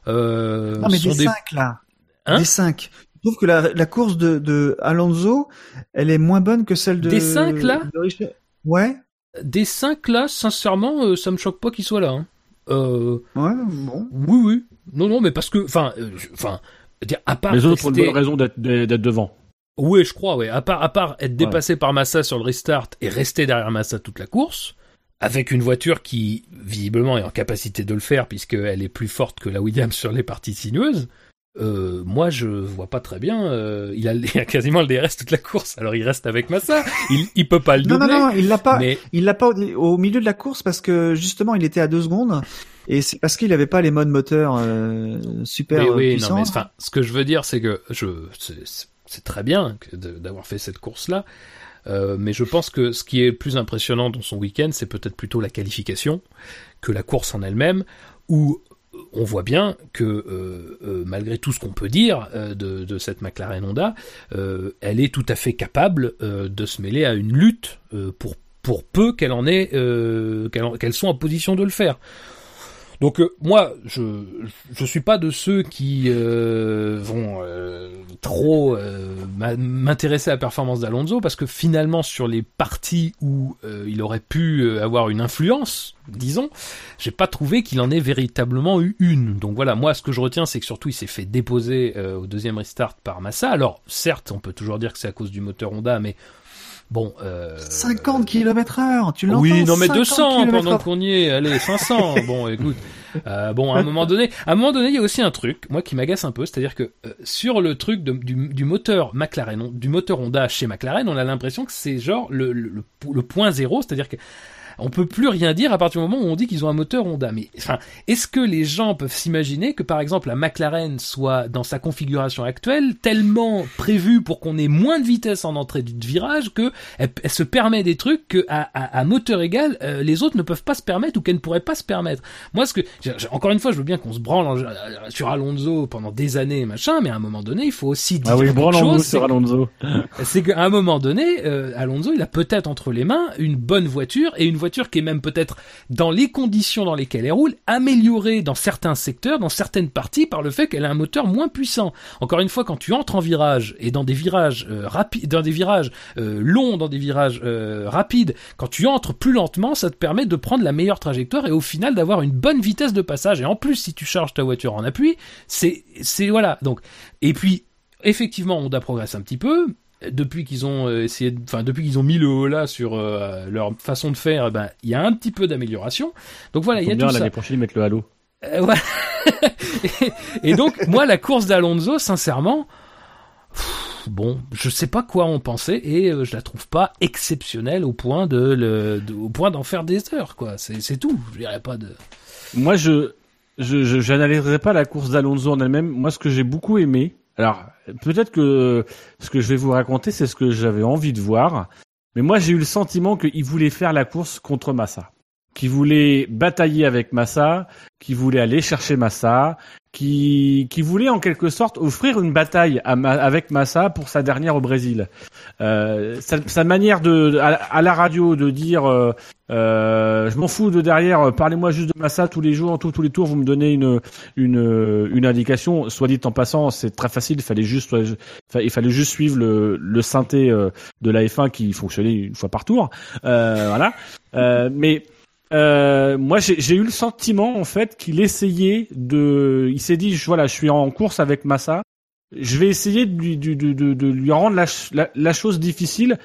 Euh, Non, mais des sont des- 5 là. Hein des 5. Je trouve que la, la course de, de Alonso, elle est moins bonne que celle de. Des cinq, là de Richard. Ouais. Des cinq là, sincèrement, euh, ça me choque pas qu'il soit là. Hein. Euh, Ouais, bon. oui, oui. Non, non, mais parce que, enfin, euh, enfin, dire à part Les autres ont une bonne raison d'être d'être devant. Oui, je crois, oui. À part, à part être dépassé par Massa sur le restart et rester derrière Massa toute la course, avec une voiture qui, visiblement, est en capacité de le faire puisqu'elle est plus forte que la Williams sur les parties sinueuses, euh, moi, je vois pas très bien. euh, il, a, *laughs* il a quasiment le DRS toute la course, alors il reste avec Massa. Il, il peut pas le Non, doubler. non, non, il l'a pas. mais Il l'a pas au, au milieu de la course parce que justement il était à deux secondes et c'est parce qu'il avait pas les modes moteurs euh, super oui, oui, puissants. non, mais enfin, ce que je veux dire, c'est que je, c'est- très bien d'avoir fait cette course-là, euh, mais je pense que ce qui est plus impressionnant dans son week-end, c'est peut-être plutôt la qualification que la course en elle-même, où on voit bien que euh, euh, malgré tout ce qu'on peut dire de, cette McLaren Honda, elle est tout à fait capable de se mêler à une lutte pour peu qu'elle en ait qu'elle qu'elle soit en position de le faire. Donc euh, moi, je je suis pas de ceux qui euh, vont euh, trop m'intéresser à la performance d'Alonso parce que finalement sur les parties où il aurait pu avoir une influence, disons, j'ai pas trouvé qu'il en ait véritablement eu une. Donc voilà, moi ce que je retiens c'est que surtout il s'est fait déposer au deuxième restart par Massa. Alors certes, on peut toujours dire que c'est à cause du moteur Honda, mais bon. Euh, 50 km heure, tu l'entends oui, non mais 50 200 pendant qu'on y est. Allez, 500. *laughs* bon, écoute. Euh, bon, à un moment donné, à un moment donné, il y a aussi un truc, moi qui m'agace un peu, c'est-à-dire que euh, sur le truc de- du, du moteur McLaren, on- du moteur Honda chez McLaren, on a l'impression que c'est genre le, le, le, le point zéro, c'est-à-dire que on peut plus rien dire à partir du moment où on dit qu'ils ont un moteur Honda. Mais enfin, est-ce que les gens peuvent s'imaginer que par exemple la McLaren soit dans sa configuration actuelle tellement prévue pour qu'on ait moins de vitesse en entrée de virage que elle, elle se permet des trucs que à, à, à moteur égal euh, les autres ne peuvent pas se permettre ou qu'elles ne pourraient pas se permettre. Moi, ce que encore une fois, je veux bien qu'on se branle en- euh, sur Alonso pendant des années, machin, mais à un moment donné, il faut aussi dire Ah oui, quelque chose. sur Alonso. c'est qu'à un moment donné, euh, Alonso, il a peut-être entre les mains une bonne voiture et une voiture qui est même peut-être dans les conditions dans lesquelles elle roule, améliorée dans certains secteurs, dans certaines parties par le fait qu'elle a un moteur moins puissant. Encore une fois, quand tu entres en virage et dans des virages euh, rapides, dans des virages euh, longs, dans des virages euh, rapides, quand tu entres plus lentement, ça te permet de prendre la meilleure trajectoire et au final d'avoir une bonne vitesse de passage. Et en plus, si tu charges ta voiture en appui, c'est, c'est voilà. Donc, et puis effectivement, Honda progresse un petit peu. Depuis qu'ils ont euh, essayé, enfin depuis qu'ils ont mis le haut là sur euh, leur façon de faire, eh ben il y a un petit peu d'amélioration. Donc voilà, il y a bien tout ça. l'année prochaine mettre le halo. Euh, ouais. *laughs* et, et donc moi la course d'Alonso, sincèrement, pff, bon, je sais pas quoi en penser et euh, je la trouve pas exceptionnelle au point de, le, de- au point d'en faire des heures quoi. C'est tout. Je dirais pas de. Moi, je, je, je- j'analyserai pas la course d'Alonso en elle-même. Moi, ce que j'ai beaucoup aimé, alors peut-être que ce que je vais vous raconter, c'est ce que j'avais envie de voir, mais moi, j'ai eu le sentiment qu'il voulait faire la course contre Massa, qu'il voulait batailler avec Massa, qu'il voulait aller chercher Massa, qui, qui voulait en quelque sorte offrir une bataille à Ma- avec Massa pour sa dernière au Brésil. Euh, sa, sa manière de à, la radio de dire euh, euh, je m'en fous de derrière, euh, parlez-moi juste de Massa tous les jours, tous, les tours, vous me donnez une une une indication. Soit dit en passant, c'est très facile, il fallait juste il fallait juste suivre le le synthé euh, de la F1 qui fonctionnait une fois par tour. Voilà. Mais euh, moi, j'ai eu le sentiment en fait qu'il essayait de. Il s'est dit, je- voilà, je suis en course avec Massa. Je vais essayer de lui, de, de, lui rendre la, la, la chose difficile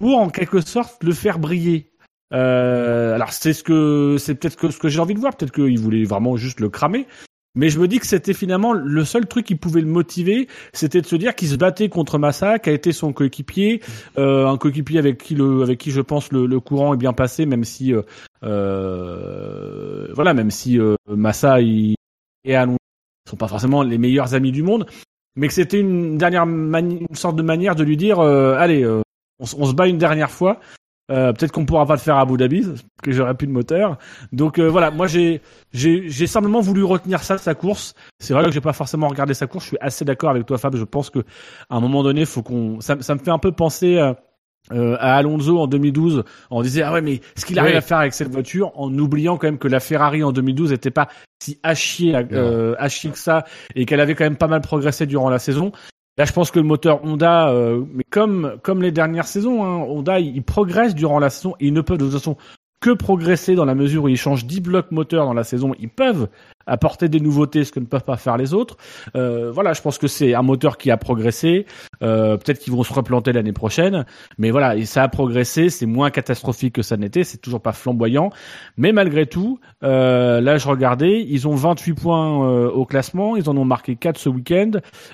pour en quelque sorte le faire briller. Euh, alors c'est ce que c'est peut-être que ce que j'ai envie de voir. Peut-être qu'il voulait vraiment juste le cramer. Mais je me dis que c'était finalement le seul truc qui pouvait le motiver, c'était de se dire qu'il se battait contre Massa, qui a été son coéquipier, euh, un coéquipier avec qui le, avec qui je pense le, le courant est bien passé, même si, euh, euh, voilà, même si euh, Massa et Alonso sont pas forcément les meilleurs amis du monde, mais que c'était une dernière une sorte de manière de lui dire, euh, allez, on, on se bat une dernière fois. Euh, peut-être qu'on pourra pas le faire à Abu Dhabi, que j'aurai plus de moteur. Donc euh, voilà, moi j'ai j'ai j'ai simplement voulu retenir ça sa course. C'est vrai que j'ai pas forcément regardé sa course. Je suis assez d'accord avec toi, Fab. Je pense que à un moment donné, faut qu'on. Ça, ça me fait un peu penser à, euh, à Alonso en 2012. On disait ah ouais, mais ce qu'il arrive Oui. à faire avec cette voiture, en oubliant quand même que la Ferrari en 2012 était pas si à chier, euh, à chier que ça, et qu'elle avait quand même pas mal progressé durant la saison. Là, je pense que le moteur Honda, euh, mais comme comme les dernières saisons, hein, Honda, il, il progresse durant la saison et ils ne peuvent de toute façon que progresser dans la mesure où ils changent 10 blocs moteurs dans la saison. Ils peuvent apporter des nouveautés, ce que ne peuvent pas faire les autres. Euh, voilà, je pense que c'est un moteur qui a progressé. Euh, Peut-être qu'ils vont se replanter l'année prochaine, mais voilà, ça a progressé. C'est moins catastrophique que ça n'était. C'est toujours pas flamboyant, mais malgré tout, euh, là, je regardais, ils ont 28 points au classement. Ils en ont marqué 4 ce week-end.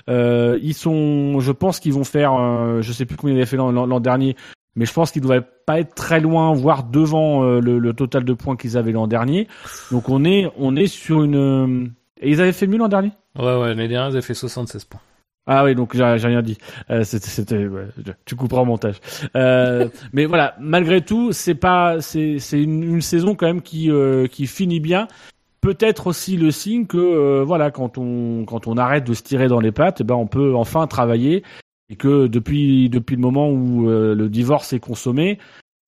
Ils sont, je pense qu'ils vont faire, je sais plus combien ils avaient fait l'an dernier, mais je pense qu'ils devraient pas être très loin, voire devant euh, le, le total de points qu'ils avaient l'an dernier. Donc on est, on est sur une. euh, Et ils avaient fait mieux l'an dernier? Ouais, ouais, l'année dernière, ils avaient fait 76 points. Ah oui, donc j'ai rien dit. Euh, c'était, ouais, tu couperas au montage. Euh, *laughs* mais voilà, malgré tout, c'est pas, c'est, c'est une, une saison quand même qui, euh, qui finit bien. Peut-être aussi le signe que, euh, voilà, quand on, quand on arrête de se tirer dans les pattes, eh ben on peut enfin travailler et que depuis, depuis le moment où euh, le divorce est consommé,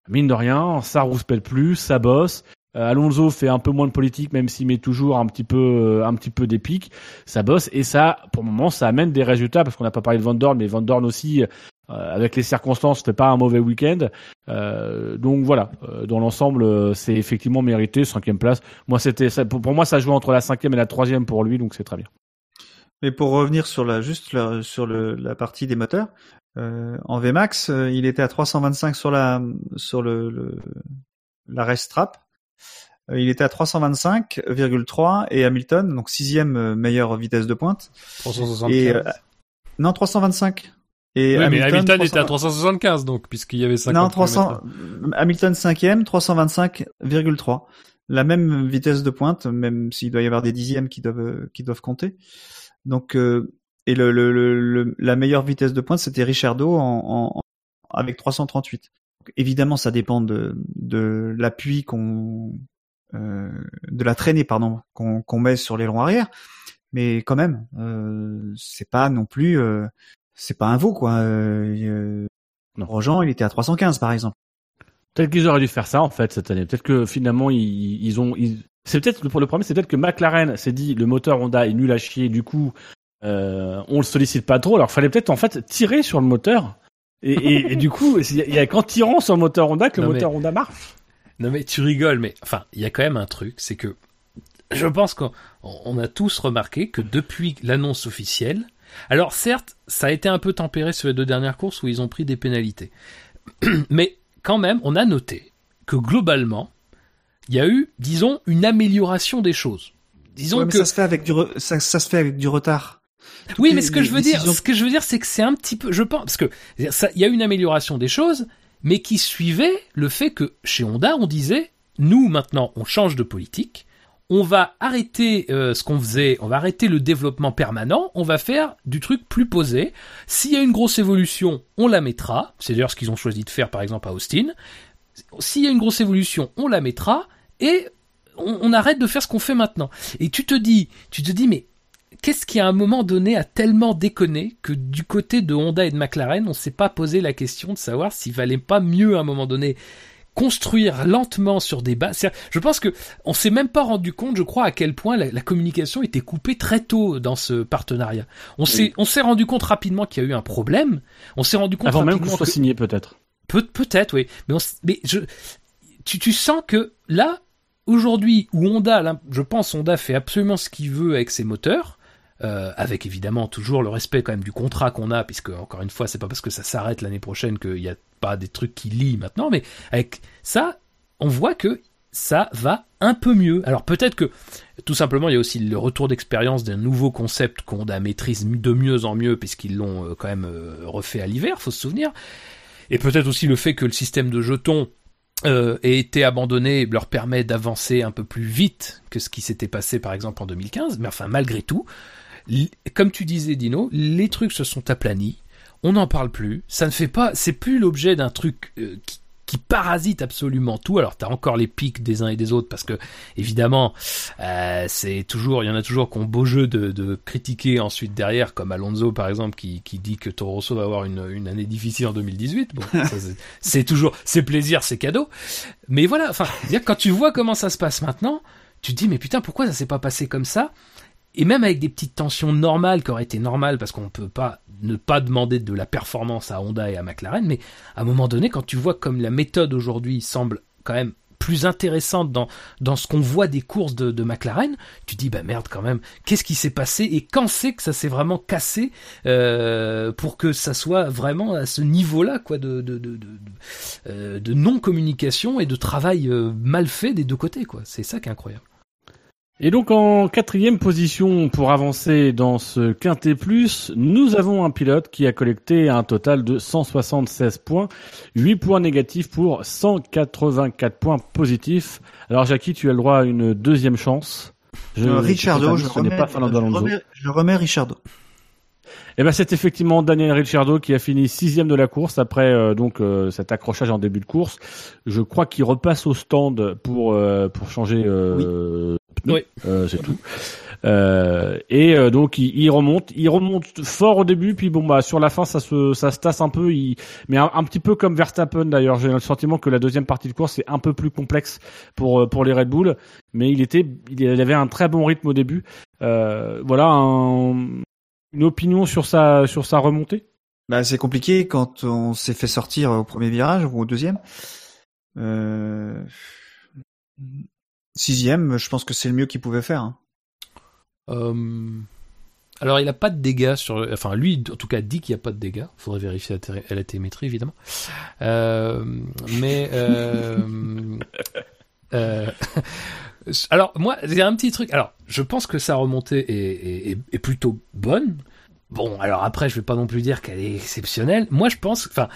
mine de rien, ça rouspèle plus, ça bosse. Euh, Alonso fait un peu moins de politique, même s'il met toujours un petit peu, euh, un petit peu d'épique. Ça bosse et ça, pour le moment, ça amène des résultats parce qu'on n'a pas parlé de Van Dorn, mais Van Dorn aussi, euh, avec les circonstances, fait pas un mauvais week-end. Euh, donc voilà, euh, dans l'ensemble, c'est effectivement mérité, cinquième place. Moi, c'était, pour, pour moi, ça joue entre la cinquième et la troisième pour lui, donc c'est très bien. Mais pour revenir sur la juste la- sur le, la partie des moteurs, euh, en Vmax, euh, il était à 325 sur la sur le, le la race trap. Euh, il était à 325,3 et Hamilton, donc sixième euh, meilleure vitesse de pointe. 375. Et euh, non 325. Et oui, mais Hamilton 300 était à 375, donc, puisqu'il y avait 50 Non 300. Hamilton cinquième, 325,3. La même vitesse de pointe, même s'il doit y avoir des dixièmes qui doivent qui doivent compter. Donc euh, et le, le, le, le- la meilleure vitesse de pointe c'était Richardo en, en- avec 338. Donc, évidemment ça dépend de de l'appui qu'on euh, de la traînée pardon qu'on qu'on met sur les longs arrière, mais quand même euh, c'est pas non plus euh, c'est pas un veau quoi. Euh, euh, Non. Il était à 315 par exemple. Peut-être qu'ils auraient dû faire ça en fait cette année. Peut-être que finalement ils, ils ont. Ils... C'est peut-être le le problème, c'est peut-être que McLaren s'est dit le moteur Honda est nul à chier. Du coup, euh, on le sollicite pas trop. Alors fallait peut-être en fait tirer sur le moteur. Et, et, et du coup, il y a- qu'en tirant sur le moteur Honda que le mais- moteur Honda marche. Non mais tu rigoles, mais enfin, il y a quand même un truc, c'est que je pense qu'on on a tous remarqué que depuis l'annonce officielle, alors certes, ça a été un peu tempéré sur les deux dernières courses où ils ont pris des pénalités, *clears throat* mais quand même, on a noté que globalement, il y a eu, disons, une amélioration des choses. Disons Ouais, mais que ça se fait avec du re- ça, ça se fait avec du retard. Toutes oui, les- mais ce que les je veux dire, ce que je veux dire, c'est que c'est un petit peu, je pense, parce que ça, il y a une amélioration des choses, mais qui suivait le fait que chez Honda, on disait, nous maintenant, on change de politique, on va arrêter euh, ce qu'on faisait, on va arrêter le développement permanent, on va faire du truc plus posé. S'il y a une grosse évolution, on la mettra. C'est d'ailleurs ce qu'ils ont choisi de faire, par exemple à Austin. S'il y a une grosse évolution, on la mettra et on, on arrête de faire ce qu'on fait maintenant. Et tu te dis, tu te dis, mais qu'est-ce qui à un moment donné a tellement déconné que du côté de Honda et de McLaren, on s'est pas posé la question de savoir s'il valait pas mieux à un moment donné construire lentement sur des bases? Je pense que on s'est même pas rendu compte, je crois, à quel point la, la communication était coupée très tôt dans ce partenariat. On s'est, on s'est rendu compte rapidement qu'il y a eu un problème. On s'est rendu compte Avant même que ce soit que- signé peut-être. Peut, peut-être, oui. Mais, on mais je, tu, tu sens que là, aujourd'hui, où Honda, je pense Honda fait absolument ce qu'il veut avec ses moteurs, euh, avec évidemment toujours le respect quand même du contrat qu'on a, puisque encore une fois, c'est pas parce que ça s'arrête l'année prochaine qu'il n'y a pas des trucs qui lient maintenant, mais avec ça, on voit que ça va un peu mieux. Alors peut-être que tout simplement il y a aussi le retour d'expérience d'un nouveau concept qu'Honda maîtrise de mieux en mieux puisqu'ils l'ont euh, quand même euh, refait à l'hiver, faut se souvenir. Et peut-être aussi le fait que le système de jetons euh, ait été abandonné leur permet d'avancer un peu plus vite que ce qui s'était passé par exemple en 2015. Mais enfin malgré tout, comme tu disais Dino, les trucs se sont aplanis. On n'en parle plus. Ça ne fait pas. C'est plus l'objet d'un truc euh, qui, qui parasite absolument tout. Alors t'as encore les pics des uns et des autres parce que évidemment euh, c'est toujours. Il y en a toujours qui ont beau jeu de, de critiquer ensuite derrière, comme Alonso par exemple qui, qui dit que Toro Rosso va avoir une, une année difficile en 2018. Bon, *laughs* c'est toujours c'est plaisir, c'est cadeau. Mais voilà. Enfin, dire quand tu vois comment ça se passe maintenant, tu te dis mais putain pourquoi ça s'est pas passé comme ça? Et même avec des petites tensions normales qui auraient été normales parce qu'on peut pas ne pas demander de la performance à Honda et à McLaren, mais à un moment donné, quand tu vois comme la méthode aujourd'hui semble quand même plus intéressante dans, dans ce qu'on voit des courses de, de McLaren, tu dis bah merde quand même, qu'est-ce qui s'est passé et quand c'est que ça s'est vraiment cassé euh, pour que ça soit vraiment à ce niveau-là quoi de, de, de, euh, non-communication et de travail euh, mal fait des deux côtés quoi. C'est ça qui est incroyable. Et donc en quatrième position pour avancer dans ce quintet plus, nous avons un pilote qui a collecté un total de 176 points, 8 points négatifs pour 184 points positifs. Alors Jackie, tu as le droit à une deuxième chance. Je, Euh, Ricciardo, je, remets, pas je, remets, je remets Ricciardo. Eh ben c'est effectivement Daniel Ricciardo qui a fini sixième de la course après euh, donc euh, cet accrochage en début de course. Je crois qu'il repasse au stand pour euh, pour changer euh, Oui. Euh, c'est tout. Euh, et euh, donc il, il remonte, il remonte fort au début, puis bon bah sur la fin ça se ça se tasse un peu, il, mais un, un petit peu comme Verstappen d'ailleurs. J'ai le sentiment que la deuxième partie de course est un peu plus complexe pour euh, pour les Red Bull, mais il était il avait un très bon rythme au début. Euh, voilà un- une opinion sur sa sur sa remontée. Bah, c'est compliqué quand on s'est fait sortir au premier virage ou au deuxième. Euh... Sixième, je pense que c'est le mieux qu'il pouvait faire. hein. Euh, Alors, il a pas de dégâts sur. Enfin, lui, en tout cas, dit qu'il n'y a pas de dégâts. Faudrait vérifier la la évidemment. Euh, mais. *laughs* Euh... Alors, moi, il y a un petit truc. Alors, je pense que sa remontée est, est- plutôt bonne. Bon, alors après, je vais pas non plus dire qu'elle est exceptionnelle. Moi, je pense. Enfin.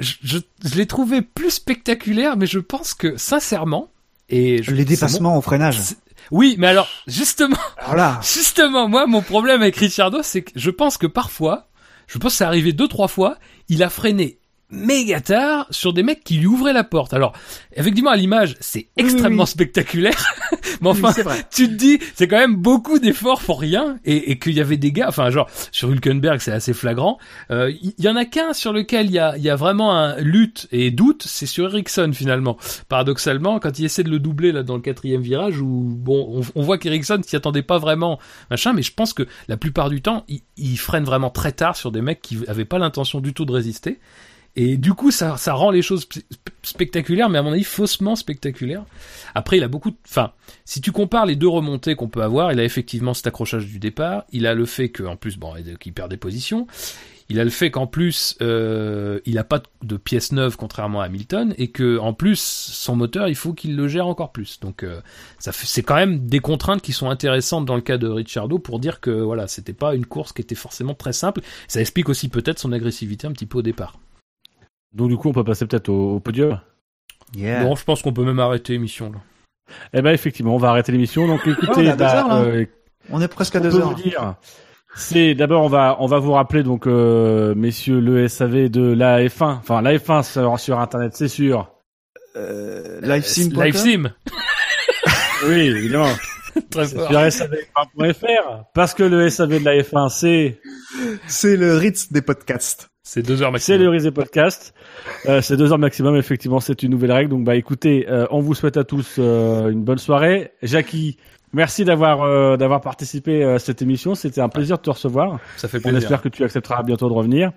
Je, je, je l'ai trouvé plus spectaculaire, mais je pense que, sincèrement. Et je, Les mon- dépassements au freinage. Oui, mais alors, justement, *laughs* Justement, moi, mon problème avec Ricciardo, c'est que je pense que parfois, je pense que c'est arrivé deux, trois fois, il a freiné méga tard sur des mecs qui lui ouvraient la porte. Alors, effectivement, à l'image, c'est extrêmement oui. spectaculaire. *laughs* mais enfin, oui, tu te dis, c'est quand même beaucoup d'efforts pour rien, et, et qu'il y avait des gars, enfin, genre, sur Hülkenberg, c'est assez flagrant. Euh, Il y, y en a qu'un sur lequel il y a, y a vraiment un lutte et doute, c'est sur Ericsson, finalement. Paradoxalement, quand il essaie de le doubler, là, dans le quatrième virage, où, bon, on, on voit qu'Ericsson s'y attendait pas vraiment, machin, mais je pense que la plupart du temps, il, il freine vraiment très tard sur des mecs qui avaient pas l'intention du tout de résister. Et du coup, ça, ça rend les choses sp- spectaculaires, mais à mon avis, faussement spectaculaires. Après, il a beaucoup de... Enfin, si tu compares les deux remontées qu'on peut avoir, il a effectivement cet accrochage du départ, il a le fait qu'en plus, bon, qu'il perd des positions, il a le fait qu'en plus, euh, il a pas de- pièces neuves contrairement à Hamilton, et que en plus, son moteur, il faut qu'il le gère encore plus. Donc, euh, c'est quand même des contraintes qui sont intéressantes dans le cas de Ricciardo pour dire que voilà, c'était pas une course qui était forcément très simple. Ça explique aussi peut-être son agressivité un petit peu au départ. Donc du coup on peut passer peut-être au, au podium. yeah. Bon, je pense qu'on peut même arrêter l'émission là. Eh ben effectivement on va arrêter l'émission. Donc écoutez, on est à deux bah, heures, euh, on est presque à on deux peut heures. vous dire, c'est d'abord on va on va vous rappeler donc euh, messieurs le SAV de la F1, enfin la F1 sur, sur internet c'est sûr. Euh, Livesim.com. Live Sim, *laughs* Oui évidemment. *laughs* très sur fort. savf1.fr parce que le SAV de la F1 c'est C'est le Ritz des podcasts. C'est deux heures c'est maximum. le Risé Podcast. Euh, c'est deux heures maximum effectivement c'est une nouvelle règle donc bah écoutez euh, on vous souhaite à tous euh, une bonne soirée. Jackie Merci d'avoir euh, d'avoir participé à cette émission. C'était un plaisir de te recevoir. Ça fait On plaisir. espère que tu accepteras bientôt de revenir.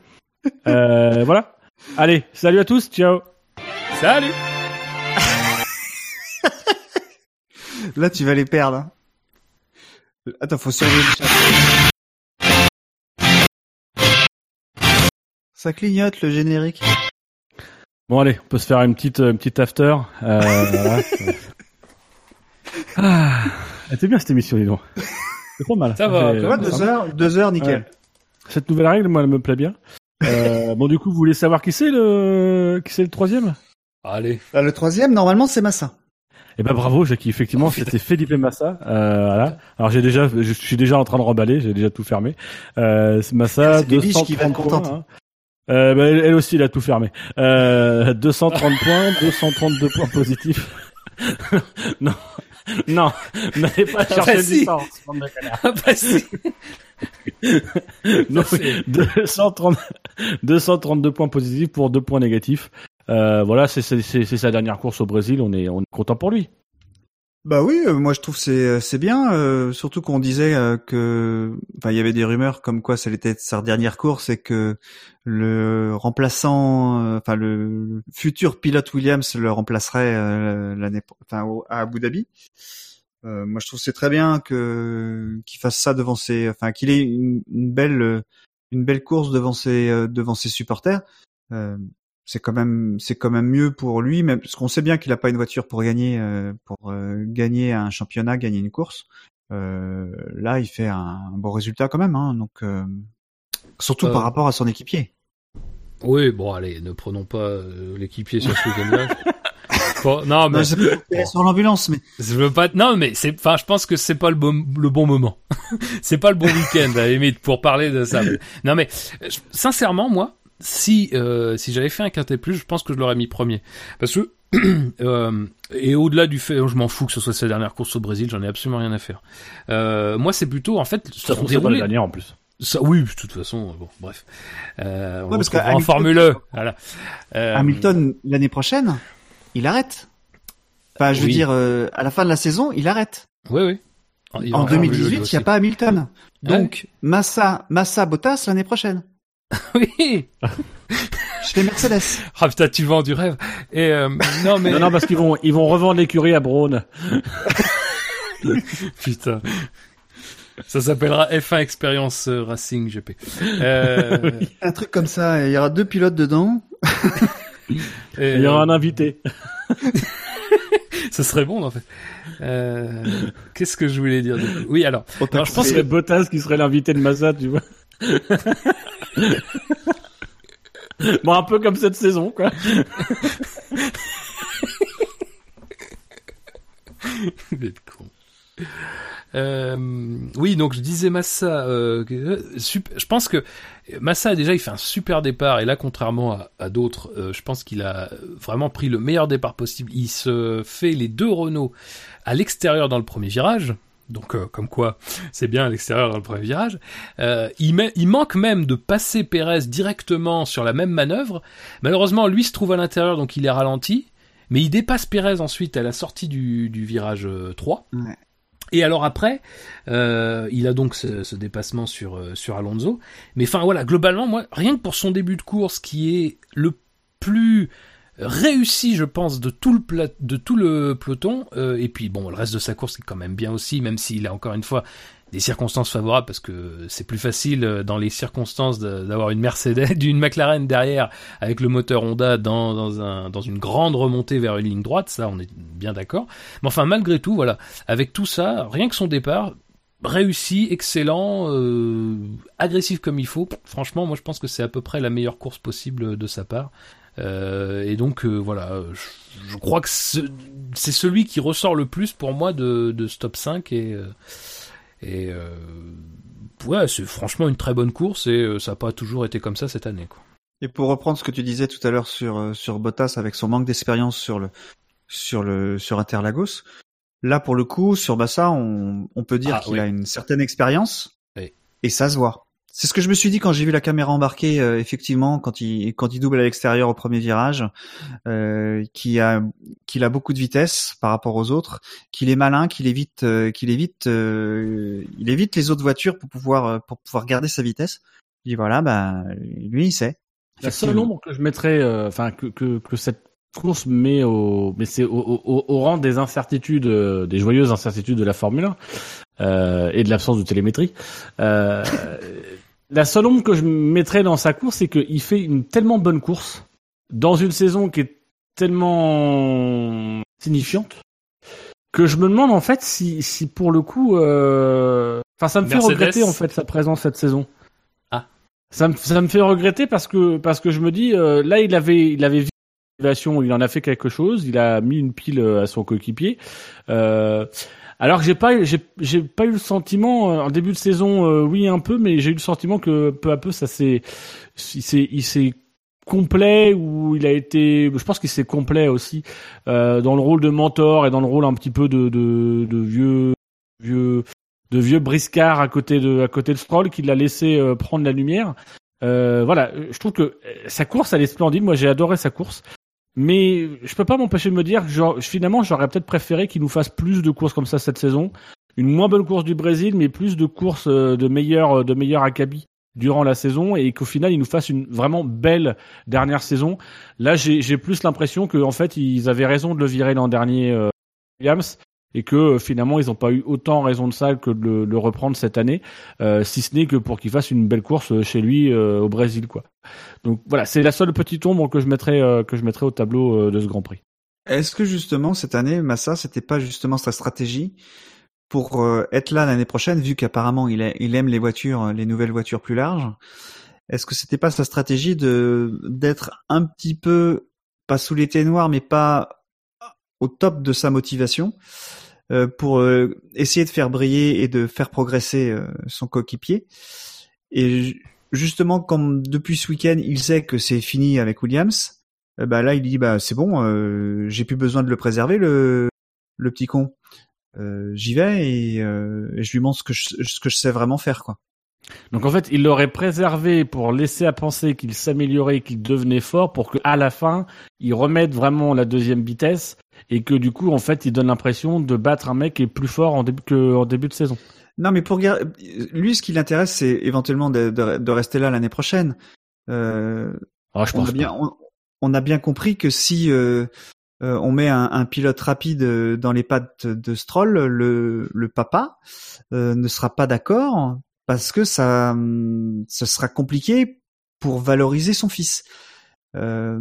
Euh, *laughs* voilà. Allez, salut à tous. Ciao. Salut. *laughs* Là, tu vas les perdre. hein. Attends, faut surveiller le chat. Ça clignote le générique. Bon allez, on peut se faire une petite une petite after. Euh, *laughs* voilà. Ah, elle était bien cette émission, dis donc. C'est pas mal. Ça va, Tu vois, deux heures, deux heures, nickel. Ouais. Cette nouvelle règle, moi, elle me plaît bien. Euh, *laughs* bon, du coup, vous voulez savoir qui c'est le qui c'est le troisième? Allez. Là, le troisième, normalement, c'est Massa. Eh ben bravo, Jackie. Effectivement, c'était Felipe Massa. Euh, voilà. Alors j'ai déjà, je suis déjà en train de remballer. J'ai déjà tout fermé. Euh, c'est Massa, C'est des biches 230 qui vont être points, contentes. hein. Euh, bah, elle, aussi, elle a tout fermé. Euh, *laughs* 230 points, 232 points positifs. *laughs* non, non, n'allez pas chercher connards. Ah bah si. Fait. 230, 232 points positifs pour deux points négatifs. Euh, voilà, c'est sa dernière course au Brésil. On est on est content pour lui. Bah oui, euh, moi je trouve c'est c'est bien, euh, surtout qu'on disait euh, que, enfin il y avait des rumeurs comme quoi ça être sa dernière course et que le remplaçant, euh, enfin le, futur pilote Williams le remplacerait euh, l'année, enfin à Abu Dhabi. Euh, moi je trouve c'est très bien que qu'il fasse ça devant ses, enfin qu'il ait une, une belle euh, une belle course devant ses euh, devant ses supporters. Euh, c'est quand même c'est quand même mieux pour lui même parce qu'on sait bien qu'il a pas une voiture pour gagner euh, pour euh, gagner un championnat gagner une course euh, là il fait un, un bon résultat quand même hein, donc euh, surtout Euh, par rapport à son équipier Oui, bon, allez, ne prenons pas euh, l'équipier sur ce week-end-là. *laughs* Bon, non, mais non, sur l'ambulance mais je veux pas. Non, mais c'est. Enfin, je pense que c'est pas le bon, le bon moment. *laughs* c'est pas le bon week-end, à la limite, pour parler de ça. *laughs* Non, mais euh, je- sincèrement, moi, si euh, si j'avais fait un quintet plus, je pense que je l'aurais mis premier, parce que *clears throat* Euh, et au-delà du fait, je m'en fous que ce soit sa dernière course au Brésil, j'en ai absolument rien à faire. Euh, moi, c'est plutôt en fait Ça c'est pas la dernière en plus. Ça, oui, de toute façon, bon, bref. Euh, on Ouais, parce que en Hamilton- Formule 1. Voilà. Euh, Hamilton l'année prochaine, il arrête. Enfin, je veux dire, euh, à la fin de la saison, il arrête. Oui, oui. En Formule 2018, il n'y a pas Hamilton. Ouais. Donc, Massa, Massa, Bottas l'année prochaine. *laughs* Oui. Chez Mercedes. Ah putain, tu vends du rêve. Et euh, *laughs* non mais Non, non, parce qu'ils vont, ils vont revendre l'écurie à Braun. *laughs* putain. Ça s'appellera F1 Experience euh, Racing GP. Euh, Un truc comme ça, il y aura deux pilotes dedans. et, Il y aura un invité. Ça serait bon en fait. Euh, Qu'est-ce que je voulais dire Oui, alors. alors je pense C'est que Bottas qui serait l'invité de Massa, tu vois. Bon, un peu comme cette saison, quoi. Con. Euh, oui, donc je disais Massa. Euh, euh, je pense que Massa déjà il fait un super départ et là contrairement à, d'autres, je pense qu'il a vraiment pris le meilleur départ possible. Il se fait les deux Renault à l'extérieur dans le premier virage. Donc euh, comme quoi c'est bien à l'extérieur dans le premier virage. Euh, il, met- il manque même de passer Pérez directement sur la même manœuvre. Malheureusement lui se trouve à l'intérieur donc il est ralenti. Mais il dépasse Pérez ensuite à la sortie du, du virage euh, 3. Ouais. Et alors après, euh, il a donc ce, ce dépassement sur, euh, sur Alonso. Mais enfin voilà, globalement, moi, rien que pour son début de course, qui est le plus réussi, je pense, de tout le, pla- de tout le peloton, euh, et puis bon, le reste de sa course est quand même bien aussi, même s'il a encore une fois des circonstances favorables, parce que c'est plus facile euh, dans les circonstances d'avoir une Mercedes, *laughs* d'une McLaren derrière, avec le moteur Honda dans, dans, un, dans une grande remontée vers une ligne droite, ça on est bien d'accord. Mais enfin, malgré tout, voilà, avec tout ça, rien que son départ, réussi, excellent, euh, agressif comme il faut. Franchement, moi je pense que c'est à peu près la meilleure course possible de sa part. Euh, et donc euh, voilà, je, je crois que ce- c'est celui qui ressort le plus pour moi de, de ce top 5 et euh, et euh, ouais, c'est franchement une très bonne course et ça n'a pas toujours été comme ça cette année quoi. Et pour reprendre ce que tu disais tout à l'heure sur sur Bottas avec son manque d'expérience sur le sur le sur Interlagos, là pour le coup sur Massa on on peut dire Ah, qu'il oui. a une certaine expérience Oui. et ça se voit. C'est ce que je me suis dit quand j'ai vu la caméra embarquée euh, effectivement quand il quand il double à l'extérieur au premier virage, euh, qu'il a qu'il a beaucoup de vitesse par rapport aux autres, qu'il est malin, qu'il évite euh, qu'il évite euh, il évite les autres voitures pour pouvoir euh, pour pouvoir garder sa vitesse. Et voilà, bah lui il sait. La seule ombre que je mettrais, euh, enfin que, que, que cette course met au, mais c'est au, au, au rang des incertitudes, euh, des joyeuses incertitudes de la Formule 1 euh, et de l'absence de télémétrie. Euh, la seule ombre que je mettrais dans sa course, c'est qu'il fait une tellement bonne course dans une saison qui est tellement signifiante que je me demande en fait si, si pour le coup, euh, enfin ça me fait regretter en fait sa présence cette saison. Ah. Ça me, ça me fait regretter parce que parce que je me dis euh, là il avait il avait il en a fait quelque chose, il a mis une pile euh, à son coéquipier. Euh, alors que j'ai pas j'ai j'ai pas eu le sentiment euh, en début de saison euh, oui un peu mais j'ai eu le sentiment que peu à peu ça s'est il s'est complet ou il a été je pense qu'il s'est complet aussi euh, dans le rôle de mentor et dans le rôle un petit peu de de, de vieux vieux de vieux briscard à côté de à côté de Stroll qui l'a laissé euh, prendre la lumière. Euh, voilà je trouve que euh, sa course elle est splendide. Moi j'ai adoré sa course mais je peux pas m'empêcher de me dire que genre, finalement j'aurais peut-être préféré qu'il nous fasse plus de courses comme ça cette saison. Une moins bonne course du Brésil mais plus de courses euh, de meilleurs de meilleurs acabit durant la saison et qu'au final il nous fasse une vraiment belle dernière saison. Là j'ai j'ai plus l'impression que en fait ils avaient raison de le virer l'an dernier euh, Williams et que euh, finalement ils n'ont pas eu autant raison de ça que de le, reprendre cette année, euh, si ce n'est que pour qu'il fasse une belle course euh, chez lui euh, au Brésil quoi. Donc voilà, c'est la seule petite ombre que je mettrais euh, que je mettrais au tableau euh, de ce Grand Prix. Est-ce que justement cette année, Massa, c'était pas justement sa stratégie pour être là l'année prochaine, vu qu'apparemment il, il aime les voitures, les nouvelles voitures plus larges? Est-ce que c'était pas sa stratégie de d'être un petit peu pas sous les noirs, mais pas au top de sa motivation euh, pour euh, essayer de faire briller et de faire progresser euh, son coéquipier Et ju- justement, comme depuis ce week-end, il sait que c'est fini avec Williams, eh ben là il dit bah c'est bon, euh, j'ai plus besoin de le préserver le le petit con. Euh, J'y vais et, euh, et je lui montre ce que je, ce que je sais vraiment faire quoi. Donc en fait, il l'aurait préservé pour laisser à penser qu'il s'améliorait, qu'il devenait fort, pour que à la fin, il remette vraiment la deuxième vitesse et que du coup, en fait, il donne l'impression de battre un mec qui est plus fort en début que en début de saison. Non mais pour lui ce qui l'intéresse c'est éventuellement de, de, de rester là l'année prochaine. Euh, Ah, je on a bien pas. on, on a bien compris que si euh, euh, on met un, un pilote rapide euh, dans les pattes de Stroll, le, le papa euh, ne sera pas d'accord parce que ça, ce sera compliqué pour valoriser son fils. Euh,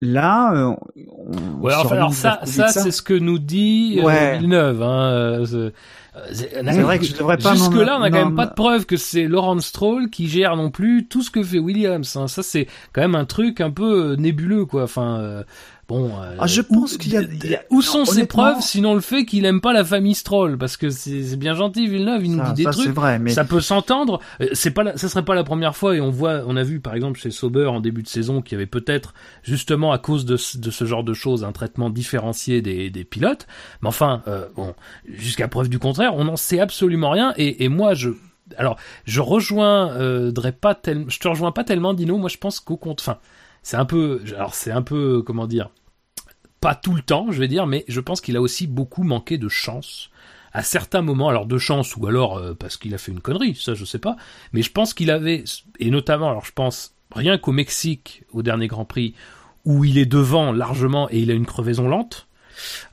là, on Ouais, enfin, alors ça, ça, c'est ce que nous dit euh, Ouais. Villeneuve. Hein, euh, c'est- euh, c'est vrai que je devrais pas Jusque là, on a quand même pas de preuve que c'est Laurent Stroll qui gère non plus tout ce que fait Williams. hein. Ça, c'est quand même un truc un peu nébuleux, quoi. Enfin, euh, bon. euh, Ah, je pense qu'il y y a- Où sont ses honnêtement- preuves, sinon le fait qu'il aime pas la famille Stroll? Parce que c'est bien gentil, Villeneuve, il nous Ça- dit des ça, c'est trucs. vrai, mais Ça peut s'entendre. Euh, C'est pas, la- ça serait pas la première fois et on voit, on a vu par exemple chez Sauber en début de saison qu'il y avait peut-être justement à cause de, ce- de ce genre de choses un traitement différencié des, des pilotes. Mais enfin, euh, bon, jusqu'à preuve du contraire, on n'en sait absolument rien. Et, et moi, je, alors, je rejoins, euh, pas tel, je te rejoins pas tellement, Dino. Moi, je pense qu'au compte, enfin, c'est un peu, alors c'est un peu, comment dire, pas tout le temps, je vais dire, mais je pense qu'il a aussi beaucoup manqué de chance à certains moments, alors de chance ou alors euh, parce qu'il a fait une connerie, ça je sais pas, mais je pense qu'il avait, et notamment, alors je pense rien qu'au Mexique, au dernier Grand Prix, où il est devant largement et il a une crevaison lente,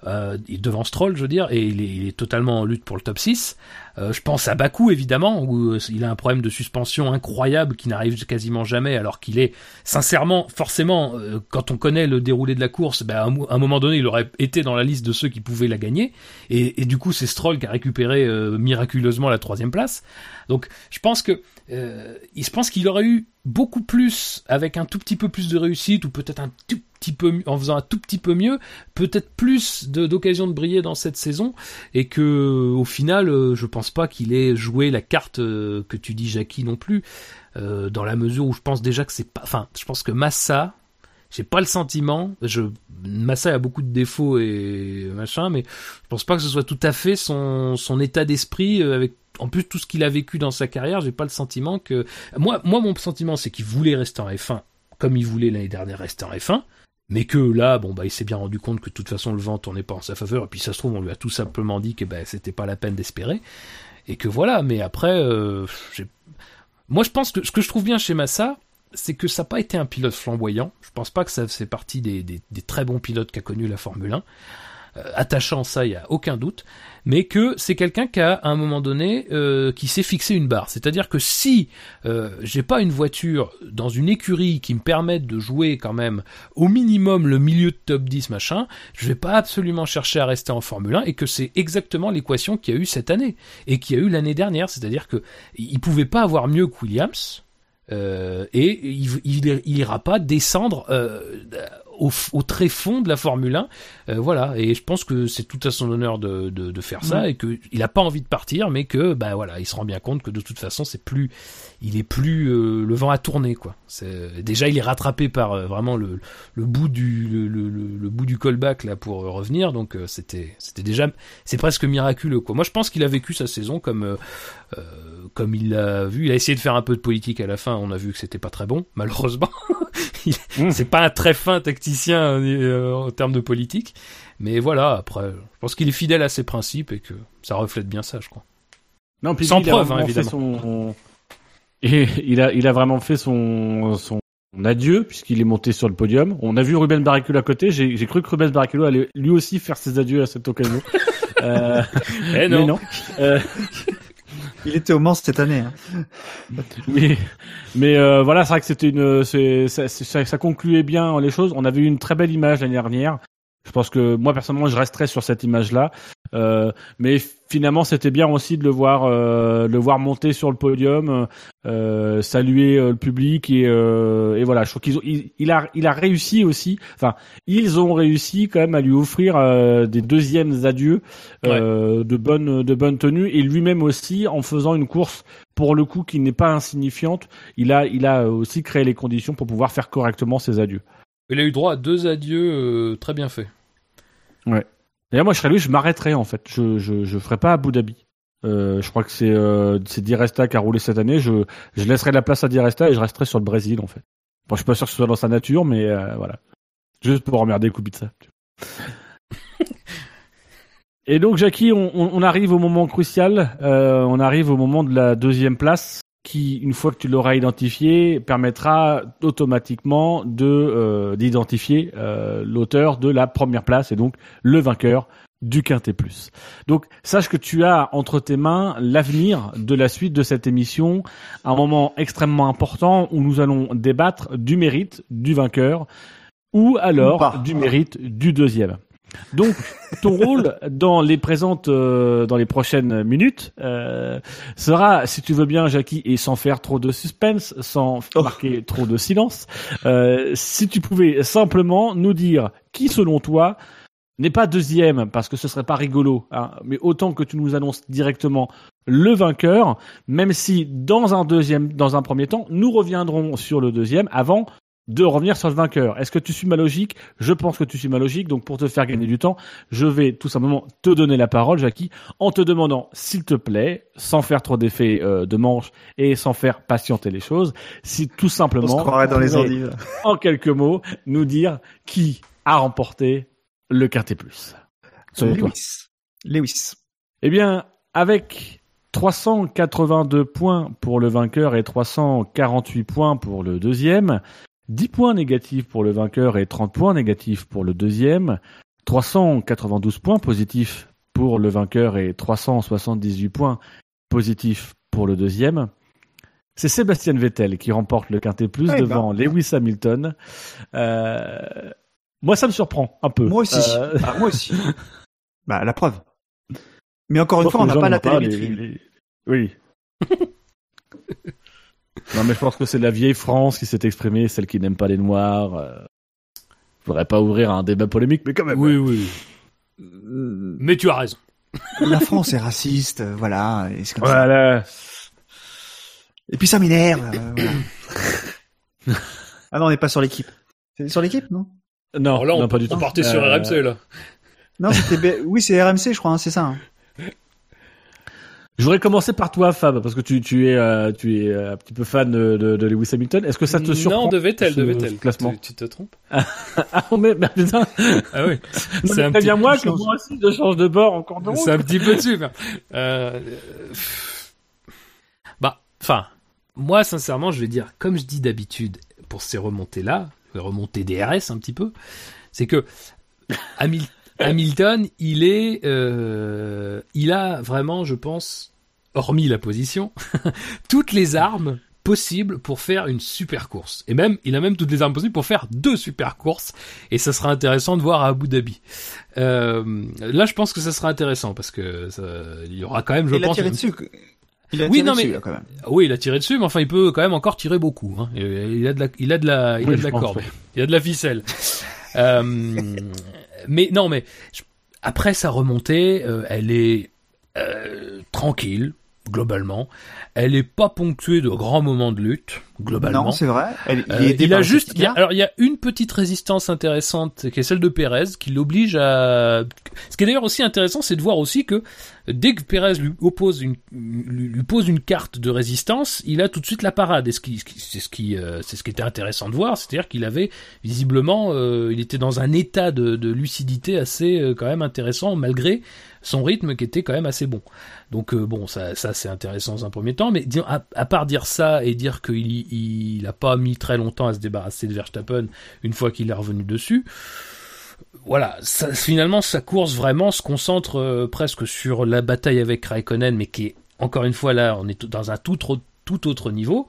euh, il est devant Stroll, je veux dire, et il est, il est totalement en lutte pour le top 6. Euh, je pense à Bakou, évidemment, où euh, il a un problème de suspension incroyable qui n'arrive quasiment jamais, alors qu'il est, sincèrement, forcément, euh, quand on connaît le déroulé de la course, ben, à un moment donné, il aurait été dans la liste de ceux qui pouvaient la gagner. Et, du coup, c'est Stroll qui a récupéré miraculeusement la troisième place. Donc, je pense que, euh, je pense qu'il aurait eu beaucoup plus avec un tout petit peu plus de réussite ou peut-être un tout petit peu en faisant un tout petit peu mieux, peut-être plus de- d'occasions de briller dans cette saison et que au final, euh, je pense pas qu'il ait joué la carte euh, que tu dis Jackie non plus, euh, dans la mesure où je pense déjà que c'est pas, enfin, je pense que Massa, j'ai pas le sentiment, je Massa a beaucoup de défauts et machin, mais je pense pas que ce soit tout à fait son état d'esprit euh, avec en plus tout ce qu'il a vécu dans sa carrière, j'ai pas le sentiment que moi moi mon sentiment c'est qu'il voulait rester en F1 comme il voulait l'année dernière rester en F1 mais que là, bon bah, il s'est bien rendu compte que de toute façon le vent tournait pas en sa faveur, et puis ça se trouve on lui a tout simplement dit que bah, c'était pas la peine d'espérer, et que voilà. Mais après, euh, moi je pense que ce que je trouve bien chez Massa, c'est que ça n'a pas été un pilote flamboyant. Je pense pas que ça fait partie des, très bons pilotes qu'a connu la Formule 1. Euh, attachant ça, il y a aucun doute, mais que c'est quelqu'un qui a à un moment donné euh, qui s'est fixé une barre. C'est-à-dire que si euh, j'ai pas une voiture dans une écurie qui me permette de jouer quand même au minimum le milieu de top 10 machin, je vais pas absolument chercher à rester en Formule 1 et que c'est exactement l'équation qu'il y a eu cette année et qu'il y a eu l'année dernière, c'est-à-dire que il pouvait pas avoir mieux que Williams. Euh, et il, il, il ira pas descendre euh, au, au très fond de la Formule 1 euh, voilà, et je pense que c'est tout à son honneur de, de, de faire ça Ouais. et que il a pas envie de partir, mais que bah voilà, il se rend bien compte que de toute façon c'est plus, il est plus euh, le vent à tourner quoi. C'est déjà il est rattrapé par euh, vraiment le, le bout du le, le, le- bout du callback là pour euh, revenir, donc euh, c'était c'était déjà c'est presque miraculeux quoi. Moi je pense qu'il a vécu sa saison comme euh, euh, comme il l'a vu, il a essayé de faire un peu de politique à la fin, on a vu que c'était pas très bon *laughs* malheureusement. Il- Mmh. C'est pas un très fin tacticien euh, en termes de politique. Mais voilà, après, je pense qu'il est fidèle à ses principes et que ça reflète bien ça, je crois. Non, puis Sans il a preuve, hein, fait évidemment. son- Et il a, il a vraiment fait son, son adieu puisqu'il est monté sur le podium. On a vu Ruben Barrichello à côté. J'ai j'ai cru que Ruben Barrichello allait lui aussi faire ses adieux à cette occasion. *laughs* euh, Eh mais non. non. Euh, il était au Mans cette année. hein. mais mais euh, voilà, c'est vrai que c'était une, c'est- ça, ça, ça concluait bien les choses. On avait eu une très belle image l'année dernière. Je pense que moi personnellement, je resterai sur cette image-là. Euh, mais finalement, c'était bien aussi de le voir, euh, de le voir monter sur le podium, euh, saluer le public et, euh, et voilà. Je trouve qu'ils ont, il, il a, il a réussi aussi. Enfin, ils ont réussi quand même à lui offrir euh, des deuxièmes adieux euh, de bonne, de bonne tenue et lui-même aussi en faisant une course pour le coup qui n'est pas insignifiante. Il a, il a aussi créé les conditions pour pouvoir faire correctement ses adieux. Il a eu droit à deux adieux euh, très bien faits. D'ailleurs, moi, je serais lui, je m'arrêterais en fait. Je, je, je ferais pas Abu Dhabi. Euh, je crois que c'est euh, c'est Di Resta qui a roulé cette année. Je, je laisserai la place à Di Resta et je resterai sur le Brésil en fait. Bon, je suis pas sûr que ce soit dans sa nature, mais euh, voilà. Juste pour emmerder Kubica. *laughs* Et donc, Jackie, on, on- on arrive au moment crucial. Euh, on arrive au moment de la deuxième place, qui, une fois que tu l'auras identifié, permettra automatiquement de euh, d'identifier euh, l'auteur de la première place et donc le vainqueur du Quintet Plus. Donc, sache que tu as entre tes mains l'avenir de la suite de cette émission, un moment extrêmement important où nous allons débattre du mérite du vainqueur ou Ou alors pas. du mérite du deuxième. Donc, ton *laughs* rôle dans les présentes, euh, dans les prochaines minutes, euh, sera, si tu veux bien, Jackie, et sans faire trop de suspense, sans Oh. marquer trop de silence, euh, si tu pouvais simplement nous dire qui, selon toi, n'est pas deuxième, parce que ce serait pas rigolo, hein, mais autant que tu nous annonces directement le vainqueur, même si dans un deuxième, dans un premier temps, nous reviendrons sur le deuxième avant de revenir sur le vainqueur. Est-ce que tu suis ma logique? Je pense que tu suis ma logique. Donc pour te faire gagner du temps, je vais tout simplement te donner la parole, Jackie, en te demandant, s'il te plaît, sans faire trop d'effets euh, de manche et sans faire patienter les choses, si tout On se simplement, croirait dans tu les pourrais, endives. en quelques mots, nous dire qui a remporté le Quintet Plus. Selon toi. Lewis. Lewis. Eh bien, avec 382 points pour le vainqueur et 348 points pour le deuxième, 10 points négatifs pour le vainqueur et 30 points négatifs pour le deuxième, 392 points positifs pour le vainqueur et 378 points positifs pour le deuxième. C'est Sébastien Vettel qui remporte le Quintet Plus Eh ben. devant Lewis Hamilton. Euh, moi, ça me surprend un peu. Moi aussi. Euh, Ah, moi aussi. *laughs* bah, la preuve. Mais encore une pense fois, on n'a pas la télémétrie. les- Oui. *laughs* non, mais je pense que c'est la vieille France qui s'est exprimée, celle qui n'aime pas les Noirs. euh. Je voudrais pas ouvrir un débat polémique, mais quand même. Oui, oui. Euh, Mais tu as raison. La France est raciste, euh, voilà. Et, c'est comme ça. Voilà. Et puis ça m'énerve. euh, voilà. ah non, on n'est pas sur l'équipe. C'est sur l'équipe, non? Non, Alors là, on, non, pas du on tout. partait sur RMC, là. Non, c'était B- oui, c'est RMC, je crois, hein, c'est ça. hein. Je voudrais commencer par toi, Fab, parce que tu, tu es, euh, tu es euh, un petit peu fan de, de, de Lewis Hamilton. Est-ce que ça te surprend Non, de Vettel, de Vettel. classement Tu, tu te trompes *laughs* Ah, mais, mais putain, Ah oui. *laughs* C'est un petit- moi que moi aussi je change de bord en cours de route. C'est un petit peu dessus. mais, euh, pff. bah, enfin, moi, sincèrement, je vais dire, comme je dis d'habitude pour ces remontées-là, les remontées DRS un petit peu, c'est que Hamil- Hamilton, il est, euh, il a vraiment, je pense, hormis la position, *laughs* toutes les armes possibles pour faire une super course. Et même, il a même toutes les armes possibles pour faire deux super courses. Et ça sera intéressant de voir à Abu Dhabi. Euh, là, je pense que ça sera intéressant parce que ça- il y aura quand même, je Il a pense, tiré une- dessus. Il a Oui, tiré non, dessus, mais- là, quand même. oui, il a tiré dessus, mais enfin, il peut quand même encore tirer beaucoup. Hein. Il il a de la, il a de la, il Oui, a de la corde, il a de la ficelle. Euh, mais non, mais je- après sa remontée, euh, elle est euh, tranquille globalement. Elle est pas ponctuée de grands moments de lutte globalement. Non, c'est vrai. Elle- il, Euh, est il a juste, safety il y a- car. alors il y a une petite résistance intéressante qui est celle de Pérez, qui l'oblige à. Ce qui est d'ailleurs aussi intéressant, c'est de voir aussi que dès que Pérez lui une, lui, pose une carte de résistance, il a tout de suite la parade. Ce qui, ce qui- c'est ce qui, euh, c'est ce qui était intéressant de voir, c'est-à-dire qu'il avait visiblement, euh, il était dans un état de, de lucidité assez euh, quand même intéressant malgré son rythme qui était quand même assez bon. Donc bon, ça, ça c'est intéressant dans un premier temps, mais à part dire ça et dire qu'il il, il a pas mis très longtemps à se débarrasser de Verstappen une fois qu'il est revenu dessus, voilà, ça, finalement sa course vraiment se concentre euh, presque sur la bataille avec Raikkonen, mais qui est encore une fois là, on est dans un tout, autre- tout autre niveau.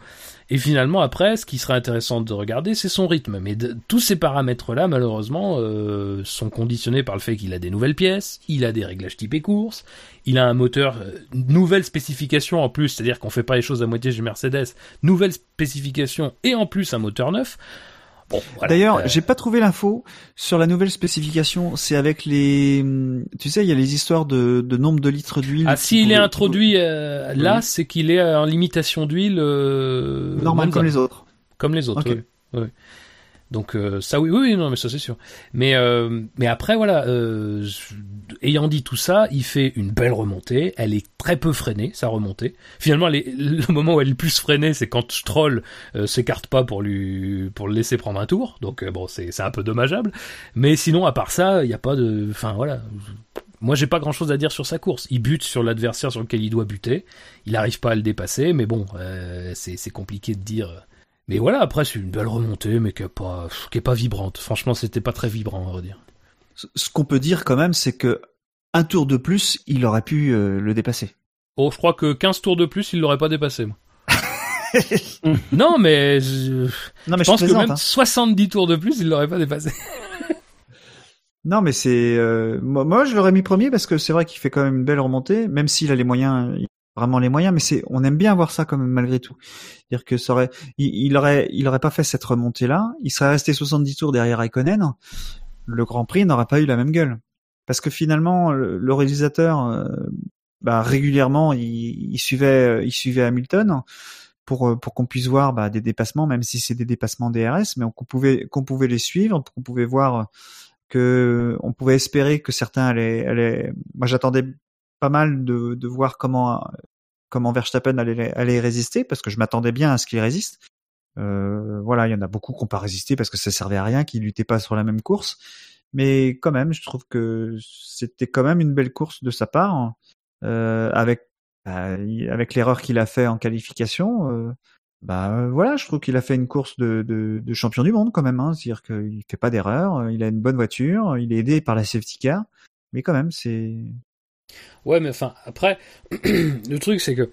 Et finalement, après, ce qui serait intéressant de regarder, c'est son rythme. Mais tous ces paramètres-là, malheureusement, euh, sont conditionnés par le fait qu'il a des nouvelles pièces, il a des réglages typés course, il a un moteur, euh, nouvelle spécification en plus, c'est-à-dire qu'on fait pas les choses à moitié chez Mercedes, nouvelle spécification et en plus un moteur neuf. Bon, voilà. D'ailleurs, Euh, j'ai pas trouvé l'info sur la nouvelle spécification. C'est avec les, hum, tu sais, il y a les histoires de, de nombre de litres d'huile. Ah, s'il est introduit euh, là, Oui. c'est qu'il est en limitation d'huile euh, normal comme les autres. Comme les autres, oui. Donc euh, ça oui, oui, non, mais ça c'est sûr. Mais euh, mais après voilà, euh, ayant dit tout ça, il fait une belle remontée. Elle est très peu freinée, sa remontée. Finalement, *laughs* le moment où elle est le plus freinée, c'est quand Stroll euh, s'écarte pas pour lui pour le laisser prendre un tour. Donc euh, bon, c'est c'est un peu dommageable. Mais sinon, à part ça, il y a pas de, enfin voilà. Moi, j'ai pas grand chose à dire sur sa course. Il bute sur l'adversaire sur lequel il doit buter. Il n'arrive pas à le dépasser, mais bon, euh, c'est compliqué de dire. Mais voilà, après, c'est une belle remontée, mais qui est pas, qui est pas vibrante. Franchement, c'était pas très vibrant, on va dire. Ce- qu'on peut dire quand même, c'est que un tour de plus, il aurait pu euh, le dépasser. Oh, je crois que 15 tours de plus, il l'aurait pas dépassé, moi. *laughs* non, mais je, Non, mais je pense que même hein. 70 tours de plus, il l'aurait pas dépassé. *laughs* Non, mais c'est euh, moi, moi, je l'aurais mis premier parce que c'est vrai qu'il fait quand même une belle remontée, même s'il a les moyens, vraiment les moyens. Mais c'est, on aime bien voir ça quand même malgré tout. dire que ça aurait, il, il aurait, il aurait pas fait cette remontée là. Il serait resté 70 tours derrière Raikkonen. Le Grand Prix n'aurait pas eu la même gueule parce que finalement le, réalisateur, euh, bah, régulièrement, il, il suivait, il suivait Hamilton pour euh, pour qu'on puisse voir bah, des dépassements, même si c'est des dépassements DRS, mais on- qu'on pouvait qu'on pouvait les suivre, qu'on pouvait voir que on pouvait espérer que certains allaient, allaient... moi j'attendais pas mal de, voir comment comment Verstappen allait, résister parce que je m'attendais bien à ce qu'il résiste. Euh, voilà, il y en a beaucoup qui n'ont pas résisté parce que ça servait à rien, qu'ils luttaient pas sur la même course. Mais quand même, je trouve que c'était quand même une belle course de sa part, euh, avec bah, avec l'erreur qu'il a fait en qualification. Euh, bah euh, voilà, je trouve qu'il a fait une course de, champion du monde quand même. Hein, C'est-à-dire qu'il fait pas d'erreur, euh, il a une bonne voiture, il est aidé par la safety car, mais quand même c'est Ouais, mais enfin, après, *clears throat* le truc, c'est que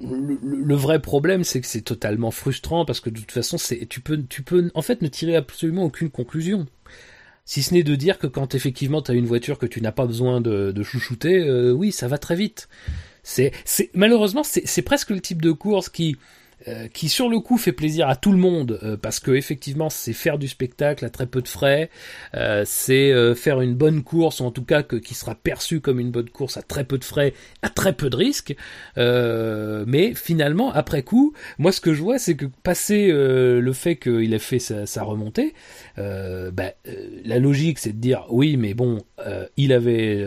le, vrai problème, c'est que c'est totalement frustrant parce que de toute façon, c'est, tu peux, tu peux, en fait, ne tirer absolument aucune conclusion. Si ce n'est de dire que quand effectivement tu as une voiture que tu n'as pas besoin de, chouchouter, euh, oui, ça va très vite. C'est, malheureusement, c'est presque le type de course qui, euh, qui sur le coup fait plaisir à tout le monde euh, parce que effectivement c'est faire du spectacle à très peu de frais, euh, c'est euh, faire une bonne course ou en tout cas que, qui sera perçue comme une bonne course à très peu de frais, à très peu de risques. Euh, mais finalement après coup, moi ce que je vois c'est que euh, le fait qu'il ait fait sa, sa remontée, bah, la logique c'est de dire oui mais bon il avait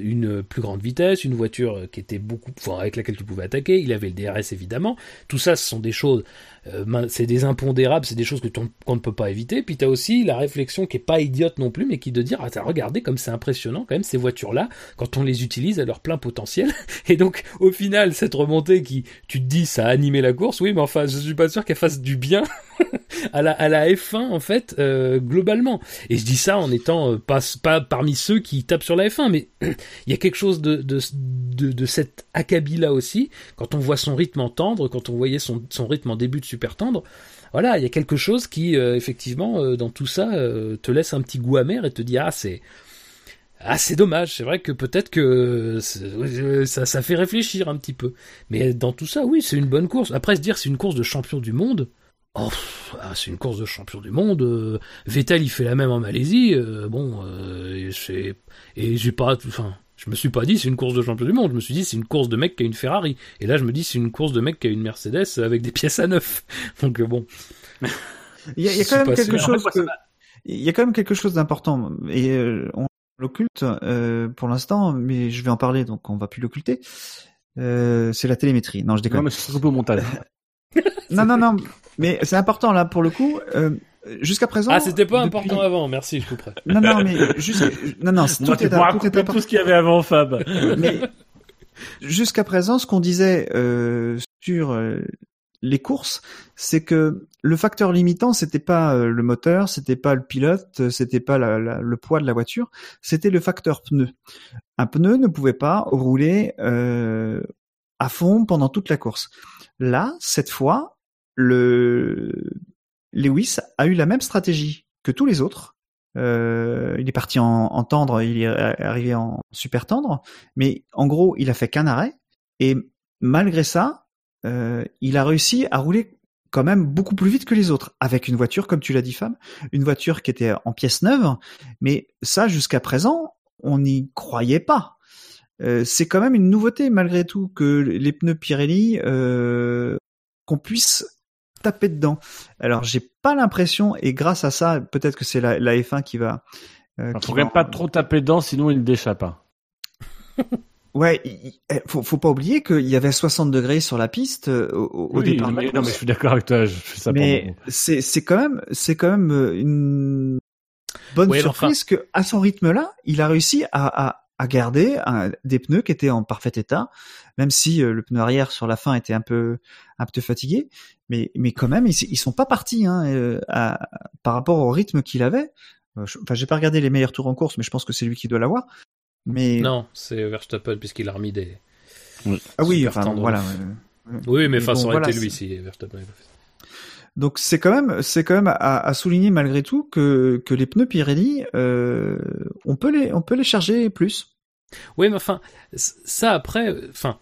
une plus grande vitesse, une voiture qui était beaucoup, enfin avec laquelle tu pouvais attaquer, il avait le DRS évidemment. Tout ça des choses, euh, c'est des impondérables, c'est des choses que qu'on ne peut pas éviter. Puis tu as aussi la réflexion qui est pas idiote non plus, mais qui de dire ah t'as regardé comme c'est impressionnant quand même ces voitures là quand on les utilise à leur plein potentiel. *laughs* Et donc au final cette remontée qui tu te dis ça a animé la course, oui mais enfin je suis pas sûr qu'elle fasse du bien *laughs* à la, à la F1 en fait euh, globalement. Et je dis ça en étant euh, pas, pas parmi ceux qui tapent sur la F1, mais *clears throat* il y a quelque chose de, de, de, de cet acabit là aussi, quand on voit son rythme en tendre, quand on voyait son, son rythme en début de super tendre, voilà, il y a quelque chose qui euh, effectivement euh, dans tout ça euh, te laisse un petit goût amer et te dit ah c'est ah c'est dommage, c'est vrai que peut-être que ça, ça fait réfléchir un petit peu. Mais dans tout ça, oui, c'est une bonne course. Après se dire c'est une course de champion du monde, Oh, ah, c'est une course de champion du monde. Vettel, il fait la même en Malaisie. bon, c'est- et j'ai pas, enfin, je me suis pas dit c'est une course de champion du monde. Je me suis dit c'est une course de mec qui a une Ferrari. Et là, je me dis c'est une course de mec qui a une Mercedes avec des pièces à neuf. *laughs* Donc euh, bon, Il y a, y quand même quelque chose. que- Il y a quand même quelque chose d'important et euh, on l'occulte euh, pour l'instant, mais je vais en parler donc on va plus l'occulter. Euh, c'est la télémétrie. Non, je Non, déconne. mais c'est au montage. *laughs* Non, non, non. Mais c'est important là pour le coup. Euh, jusqu'à présent. ah c'était pas depuis- important avant. Merci, je couperai. Non, non, mais jusqu'à non, non, c'est- Moi, tout est, pourras tout est tout ce qu'il y avait avant, Fab. *laughs* Mais jusqu'à présent, ce qu'on disait euh, sur euh, les courses, c'est que le facteur limitant, c'était pas euh, le moteur, c'était pas le pilote, c'était pas la- la- le poids de la voiture, c'était le facteur pneu. Un pneu ne pouvait pas rouler euh, à fond pendant toute la course. Là, cette fois, le Lewis a eu la même stratégie que tous les autres. Euh, il est parti en, en tendre, il est arrivé en super tendre, mais en gros, il a fait qu'un arrêt. Et malgré ça, euh, il a réussi à rouler quand même beaucoup plus vite que les autres, avec une voiture, comme tu l'as dit, Fab, une voiture qui était en pièces neuves. Mais ça, jusqu'à présent, on n'y croyait pas. Euh, c'est quand même une nouveauté malgré tout que les pneus Pirelli, euh, qu'on puisse taper dedans. Alors j'ai pas l'impression, et grâce à ça, peut-être que c'est la, la F1 qui va. euh, Il qui faut quand va- même pas trop taper dedans, sinon il ne déchappe pas. *laughs* Ouais, il- eh, faut, faut pas oublier qu'il y avait 60 degrés sur la piste euh, au, au Oui, départ. mais, non, mais je suis d'accord avec toi, je fais ça mais c'est c'est quand même c'est quand même euh, une bonne surprise que à son rythme là, il a réussi à, à, à garder un- des pneus qui étaient en parfait état, même si euh, le pneu arrière sur la fin était un peu un peu fatigué, mais mais quand même ils, ils sont pas partis hein, euh, à- par rapport au rythme qu'il avait. Euh, je- Enfin, j'ai pas regardé les meilleurs tours en course, mais je pense que c'est lui qui doit l'avoir. Mais Non, c'est Verstappen puisqu'il a remis des. ah oui, enfin voilà. Oui, mais Mais enfin, bon, ça aurait voilà, été lui si Verstappen. Donc c'est quand même c'est quand même à, à souligner malgré tout que que les pneus Pirelli euh, on peut les on peut les charger plus. Oui, mais enfin, ça après, euh, enfin,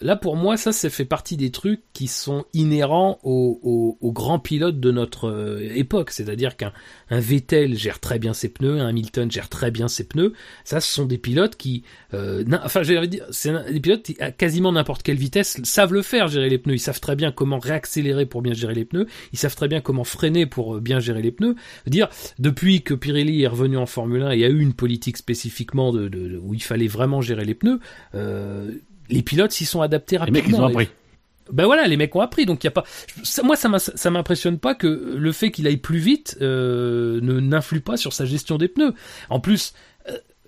là pour moi, ça, ça fait partie des trucs qui sont inhérents aux, grands pilotes de notre euh, époque. C'est-à-dire qu'un un Vettel gère très bien ses pneus, un Hamilton gère très bien ses pneus. Ça, ce sont des pilotes qui, euh, enfin, j'allais dire, c'est des pilotes qui, à quasiment n'importe quelle vitesse, savent le faire, gérer les pneus. Ils savent très bien comment réaccélérer pour bien gérer les pneus. Ils savent très bien comment freiner pour euh, bien gérer les pneus. Dire, depuis que Pirelli est revenu en Formule 1, il y a eu une politique spécifiquement de, de- de- où il fallait vraiment gérer les pneus. Euh, les pilotes s'y sont adaptés Les rapidement. mecs, ils ont appris. ben voilà, les mecs ont appris, donc il y a pas. ça- moi, ça m'impressionne pas que le fait qu'il aille plus vite euh, ne n'influe pas sur sa gestion des pneus. En plus,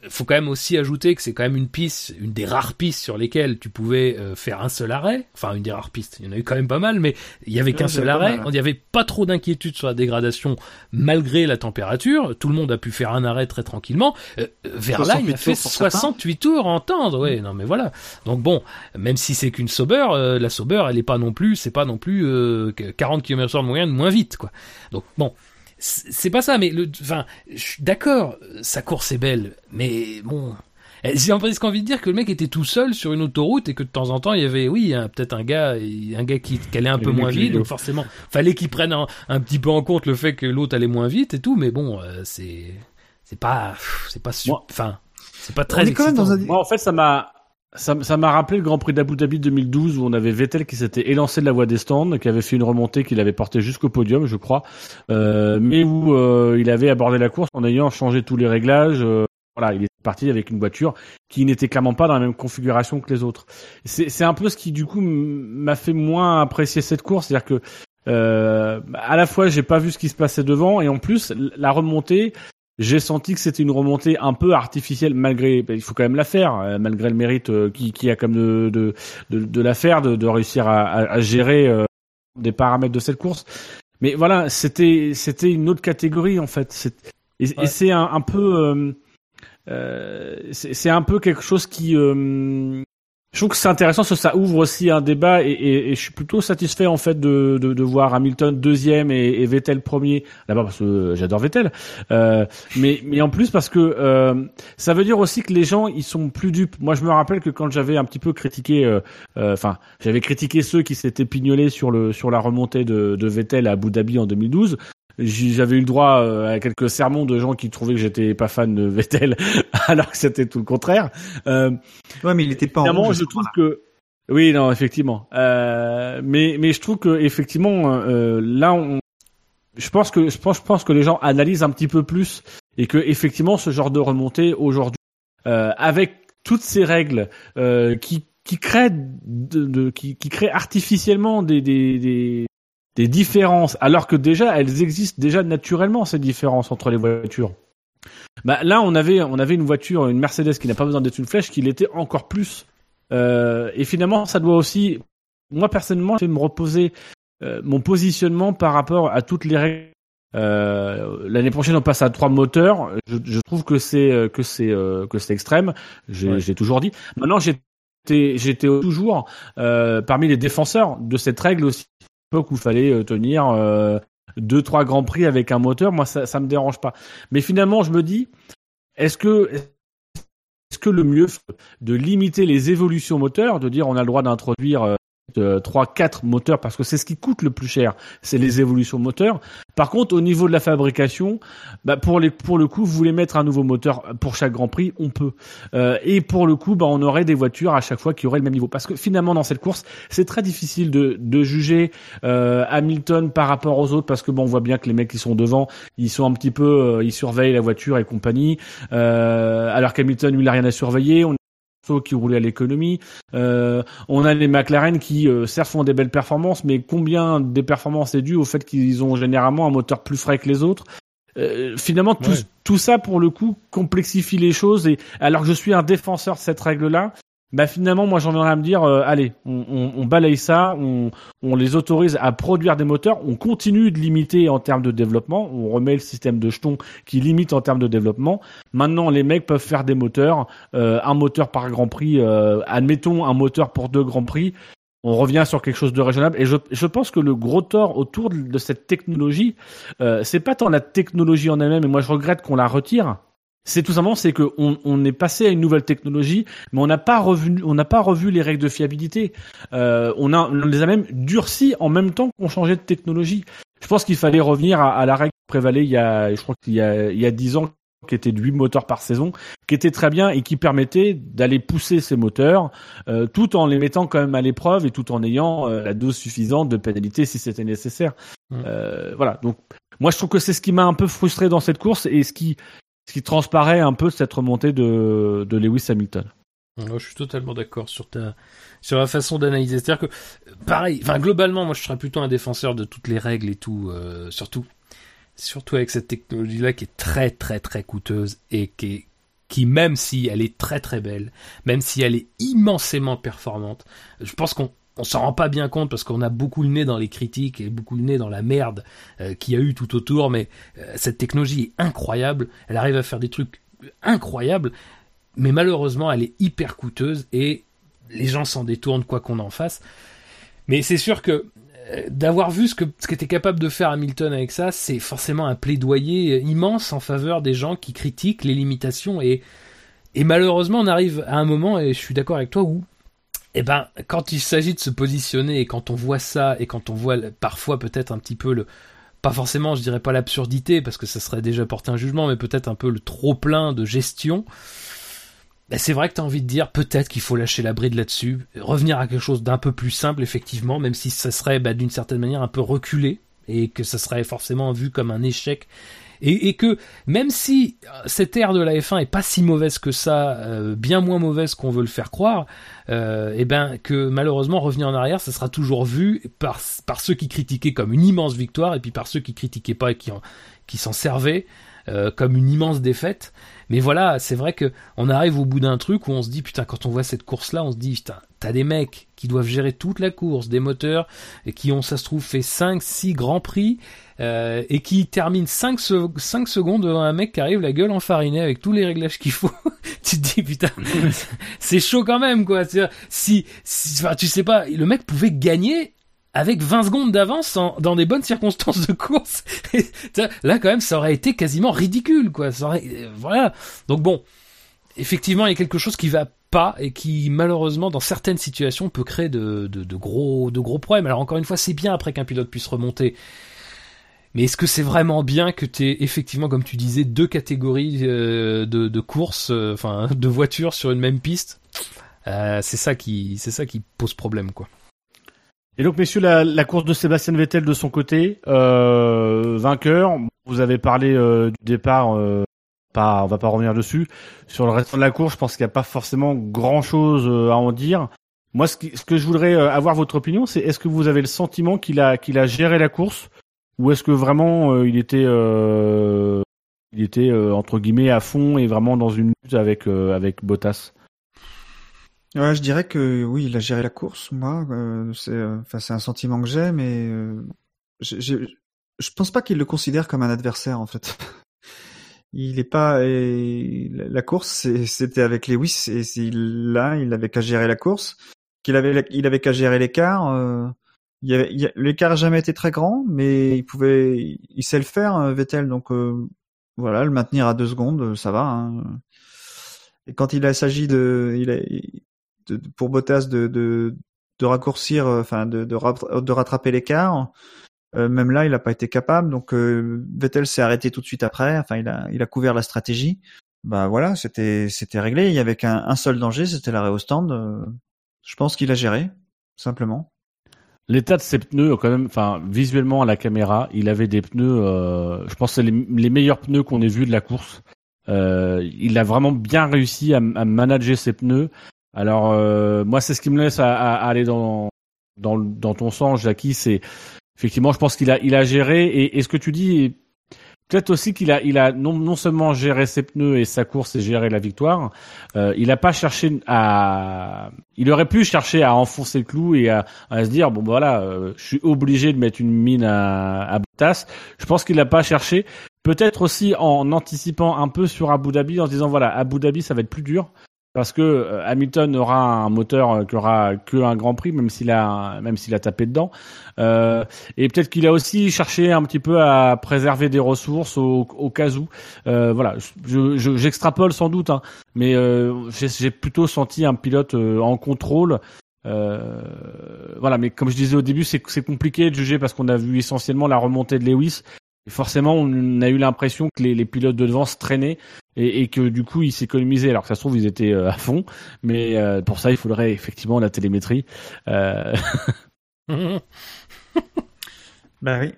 faut quand même aussi ajouter que c'est quand même une piste, une des rares pistes sur lesquelles tu pouvais euh, faire un seul arrêt. Enfin, une des rares pistes. Il y en a eu quand même pas mal, mais il y avait qu'un seul arrêt. Il y avait pas trop d'inquiétude sur la dégradation malgré la température. Tout le monde a pu faire un arrêt très tranquillement. Euh, euh, Verlaine 68 a fait tours pour certains. 68 tours en tendre. Ouais, non mais voilà. Donc bon, même si c'est qu'une Sauber, euh, la Sauber, elle est pas non plus, c'est pas non plus euh, que 40 km/h de moyenne moins vite, quoi. Donc bon, c'est pas ça, mais le, enfin, je suis d'accord, sa course est belle, mais bon. eh, J'ai presque envie de dire que le mec était tout seul sur une autoroute et que de temps en temps il y avait, oui, un- peut-être un gars, un gars qui, qui allait un peu moins vite, donc forcément, fallait qu'il prenne un, un petit peu en compte le fait que l'autre allait moins vite et tout, mais bon, euh, c'est, c'est pas, c'est pas, enfin, c'est pas On très est quand même dans excitant. un Moi, en fait, ça m'a, ça, m'a rappelé le Grand Prix d'Abu Dhabi 2012 où on avait Vettel qui s'était élancé de la voie des stands, qui avait fait une remontée qu'il avait porté jusqu'au podium, je crois, euh, mais où euh, il avait abordé la course en ayant changé tous les réglages. euh, voilà, il est parti avec une voiture qui n'était clairement pas dans la même configuration que les autres. C'est, un peu ce qui du coup m'a fait moins apprécier cette course, c'est-à-dire que euh, à la fois j'ai pas vu ce qui se passait devant et en plus la remontée j'ai senti que c'était une remontée un peu artificielle malgré ben, il faut quand même la faire euh, malgré le mérite euh, qui, qui a comme de de, de, de la faire de, de réussir à, à, à gérer euh, des paramètres de cette course. Mais voilà c'était c'était une autre catégorie en fait. C'est- et, et c'est un, un peu euh, euh, c'est c'est un peu quelque chose qui euh, je trouve que c'est intéressant ça ouvre aussi un débat et, je suis plutôt satisfait en fait de, de, de voir Hamilton deuxième et, et Vettel premier. D'abord parce que j'adore Vettel euh, mais mais en plus parce que euh, ça veut dire aussi que les gens ils sont plus dupes. Moi je me rappelle que quand j'avais un petit peu critiqué euh, euh, enfin j'avais critiqué ceux qui s'étaient pignolés sur le sur la remontée de, de Vettel à Abu Dhabi en 2012 J'y- j'avais eu le droit euh, à quelques sermons de gens qui trouvaient que j'étais pas fan de Vettel *laughs* alors que c'était tout le contraire euh, Ouais, mais il était pas en Évidemment, rouge, je trouve que oui, non, effectivement. Euh, mais mais je trouve que effectivement, euh, là, on, je pense que je pense, je pense que les gens analysent un petit peu plus et que effectivement, ce genre de remontée aujourd'hui, euh, avec toutes ces règles euh, qui qui créent de, de- qui, qui créent artificiellement des, des, des des différences, alors que déjà elles existent déjà naturellement ces différences entre les voitures. Bah là, on avait on avait une voiture, une Mercedes qui n'a pas besoin d'être une flèche, qui l'était encore plus. Euh, et finalement, ça doit aussi, moi personnellement, fait me reposer euh, mon positionnement par rapport à toutes les règles. Euh, L'année prochaine, on passe à trois moteurs. Je, je trouve que c'est que c'est que c'est extrême. J'ai Ouais. toujours dit. Maintenant, j'étais j'étais toujours parmi les défenseurs de cette règle aussi. À l'époque où il fallait euh, tenir euh, deux trois grands prix avec un moteur. Moi, ça ça me dérange pas. Mais finalement, je me dis, est-ce que est-ce que le mieux de limiter les évolutions moteurs, de dire on a le droit d'introduire euh, trois, quatre moteurs parce que c'est ce qui coûte le plus cher, c'est les évolutions moteurs. Par contre, au niveau de la fabrication, bah pour les pour le coup, vous voulez mettre un nouveau moteur pour chaque Grand Prix, on peut. Euh, et pour le coup, bah on aurait des voitures à chaque fois qui auraient le même niveau parce que finalement dans cette course, c'est très difficile de de juger euh, Hamilton par rapport aux autres parce que bon, on voit bien que les mecs qui sont devant, ils sont un petit peu, euh, ils surveillent la voiture et compagnie. Euh, alors qu'Hamilton, lui, il a rien à surveiller. Qui roulait à l'économie. Euh, on a les McLaren qui euh, certes font des belles performances, mais combien des performances est dû au fait qu'ils ont généralement un moteur plus frais que les autres? Euh, finalement, tout, Ouais. tout ça, pour le coup, complexifie les choses. Et alors que je suis un défenseur de cette règle-là, bah finalement, moi, j'en viendrais à me dire, euh, allez, on, on, on balaye ça, on, on les autorise à produire des moteurs, on continue de limiter en termes de développement, on remet le système de jetons qui limite en termes de développement. Maintenant, les mecs peuvent faire des moteurs, euh, un moteur par Grand Prix, euh, admettons un moteur pour deux Grands Prix. On revient sur quelque chose de raisonnable et je, je pense que le gros tort autour de, de cette technologie, euh, c'est pas tant la technologie en elle-même et moi je regrette qu'on la retire. C'est tout simplement c'est que on, on est passé à une nouvelle technologie, mais on n'a pas revu on n'a pas revu les règles de fiabilité. Euh, on a on les a même durcies en même temps qu'on changeait de technologie. Je pense qu'il fallait revenir à, à la règle qui prévalait il y a je crois qu'il y a il y a dix ans qui était de 8 moteurs par saison, qui était très bien et qui permettait d'aller pousser ces moteurs euh, tout en les mettant quand même à l'épreuve et tout en ayant euh, la dose suffisante de pénalité si c'était nécessaire. Mm. Euh, voilà. Donc moi je trouve que c'est ce qui m'a un peu frustré dans cette course et ce qui ce qui transparaît un peu cette remontée de, de Lewis Hamilton. Je suis totalement d'accord sur ta sur la façon d'analyser. C'est-à-dire que pareil, enfin globalement, moi je serais plutôt un défenseur de toutes les règles et tout, euh, surtout surtout avec cette technologie-là qui est très très très coûteuse et qui même si elle est très très belle, même si elle est immensément performante, je pense qu'on on s'en rend pas bien compte parce qu'on a beaucoup le nez dans les critiques et beaucoup le nez dans la merde euh, qu'il y a eu tout autour, mais euh, cette technologie est incroyable, elle arrive à faire des trucs incroyables, mais malheureusement elle est hyper coûteuse et les gens s'en détournent quoi qu'on en fasse. Mais c'est sûr que euh, d'avoir vu ce que ce qu'était capable de faire Hamilton avec ça, c'est forcément un plaidoyer immense en faveur des gens qui critiquent les limitations et et malheureusement on arrive à un moment et je suis d'accord avec toi où eh ben quand il s'agit de se positionner et quand on voit ça et quand on voit parfois peut-être un petit peu le pas forcément je dirais pas l'absurdité parce que ça serait déjà porter un jugement mais peut-être un peu le trop plein de gestion ben, c'est vrai que tu as envie de dire peut-être qu'il faut lâcher la bride là-dessus, revenir à quelque chose d'un peu plus simple effectivement, même si ça serait ben, d'une certaine manière un peu reculé et que ça serait forcément vu comme un échec. Et, et que même si euh, cette ère de la F1 est pas si mauvaise que ça, euh, bien moins mauvaise qu'on veut le faire croire, euh, et ben que malheureusement revenir en arrière, ça sera toujours vu par, par ceux qui critiquaient comme une immense victoire et puis par ceux qui critiquaient pas et qui, en- qui s'en servaient euh, comme une immense défaite. Mais voilà, c'est vrai que on arrive au bout d'un truc où on se dit putain quand on voit cette course là, on se dit putain t'as des mecs qui doivent gérer toute la course, des moteurs et qui ont ça se trouve fait 5 6 grands prix euh, et qui terminent 5, se- 5 secondes devant un mec qui arrive la gueule enfarinée avec tous les réglages qu'il faut. *laughs* tu te dis putain *laughs* c'est chaud quand même quoi. Si, si enfin, tu sais pas, le mec pouvait gagner avec 20 secondes d'avance dans des bonnes circonstances de course. *laughs* Là, quand même, ça aurait été quasiment ridicule, quoi. Ça euh, voilà. Donc bon, effectivement, il y a quelque chose qui va pas et qui, malheureusement, dans certaines situations, peut créer de, gros, problèmes. Alors encore une fois, c'est bien après qu'un pilote puisse remonter. Mais est-ce que c'est vraiment bien que tu effectivement, comme tu disais, deux catégories euh, de, courses, euh, enfin *laughs* de voitures sur une même piste? C'est ça qui pose problème, quoi. Et donc, messieurs, la, la course de Sébastien Vettel de son côté, euh, vainqueur. Vous avez parlé euh, du départ, euh, pas, on va pas revenir dessus. Sur le reste de la course, je pense qu'il n'y a pas forcément grand-chose euh, à en dire. Moi, ce, qui- ce que je voudrais euh, avoir votre opinion, c'est est-ce que vous avez le sentiment qu'il a, qu'il a géré la course, ou est-ce que vraiment euh, il était, il était entre guillemets à fond et vraiment dans une lutte avec avec Bottas? Ouais, je dirais que oui, il a géré la course. Moi, euh, c'est, euh, enfin, c'est un sentiment que j'ai, mais euh, j'ai- j'ai- je pense pas qu'il le considère comme un adversaire en fait. *laughs* Il est pas et la course, c'était avec Lewis et là, il avait qu'à gérer la course, qu'il avait, il avait qu'à gérer l'écart. euh, a- l'écart n'a jamais été très grand, mais il pouvait, il sait le faire, euh, Vettel. Donc euh, voilà, le maintenir à deux secondes, euh, ça va. hein. Et quand il a s'agit de, il a, de, pour Bottas de, de, de raccourcir, euh, enfin de, de, de rattraper l'écart. Euh, même là, il n'a pas été capable. Donc euh, Vettel s'est arrêté tout de suite après. Enfin, il a, il a couvert la stratégie. Bah voilà, c'était, c'était réglé. Il y avait qu'un un seul danger, c'était l'arrêt au stand. Euh, je pense qu'il a géré, simplement. L'état de ses pneus, quand même, enfin, visuellement à la caméra, il avait des pneus, euh, je pense, c'est les, meilleurs pneus qu'on ait vus de la course. Il a vraiment bien réussi à, à manager ses pneus. Alors, euh, moi, c'est ce qui me laisse à, à- aller dans, dans, dans ton sens, Jackie. C'est effectivement, je pense qu'il a, il a géré. Et, et ce que tu dis, peut-être aussi qu'il a, il a non, non seulement géré ses pneus et sa course et géré la victoire. euh, il n'a pas cherché à, il aurait pu chercher à enfoncer le clou et à, à se dire bon voilà, euh, je suis obligé de mettre une mine à, à Bottas. Je pense qu'il n'a pas cherché. Peut-être aussi en anticipant un peu sur Abu Dhabi en se disant voilà Abu Dhabi ça va être plus dur parce que euh, Hamilton aura un moteur euh, qui aura que un Grand Prix même s'il a même s'il a tapé dedans. Euh, et peut-être qu'il a aussi cherché un petit peu à préserver des ressources au, cas où. Euh, voilà. Je- je- j'extrapole sans doute hein, mais euh, j'ai plutôt senti un pilote euh, en contrôle. Voilà, mais comme je disais au début, c'est c'est compliqué de juger parce qu'on a vu essentiellement la remontée de Lewis. Et forcément, on a eu l'impression que les, les pilotes de devant se traînaient et, et que du coup, ils s'économisaient. Alors que ça se trouve, ils étaient euh, à fond, mais euh, pour ça, il faudrait effectivement la télémétrie. Euh, *laughs* Bah oui.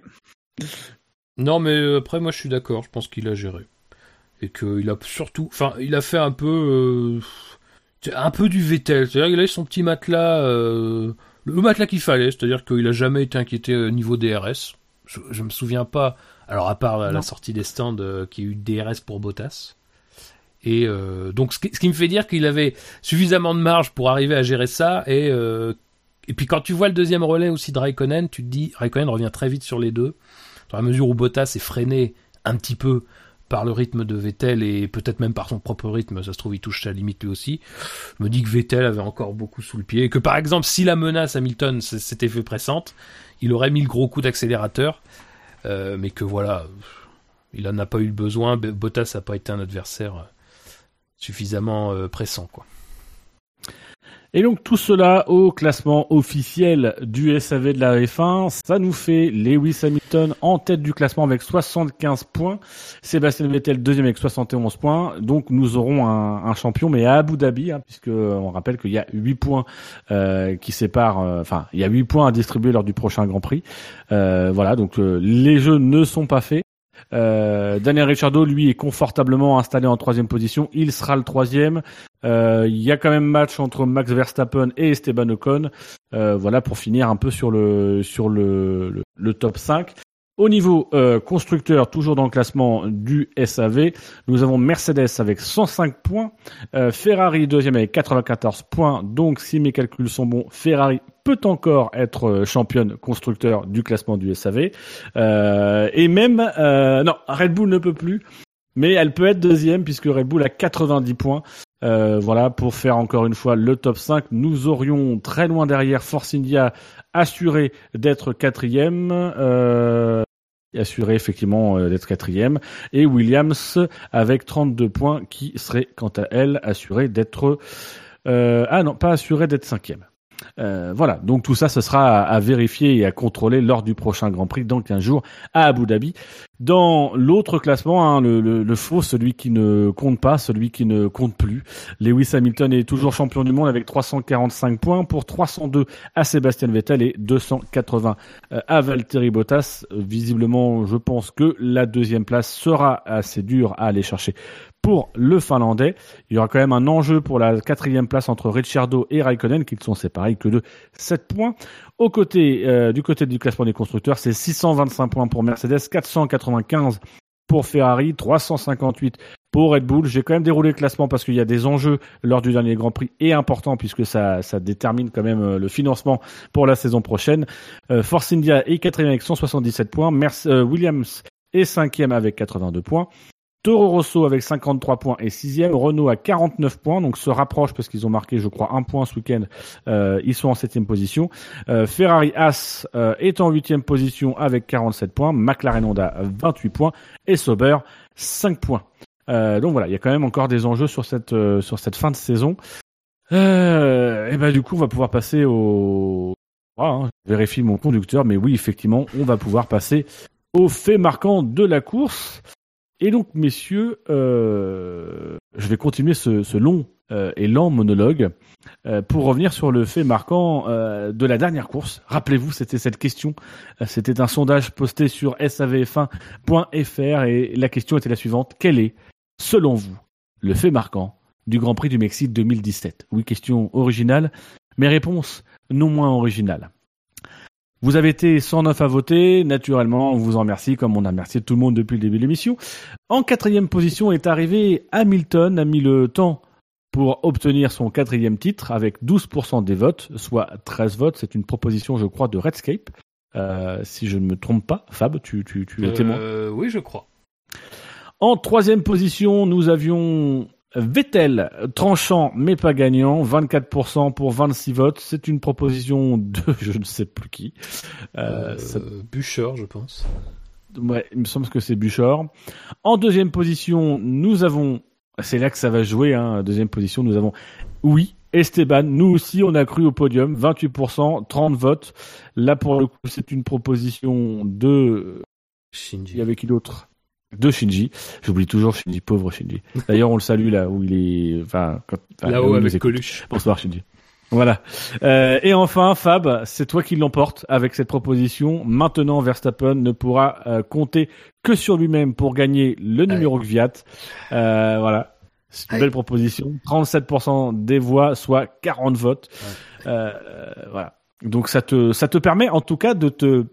Non, mais euh, après, moi, je suis d'accord. Je pense qu'il a géré. Et qu'il a surtout. Enfin, il a fait un peu. euh, un peu du Vettel. C'est-à-dire qu'il a eu son petit matelas. euh, le matelas qu'il fallait. C'est-à-dire qu'il a jamais été inquiété au niveau DRS. Je, je me souviens pas. Alors, à part la, sortie des stands euh, qui a eu DRS pour Bottas. Et euh, donc, ce qui, ce qui me fait dire qu'il avait suffisamment de marge pour arriver à gérer ça. Et, euh, et puis, quand tu vois le deuxième relais aussi de Raikkonen, tu te dis, Raikkonen revient très vite sur les deux dans la mesure où Bottas est freiné un petit peu par le rythme de Vettel et peut-être même par son propre rythme, ça se trouve il touche sa limite lui aussi. Je me dis que Vettel avait encore beaucoup sous le pied et que par exemple si la menace Hamilton s'était fait pressante, il aurait mis le gros coup d'accélérateur, euh, mais que voilà, il en a pas eu besoin. Bottas n'a pas été un adversaire euh, suffisamment euh, pressant quoi. Et donc tout cela au classement officiel du SAV de la F1, ça nous fait Lewis Hamilton en tête du classement avec 75 points, Sébastien Vettel deuxième avec 71 points. Donc nous aurons un, champion, mais à Abu Dhabi, hein, puisque on rappelle qu'il y a 8 points euh, qui séparent, euh, enfin il y a 8 points à distribuer lors du prochain Grand Prix. Euh, voilà, donc euh, les jeux ne sont pas faits. Euh, Daniel Ricciardo, lui, est confortablement installé en troisième position. Il sera le troisième. Euh, Il y a quand même match entre Max Verstappen et Esteban Ocon. Euh, voilà pour finir un peu sur le sur le, le, le top 5. Au niveau euh, constructeur, toujours dans le classement du SAV, nous avons Mercedes avec 105 points, euh, Ferrari deuxième avec 94 points. Donc, si mes calculs sont bons, Ferrari peut encore être euh, championne constructeur du classement du SAV. Euh, et même, euh, non, Red Bull ne peut plus, mais elle peut être deuxième puisque Red Bull a 90 points. Voilà, pour faire encore une fois le top 5, nous aurions très loin derrière Force India assuré d'être quatrième. Assuré effectivement euh, d'être quatrième. Et Williams avec 32 points qui serait quant à elle assuré d'être euh, ah non pas assuré d'être cinquième euh, voilà, donc tout ça, ce sera à, vérifier et à contrôler lors du prochain Grand Prix dans 15 jours à Abu Dhabi. Dans l'autre classement, hein, le, le, faux, celui qui ne compte pas, celui qui ne compte plus, Lewis Hamilton est toujours champion du monde avec 345 points pour 302 à Sébastien Vettel et 280 à Valtteri Bottas. Visiblement, je pense que la deuxième place sera assez dure à aller chercher pour le Finlandais. Il y aura quand même un enjeu pour la quatrième place entre Ricciardo et Raikkonen, qui ne sont séparés que de 7 points. Au côté, euh, du côté du classement des constructeurs, c'est 625 points pour Mercedes, 495 pour Ferrari, 358 pour Red Bull. J'ai quand même déroulé le classement parce qu'il y a des enjeux lors du dernier Grand Prix et important puisque ça, ça détermine quand même le financement pour la saison prochaine. Euh, Force India est quatrième avec 177 points. Euh, Williams est cinquième avec 82 points. Toro Rosso avec 53 points et sixième, Renault à 49 points, donc se rapproche parce qu'ils ont marqué, je crois, un point ce week-end. Euh, ils sont en septième position. Euh, Ferrari As euh, est en huitième position avec 47 points. McLaren Honda 28 points et Sauber 5 points. Donc voilà, il y a quand même encore des enjeux sur cette sur cette fin de saison. Et ben du coup, on va pouvoir passer au. Ah, hein, je vérifie mon conducteur, mais oui, effectivement, on va pouvoir passer au fait marquant de la course. Et donc, messieurs, euh, je vais continuer ce, long euh, et lent monologue euh, pour revenir sur le fait marquant de la dernière course. Rappelez-vous, c'était cette question. C'était un sondage posté sur savf1.fr et la question était la suivante. Quel est, selon vous, le fait marquant du Grand Prix du Mexique 2017 Oui, question originale, mais réponse non moins originale. Vous avez été 109 à voter, naturellement, on vous en remercie, comme on a remercié tout le monde depuis le début de l'émission. En quatrième position est arrivé Hamilton, a mis le temps pour obtenir son quatrième titre avec 12% des votes, soit 13 votes. C'est une proposition, je crois, de Redscape. Euh, si je ne me trompe pas, Fab, tu, tu, tu es témoin. Euh, oui, je crois. En troisième position, nous avions Vettel, tranchant mais pas gagnant, 24% pour 26 votes. C'est une proposition de *laughs* je ne sais plus qui. Euh, Euh, ça- Bûcheur, je pense. ouais, il me semble que c'est Buchor. En deuxième position, nous avons, c'est là que ça va jouer, hein, deuxième position, nous avons, oui, Esteban, nous aussi on a cru au podium, 28%, 30 votes. Là pour le coup c'est une proposition de il Shinji. y avait qui d'autre? De Shinji. J'oublie toujours Shinji, pauvre Shinji. D'ailleurs, on le salue là où il est. Enfin, quand, enfin, là où Là-haut avec. Coluche. Bonsoir Shinji. Voilà. Euh, et enfin, Fab, c'est toi qui l'emporte avec cette proposition. Maintenant, Verstappen ne pourra euh, compter que sur lui-même pour gagner le numéro Gviat. Euh, voilà. C'est une belle proposition. 37% des voix, soit 40 votes. Euh, euh, voilà. Donc ça te ça te permet en tout cas de te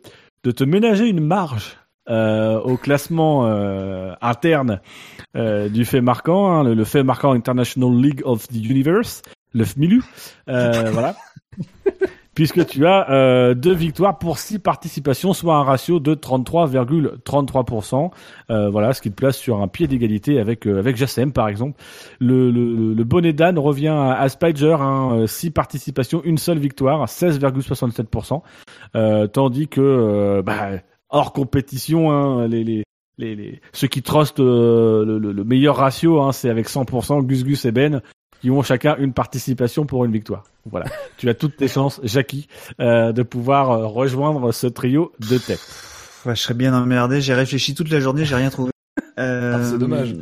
de te ménager une marge euh, au classement euh, interne euh, du fait marquant, hein, le, le fait marquant International League of the Universe, le FMILU, euh, voilà. *laughs* Puisque tu as euh, deux victoires pour six participations, soit un ratio de 33,33%. Euh, voilà, ce qui te place sur un pied d'égalité avec euh, avec Jassem par exemple. Le, le, le bonnet d'âne revient à, à Spider, hein, six participations, une seule victoire, 16,67%. Euh, tandis que euh, bah, hors compétition, hein, les, les, les, les- ceux qui trustent euh, le, le- le meilleur ratio, hein, c'est avec 100%, Gus Gus et Ben, qui ont chacun une participation pour une victoire. Voilà, tu as toutes tes chances, Jackie, euh, de pouvoir euh, rejoindre ce trio de tête. Ouais, je serais bien emmerdé. J'ai réfléchi toute la journée, j'ai rien trouvé. Euh, Ah, c'est dommage.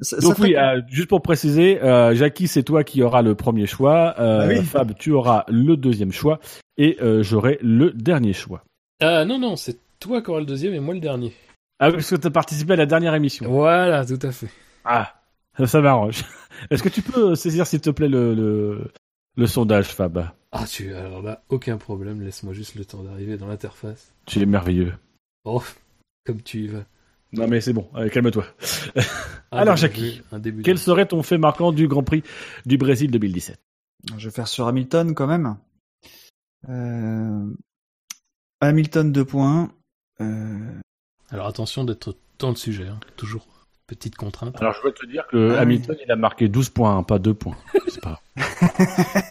Ça, Donc oui, euh, juste pour préciser, euh, Jackie, c'est toi qui auras le premier choix. Euh, Ah oui. Fab, tu auras le deuxième choix. Et euh, j'aurai le dernier choix. Ah non, non, c'est toi qui auras le deuxième et moi le dernier. Ah oui, parce que tu as participé à la dernière émission. Voilà, tout à fait. Ah, ça, ça m'arrange. *laughs* Est-ce que tu peux saisir, s'il te plaît, le, le, le sondage, Fab? Ah, tu, alors là, aucun problème, laisse-moi juste le temps d'arriver dans l'interface. Tu es merveilleux. Oh, comme tu y vas. Non mais c'est bon, euh, calme-toi. Ah, Alors, Jackie, joué, un début. Quel serait ton fait marquant du Grand Prix du Brésil 2017 Je vais faire sur Hamilton quand même. Euh... Hamilton 2 points. Euh... Alors attention d'être dans le sujet, hein. toujours petite contrainte. Alors je vais te dire que Ouais. Hamilton, il a marqué 12 points, hein, pas 2 points. C'est pas... *laughs*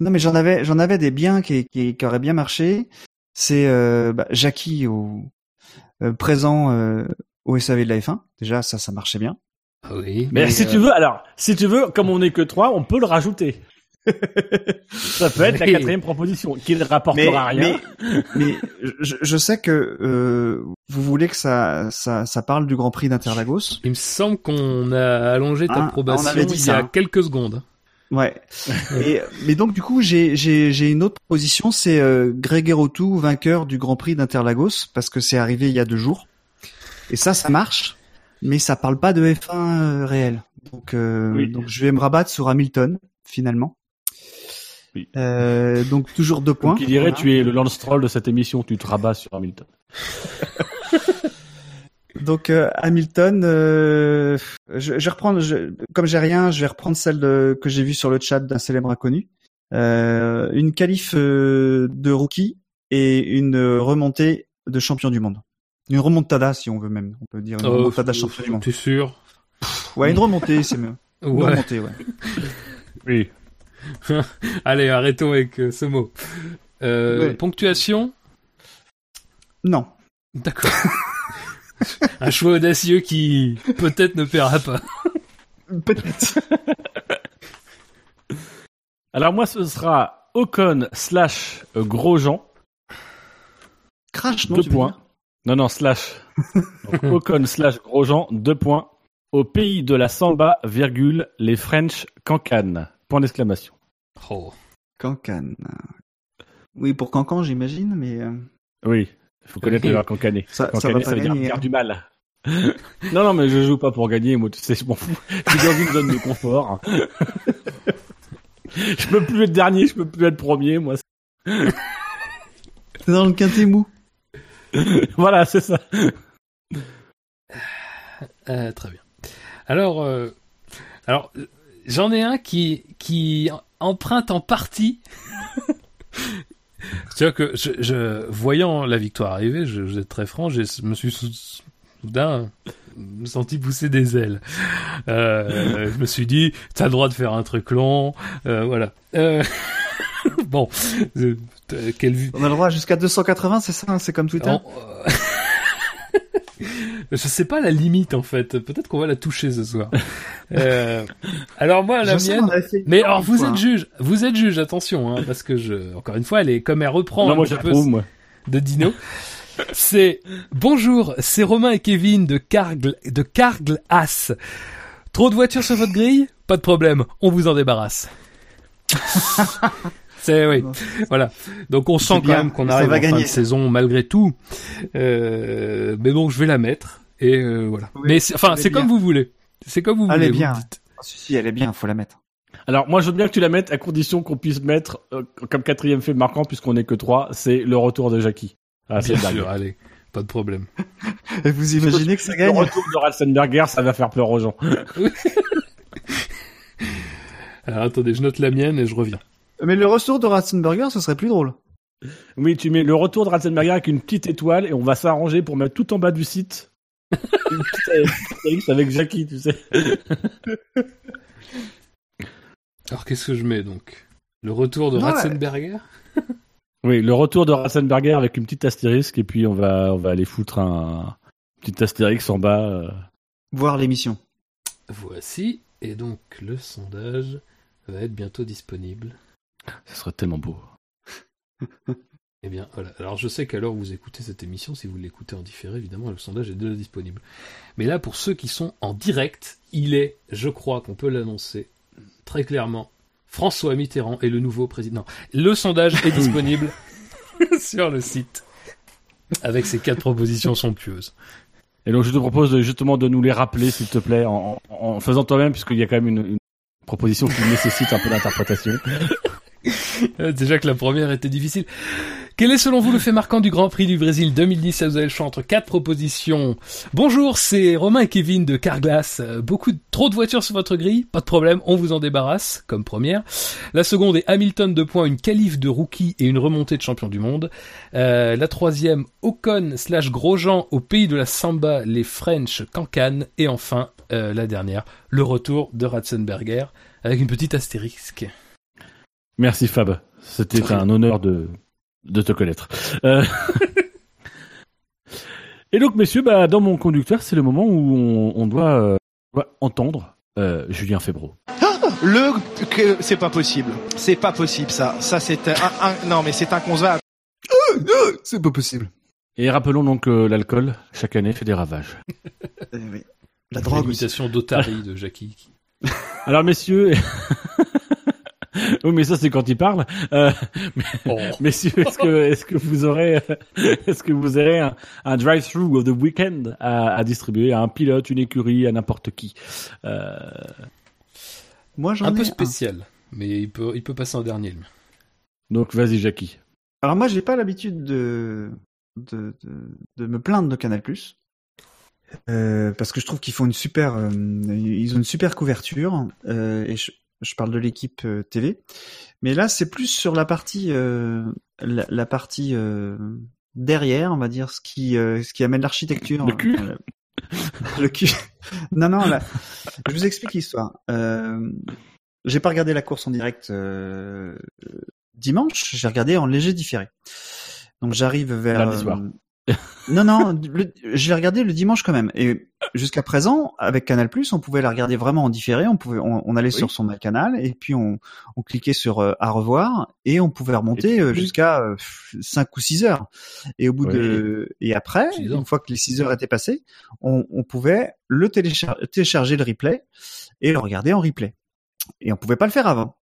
Non mais j'en avais j'en avais des biens qui, qui, qui auraient bien marché. C'est euh, bah, Jackie au euh, présent euh, au SAV de la F1. Déjà ça ça marchait bien. Ah oui. Mais Mais, si euh, tu veux, alors, si tu veux, comme on n'est que 3, on peut le rajouter. *laughs* Ça peut être la quatrième proposition, qui ne rapportera rien. mais, mais je, je sais que euh, vous voulez que ça, ça, ça parle du Grand Prix d'Interlagos. Il me semble qu'on a allongé ta Ah, on probation avait dit il y ça, a quelques secondes. Ouais. *laughs* Et, mais donc du coup j'ai j'ai j'ai une autre proposition, c'est euh, Greg Erotou, vainqueur du Grand Prix d'Interlagos, parce que c'est arrivé il y a deux jours. Et ça, ça marche, mais ça parle pas de F1 euh, réel. Donc euh, Oui. donc je vais me rabattre sur Hamilton finalement. Oui. Euh, donc toujours deux points. Il dirait, Voilà. tu es le Lance Stroll de cette émission, tu te rabats sur Hamilton. *laughs* Donc euh, Hamilton, euh, je, je vais reprendre, je, comme j'ai rien, je vais reprendre celle de- que j'ai vue sur le chat d'un célèbre inconnu. Euh, une qualif de rookie et une remontée de champion du monde. Une remontada si on veut même, on peut dire une remontada champion du monde. T'es sûr? Ouais, une remontée c'est mieux. Une remontée, ouais. Oui. *laughs* Allez, arrêtons avec euh, ce mot. Euh, Ouais. Ponctuation? Non. D'accord. *laughs* Un choix audacieux qui peut-être ne paiera pas. *laughs* Peut-être. Alors moi, ce sera Ocon slash euh, Grosjean, Crash, non deux tu points. Non, non, slash. Donc, Ocon slash Grosjean, deux points. Au pays de la samba, virgule, les French Cancan. Point d'exclamation. Oh. Cancan. Oui, pour Cancan, j'imagine, mais euh, Oui, il faut connaître le verbe cancaner. ça, ça va ça, veut dire faire hein. du mal. *laughs* non, non, mais je joue pas pour gagner, moi, tu sais, je m'en fous. Je suis dans une zone de confort. *laughs* je peux plus être dernier, je peux plus être premier, moi. C'est dans le quintet mou. *laughs* voilà, c'est ça. Euh, très bien. Alors, euh, alors j'en ai un qui, qui emprunte en partie. *laughs* C'est-à-dire que je, je, voyant la victoire arriver, je, je vais être très franc, je me suis sou- soudain me senti pousser des ailes. Euh, je me suis dit, t'as le droit de faire un truc long, euh, voilà. Euh, *laughs* bon, euh, quelle vue. On a le droit jusqu'à 280, c'est ça hein, C'est comme Twitter? On- euh, Je sais pas la limite en fait. Peut-être qu'on va la toucher ce soir. *laughs* Euh, alors moi la Je mienne. Mais alors vous êtes juge, vous êtes juge, attention, hein, parce que je, encore une fois, elle est comme elle reprend non, un moi, j'approuve, moi. de Dino. C'est bonjour, c'est Romain et Kevin de Cargle, de Cargle As. Trop de voitures sur votre grille? Pas de problème, on vous en débarrasse. *laughs* C'est oui, voilà. Donc on sent quand même qu'on arrive en fin gagner. de saison malgré tout. Euh, mais bon, je vais la mettre et euh, voilà. Oui, mais c'est- enfin, elle est c'est comme vous voulez. C'est comme vous Elle voulez. est vous bien. Ah, si, si, elle est bien, faut la mettre. Alors, moi, je veux bien que tu la mettes à condition qu'on puisse mettre, euh, comme quatrième fait marquant, puisqu'on est que trois, c'est le retour de Jackie. Ah, c'est sûr, allez, pas de problème. *laughs* Et vous imaginez que ça Le gagne? retour de Ratzenberger, ça va faire pleurer aux gens. *laughs* Alors attendez, je note la mienne et je reviens. Mais le retour de Ratzenberger, ce serait plus drôle. Oui, tu mets le retour de Ratzenberger avec une petite étoile et on va s'arranger pour mettre tout en bas du site. *laughs* une petite euh, avec Jackie, tu sais. Alors qu'est-ce que je mets donc? Le retour de Ouais. Ratzenberger? Oui, le retour de Ratzenberger avec une petite astérisque et puis on va, on va aller foutre un petit astérix en bas. euh. Voir l'émission. Voici, et donc le sondage va être bientôt disponible. Ça serait tellement beau. *laughs* Eh bien, voilà. Alors, je sais qu'à l'heure où vous écoutez cette émission, si vous l'écoutez en différé, évidemment, le sondage est déjà disponible. Mais là, pour ceux qui sont en direct, il est, je crois qu'on peut l'annoncer très clairement, François Mitterrand est le nouveau président. Le sondage est *laughs* disponible *laughs* sur le site avec ces quatre propositions somptueuses. Et donc je te propose de- justement de nous les rappeler, s'il te plaît, en, en- en faisant toi-même, puisqu'il y a quand même une, une proposition qui nécessite un peu d'interprétation. *laughs* Déjà que la première était difficile. Quel est selon vous le fait marquant du Grand Prix du Brésil 2010 Vous avez le choix entre quatre propositions. Bonjour, c'est Romain et Kevin de Carglass. Euh, Beaucoup trop de voitures sur votre grille Pas de problème, on vous en débarrasse, comme première. La seconde est Hamilton de points, une qualif de rookie et une remontée de champion du monde. Euh, la troisième, Ocon slash Grosjean au pays de la samba, les French Cancan. Et enfin, euh, la dernière, le retour de Ratzenberger avec une petite astérisque. Merci Fab, c'était un honneur de, de te connaître. Euh, *laughs* Et donc messieurs, bah, dans mon conducteur, c'est le moment où on, on doit, euh, doit entendre euh, Julien Febro. Le que c'est pas possible. C'est pas possible ça. Ça c'est un, un- non mais c'est inconcevable. C'est pas possible. Et rappelons donc que l'alcool, chaque année, fait des ravages. Eh oui. La drogue. L'imitation d'Otari *laughs* de Jackie. Alors messieurs... *laughs* oui mais ça c'est quand il parle. Euh, *laughs* Oh. Messieurs, est-ce que, est-ce que vous aurez, *laughs* est-ce que vous aurez un, un drive-through of the weekend à, à distribuer à un pilote, une écurie, à n'importe qui? Euh, Moi, j'en un ai peu un. spécial, mais il peut, il peut passer en dernier. lui. Donc vas-y, Jackie. Alors moi, j'ai pas l'habitude de... De, de de me plaindre de Canal+. Euh, parce que je trouve qu'ils font une super, euh, ils ont une super couverture. euh, et je, je parle de l'équipe euh, TV. Mais là, c'est plus sur la partie, euh, la, la partie euh, derrière, on va dire, ce qui, euh, ce qui amène l'architecture. Le cul Euh, le cul. *laughs* non, non. Là, je vous explique l'histoire. Euh, j'ai pas regardé la course en direct euh, dimanche. J'ai regardé en léger différé. Donc j'arrive vers Lundi soir. Euh, Non, non, le- je l'ai regardé le dimanche quand même. Et jusqu'à présent, avec Canal+, on pouvait la regarder vraiment en différé. On pouvait, on, on allait sur son canal et puis on, on cliquait sur euh, à revoir et on pouvait remonter euh, plus. jusqu'à 5 ou 6 heures. Et au bout Oui. de et après, une fois que les 6 heures étaient passées, on, on pouvait le téléchar- télécharger le replay et le regarder en replay. Et on pouvait pas le faire avant.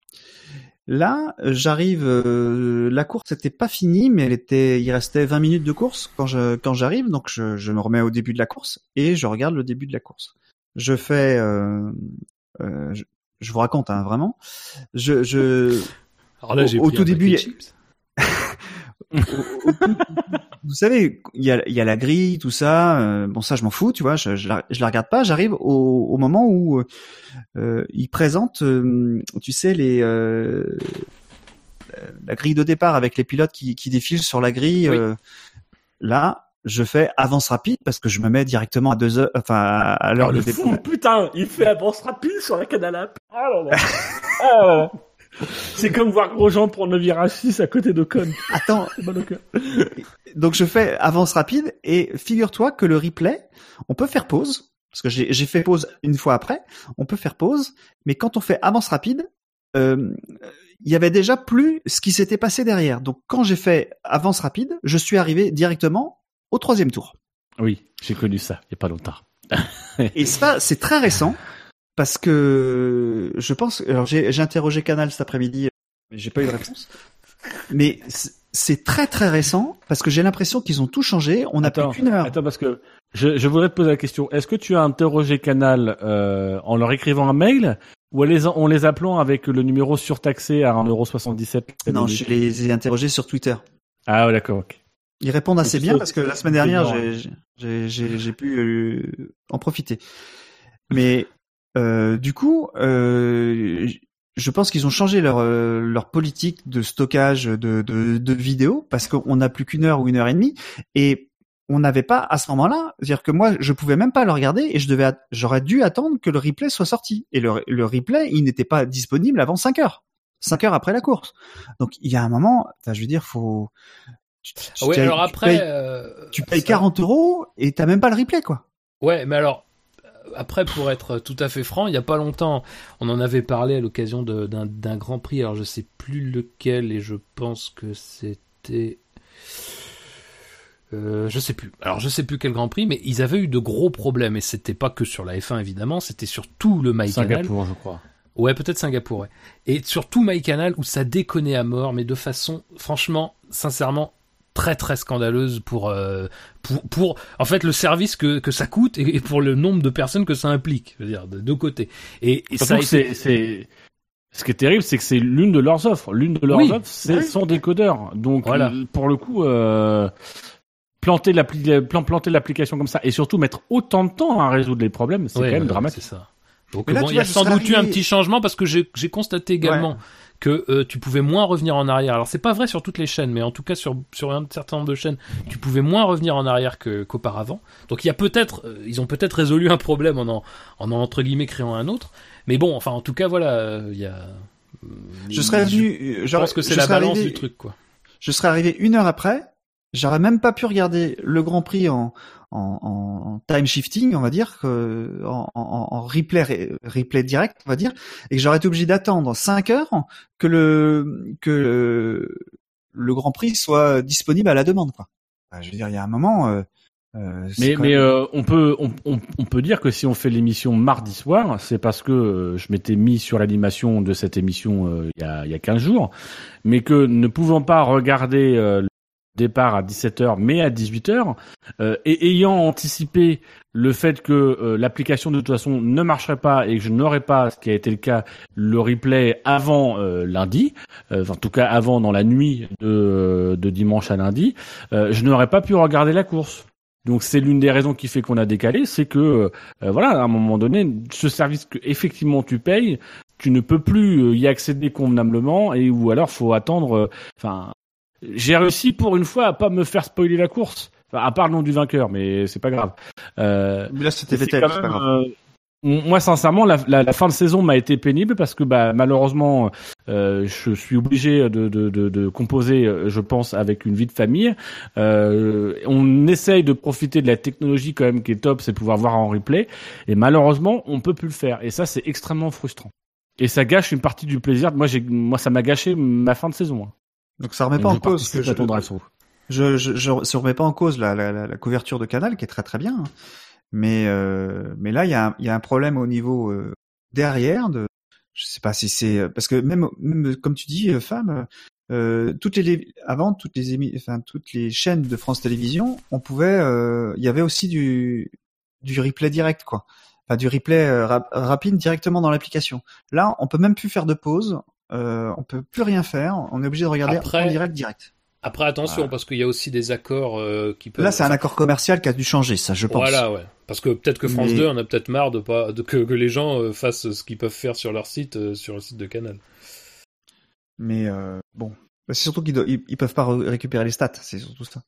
Là, j'arrive. euh, la course n'était pas finie, mais elle était. Il restait 20 minutes de course quand je quand j'arrive, donc je, je me remets au début de la course et je regarde le début de la course. Je fais. euh, euh, je, je vous raconte hein, vraiment. Je je Alors là, Au- j'ai au pris tout un début. *laughs* *laughs* vous savez, il y a, y a la grille, tout ça. euh, bon, ça, je m'en fous, tu vois. Je, je, la, je la regarde pas. J'arrive au, au moment où euh, ils présentent, euh, tu sais, les euh, la grille de départ avec les pilotes qui, qui défilent sur la grille. Oui. euh, là, je fais avance rapide parce que je me mets directement à deux heures, enfin à l'heure Oh, de départ. fou, putain, il fait avance rapide sur la Canal App. Ah là là. *laughs* Ah là là. C'est comme voir Grosjean prendre le virage 6 à côté de Con. Attends, donc je fais avance rapide et figure-toi que le replay, on peut faire pause parce que j'ai fait pause une fois après. On peut faire pause, mais quand on fait avance rapide, euh, il y avait déjà plus ce qui s'était passé derrière. Donc quand j'ai fait avance rapide, je suis arrivé directement au troisième tour. Oui, j'ai connu ça, il y a pas longtemps. Et ça, c'est très récent parce que je pense. Alors j'ai interrogé Canal cet après-midi, mais j'ai pas eu de réponse. Mais c'est- très très récent parce que j'ai l'impression qu'ils ont tout changé. On n'a plus qu'une heure. Attends, parce que je, je voudrais te poser la question. Est-ce que tu as interrogé Canal euh, en leur écrivant un mail ou en les, en les appelant avec le numéro surtaxé à 1,77€ Non, je les ai interrogés sur Twitter. Ah ouais, d'accord, ok. Ils répondent assez bien parce que la semaine dernière, j'ai- j'ai- j'ai pu euh, en profiter. Mais euh, du coup, euh, je pense qu'ils ont changé leur euh, leur politique de stockage de de, de vidéos parce qu'on n'a plus qu'une heure ou une heure et demie et on n'avait pas à ce moment-là, c'est-à-dire que moi, je pouvais même pas le regarder et je devais, j'aurais dû attendre que le replay soit sorti. Et le, le replay, il n'était pas disponible avant 5 heures, 5 heures après la course. Donc il y a un moment, je veux dire, faut. tu- tu- Ah ouais, tu- alors après, tu payes ça- 40 euros et t'as même pas le replay, quoi. Ouais, mais alors, après, pour être tout à fait franc, il y a pas longtemps, on en avait parlé à l'occasion d'un Grand Prix. Alors, je sais plus lequel, et je pense que c'était. Euh, je sais plus. Alors, je sais plus quel Grand Prix, mais ils avaient eu de gros problèmes, et c'était pas que sur la F1 évidemment, c'était sur tout le MyCanal. Singapour, je crois. Ouais, peut-être Singapour, ouais. Et sur tout MyCanal où ça déconnait à mort, mais de façon, franchement, sincèrement, très très scandaleuse pour euh, pour, pour en fait le service que, que ça coûte et, et pour le nombre de personnes que ça implique, je veux dire de deux côtés. Et, et ça été- c'est, c'est, ce qui est terrible, c'est que c'est l'une de leurs offres. L'une de leurs Oui. offres, c'est Oui. son décodeur. Donc, Voilà. euh, pour le coup, euh, planter l'appli, plan- planter l'application comme ça et surtout mettre autant de temps à résoudre les problèmes, c'est Ouais, quand même ouais, dramatique. C'est ça. Donc là, bon, il y a je sans doute eu un arrivé- petit changement parce que j'ai constaté également Ouais. que euh, tu pouvais moins revenir en arrière. Alors c'est pas vrai sur toutes les chaînes, mais en tout cas sur sur un certain nombre de chaînes, tu pouvais moins revenir en arrière que qu'auparavant. Donc il y a peut-être, euh, ils ont peut-être résolu un problème en en, en entre guillemets créant un autre. Mais bon, enfin en tout cas voilà, euh, il y a. Je serais Je venu, Je pense que c'est la balance du truc quoi. Je serais arrivé une heure après. J'aurais même pas pu regarder le Grand Prix en, en, en time shifting, on va dire, en, en, en replay, replay direct, on va dire, et que j'aurais été obligé d'attendre 5 heures que le que le, le Grand Prix soit disponible à la demande, quoi. Enfin, je veux dire, il y a un moment. Euh, euh, Mais, mais même- euh, on peut on, on, on peut dire que si on fait l'émission mardi soir, c'est parce que euh, je m'étais mis sur l'animation de cette émission euh, il y a il y a 15 jours, mais que ne pouvant pas regarder euh, départ à 17h mais à 18h euh, et ayant anticipé le fait que euh, l'application de toute façon ne marcherait pas et que je n'aurais pas ce qui a été le cas le replay avant euh, lundi euh, en tout cas avant dans la nuit de, de dimanche à lundi euh, je n'aurais pas pu regarder la course donc c'est l'une des raisons qui fait qu'on a décalé, c'est que euh, voilà, à un moment donné, ce service que effectivement tu payes, tu ne peux plus y accéder convenablement et ou alors faut attendre. Enfin, j'ai réussi pour une fois à pas me faire spoiler la course, enfin, à part le nom du vainqueur, mais c'est pas grave. Euh, Mais là, c'était Vettel, c'est pas grave. euh, Moi, sincèrement, la, la, la fin de saison m'a été pénible parce que bah, malheureusement, euh, je suis obligé de, de, de, de composer, euh, je pense, avec une vie de famille. Euh, on essaye de profiter de la technologie quand même qui est top, c'est pouvoir voir en replay. Et malheureusement, on peut plus le faire. Et ça, c'est extrêmement frustrant. Et ça gâche une partie du plaisir. Moi, j'ai, moi, ça m'a gâché ma fin de saison. hein. Donc ça remet pas en je cause. que through. Je, je, je, ça remet pas en cause la, la, la, la couverture de Canal qui est très très bien, hein. mais euh, mais là il y a un, il y a un problème au niveau euh, derrière de, je sais pas si c'est parce que même même comme tu dis euh, femme, euh, toutes les avant toutes les émi- enfin toutes les chaînes de France Télévisions, on pouvait, euh, il y avait aussi du du replay direct quoi, enfin du replay euh, rap- rapide directement dans l'application. Là on peut même plus faire de pause, euh, on peut plus rien faire, on est obligé de regarder Après- en direct direct. Après, attention, Voilà. parce qu'il y a aussi des accords euh, qui peuvent. Là, c'est un accord commercial qui a dû changer, ça, je pense. Voilà, ouais. Parce que peut-être que France Mais- 2 en a peut-être marre de pas de, que, que les gens euh, fassent ce qu'ils peuvent faire sur leur site, euh, sur le site de Canal. Mais euh, bon, c'est surtout qu'ils do- ils, ils peuvent pas re- récupérer les stats, c'est surtout ça.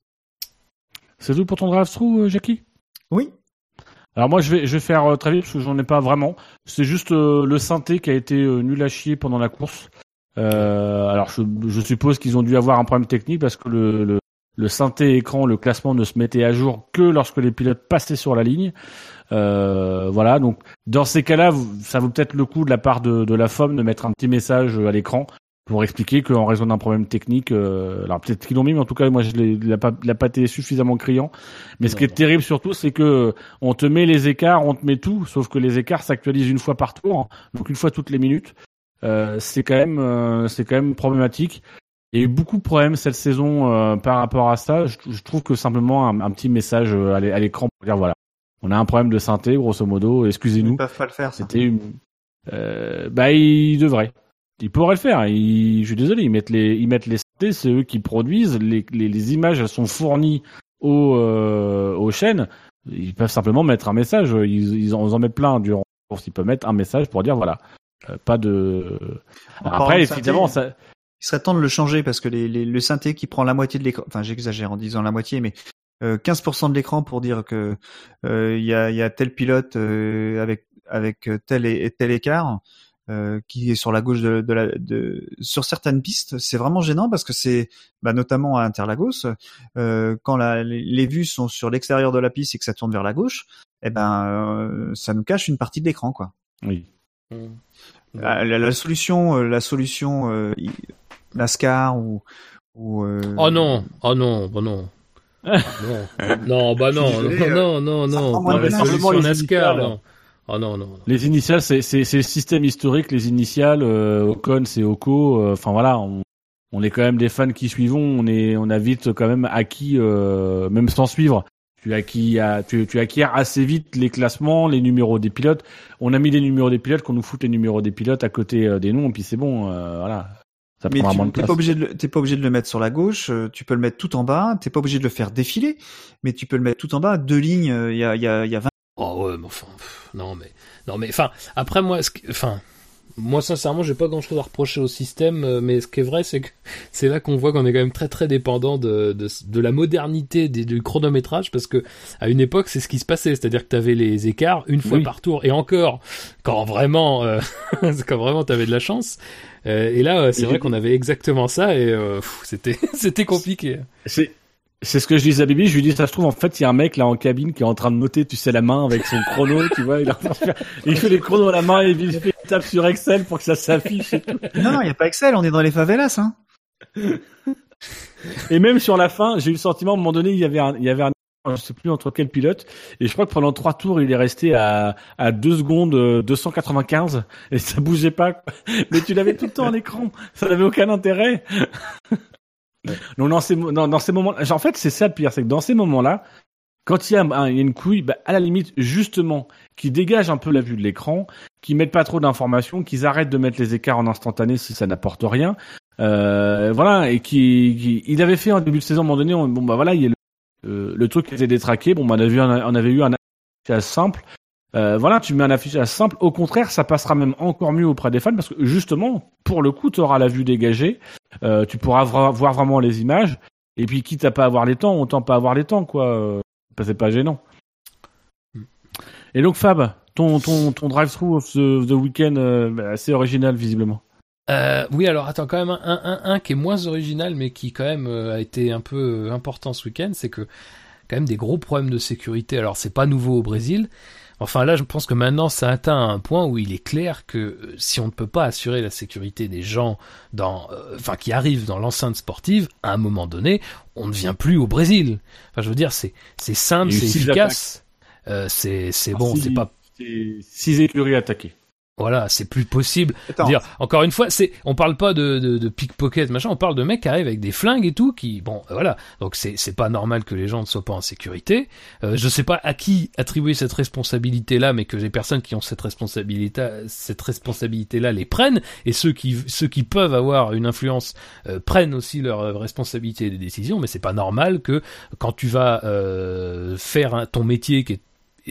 C'est tout pour ton drive through, Jackie? Oui. Alors moi je vais je vais faire euh, très vite parce que j'en ai pas vraiment. C'est juste euh, le synthé qui a été euh, nul à chier pendant la course. Euh, alors je, suppose qu'ils ont dû avoir un problème technique parce que le, le le synthé écran, le classement ne se mettait à jour que lorsque les pilotes passaient sur la ligne. Voilà, donc dans ces cas-là, ça vaut peut-être le coup de la part de, de la FOM de mettre un petit message à l'écran pour expliquer qu'en raison d'un problème technique, euh, alors peut-être qu'ils l'ont mis, mais en tout cas moi je l'ai pas, pas été suffisamment criant. Mais ce Non, qui est non. terrible surtout, c'est que on te met les écarts, on te met tout, sauf que les écarts s'actualisent une fois par tour, donc une fois toutes les minutes. Euh, c'est quand même, euh, c'est quand même problématique. Il y a eu beaucoup de problèmes cette saison euh, par rapport à ça. Je, je trouve que simplement un, un petit message euh, à l'é- à l'écran pour dire voilà, on a un problème de synthé, grosso modo, Ils excusez-nous. peuvent pas le faire. C'était une... euh, bah ils devraient. Ils pourraient le faire. Ils... Je suis désolé, ils mettent les, ils mettent les synthés, c'est eux qui produisent. Les, les, les images elles sont fournies aux, euh, aux chaînes. Ils peuvent simplement mettre un message. Ils, ils, en, ils en mettent plein durant la course. Ils peuvent mettre un message pour dire voilà, euh, pas de. En Après, évidemment, ça. Il serait temps de le changer parce que les, les, le synthé qui prend la moitié de l'écran, enfin j'exagère en disant la moitié, mais euh, 15% de l'écran pour dire que euh, il y, a, y a tel pilote euh, avec avec tel et tel écart euh, qui est sur la gauche de, de la de sur certaines pistes, c'est vraiment gênant parce que c'est bah, notamment à Interlagos euh, quand la, les, vues sont sur l'extérieur de la piste et que ça tourne vers la gauche, eh ben euh, ça nous cache une partie de l'écran quoi. Oui. La, la- la solution, euh, la solution euh, NASCAR ou, ou euh, Oh non, oh non, bah non. *laughs* non, non, bah non, Je suis désolé, non, non, ça non, prend non, moins pas de la place. solution Simplement les NASCAR, initiales. non. Oh non, non, non. Les initiales, c'est c'est c'est le système historique. Les initiales, euh, Ocon, c'est Oco. euh, Enfin voilà, on, on est quand même des fans qui suivons. On est, on a vite quand même acquis, euh, même sans suivre. Tu acquis, à- tu, tu acquiers assez vite les classements, les numéros des pilotes. On a mis les numéros des pilotes, qu'on nous fout les numéros des pilotes à côté euh, des noms, et puis c'est bon. euh, voilà, ça mais tu t'es pas obligé de le- t'es pas obligé de le mettre sur la gauche, euh, tu peux le mettre tout en bas, t'es pas obligé de le faire défiler, mais tu peux le mettre tout en bas, deux lignes, euh, il y a il y a il y a 20 Oh ouais, mais enfin, pff, non mais, non mais, enfin, après moi, ce qui- enfin, moi sincèrement, j'ai pas grand chose à reprocher au système, euh, mais ce qui est vrai, c'est que *laughs* c'est là qu'on voit qu'on est quand même très très dépendant de, de, de la modernité des, du chronométrage, parce que à une époque, c'est ce qui se passait, c'est-à-dire que t'avais les écarts une fois Oui. par tour, et encore, quand vraiment, euh, *laughs* quand vraiment t'avais de la chance. Euh, et là, euh, c'est vrai qu'on avait exactement ça, et euh, pff, c'était *laughs* c'était compliqué. C'est c'est ce que je disais à Bibi, je lui dis ça se trouve en fait il y a un mec là en cabine qui est en train de noter tu sais la main avec son chrono *laughs* tu vois il, est en train de faire- il fait les chronos à la main et il, fait- il tape sur Excel pour que ça s'affiche. Non non, il y a pas Excel, on est dans les favelas hein. Et même sur la fin, j'ai eu le sentiment à un moment donné, il y avait un, il y avait un, je sais plus entre quel pilote, et je crois que pendant trois tours, il est resté à, à 2 secondes euh, 295, et ça bougeait pas. Mais tu l'avais tout le temps à l'écran, ça n'avait aucun intérêt. Donc dans ces, dans, ces moments, en fait, c'est ça le pire, c'est que dans ces moments-là, quand il y a, un- une couille, bah, à la limite, justement, qui dégage un peu la vue de l'écran, qui mettent pas trop d'informations, qu'ils arrêtent de mettre les écarts en instantané si ça n'apporte rien. Euh, voilà, et qui, qui- il avait fait en début de saison, à un moment donné, on- bon bah voilà, il y a le, euh, truc qui était détraqué, bon bah, on, a vu on avait eu un simple. Euh, voilà, tu mets un affichage simple. Au contraire, ça passera même encore mieux auprès des fans parce que justement, pour le coup, tu auras la vue dégagée, euh, tu pourras voir vraiment les images. Et puis, quitte à pas avoir les temps, autant pas avoir les temps, quoi. Euh, c'est pas gênant. Et donc, Fab, ton ton ton drive-through of the, the weekend euh, assez original visiblement. Euh, oui, alors attends, quand même un, un, un, qui est moins original, mais qui quand même euh, a été un peu important ce week-end, c'est que quand même des gros problèmes de sécurité. Alors c'est pas nouveau au Brésil. Enfin là, je pense que maintenant ça atteint un point où il est clair que euh, si on ne peut pas assurer la sécurité des gens dans, euh, enfin qui arrivent dans l'enceinte sportive, à un moment donné, on ne vient plus au Brésil. Enfin, je veux dire, c'est c'est simple, c'est efficace, euh, c'est c'est Ah, bon, c'est pas c'est Six écuries attaquées. Voilà, c'est plus possible. Dire, encore une fois, c'est, on parle pas de, de, de pickpocket, machin, on parle de mecs qui arrivent avec des flingues et tout, qui, bon, euh, voilà. Donc c'est, c'est pas normal que les gens ne soient pas en sécurité. Euh, je sais pas à qui attribuer cette responsabilité-là, mais que les personnes qui ont cette responsabilité, cette responsabilité-là les prennent, et ceux qui, ceux qui peuvent avoir une influence euh, prennent aussi leur euh, responsabilité des décisions. Mais c'est pas normal que quand tu vas euh, faire un- ton métier qui est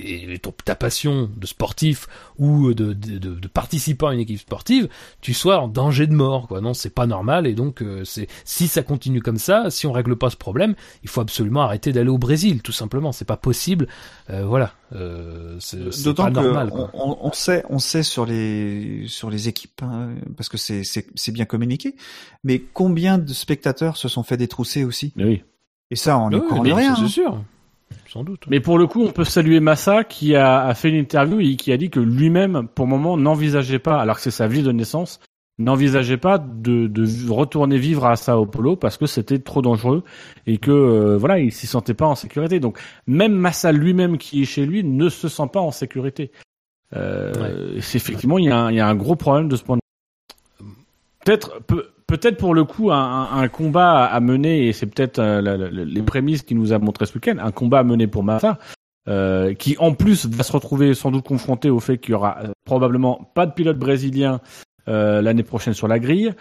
et ton- ta passion de sportif ou de, de, de, de participant à une équipe sportive, tu sois en danger de mort. Quoi. Non, c'est pas normal. Et donc, euh, c'est si ça continue comme ça, si on règle pas ce problème, il faut absolument arrêter d'aller au Brésil, tout simplement. C'est pas possible. Euh, voilà. Euh, c'est c'est D'autant pas que normal. on, quoi. on- on sait, on sait sur les sur les équipes hein, parce que c'est c'est c'est bien communiqué. Mais combien de spectateurs se sont fait détrousser aussi? Mais oui. Et ça, on Oui, n'y connaît mais rien. C'est hein. sûr. Sans doute. Mais pour le coup, on peut saluer Massa qui a, a fait une interview et qui a dit que lui-même, pour le moment, n'envisageait pas, alors que c'est sa ville de naissance, n'envisageait pas de, de retourner vivre à Sao Paulo parce que c'était trop dangereux et que euh, voilà, il s'y sentait pas en sécurité. Donc même Massa lui-même qui est chez lui ne se sent pas en sécurité. Euh, c'est effectivement il y, a un, il y a un gros problème de ce point de vue. Peut-être peut, peut-être pour le coup un, combat à mener et c'est peut-être euh, les prémices qu'il nous a montré ce week-end, un combat à mener pour Massa. euh, qui en plus va se retrouver sans doute confronté au fait qu'il y aura euh, probablement pas de pilote brésilien l'année prochaine sur la grille,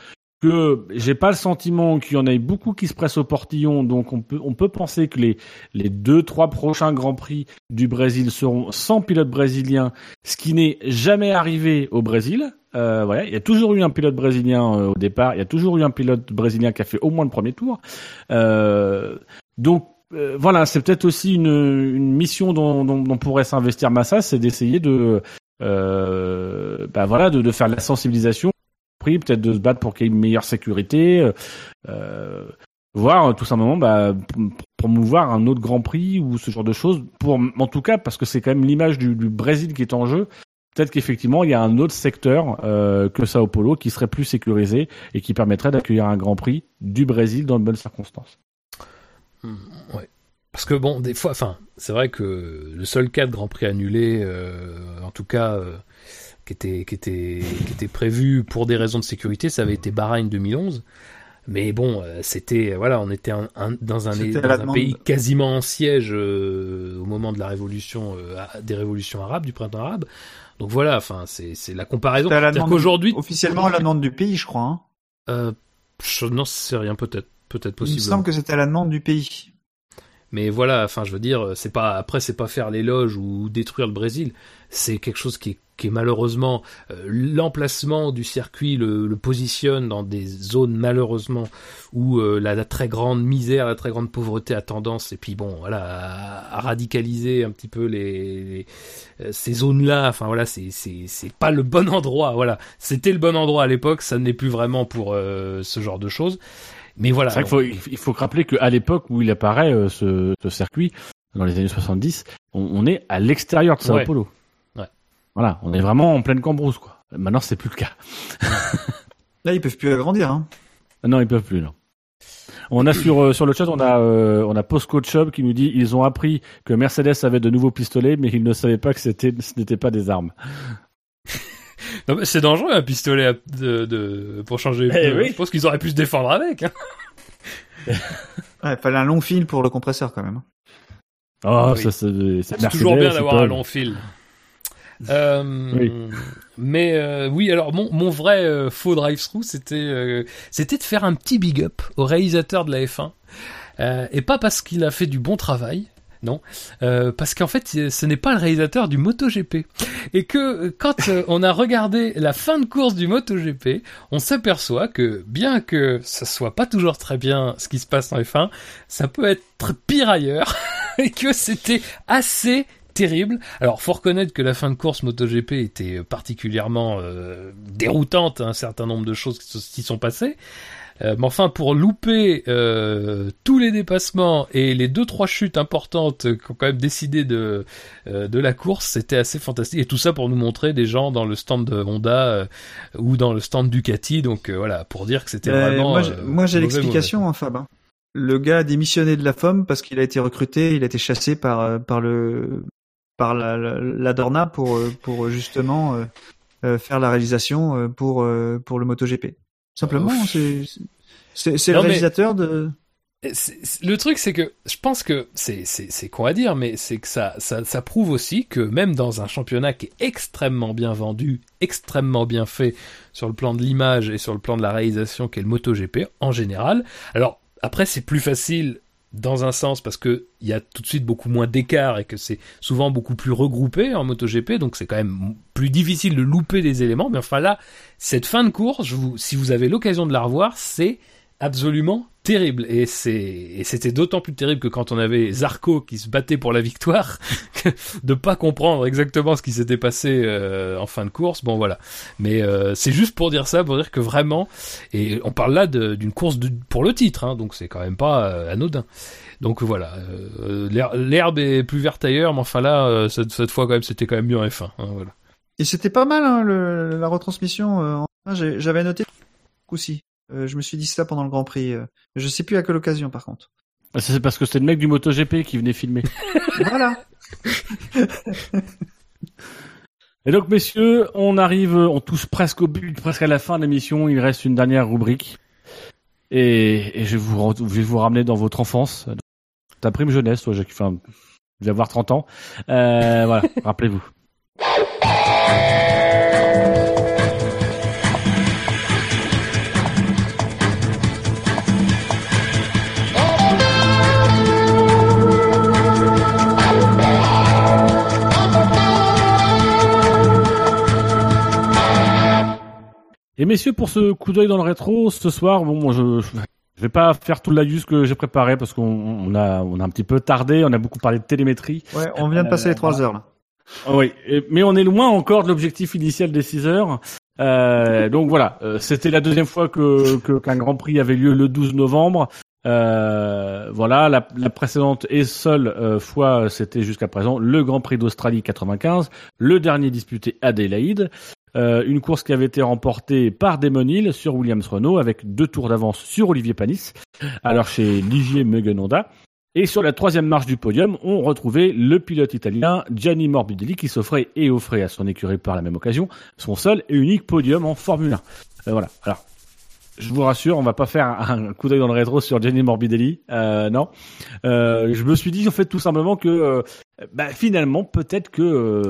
que j'ai pas le sentiment qu'il y en ait beaucoup qui se pressent au portillon, donc on peut on peut penser que les les deux trois prochains grands prix du Brésil seront sans pilote brésilien, ce qui n'est jamais arrivé au Brésil. Euh, voilà, il y a toujours eu un pilote brésilien euh, au départ, il y a toujours eu un pilote brésilien qui a fait au moins le premier tour. Euh, donc euh, voilà, c'est peut-être aussi une, une mission dont, dont, dont pourrait s'investir Massa, c'est d'essayer de, euh, bah voilà, de, de faire la sensibilisation, prix, peut-être de se battre pour qu'il y ait une meilleure sécurité, euh, euh, voire euh, tout simplement bah, promouvoir un autre Grand Prix ou ce genre de choses. Pour, en tout cas, parce que c'est quand même l'image du, Brésil qui est en jeu. Peut-être qu'effectivement il y a un autre secteur que Sao Paulo qui serait plus sécurisé et qui permettrait d'accueillir un Grand Prix du Brésil dans de bonnes circonstances. Ouais. Parce que bon, des fois, enfin, c'est vrai que le seul cas de Grand Prix annulé, en tout cas, qui était qui était qui était prévu pour des raisons de sécurité, ça avait été Bahreïn 2011. Mais bon, euh, c'était voilà, on était un- un- dans un, dans pays quasiment en siège euh, au moment de la révolution, euh, des révolutions arabes, du printemps arabe. Donc voilà, enfin, c'est la comparaison. Qu'aujourd'hui, Officiellement à la demande du pays, je crois. Hein. euh, je n'en sais rien, peut-être, peut-être Il me possible. semble que c'était à la demande du pays. Mais voilà, enfin, je veux dire, c'est pas après, c'est pas faire l'éloge ou détruire le Brésil. C'est quelque chose qui est, qui est malheureusement euh, l'emplacement du circuit le, le positionne dans des zones malheureusement où euh, la, la très grande misère, la très grande pauvreté a tendance et puis bon, voilà, à, à radicaliser un petit peu les, les- euh, ces zones-là. Enfin voilà, c'est c'est c'est pas le bon endroit. Voilà, c'était le bon endroit à l'époque, ça n'est plus vraiment pour euh, ce genre de choses. Mais voilà. C'est vrai qu'il faut, il faut rappeler qu'à l'époque où il apparaît, euh, ce, ce circuit, dans les années 70, on, on est à l'extérieur de Sao Ouais. Paulo. Ouais. Voilà, on est vraiment en pleine cambrousse, quoi. Maintenant, c'est plus le cas. *laughs* Là, ils peuvent plus agrandir. Hein. Ah Non, ils peuvent plus, non. On a sur, euh, sur le chat, on a, euh, on a Shop qui nous dit ils ont appris que Mercedes avait de nouveaux pistolets, mais ils ne savaient pas que c'était, ce n'était pas des armes. *laughs* Non, mais c'est dangereux un pistolet à- de, de- pour changer les Eh pneus. oui. Je pense qu'ils auraient pu se défendre avec. hein. *laughs* Ouais, fallait un long fil pour le compresseur quand même. Oh, Oui. ça, c'est, C'est toujours bien d'avoir un long fil. *laughs* Euh, Oui. Mais euh, oui, alors mon, mon vrai euh, faux drive-through, c'était euh, c'était de faire un petit big up au réalisateur de la F1. Euh, et pas parce qu'il a fait du bon travail, non, euh, parce qu'en fait, ce n'est pas le réalisateur du MotoGP. Et que euh, quand euh, on a regardé la fin de course du MotoGP, on s'aperçoit que bien que ça soit pas toujours très bien ce qui se passe en F1, ça peut être pire ailleurs *laughs* et que c'était assez terrible. Alors, faut reconnaître que la fin de course MotoGP était particulièrement euh, déroutante, un certain nombre de choses qui s'y sont passées. Euh, mais enfin, pour louper euh, tous les dépassements et les deux trois chutes importantes qui ont quand même décidé de euh, de la course, c'était assez fantastique. Et tout ça pour nous montrer des gens dans le stand de Honda euh, ou dans le stand Ducati. Donc euh, voilà, pour dire que c'était Euh, vraiment. moi, j'ai- l'explication, hein, Fab. hein. Le gars a démissionné de la FOM parce qu'il a été recruté, il a été chassé par par le par la, la, la Dorna pour pour justement faire la réalisation pour pour le MotoGP. Simplement, c'est le mais- réalisateur de. Le truc, c'est que je pense que c'est con à dire, mais c'est que ça, ça ça prouve aussi que même dans un championnat qui est extrêmement bien vendu, extrêmement bien fait sur le plan de l'image et sur le plan de la réalisation, qu'est le MotoGP en général. Alors après, c'est plus facile dans un sens parce que il y a tout de suite beaucoup moins d'écart et que c'est souvent beaucoup plus regroupé en MotoGP, donc c'est quand même plus difficile de louper des éléments. Mais enfin là, cette fin de course, si vous avez l'occasion de la revoir, c'est absolument terrible. Et c'était d'autant plus terrible que quand on avait Zarco qui se battait pour la victoire *laughs* de pas comprendre exactement ce qui s'était passé euh, en fin de course. Bon voilà. Mais euh, c'est juste pour dire ça pour dire que vraiment et on parle là d'une course pour le titre hein, donc c'est quand même pas euh, anodin. Donc voilà l'her- l'herbe est plus verte ailleurs mais enfin là cette, fois quand même c'était quand même mieux en F1 hein, Et c'était pas mal hein, le, la retransmission. J'avais noté aussi. Euh, je me suis dit ça pendant le Grand Prix. euh. Je sais plus à quelle occasion par contre. C'est parce que c'était le mec du MotoGP qui venait filmer. *laughs* voilà. *laughs* Et donc, messieurs, on arrive, on touche presque au but, presque à la fin de l'émission. Il reste une dernière rubrique. Et, et je, vais vous, re- je vais vous ramener dans votre enfance. Ta prime jeunesse, toi, Jacques. Enfin, je vais avoir 30 ans. Euh, voilà, *laughs* rappelez-vous. Et messieurs, pour ce coup d'œil dans le rétro, ce soir, bon, moi, je, je vais pas faire tout le laïus que j'ai préparé parce qu'on on a, on a un petit peu tardé, on a beaucoup parlé de télémétrie. Ouais, on vient de passer Euh, les trois heures là. Ah Oui, et- mais on est loin encore de l'objectif initial des 6 heures. Euh, donc voilà, euh, c'était la deuxième fois que que- qu'un Grand Prix avait lieu le 12 novembre. Euh, voilà, la, la précédente et seule euh, fois, c'était jusqu'à présent le Grand Prix d'Australie 95, le dernier disputé à Adélaïde. Euh, une course qui avait été remportée par Damon Hill sur Williams Renault avec deux tours d'avance sur Olivier Panis, alors chez Ligier Mugen Honda. Et sur la troisième marche du podium, on retrouvait le pilote italien Gianni Morbidelli qui s'offrait et offrait à son écurie par la même occasion son seul et unique podium en Formule 1. Euh, voilà. Alors, je vous rassure, on va pas faire un, coup d'œil dans le rétro sur Gianni Morbidelli. Euh, non. Euh, je me suis dit en fait tout simplement que euh, bah, finalement peut-être que euh,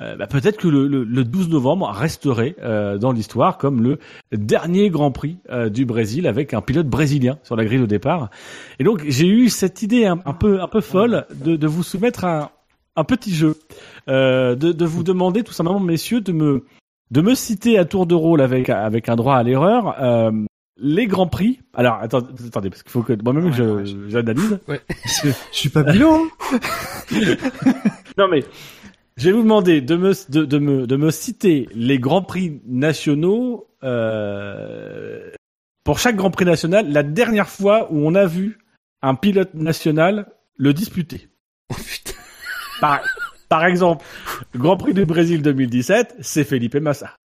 euh, bah, peut-être que le, le- le 12 novembre resterait dans l'histoire comme le dernier Grand Prix du Brésil avec un pilote brésilien sur la grille de départ. Et donc j'ai eu cette idée un, peu un peu folle de, de vous soumettre un, un petit jeu, de, de vous demander tout simplement messieurs de me de me citer à tour de rôle avec avec un droit à l'erreur. euh, les grands prix. Alors attendez, attendez parce qu'il faut que moi-même Ouais, je ouais, j'analyse. Je suis pas bilan. *laughs* Non mais je vais vous demander de me de, de me de me citer les grands prix nationaux euh, pour chaque grand prix national la dernière fois où on a vu un pilote national le disputer. *laughs* Par, par exemple, le Grand Prix du Brésil 2017, c'est Felipe Massa.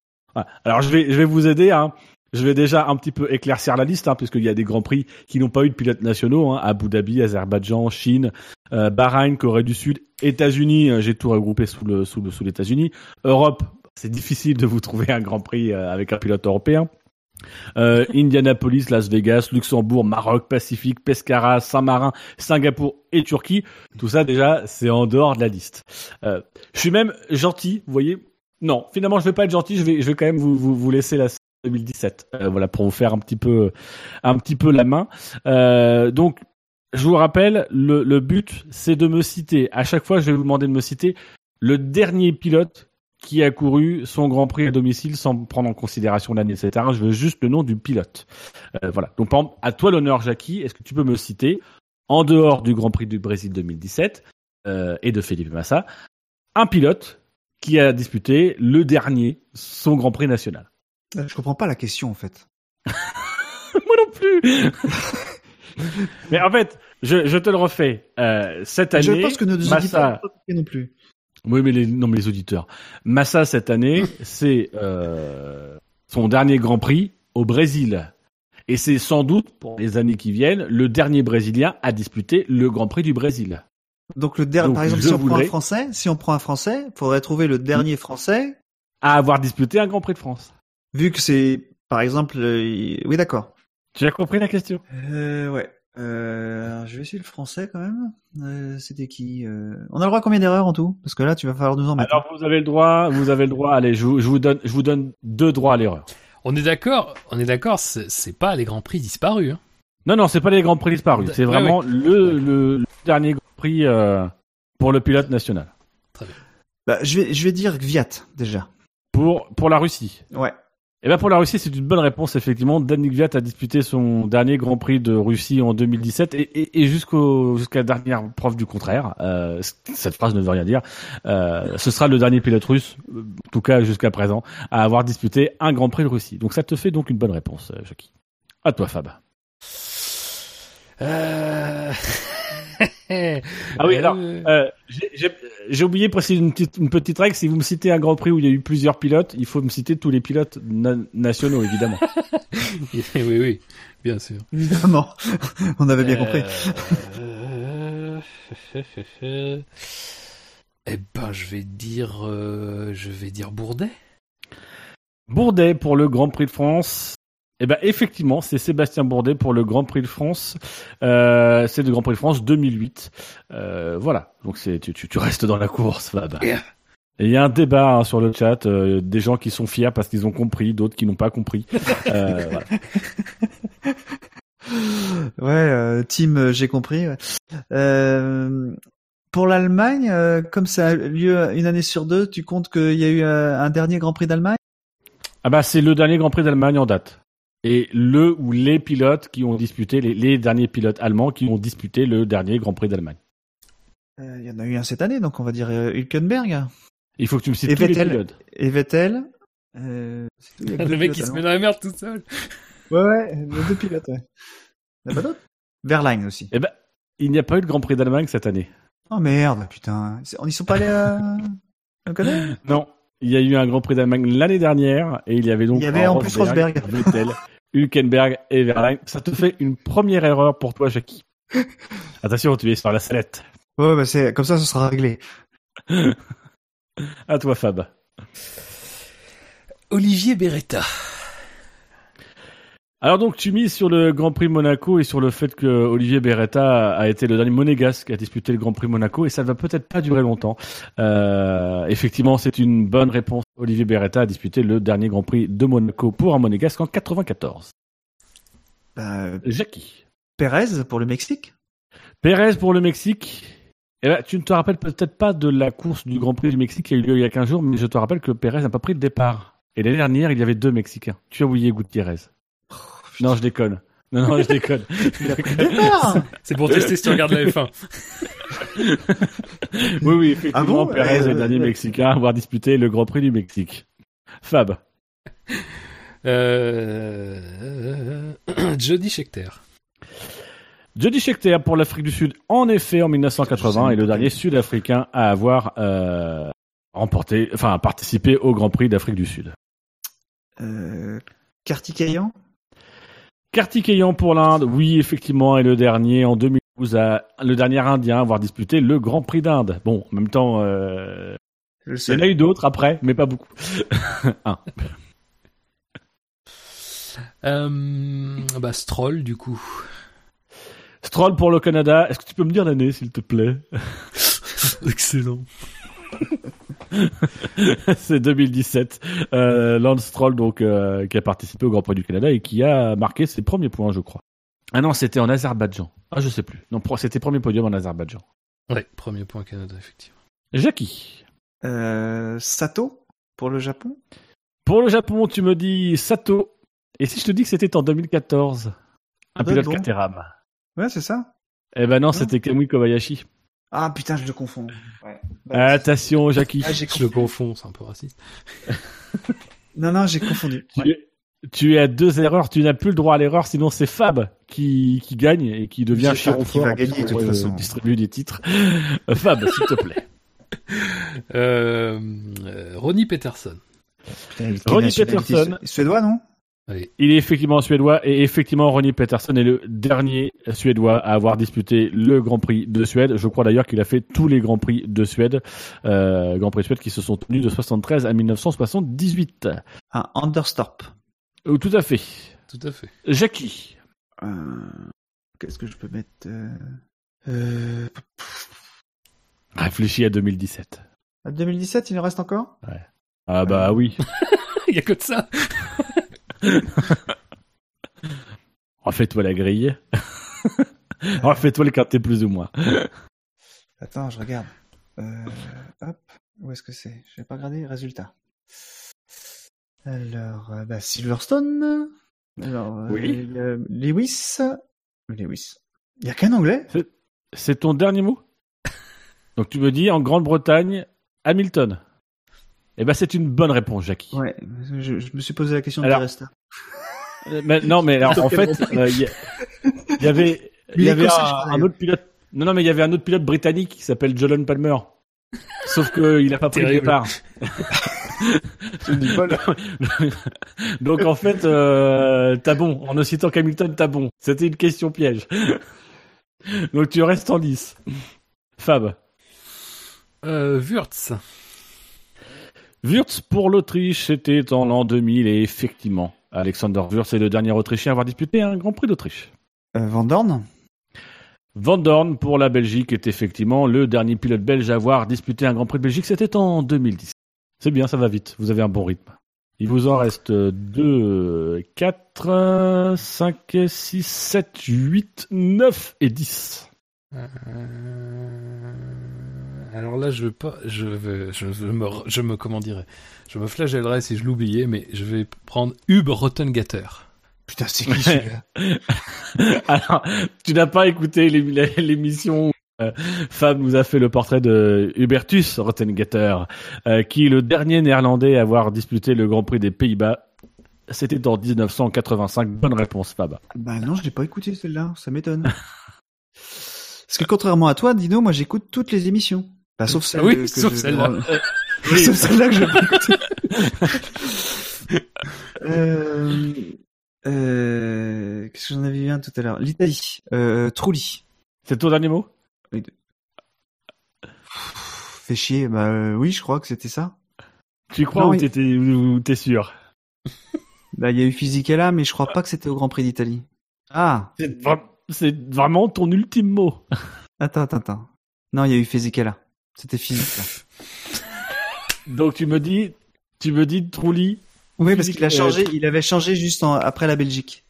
Alors je vais je vais vous aider hein. Je vais déjà un petit peu éclaircir la liste, hein, puisqu'il y a des grands prix qui n'ont pas eu de pilotes nationaux, hein, Abu Dhabi, Azerbaïdjan, Chine, euh, Bahreïn, Corée du Sud, États-Unis. euh, J'ai tout regroupé sous le sous le sous les États-Unis. Europe, c'est difficile de vous trouver un grand prix euh, avec un pilote européen. Euh, Indianapolis, Las Vegas, Luxembourg, Maroc, Pacifique, Pescara, Saint-Marin, Singapour et Turquie. Tout ça déjà, c'est en dehors de la liste. Euh, je suis même gentil, vous voyez. Non, finalement, je vais pas être gentil. Je vais, je vais quand même vous, vous, vous laisser la 2017. Euh, voilà, pour vous faire un petit peu, un petit peu la main. Euh, donc, je vous rappelle, le, but, c'est de me citer. À chaque fois, je vais vous demander de me citer le dernier pilote qui a couru son Grand Prix à domicile sans prendre en considération l'année, etc. Je veux juste le nom du pilote. Euh, voilà. Donc, à toi l'honneur, Jackie. Est-ce que tu peux me citer, en dehors du Grand Prix du Brésil 2017 euh, et de Felipe Massa, un pilote qui a disputé le dernier son Grand Prix national? Euh, Je comprends pas la question en fait. *laughs* Moi non plus. Mais en fait, je, je te le refais. Euh, cette année, Je pense que nos Massa, pas non plus. oui, mais les, non, mais les auditeurs. Massa cette année, c'est euh, son dernier Grand Prix au Brésil. Et c'est sans doute, pour les années qui viennent, le dernier Brésilien à disputer le Grand Prix du Brésil. Donc le dernier, par exemple, si on prend un français, si on prend un français, faudrait trouver le dernier français, À avoir disputé un Grand Prix de France. Vu que c'est, par exemple, euh, oui d'accord. Tu as compris la question? Euh, ouais. Euh, alors, je vais essayer le français quand même. Euh, C'était qui euh, On a le droit à combien d'erreurs en tout? Parce que là, tu vas falloir nous en mettre. Alors vous avez le droit, vous avez le droit. Allez, je, vous- je vous donne, je vous donne deux droits à l'erreur. On est d'accord, on est d'accord, c'est pas les grands prix disparus. Hein. Non, non, c'est pas les grands prix disparus. C'est Ouais, vraiment Le, le, le dernier grand prix euh, pour le pilote national. Bah, je vais, je vais dire Gviat déjà. Pour pour la Russie. Ouais. Et ben pour la Russie, c'est une bonne réponse effectivement. Danik Viat a disputé son dernier Grand Prix de Russie en 2017 et, et, et jusqu'au jusqu'à la dernière preuve du contraire. Euh, cette phrase ne veut rien dire. Euh, ce sera le dernier pilote russe, en tout cas jusqu'à présent, à avoir disputé un Grand Prix de Russie. Donc ça te fait donc une bonne réponse, euh, Jackie. À toi, Fab. Euh... *laughs* Ah oui, alors, Euh, j'ai- oublié de préciser une petite, une petite règle. Si vous me citez un Grand Prix où il y a eu plusieurs pilotes, il faut me citer tous les pilotes na- nationaux, évidemment. *laughs* oui, oui, bien sûr. Évidemment. On avait bien compris. Euh, *laughs* eh ben, je vais dire, euh, je vais dire Bourdet. Bourdet pour le Grand Prix de France. Eh ben effectivement, c'est Sébastien Bourdet pour le Grand Prix de France. Euh, c'est le Grand Prix de France 2008. Euh, voilà. Donc c'est tu, tu, tu restes dans la course, Fab. Yeah. Et il y a un débat hein, sur le chat, euh, des gens qui sont fiers parce qu'ils ont compris, d'autres qui n'ont pas compris. *laughs* Euh, voilà. Ouais, euh, team, euh, j'ai compris. ouais. Euh, pour l'Allemagne, euh, comme ça a lieu une année sur deux, tu comptes qu'il y a eu euh, un dernier Grand Prix d'Allemagne? Ah bah c'est le dernier Grand Prix d'Allemagne en date. Et le ou les pilotes qui ont disputé, les, les derniers pilotes allemands qui ont disputé le dernier Grand Prix d'Allemagne. Euh, Il y en a eu un cette année, donc on va dire euh, Hülkenberg Il faut que tu me cites Et tous les Vettel. pilotes. et Vettel. Euh, tout, *laughs* Le mec, pilotes il se met dans la merde tout seul. Ouais, ouais, a deux pilotes, ouais. Il y en a pas d'autres Verlaine aussi. Eh ben, il n'y a pas eu de Grand Prix d'Allemagne cette année. Oh merde, putain. On y sont pas allés à... On connaît Non, il y a eu un Grand Prix d'Allemagne l'année dernière et il y avait donc Il y avait en plus Rosberg. Vettel, *laughs* Hülkenberg et Verlaine. Ça te fait une première erreur pour toi, Jackie. *laughs* Attention, tu es sur la salette. Ouais, bah c'est comme ça, ce sera réglé. *laughs* À toi, Fab. Olivier Beretta. Alors donc tu mises sur le Grand Prix Monaco et sur le fait que Olivier Beretta a été le dernier monégasque a disputé le Grand Prix Monaco et ça ne va peut-être pas durer longtemps. Euh, effectivement, c'est une bonne réponse. Olivier Beretta a disputé le dernier Grand Prix de Monaco pour un monégasque en 94. Bah, Jackie. Pérez pour le Mexique? Pérez pour le Mexique. Eh ben, tu ne te rappelles peut-être pas de la course du Grand Prix du Mexique qui a eu lieu il y a 15 jours, mais je te rappelle que Pérez n'a pas pris le départ. Et l'année dernière, il y avait deux Mexicains. Tu as oublié Gutiérrez. Non, je déconne. Non, non, je *laughs* déconne. *laughs* C'est pour tester si tu regardes la F1. *laughs* Oui, oui, effectivement, Ah bon Pérez est Euh, le dernier ouais. Mexicain à avoir disputé le Grand Prix du Mexique. Fab. Euh... *coughs* Jody Scheckter. Jody Scheckter pour l'Afrique du Sud, en effet, en 1980, est le dernier Sud-Africain à avoir euh, remporté, enfin, participé au Grand Prix d'Afrique du Sud. euh, Kartikeyan? Kartikeyan pour l'Inde, oui, effectivement, est le dernier en 2012, à, le dernier Indien à avoir disputé le Grand Prix d'Inde. Bon, en même temps, euh, Le il y en seul. a eu d'autres après, mais pas beaucoup. *laughs* Un. Euh... Bah, Stroll, du coup. Stroll pour le Canada. Est-ce que tu peux me dire l'année, s'il te plaît? *laughs* Excellent. *laughs* *laughs* C'est 2017. Euh, Lance Stroll, donc, euh, qui a participé au Grand Prix du Canada et qui a marqué ses premiers points, je crois. Ah non, c'était en Azerbaïdjan. Ah, je sais plus. Non, c'était premier podium en Azerbaïdjan. Ouais, premier point Canada, effectivement. Jackie. Euh, Sato pour le Japon? Pour le Japon, tu me dis Sato. Et si je te dis que c'était en 2014 Un Ah, pilote bon. Caterham. Ouais, c'est ça. Eh ben non, c'était Kamui Kobayashi. Ah putain, je le confonds. Ouais. Attention, Jackie. Ah, j'ai Je le confonds, c'est un peu raciste. *laughs* Non, non, j'ai confondu. Tu, es- tu es à deux erreurs, tu n'as plus le droit à l'erreur, sinon c'est Fab qui, qui gagne et qui devient Chiron qui fort va gagner, de toute euh, façon. distribuer des titres. Euh, Fab, s'il te plaît. *laughs* Euh, euh, Ronnie Peterson. Putain, Ronnie Peterson. su- Suédois, non? Allez. Il est effectivement suédois et effectivement Ronnie Peterson est le dernier suédois à avoir disputé le Grand Prix de Suède. Je crois d'ailleurs qu'il a fait tous les Grands Prix de Suède, euh, Grands Prix de Suède qui se sont tenus de 73 à 1978. Ah, Anderstorp. Euh, tout à fait. Tout à fait. Jackie. Euh, Qu'est-ce que je peux mettre euh... Réfléchis à 2017. à 2017, il en reste encore? Ah bah oui. *laughs* Il y a que de ça. *laughs* Refais-toi la grille. *laughs* Refais-toi le quartier plus ou moins. Attends, je regarde. Euh, hop, où est-ce que c'est? Je vais pas regarder les résultats. Alors, euh, bah, Silverstone. Alors, euh, Oui. a Lewis. Lewis. Il y a qu'un anglais? C'est ton dernier mot? *laughs* Donc tu me dis en Grande-Bretagne, Hamilton. Eh ben c'est une bonne réponse, Jackie. Ouais, je, je me suis posé la question Alors, de resta. Euh, mais- non, mais *laughs* alors, en fait, euh, il y, il y avait, il y avait un, autre pilote. Non, non, mais il y avait un autre pilote britannique qui s'appelle Jolon Palmer. Sauf que il a pas pris *laughs* le départ. *laughs* Donc en fait, euh, t'as bon. En ne citant qu'Hamilton, t'as bon. C'était une question piège. Donc tu restes en lice. Fab. Euh, Wurtz. Wurtz pour l'Autriche, c'était en l'an 2000 et effectivement, Alexander Wurtz est le dernier Autrichien à avoir disputé un Grand Prix d'Autriche. Euh, Van Dorn? Van Dorn pour la Belgique est effectivement le dernier pilote belge à avoir disputé un Grand Prix de Belgique. C'était en 2010. C'est bien, ça va vite. Vous avez un bon rythme. Il vous en reste 2, 4, 5, 6, 7, 8, 9 et 10. Euh, Alors là, je veux pas, je veux, je me, je me, comment dirais, je me flagellerais si je l'oubliais, mais je vais prendre Hub Rottengatter. Putain, c'est qui celui-là *laughs* Alors, tu n'as pas écouté l'é- l'émission où euh, Fab nous a fait le portrait de Hubertus Rottengatter, euh, qui est le dernier néerlandais à avoir disputé le Grand Prix des Pays-Bas. C'était en 1985. Bonne réponse, Fab. Bah non, je l'ai pas écouté celle-là, ça m'étonne. Parce que contrairement à toi, Dino, moi j'écoute toutes les émissions. Bah, sauf celle Oui, que sauf je- celle-là. *laughs* sauf celle-là que je écouter. *laughs* euh, euh, qu'est-ce que j'en avais vu un tout à l'heure? L'Italie. Euh, Trulli. C'est ton dernier mot? Fait chier. Bah euh, oui, je crois que c'était ça. Tu crois Non, ou il- t'étais- ou t'es sûr? Bah il y a eu Fisichella, mais je crois pas que c'était au Grand Prix d'Italie. Ah, C'est vra- c'est vraiment ton ultime mot. attends, attends, attends. Non, il y a eu Fisichella. C'était Fisichella. *laughs* Donc tu me dis, tu me dis Trulli. Oui, parce qu'il a Fisic- changé. Il avait changé juste en- après la Belgique.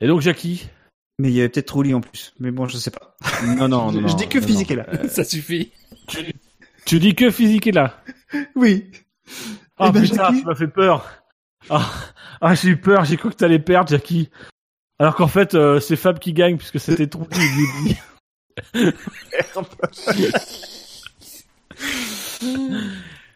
Et donc Jackie Mais il y avait peut-être Trulli en plus. Mais bon, je sais pas. Non, non, *laughs* je, je dis que non, non. Fisichella. Ça suffit. Tu dis que physique est là. Oui. Ah ben, putain, Jackie- tu m'as fait peur. Ah, ah, j'ai eu peur, j'ai cru que t'allais perdre, Jackie. Alors qu'en fait, euh, c'est Fab qui gagne puisque c'était dit. *laughs*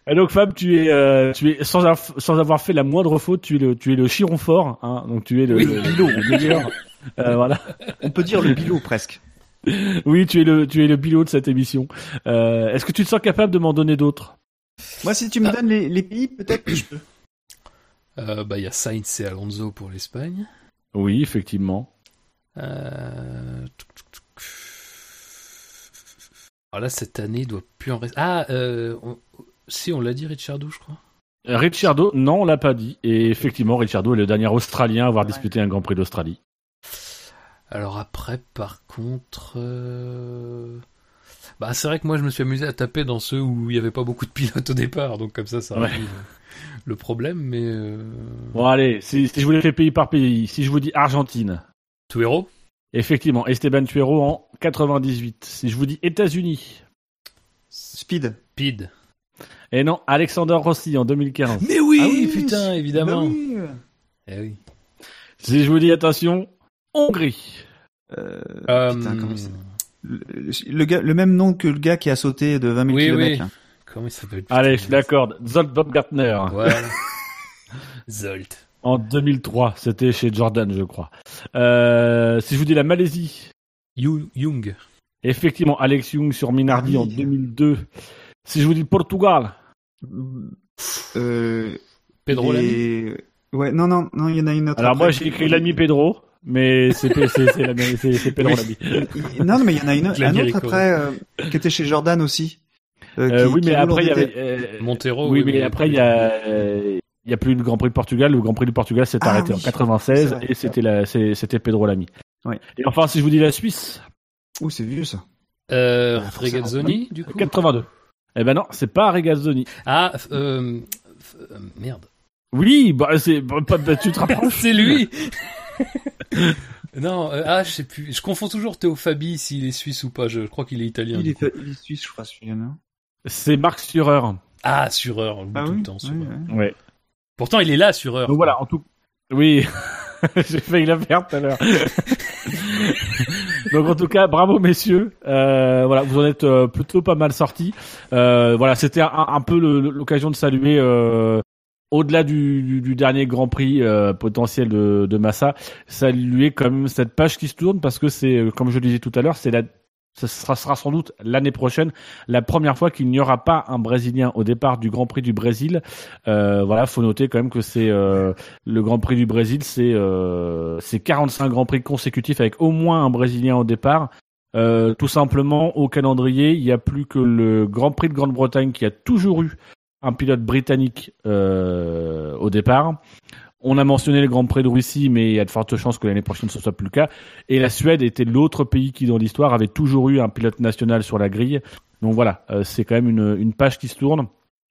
Et donc Fab, tu es, euh, tu es sans, av- sans avoir fait la moindre faute, tu es le, tu es le chiron fort, hein, donc tu es le, Oui. le, le meilleur. *laughs* Euh, voilà. On peut dire le bilot presque. Oui, tu es le, tu es le bilot de cette émission. Euh, Est-ce que tu te sens capable de m'en donner d'autres? Moi, si tu me donnes les, les pays, peut-être que je peux. Euh, bah, il y a Sainz et Alonso pour l'Espagne. Oui, effectivement. Euh... touc, touc, touc. Alors là, cette année, il doit plus en rester. Ah, euh, on- si, on l'a dit, Ricciardo, je crois. Ricciardo, non, on l'a pas dit. Et effectivement, Ricciardo est le dernier Australien à avoir disputé un Grand Prix d'Australie. Alors après, par contre, euh, bah c'est vrai que moi je me suis amusé à taper dans ceux où il y avait pas beaucoup de pilotes au départ, donc comme ça ça Ouais. le- problème. Mais euh... Bon, allez, si, si je vous les fais pays par pays, si je vous dis Argentine, Tuero, effectivement, Esteban Tuero en 98. Si je vous dis États-Unis, Speed. Pid. et non, Alexander Rossi en 2015. Mais oui, Ah oui, putain, évidemment. Bah oui. Eh oui. Si je vous dis attention, Hongrie. Euh, Euh, putain, comment c'est le, le gars, le même nom que le gars qui a sauté de 20 000 Oui, kilomètres. oui. Comment il s'appelle Allez, je suis d'accord. Zolt Baumgartner. Voilà. *laughs* Zolt. En 2003, c'était chez Jordan, je crois. Euh, si je vous dis la Malaisie, Young. effectivement, Alex Young sur Minardi en oui. 2002. Si je vous dis Portugal, Euh, Pedro Lamy. Ouais, non, non, non, il y en a une autre. alors après. moi j'ai écrit l'ami Pedro, mais c'est Pedro. *laughs* Il- Non, non, mais il y en a une, un autre après euh, qui était chez Jordan aussi. Euh, qui- oui, mais après il y avait euh, Montero. oui, oui, mais après il y a euh, il y a plus le Grand Prix de Portugal. Le Grand Prix du Portugal s'est Ah arrêté oui. en 96 C'est vrai. et c'était c'était Pedro l'ami. Ouais. Et enfin si je vous dis la Suisse, Ouh, c'est vieux ça. Euh, Ah, faut Regazzoni, du coup. 82. Eh ben non, c'est pas Regazzoni. Ah, euh, euh, merde. Oui, bah c'est bah, pas- bah, tu te *laughs* rapproches. C'est lui Non, euh, ah, je sais plus. Je confonds toujours Théo Fabi s'il est suisse ou pas. Je crois qu'il est italien. Il est, il suisse, je crois, C'est Marc Surer. Ah, Sureur, Ah tout oui, le temps. Sureur. oui, oui. Ouais. Pourtant, il est là, Sureur. Donc voilà, en tout. Oui, *laughs* j'ai failli la faire tout à l'heure. *laughs* *laughs* Donc en tout cas, bravo messieurs. Euh, voilà, vous en êtes euh, plutôt pas mal sortis. Euh, voilà, c'était un, peu l'occasion de saluer. euh, au-delà du, du- du dernier Grand Prix euh, potentiel de, de Massa, saluer quand même cette page qui se tourne parce que c'est, euh, comme je le disais tout à l'heure, c'est la, ce sera, sans doute l'année prochaine la première fois qu'il n'y aura pas un Brésilien au départ du Grand Prix du Brésil. Euh, voilà, faut noter quand même que c'est euh, le Grand Prix du Brésil, c'est euh, c'est 45 Grands Prix consécutifs avec au moins un Brésilien au départ. Euh, tout simplement, au calendrier, il n'y a plus que le Grand Prix de Grande-Bretagne qui a toujours eu un pilote britannique euh, au départ. On a mentionné le Grand Prix de Russie, mais il y a de fortes chances que l'année prochaine ce soit plus le cas. Et la Suède était l'autre pays qui, dans l'histoire, avait toujours eu un pilote national sur la grille. Donc voilà, euh, c'est quand même une, une page qui se tourne.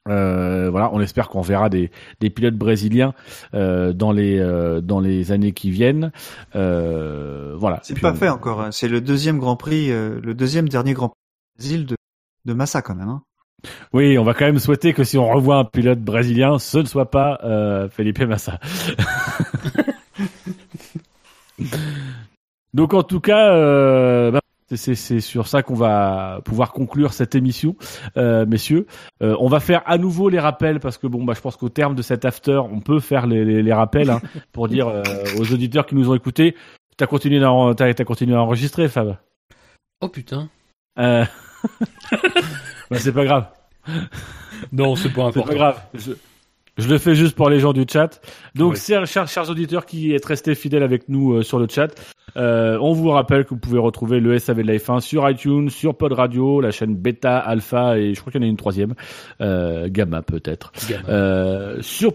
Euh, voilà, on espère qu'on verra des, des pilotes brésiliens euh, dans les dans les années qui viennent. Voilà. C'est pas on- fait encore. hein. C'est le deuxième Grand Prix, le deuxième dernier Grand Prix du Brésil de, de Massa quand même. Hein. Oui, on va quand même souhaiter que si on revoit un pilote brésilien, ce ne soit pas euh, Felipe Massa. *laughs* Donc en tout cas, euh, bah, c'est- sur ça qu'on va pouvoir conclure cette émission, euh, messieurs. Euh, on va faire à nouveau les rappels parce que bon, bah, je pense qu'au terme de cet after, on peut faire les, les, les rappels hein, pour dire aux auditeurs qui nous ont écoutés. T'as continué, t'as continué à enregistrer, Fab? Oh putain. *laughs* Bah, c'est pas grave. Non, c'est pas important. pas grave. Je, je le fais juste pour les gens du chat. Donc, Oui. chers, chers, chers auditeurs qui êtes restés fidèles avec nous euh, sur le chat, euh, on vous rappelle que vous pouvez retrouver le SAV de la F1 sur iTunes, sur Pod Radio, la chaîne Beta, Alpha et je crois qu'il y en a une troisième, euh, Gamma peut-être. Euh, sur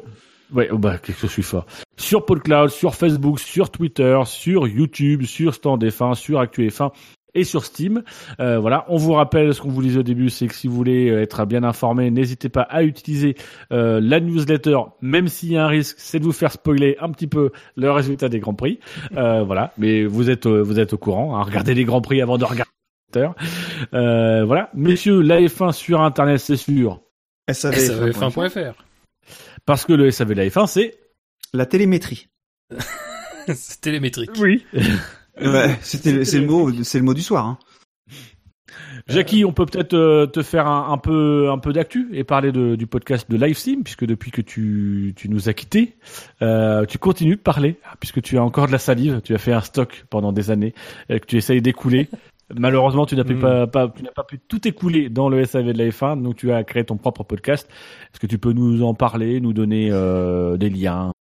Ouais, oh bah, qu'est-ce que je suis fort. Sur PodCloud, sur Facebook, sur Twitter, sur YouTube, sur Stand F1, sur Actu F1 et sur Steam. Euh, voilà, on vous rappelle ce qu'on vous disait au début, c'est que si vous voulez euh, être bien informé, n'hésitez pas à utiliser euh, la newsletter, même s'il y a un risque, c'est de vous faire spoiler un petit peu le résultat des grands prix. Euh, voilà, mais vous êtes euh, vous êtes au courant. Hein, regardez les grands prix avant de regarder. Euh, voilà, messieurs, la F1 sur Internet, c'est sûr, SAV, SAVF1.fr. parce que le SAV de la F1, c'est La télémétrie. *laughs* C'est télémétrique. oui. *laughs* Ouais, *laughs* c'était le- c'est le mot, c'est le mot du soir. Hein. Jackie, on peut peut-être euh, te faire un, un peu un peu d'actu et parler de, du podcast de LiveSim, puisque depuis que tu, tu nous as quittés, euh, tu continues de parler, puisque tu as encore de la salive, tu as fait un stock pendant des années, euh, que tu essayes d'écouler. *laughs* Malheureusement, tu n'as Mm. pas, pas- tu n'as pas pu tout écouler dans le SAV de la F1, donc tu as créé ton propre podcast. Est-ce que tu peux nous en parler, nous donner euh, des liens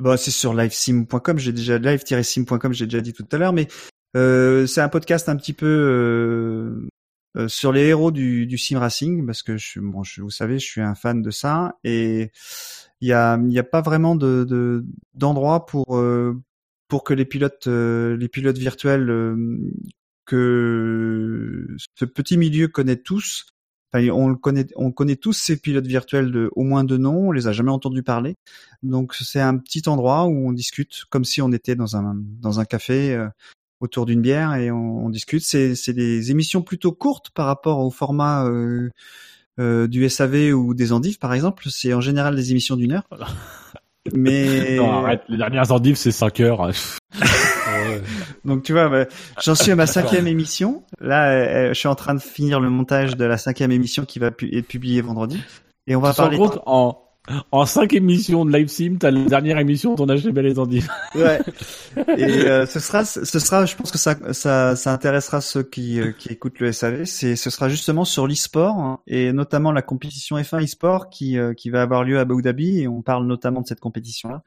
Bah, c'est sur livesim.com. J'ai déjà live-sim.com. J'ai déjà dit tout à l'heure, mais euh, c'est un podcast un petit peu euh, euh, sur les héros du, du sim racing parce que je, bon, je, vous savez, je suis un fan de ça et il y a, y a pas vraiment de de- d'endroit pour euh, pour que les pilotes euh, les pilotes virtuels euh, que ce petit milieu connaît tous. Enfin, on le connaît, on connaît tous ces pilotes virtuels de au moins deux noms. On les a jamais entendus parler. Donc c'est un petit endroit où on discute comme si on était dans un dans un café euh, autour d'une bière et on, on discute. C'est c'est des émissions plutôt courtes par rapport au format euh, euh, du SAV ou des Endives par exemple. C'est en général des émissions d'une heure. Mais *laughs* Non, arrête, les dernières endives, c'est 5 heures. *laughs* Donc tu vois, bah, j'en suis à ma cinquième émission. Là, euh, je suis en train de finir le montage de la cinquième émission qui va pu- être publiée vendredi. Et on va parler. compte, en, en cinq émissions de live sim, t'as la dernière émission dont on a chez Belle et. Ouais. *laughs* Et euh, ce sera, ce sera, je pense que ça, ça, ça intéressera ceux qui, euh, qui écoutent le SAV. C'est, ce sera justement sur l'e-sport hein, et notamment la compétition F1 e-sport qui, euh, qui va avoir lieu à Abu Dhabi et on parle notamment de cette compétition-là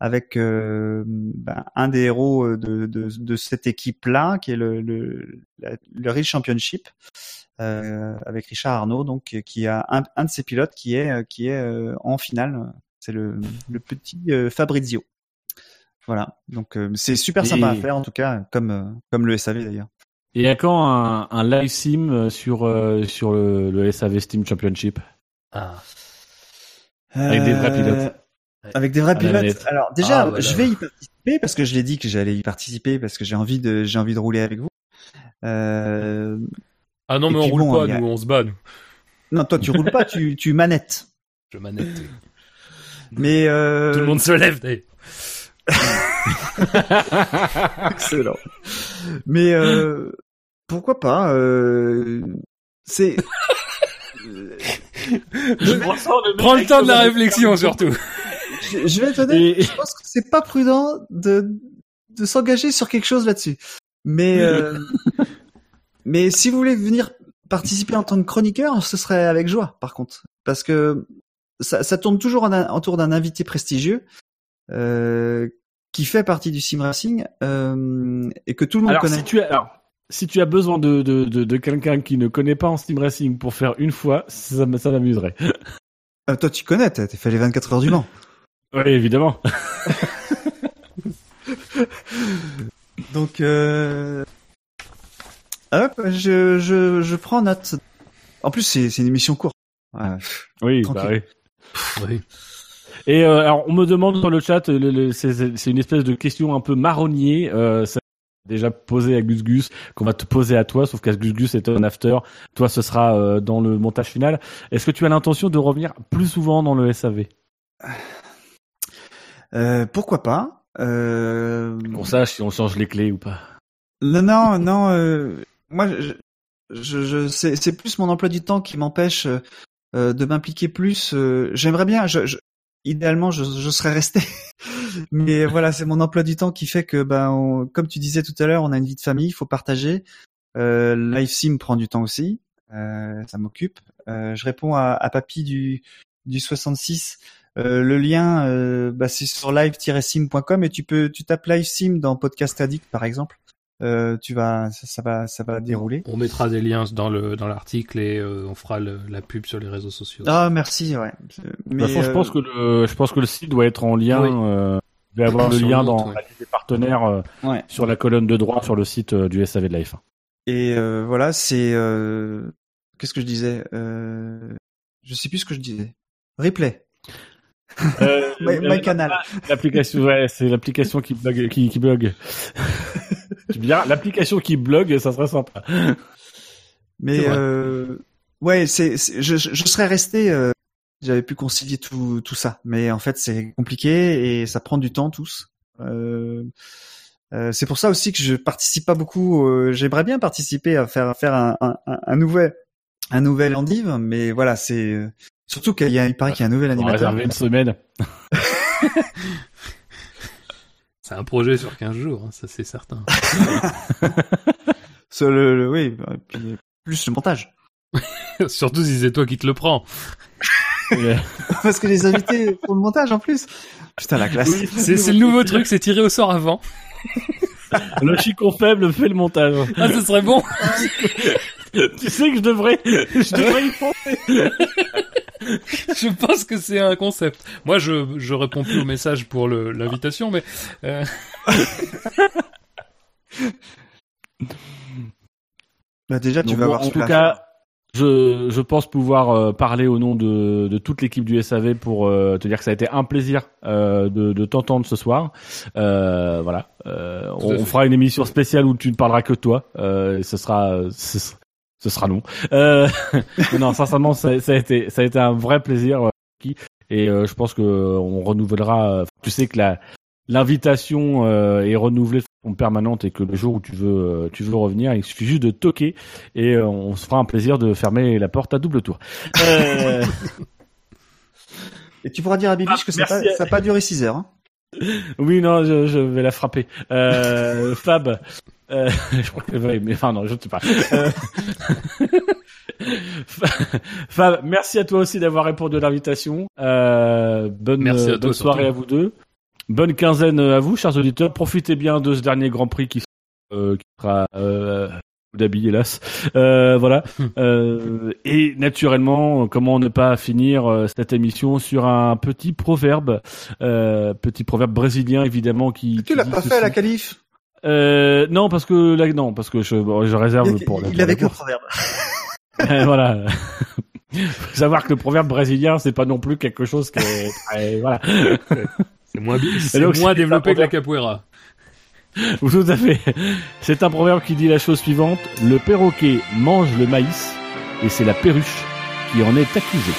avec euh, ben, un des héros euh, de, de, de cette équipe-là qui est le, le, Real Championship. Euh, avec Richard Arnaud, donc qui a un, un de ses pilotes qui est qui est euh, en finale. C'est le, le petit euh, Fabrizio. Voilà, donc euh, c'est super Et- sympa à faire en tout cas, comme comme le SAV d'ailleurs. Et à quand un, un live sim sur, euh, sur le, le SAV Steam Championship? Ah. Avec des vrais pilotes. Avec des vrais pilotes. Alors déjà, Ah, je vais y participer parce que je l'ai dit que j'allais y participer parce que j'ai envie de j'ai envie de rouler avec vous. Euh... Ah non, Et mais on roule bon, pas, a- nous, on se bat, nous. Non, toi tu roules pas, tu tu manettes. Je manette. Mais euh... Tout le monde se lève, d'ailleurs. *laughs* Excellent. Mais euh, pourquoi pas euh, C'est. *laughs* Prends le temps de la réflexion, surtout. Je, je vais honnête. Et- Je pense que c'est pas prudent de de s'engager sur quelque chose là-dessus. Mais euh, *laughs* mais si vous voulez venir participer en tant que chroniqueur, ce serait avec joie. Par contre, parce que ça, ça tourne toujours en un- autour d'un invité prestigieux. Euh, qui fait partie du sim racing euh, et que tout le monde Alors, connaît. si tu as, alors, si tu as besoin de, de, de, de quelqu'un qui ne connaît pas en Steam Racing pour faire une fois, ça, m'amuserait. Euh, toi, tu connais, t'as fait les 24 heures du Mans. *laughs* Oui, évidemment. *laughs* Donc, euh... hop, je, je, je prends note. En plus, c'est c'est une émission courte. Ouais. Oui, bah oui. Oui. Et euh, alors, on me demande sur le chat, le- le- c'est c'est une espèce de question un peu marronnier. Euh, ça déjà posé à Gus Gus, qu'on va te poser à toi, sauf qu'à Gus Gus c'est un after. Toi, ce sera euh, dans le montage final. Est-ce que tu as l'intention de revenir plus souvent dans le SAV Euh, pourquoi pas euh... Qu'on sache si on change les clés ou pas. Non, non, non. euh, Moi, je, je, je- c'est plus mon emploi du temps qui m'empêche euh, euh, de m'impliquer plus. euh, J'aimerais bien. Je, je- idéalement, je, je serais resté. *laughs* Mais voilà, c'est mon emploi du temps qui fait que, ben, on- comme tu disais tout à l'heure, on a une vie de famille, il faut partager. Euh, Live Sim prend du temps aussi. Euh, ça m'occupe. Euh, je réponds à, à Papy du du 66. Euh, le lien, euh, bah, c'est sur live-sim.com et tu peux, tu tapes Live Sim dans Podcast Addict par exemple. Euh, tu vas, ça, ça va, ça va dérouler. On mettra des liens dans le dans l'article et euh, on fera le- la pub sur les réseaux sociaux. Ah merci, ouais. De toute façon, je euh, pense que le, je pense que le site doit être en lien. Oui. Euh, il va y avoir le lien dans ouais. la liste des partenaires euh, ouais. sur la colonne de droite sur le site euh, du SAV de la F1. Et euh, voilà, c'est euh, qu'est-ce que je disais euh, Je sais plus ce que je disais. Replay. Euh, *laughs* My, my canal. L'application, ouais, c'est l'application qui bug, qui, qui *laughs* me diras, l'application qui blogue, ça serait sympa. Mais euh, ouais, c'est, je, je serais resté. euh, J'avais pu concilier tout tout ça, mais en fait c'est compliqué et ça prend du temps tous. Euh, euh, c'est pour ça aussi que je participe pas beaucoup. euh, J'aimerais bien participer à faire à faire un, un, un- un nouvel un nouvel endive, mais voilà, c'est euh, surtout qu'il y a il paraît qu'il y a un nouvel On va animateur. réserver une semaine. *laughs* C'est un projet sur 15 jours, hein, ça c'est certain. *laughs* Sur le, le- oui, puis plus le montage. *laughs* Surtout si c'est toi qui te le prends. Parce que les invités pour le montage en plus. Putain la classe. C'est c'est le nouveau truc, c'est tiré au sort avant. le chicon faible fait le montage. Ah, ce serait bon. tu sais que je devrais, je devrais y penser. *laughs* Je pense que c'est un concept. Moi, je je réponds plus aux messages pour le l'invitation, mais euh, *laughs* Bah déjà tu Donc, vas voir en tout cas, je, je pense pouvoir euh, parler au nom de, de toute l'équipe du SAV pour euh, te dire que ça a été un plaisir euh, de, de t'entendre ce soir. Euh, voilà, euh, on, fera une émission spéciale où tu ne parleras que de toi. Euh, et ce sera, ce, sera- ce sera non. Euh, *laughs* non, sincèrement, ça, ça a été, ça a été un vrai plaisir. euh. Et euh, je pense que on renouvellera. euh, tu sais que la l'invitation euh, est renouvelée permanente et que le jour où tu veux, euh, tu veux revenir, il suffit juste de toquer et euh, on se fera un plaisir de fermer la porte à double tour. Euh, Et tu pourras dire à Bibiche que ça n'a merci pas, duré 6 heures. hein. oui, non, je, je vais la frapper. Euh, Fab, euh, *laughs* je crois qu'elle va aimer. Enfin non, je ne sais pas. Euh, *laughs* Fab, merci à toi aussi d'avoir répondu à l'invitation. Euh, bonne, Merci à euh, toi, bonne soirée surtout. à vous deux. Bonne quinzaine à vous, chers auditeurs. Profitez bien de ce dernier Grand Prix qui, euh, qui sera euh, Abu Dhabi, hélas. Euh, voilà. *laughs* Euh, et naturellement, comment ne pas finir cette émission sur un petit proverbe, euh, petit proverbe brésilien évidemment qui. Tu l'as pas fait à la qualif? Euh, non, parce que là, non, parce que je, bon, je réserve Il, pour. la- il pour avait qu'un course. proverbe. *laughs* Euh, voilà. *laughs* Faut savoir que le proverbe brésilien, c'est pas non plus quelque chose qui est très, *laughs* voilà. C'est moins, bi- c'est donc, moins c'est développé que la capoeira. Tout à fait. C'est un proverbe qui dit la chose suivante le perroquet mange le maïs et c'est la perruche qui en est accusée.